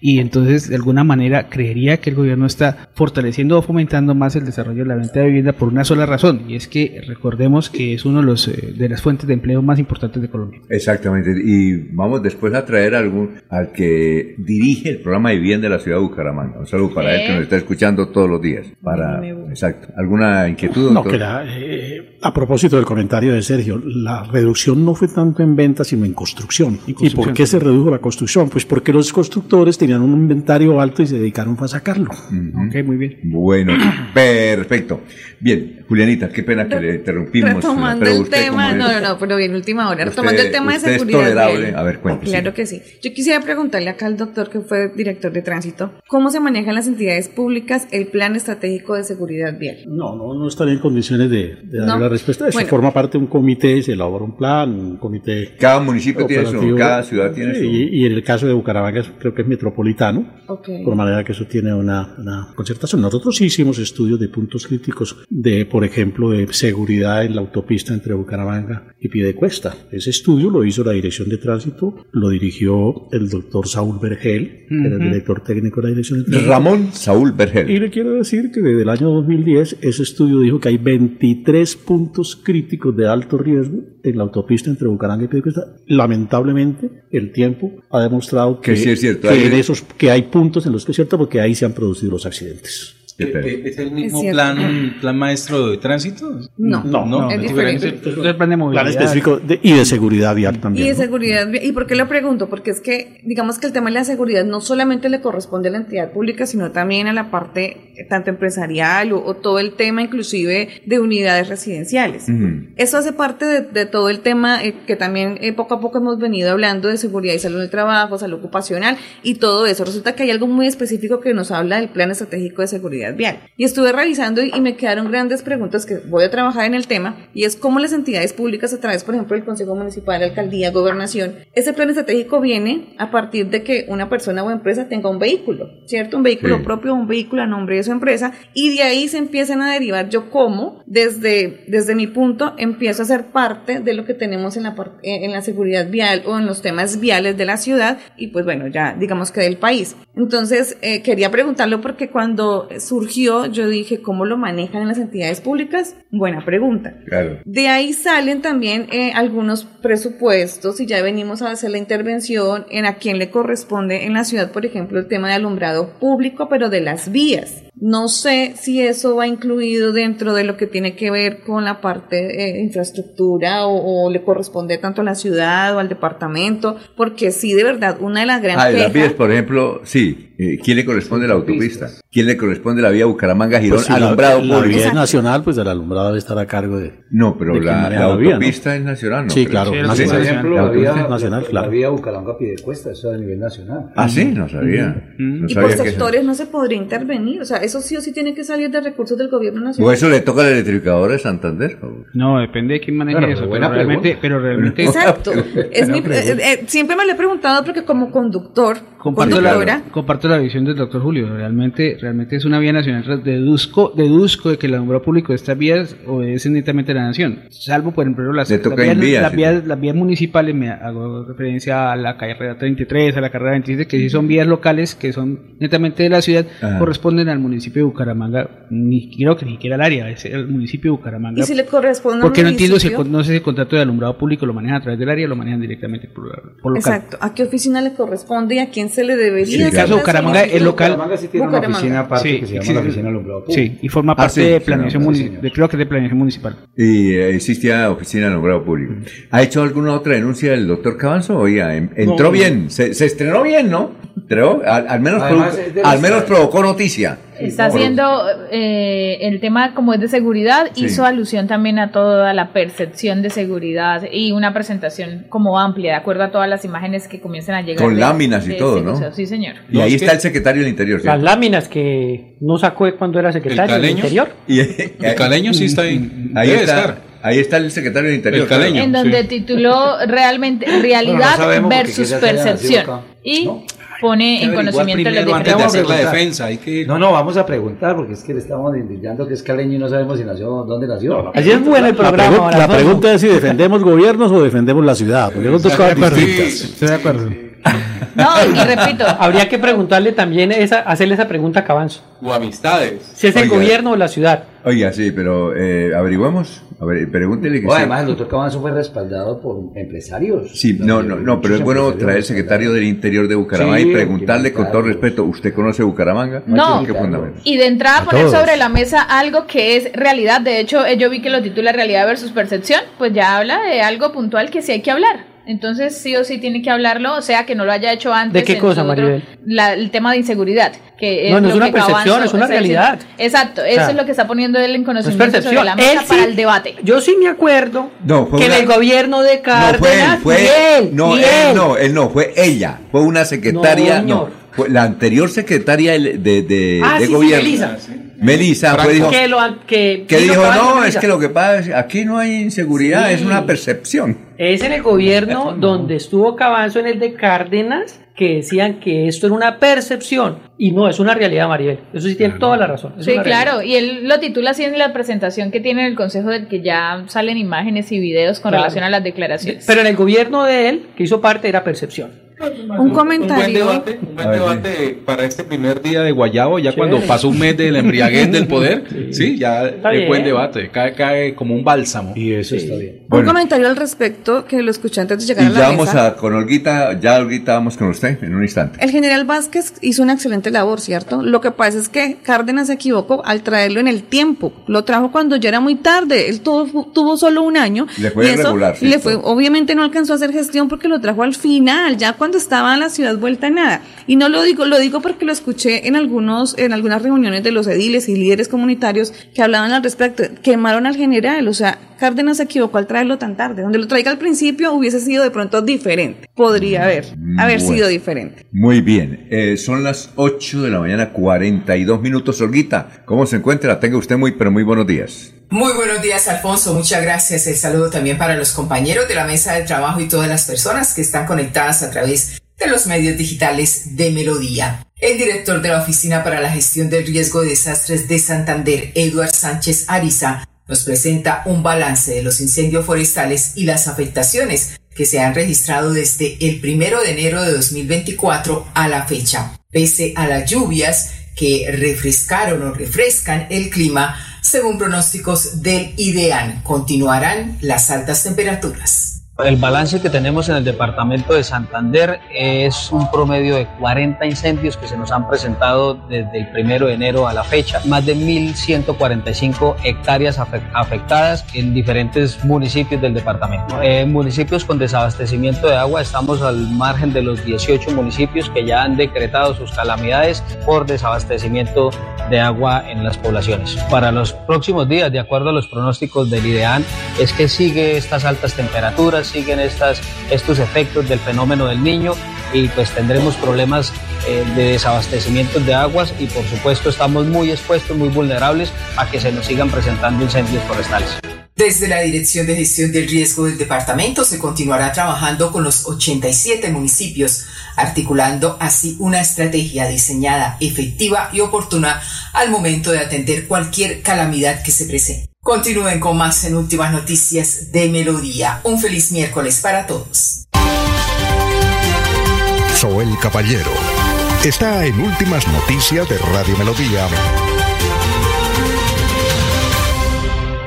Y entonces, de alguna manera, creería que el gobierno está fortaleciendo o fomentando más el desarrollo de la venta de vivienda por una sola razón, y es que recordemos que es uno de, los, eh, de las fuentes de empleo más importantes de Colombia. Exactamente. Y vamos después a traer algún al que dirige el programa de vivienda de la ciudad de Bucaramanga. Un saludo para él que nos está escuchando todos los días. Para, exacto. ¿Alguna inquietud? No, que la, eh, a propósito del comentario de Sergio, la reducción no fue tanto en ventas, sino en construcción. ¿Y construcción por qué se redujo la construcción? Pues porque los constructores tenían un inventario alto y se dedicaron a sacarlo. Ok, muy bien. Bueno, perfecto. Bien, Julianita, qué pena que le interrumpimos. Retomando pero el tema, no, no, no, pero bien, última hora. Usted- Retomando el tema de usted es seguridad. tolerable. vial. A ver, cuéntese. Claro que sí. Yo quisiera preguntarle acá al doctor, que fue director de tránsito, ¿cómo se manejan las entidades públicas el plan estratégico de seguridad vial? No, no, no estaría en condiciones de, de dar No. la respuesta. Eso Bueno. forma parte de un comité, se elabora un plan, un comité. Cada municipio tiene su- operativo. cada ciudad tiene Sí, su- Y, y en el caso de Bucaramanga creo que es metropolitano, Ok. por manera que eso tiene una, una concertación. Nosotros sí hicimos estudios de puntos críticos de, por ejemplo, de seguridad en la autopista entre Bucaramanga y Piedecuesta. Ese estudio lo hizo la Dirección de Tránsito, lo dirigió el doctor Saúl Vergel, que era el director técnico de la Dirección de Tránsito. Ramón Saúl Vergel. Y le quiero decir que desde el año 2010 ese estudio dijo que hay 23 puntos críticos de alto riesgo en la autopista entre Bucaramanga y Piedecuesta. Lamentablemente, el tiempo ha demostrado que, Que sí es cierto, que hay- en esos, que hay puntos en los que es cierto porque ahí se han producido los accidentes. ¿Es el mismo Es plan, plan maestro de tránsito? No, no, es diferente. Es el plan de movilidad. Plan específico de- y de seguridad vial también. Y de ¿no? seguridad, ¿y por qué lo pregunto? Porque es que, digamos que el tema de la seguridad no solamente le corresponde a la entidad pública, sino también a la parte eh, tanto empresarial o, o todo el tema inclusive de unidades residenciales. Eso hace parte de, de todo el tema eh, que también eh, poco a poco hemos venido hablando de seguridad y salud del trabajo, salud ocupacional y todo eso. Resulta que hay algo muy específico que nos habla del Plan Estratégico de Seguridad Vial. Y estuve revisando y, me quedaron grandes preguntas que voy a trabajar en el tema y es cómo las entidades públicas a través, por ejemplo, del Consejo Municipal, Alcaldía, Gobernación, ese plan estratégico viene a partir de que una persona o empresa tenga un vehículo, ¿cierto? Un vehículo Sí. propio, un vehículo a nombre de su empresa y de ahí se empiezan a derivar yo cómo, desde, desde mi punto, empiezo a ser parte de lo que tenemos en la, eh, en la seguridad vial o en los temas viales de la ciudad y pues bueno, ya digamos que del país. Entonces, eh, quería preguntarlo porque cuando surgió, yo dije, ¿cómo lo manejan en las entidades públicas? Buena pregunta. Claro. De ahí salen también eh, algunos presupuestos y ya venimos a hacer la intervención en a quién le corresponde en la ciudad, por ejemplo, el tema de alumbrado público, pero de las vías. No sé si eso va incluido dentro de lo que tiene que ver con la parte de infraestructura o, o le corresponde tanto a la ciudad o al departamento, porque sí, de verdad, una de las grandes Ah, de las vías, por ejemplo, sí. Eh, ¿Quién le corresponde la autopista? ¿Quién le corresponde la vía Bucaramanga-Girón? Pues si la- alumbrado la, público. vía es nacional, pues el alumbrado debe estar a cargo de. No, pero de la, maneja la vía, ¿no? autopista es nacional, ¿no? Sí, claro, Sí, nacional. sí, Por ejemplo, la la vía, nacional, la claro. vía Bucaramanga-Piedecuesta, eso es a nivel nacional. Ah, sí, no sabía. No Y por que eso- sectores no se podría intervenir, o sea, eso sí o sí tiene que salir de recursos del gobierno nacional. ¿O eso le toca al electrificador de Santander? o? No, depende de quién maneje Bueno, eso, pero realmente, pero realmente... Exacto. Es mi- eh, eh, siempre me lo he preguntado porque como conductor, Comparto conductora, la, comparto la visión del doctor Julio. Realmente, realmente es una vía nacional. Deduzco, deduzco de que el alumbrado público de estas vías obedece netamente a la nación. Salvo, por ejemplo, las, Le toca las, vías, en vías, las, sí. vías, las vías municipales, me hago referencia a la carrera 33, a la carrera 27, que sí son vías locales, que son netamente de la ciudad, Ajá. corresponden al municipio de Bucaramanga. Ni creo que ni siquiera al área, es el municipio de Bucaramanga. y si le corresponde Porque no entiendo si no sé si el contrato de alumbrado público lo manejan a través del área o lo manejan directamente por, por local. Exacto, ¿a qué oficina le corresponde y a quién se le debería En el hacer caso de la Bucaramanga, el local. Bucaramanga sí tiene una oficina aparte que se llama la Oficina Alumbrado Público. Sí, y forma Ah, parte sí, de sí, planeación sí, municipal. Creo que es de planeación municipal. Y eh, existía oficina de alumbrado público. ¿Ha hecho alguna otra denuncia el doctor Cabanzo? Oiga, en- entró No. bien, se, se estrenó bien, ¿no? Entró, al, al menos, Además, produ- al las- menos provocó noticia. Está haciendo eh, el tema como es de seguridad, Sí. hizo alusión también a toda la percepción de seguridad y una presentación como amplia, de acuerdo a todas las imágenes que comienzan a llegar. Con de- láminas y de todo, ¿no? museo. Sí, señor. Y ahí está el secretario del Interior, Las ¿cierto? láminas que no sacó cuando era secretario del? Interior. Y, El caleño sí está ahí. Ahí Debe está, estar. ahí está el secretario del Interior. El caleño. En donde tituló realmente realidad sabemos porque versus percepción y pone en conocimiento los Primero, antes de hacer la defensa, hay que... No, no, vamos a preguntar, porque es que le estamos indicando que es caleño y no sabemos si nació, dónde nació. Así es bueno el La, programa. la pregunta es si defendemos gobiernos o defendemos la ciudad, porque son dos cosas distintas. Estoy de acuerdo. No, y repito. Habría que preguntarle también, esa, hacerle esa pregunta a Cabanzo. O amistades. Si es el Oiga. gobierno o la ciudad. Oiga, sí, pero eh, averiguemos. A ver, pregúntele que O sí. además, el doctor Cabanzo fue respaldado por empresarios. Sí, no, no, no, pero es bueno traer secretario del Interior de Bucaramanga Sí, y preguntarle con todo respeto, ¿usted conoce Bucaramanga? No. Y de entrada A poner todos. sobre la mesa algo que es realidad. De hecho, eh, yo vi que lo titula realidad versus percepción, pues ya habla de algo puntual que sí hay que hablar. Entonces sí o sí tiene que hablarlo, o sea que no lo haya hecho antes. ¿De qué en cosa, Maribel? la- el tema de inseguridad. Que es No, no es lo una que percepción, Cabanzo es una realidad. Exacto, O eso sea, es lo que está poniendo él en No es conocimiento sobre percepción. la mesa Él para sí- el debate. Yo sí me acuerdo No, que una- en el gobierno de No, fue él, Cárdenas fue y él, No, y él él. no, él no, fue ella. Fue una secretaria, No, no, la anterior secretaria de, de, de- Ah, de sí, sí, gobierno. Melissa. Dijo, que lo han- que, que vino dijo, no, es que lo que pasa es aquí no hay inseguridad, Sí. es una percepción. Es en el gobierno donde estuvo Cabanzo en el de Cárdenas que decían que esto era una percepción y no es una realidad, Maribel. Eso sí tiene toda la razón. es Sí, realidad. claro, y él lo titula así en la presentación que tiene en el Consejo del que ya salen imágenes y videos con Claro. relación a las declaraciones. Pero en el gobierno de él, que hizo parte, era percepción. Un comentario. Un buen debate, un buen debate para este primer día de Guayabo, ya Chévere. cuando pasó un mes de la embriaguez del poder, sí, ya Está es buen debate, cae, cae como un bálsamo. Y eso está bien. Un Bueno. comentario al respecto que lo escuché antes de llegar Y a la ya vamos mesa. a, con Olguita, ya Olguita vamos con usted en un instante. El general Vázquez hizo una excelente labor, ¿cierto? Lo que pasa es que Cárdenas se equivocó al traerlo en el tiempo. Lo trajo cuando ya era muy tarde. Él tuvo, tuvo solo un año. Le fue y eso irregular, le fue, obviamente no alcanzó a hacer gestión porque lo trajo al final, ya cuando estaba en la ciudad vuelta nada. Y no lo digo, lo digo porque lo escuché en algunos, en algunas reuniones de los ediles y líderes comunitarios que hablaban al respecto. Quemaron al general, o sea, Cárdenas se equivocó al traerlo tan tarde. Donde lo traiga al principio hubiese sido de pronto diferente. Podría haber, haber Bueno. sido diferente. Muy bien, eh, son las 8 de la mañana, 42 minutos. Olguita, ¿cómo se encuentra? Tenga usted muy, pero muy buenos días. Muy buenos días, Alfonso. Muchas gracias. El saludo también para los compañeros de la mesa de trabajo y todas las personas que están conectadas a través de los medios digitales de Melodía. El director de la Oficina para la Gestión del Riesgo de Desastres de Santander, Eduard Sánchez Ariza, nos presenta un balance de los incendios forestales y las afectaciones que se han registrado desde el primero de enero de 2024 a la fecha. Pese a las lluvias que refrescaron o refrescan el clima, según pronósticos del IDEAN, continuarán las altas temperaturas. El balance que tenemos en el departamento de Santander es un promedio de 40 incendios que se nos han presentado desde el primero de enero a la fecha. Más de 1.145 hectáreas afectadas en diferentes municipios del departamento. En municipios con desabastecimiento de agua estamos al margen de los 18 municipios que ya han decretado sus calamidades por desabastecimiento de agua en las poblaciones. Para los próximos días, de acuerdo a los pronósticos del IDEAN, es que sigue estas altas temperaturas, siguen estos efectos del fenómeno del niño y pues tendremos problemas eh, de desabastecimiento de aguas y por supuesto estamos muy expuestos, muy vulnerables a que se nos sigan presentando incendios forestales. Desde la Dirección de Gestión del Riesgo del Departamento se continuará trabajando con los 87 municipios, articulando así una estrategia diseñada, efectiva y oportuna al momento de atender cualquier calamidad que se presente. Continúen con más en Últimas Noticias de Melodía. Un feliz miércoles para todos. Soy el Caballero. Está en Últimas Noticias de Radio Melodía.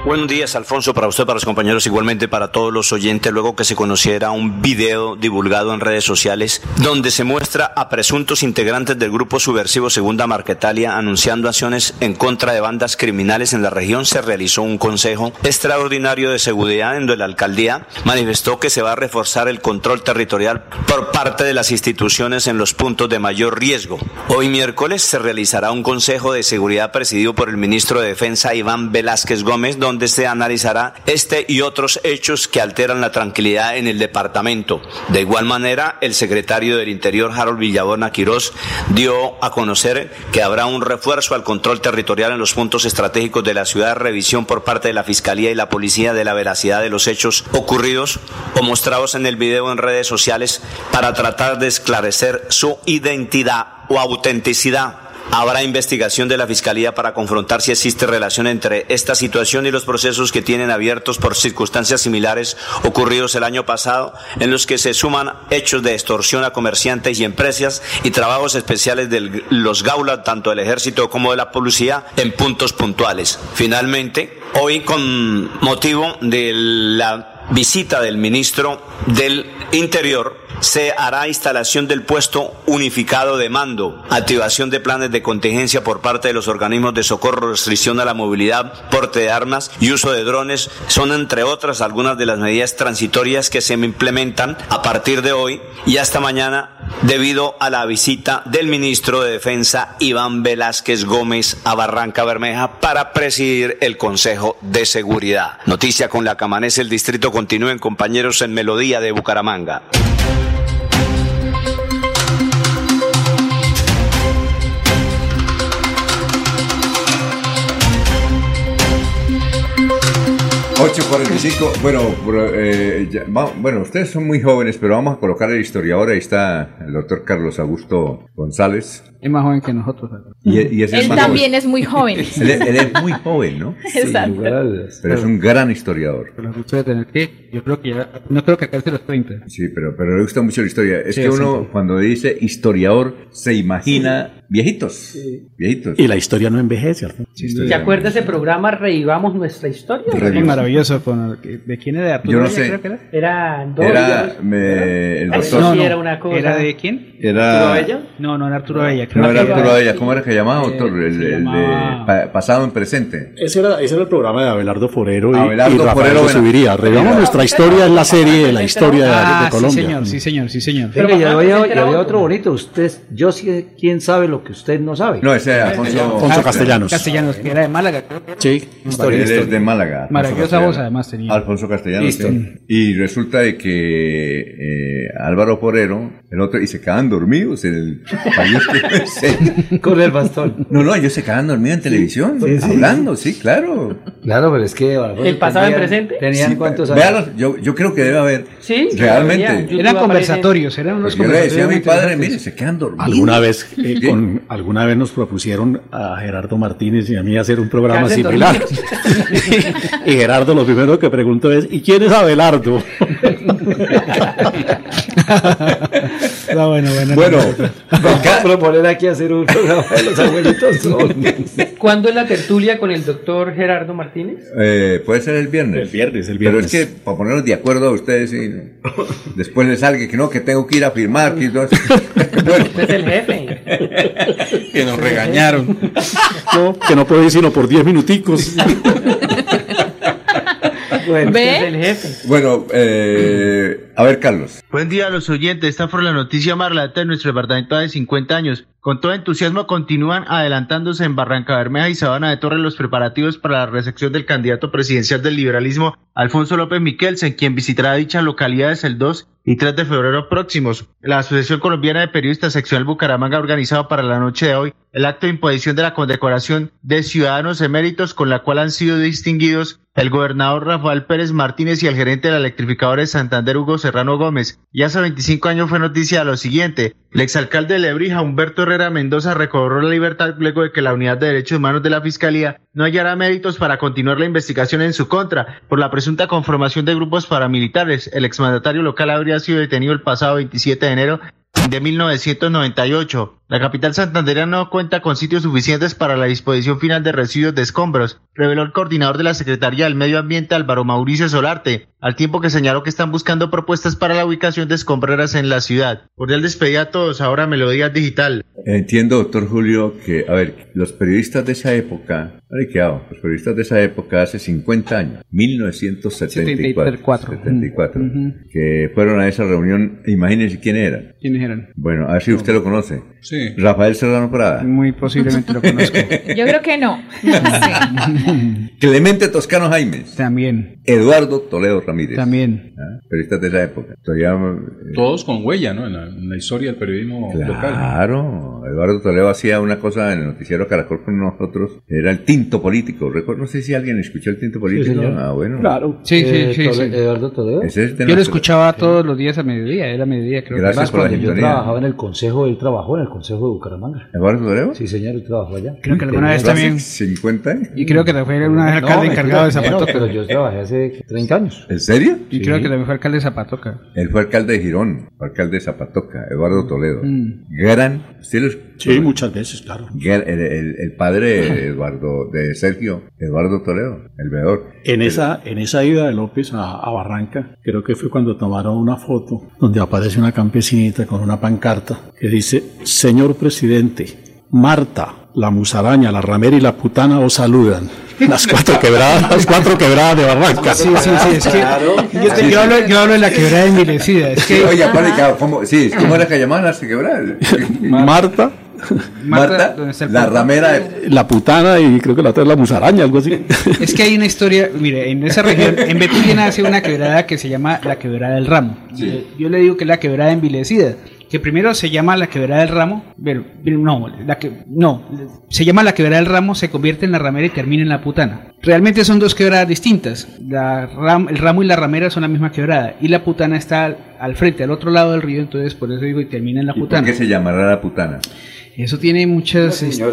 Buenos días, Alfonso, para usted, para los compañeros, igualmente para todos los oyentes, luego que se conociera un video divulgado en redes sociales donde se muestra a presuntos integrantes del grupo subversivo Segunda Marquetalia anunciando acciones en contra de bandas criminales en la región, se realizó un consejo extraordinario de seguridad en donde la alcaldía manifestó que se va a reforzar el control territorial por parte de las instituciones en los puntos de mayor riesgo. Hoy miércoles se realizará un consejo de seguridad presidido por el ministro de Defensa Iván Velázquez Gómez, donde donde se analizará este y otros hechos que alteran la tranquilidad en el departamento. De igual manera, el secretario del Interior, Harold Villabona Quirós, dio a conocer que habrá un refuerzo al control territorial en los puntos estratégicos de la ciudad, revisión por parte de la Fiscalía y la Policía de la veracidad de los hechos ocurridos o mostrados en el video en redes sociales para tratar de esclarecer su identidad o autenticidad. Habrá investigación de la Fiscalía para confrontar si existe relación entre esta situación y los procesos que tienen abiertos por circunstancias similares ocurridos el año pasado, en los que se suman hechos de extorsión a comerciantes y empresas y trabajos especiales de los gaulas, tanto del ejército como de la policía, en puntos puntuales. Finalmente, hoy con motivo de la visita del ministro del Interior, se hará instalación del puesto unificado de mando, activación de planes de contingencia por parte de los organismos de socorro, restricción a la movilidad, porte de armas y uso de drones. Son, entre otras, algunas de las medidas transitorias que se implementan a partir de hoy y hasta mañana debido a la visita del ministro de Defensa Iván Velázquez Gómez a Barranca Bermeja para presidir el Consejo de Seguridad. Noticia con la que amanece el distrito. Continúen compañeros en Melodía de Bucaramanga. 8.45. Bueno, eh, bueno, ustedes son muy jóvenes, pero vamos a colocar el historiador. Ahí está el doctor Carlos Augusto González. Es más joven que nosotros. Y, y es él también es muy joven. él, es muy joven, ¿no? Exacto. pero es un gran historiador. Pero de tener que, yo creo que ya, no creo que acá los 30. Sí, pero, pero le gusta mucho la historia. Es que uno, cuando dice historiador, se imagina viejitos. Viejitos. Y la historia no envejece. ¿Se acuerda ese programa Revivamos nuestra historia? Es maravilloso. ¿De quién era? ¿Arturo Yo no sé. Creo que era? Era, era me, el doctor. No, no, era, una cosa. ¿Era de quién? Era... ¿Arturo Bella? No, no era Arturo Bella. No era Arturo Bella. ¿Cómo era que llamaba, doctor? El, el de pasado en presente. Ese era, ese era el programa de Abelardo Forero y, Abelardo y Rafael Forero Subiría. Revivamos nuestra historia es la serie de la historia de, ah, Colombia. Sí, señor, sí, señor, sí, señor. Venga, y había, había otro bonito. Usted, yo sé quién sabe lo que usted no sabe. No, ese es Alfonso, Alfonso Castellanos. Castellanos, que era de Málaga. Sí, historia. Él es de Málaga. Maravillosa voz, además tenía. Alfonso Castellanos. Y resulta de que eh, Álvaro Forero, el otro, y se quedaban dormidos en el país que Con el bastón. No, no, ellos se quedaban dormidos en televisión, hablando, sí, claro. Claro, pero es que. ¿El pasado en presente? ¿Tenían cuántos años? Véalo, yo, yo creo que debe haber. Sí, realmente. Eran conversatorios, eran unos Yo le conversatorios. decía a mi padre, mire, se quedan dormidos. Alguna vez, eh, con, alguna vez nos propusieron a Gerardo Martínez y a mí hacer un programa similar. y Gerardo lo primero que preguntó es, ¿y quién es Abelardo? Está bueno, bueno. Bueno, Vamos a proponer aquí hacer un programa de los abuelitos. ¿Cuándo es la tertulia con el doctor Gerardo Martínez? eh, puede ser el viernes. El viernes, el Pero viernes. es que para ponernos de acuerdo a ustedes y después les salga que no, que tengo que ir a firmar. Que no- Usted es el jefe. que nos regañaron. No, que no puedo ir sino por 10 minuticos. Bueno, ¿Ve? usted es el jefe. Bueno, eh, a ver, Carlos. Buen día a los oyentes. Esta fue la noticia más relata de nuestro departamento de 50 años. Con todo entusiasmo continúan adelantándose en Barranca Bermeja y Sabana de Torres los preparativos para la recepción del candidato presidencial del liberalismo, Alfonso López Miquelsen, quien visitará dichas localidades el 2 y 3 de febrero próximos. La Asociación Colombiana de Periodistas Seccional Bucaramanga ha organizado para la noche de hoy el acto de imposición de la condecoración de ciudadanos eméritos con la cual han sido distinguidos el gobernador Rafael Pérez Martínez y el gerente de la electrificadora de Santander Hugo Serrano Gómez. Y hace 25 años fue noticia lo siguiente. El exalcalde de Lebrija, Humberto Herrera Mendoza, recobró la libertad luego de que la Unidad de Derechos Humanos de la Fiscalía no hallara méritos para continuar la investigación en su contra por la presunta conformación de grupos paramilitares. El exmandatario local habría sido detenido el pasado 27 de enero de 1998. La capital santandereana no cuenta con sitios suficientes para la disposición final de residuos de escombros, reveló el coordinador de la Secretaría del Medio Ambiente Álvaro Mauricio Solarte, al tiempo que señaló que están buscando propuestas para la ubicación de escombreras en la ciudad. Cordial despedida a todos, ahora Melodía Digital. Entiendo, doctor Julio, que, a ver, los periodistas de esa época, ¿dónde quedado? Los periodistas de esa época, hace 50 años, 1974, 74, que fueron a esa reunión, imagínense quién eran. Bueno, a ver si usted lo conoce. Sí. Rafael Serrano Prada. Muy posiblemente lo conozco. Yo creo que no. Clemente Toscano Jaimes. También. Eduardo Toledo Ramírez. También. ¿Ah? Periodistas de esa época. Todavía, eh, Todos con huella, ¿no? En la, en la historia del periodismo local. Claro, Eduardo Toledo hacía una cosa en el noticiero Caracol con nosotros, era el tinto político. Recuerdo, no sé si alguien escuchó el tinto político. ah, bueno. Claro. Sí, sí, Eh, sí. Eduardo Toledo. Es Yo lo escuchaba todos los días a mediodía, era mediodía creo. Gracias Además, por la cuando yo sintonía. trabajaba en el consejo, él trabajó en el consejo de Bucaramanga. ¿Eduardo Toledo? Sí, señor, él trabajó allá. Creo que alguna vez ¿Hace también. 50 años? Y creo que fue una vez alcalde No, encargado de menos, Zapatoca. pero yo trabajé hace 30 años. ¿En serio? Y creo que también fue alcalde de Zapatoca. Él fue alcalde de Girón, fue alcalde de Zapatoca, Eduardo Toledo. Mm. Gran, ¿usted los- Sí, muchas veces, claro. Gran- el, el- el padre de Eduardo, de Sergio, Eduardo Toledo, el veedor. En esa, en esa ida de López a, a Barranca, creo que fue cuando tomaron una foto donde aparece una campesinita con una pancarta que dice, Señor presidente, Marta, la musaraña, la ramera y la putana os saludan. Las cuatro quebradas, las cuatro quebradas de Barranca. Sí, sí, sí, es que yo, te- yo hablo, yo hablo de la quebrada envilecida. Es que Oiga, pare, que- ¿cómo, sí, ¿cómo era que llamaban las quebradas? Marta, Marta, ¿dónde está el la ramera de... la putana y creo que la otra es la musaraña, algo así. Es que hay una historia, mire, en esa región, en Betulia nace una quebrada que se llama la quebrada del ramo. Yo, yo le digo que es la quebrada envilecida, que primero se llama la quebrada del ramo, pero, no, la que, no, se llama la quebrada del ramo, se convierte en la ramera y termina en la putana. Realmente son dos quebradas distintas. La ram- el ramo y la ramera son la misma quebrada y la putana está al, al frente, al otro lado del río, entonces por eso digo y termina en la ¿Y por putana. qué se llamará la putana? Eso tiene muchas. El eso-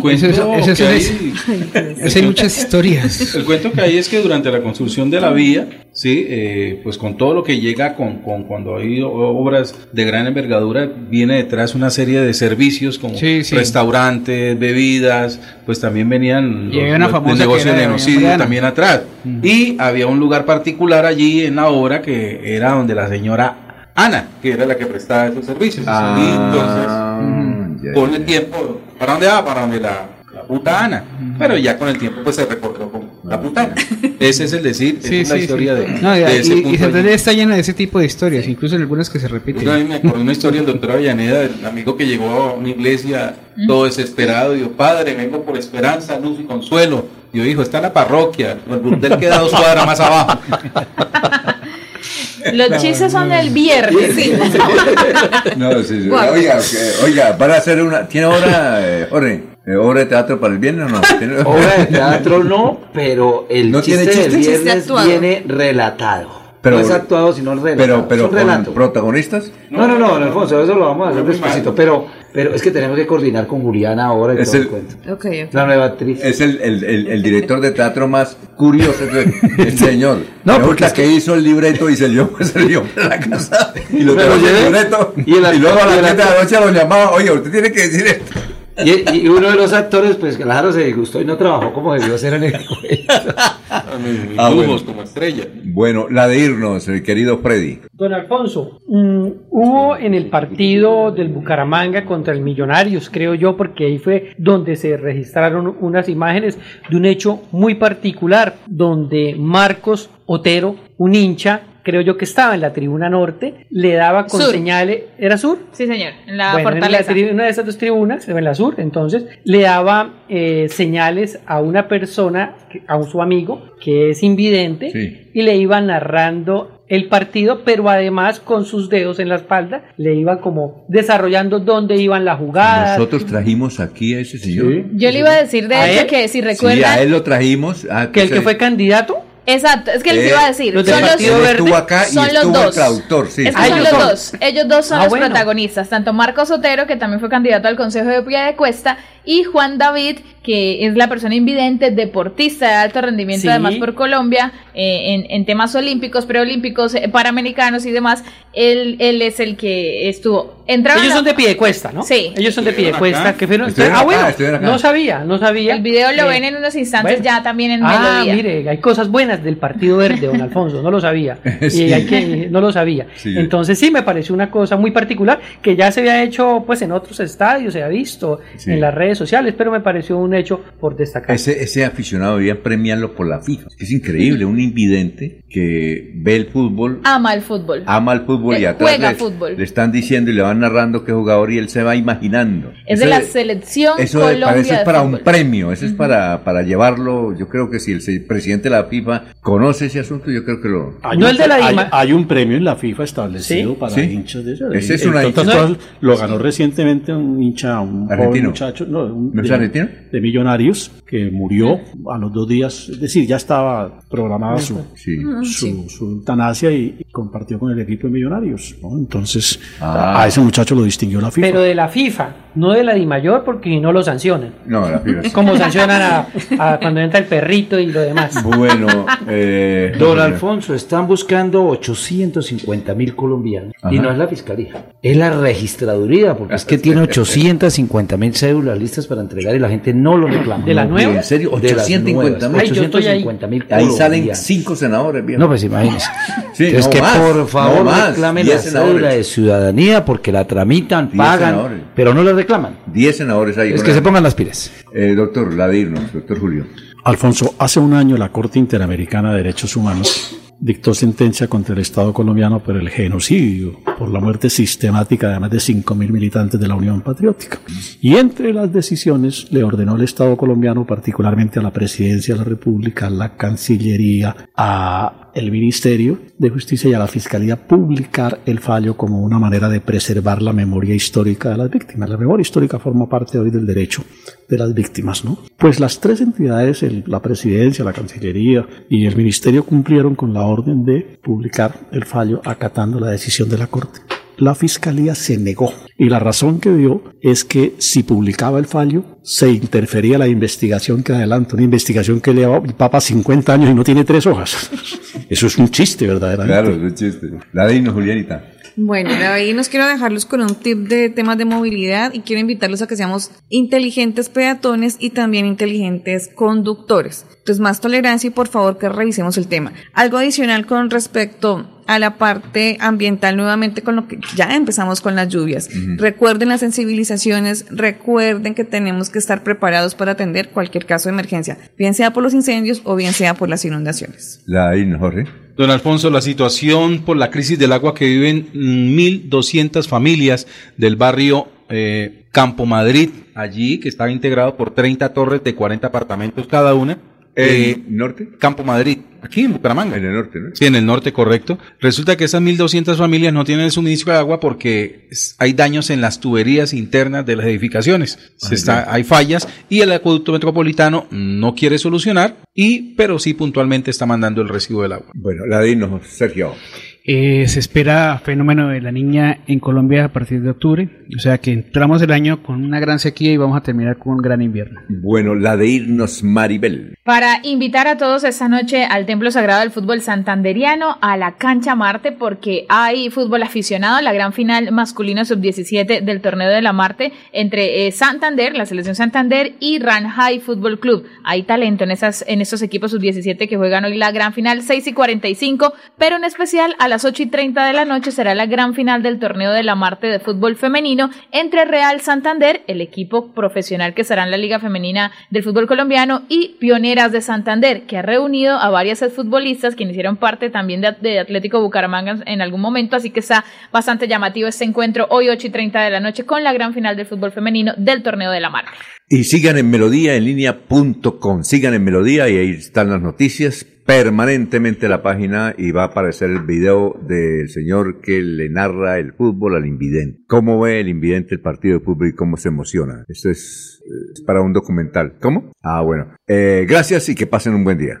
cuento eso- eso- eso que es- hay- muchas historias. El cuento que hay es que durante la construcción de la vía, sí, eh, pues con todo lo que llega con, con cuando hay obras de gran envergadura, viene detrás una serie de servicios como Sí, sí. restaurantes, bebidas, pues también venían una los- famosa el negocio de genocidio también atrás. Y había un lugar particular allí en la obra que era donde la señora Ana, que era la que prestaba esos servicios. Ah, y entonces, ya, con el tiempo, ¿para dónde va? Para donde la, la puta Ana. Pero ya con el tiempo pues se recordó como la puta Ana. Ese es el decir, Sí, es la sí, historia sí. de, No, y, de ese y- y punto Santander allí. está llena de ese tipo de historias, incluso en algunas que se repiten. Yo me acuerdo de una historia del doctor Avellaneda, del amigo que llegó a una iglesia todo desesperado y dijo, padre, vengo por esperanza, luz y consuelo. Y yo dijo, está en la parroquia, el burdel queda dos cuadras más abajo. Los chistes son del viernes. No, sí. Oiga, oiga, van a hacer una. ¿Tiene obra, eh, Jorge? eh, ¿Obra de teatro para el viernes o no? ¿Tiene- Obra de teatro no, pero el ¿No chiste tiene del viernes viene relatado. Pero- no es actuado, sino relatado. Pero, pero es un con relato. protagonistas. No, no, no, don Alfonso, eso lo vamos a hacer despacito. Pero, pero es que tenemos que coordinar con Juliana ahora y Es todo el- el cuento. La nueva actriz. Es el, el, el, el director de teatro más curioso, el, el señor. No, porque es que... hizo el libreto y se se lió en la casa y lo llevé. Y Y, luego a las y el 7 de la actor- noche lo llamaba, oye, usted tiene que decir esto. Y, y uno de los actores, pues claro, se disgustó y no trabajó como debió ser en el Ah, bueno. Lujos como estrella. Bueno, la de irnos, el querido Freddy. Don Alfonso, mm, hubo en el partido del Bucaramanga contra el Millonarios, creo yo, porque ahí fue donde se registraron unas imágenes de un hecho muy particular, donde Marcos Otero, un hincha, creo yo que estaba en la tribuna norte, le daba con Sur. señales, ¿era sur? Sí, señor, en la Bueno, en la una de esas dos tribunas, en la sur, entonces, le daba eh, señales a una persona, a un su amigo, que es invidente, Sí. y le iba narrando el partido, pero además con sus dedos en la espalda, le iba como desarrollando dónde iban las jugadas. Nosotros trajimos aquí a ese señor. Yo le iba a decir de ¿A hecho él? que si Sí, recuerdan... a él lo trajimos. ah, que el que fue candidato. Exacto, es que les Eh, iba a decir. los son los, estuvo acá y son los estuvo el dos. traductor, sí. Es que Ah, son ellos los son. dos. Ellos dos son Ah, los bueno. protagonistas. Tanto Marcos Otero, que también fue candidato al Consejo de Pía de Cuesta, y Juan David, que es la persona invidente, deportista de alto rendimiento, Sí. además por Colombia, eh, en, en temas olímpicos, preolímpicos, eh, panamericanos y demás. Él, él es el que estuvo. Entraba Ellos la- son de pie de cuesta, ¿no? Sí. Ellos son de pie de cuesta. acá. Que fueron, ah, acá, bueno, no sabía, no sabía. El video lo Eh, ven en unos instantes bueno. ya también en Ah, Melodía. mire, hay cosas buenas del Partido Verde, don Alfonso, no lo sabía. Sí. Y hay que, no lo sabía. Sí. Entonces sí me pareció una cosa muy particular que ya se había hecho pues en otros estadios, se ha visto Sí. en las redes sociales, pero me pareció un hecho por destacar. Ese, ese aficionado debían premiarlo por la FIFA. Es increíble, un invidente que ve el fútbol, Ama el fútbol. ama el fútbol y Eh, atrás juega le, fútbol. le están diciendo y le van narrando qué jugador y él se va imaginando. es de la selección Eso Colombia parece de para fútbol. un premio, eso es para, para llevarlo. Yo creo que si el presidente de la FIFA conoce ese asunto, yo creo que lo. Hay, No un, el de la hay, hay un premio en la FIFA establecido Sí, para sí. hinchas de eso. Ese es En una hincha- cosas, lo ganó recientemente un hincha, un joven ¿Argentino? muchacho, no, un- ¿No es de, Millonarios, que murió a los dos días, es decir, ya estaba programada su, Sí. su, su eutanasia y, y compartió con el equipo de Millonarios. ¿no? Entonces, Ah. a ese muchacho lo distinguió la FIFA. Pero de la FIFA, no de la Di Mayor, porque no lo sancionan. No, la FIFA. sí. Como sancionan a, a cuando entra el perrito y lo demás. Bueno, eh, Don Alfonso, están buscando 850 mil colombianos. Y no es la fiscalía, es la registraduría, porque es que tiene 850 mil cédulas listas para entregar y la gente no lo reclama. ¿De la No, nueva? ¿En serio? De las 850 mil. Ay, yo estoy ahí. 850 mil Ahí salen colombianos. cinco senadores, viejo. No, pues imagínese. Sí, es no que más, por favor no reclamen la cédula de ciudadanía porque la tramitan, Diez pagan, senadores. pero no la reclaman. 10 senadores ahí. Es que la- se pongan las pilas. Eh, doctor, la de irnos, doctor Julio. Alfonso, hace un año la Corte Interamericana de Derechos Humanos dictó sentencia contra el Estado colombiano por el genocidio, por la muerte sistemática de más de 5.000 militantes de la Unión Patriótica. Y entre las decisiones le ordenó al Estado colombiano, particularmente a la Presidencia de la República, a la Cancillería, a el Ministerio de Justicia y a la Fiscalía publicar el fallo como una manera de preservar la memoria histórica de las víctimas. La memoria histórica forma parte hoy del derecho de las víctimas, ¿no? Pues las tres entidades, la Presidencia, la Cancillería y el Ministerio cumplieron con la orden de publicar el fallo acatando la decisión de la Corte. La Fiscalía se negó y la razón que dio es que si publicaba el fallo se interfería la investigación que adelanta, una investigación que lleva el Papa 50 años y no tiene tres hojas. Eso es un chiste, verdaderamente. Claro, es un chiste. La de irnos, Julianita. Bueno, de ahí nos quiero dejarlos con un tip de temas de movilidad y quiero invitarlos a que seamos inteligentes peatones y también inteligentes conductores. Entonces, más tolerancia y por favor que revisemos el tema. Algo adicional con respecto a la parte ambiental nuevamente con lo que ya empezamos con las lluvias. Recuerden las sensibilizaciones, recuerden que tenemos que estar preparados para atender cualquier caso de emergencia, bien sea por los incendios o bien sea por las inundaciones. La Jorge. Don Alfonso, la situación por la crisis del agua que viven mm, 1.200 familias del barrio eh, Campo Madrid, allí que estaba integrado por 30 torres de 40 apartamentos cada una, Eh, norte? Campo Madrid, aquí en Bucaramanga. En el norte, ¿no? Sí, en el norte, correcto. Resulta que esas 1.200 familias no tienen el suministro de agua porque hay daños en las tuberías internas de las edificaciones. Se está, hay fallas y el acueducto metropolitano no quiere solucionar, y, pero sí puntualmente está mandando el recibo del agua. Bueno, la dinos, Sergio. Eh, se espera fenómeno de la niña en Colombia a partir de octubre, o sea que entramos el año con una gran sequía y vamos a terminar con un gran invierno. Bueno, la de irnos, Maribel. Para invitar a todos esta noche al Templo Sagrado del Fútbol Santanderiano, a la cancha Marte, porque hay fútbol aficionado, la gran final masculina sub-17 del torneo de la Marte entre eh, Santander, la selección Santander y Ranjai Fútbol Club. Hay talento en, esas, en estos equipos sub-17 que juegan hoy la gran final 6 y 45, pero en especial a las 8 y 30 de la noche será la gran final del torneo de la Marte de fútbol femenino entre Real Santander, el equipo profesional que será en la Liga Femenina del Fútbol Colombiano, y Pioneras de Santander, que ha reunido a varias futbolistas quienes hicieron parte también de, Atlético Bucaramanga en algún momento, así que está bastante llamativo este encuentro hoy 8 y 30 de la noche con la gran final del fútbol femenino del torneo de la Marte. Y sigan en melodía en línea.com. Sigan en melodía y ahí están las noticias. Permanentemente la página y va a aparecer el video del señor que le narra el fútbol al invidente. ¿Cómo ve el invidente el partido de fútbol y cómo se emociona? Esto es, eh, es para un documental. ¿Cómo? Ah, bueno. Eh, gracias y que pasen un buen día.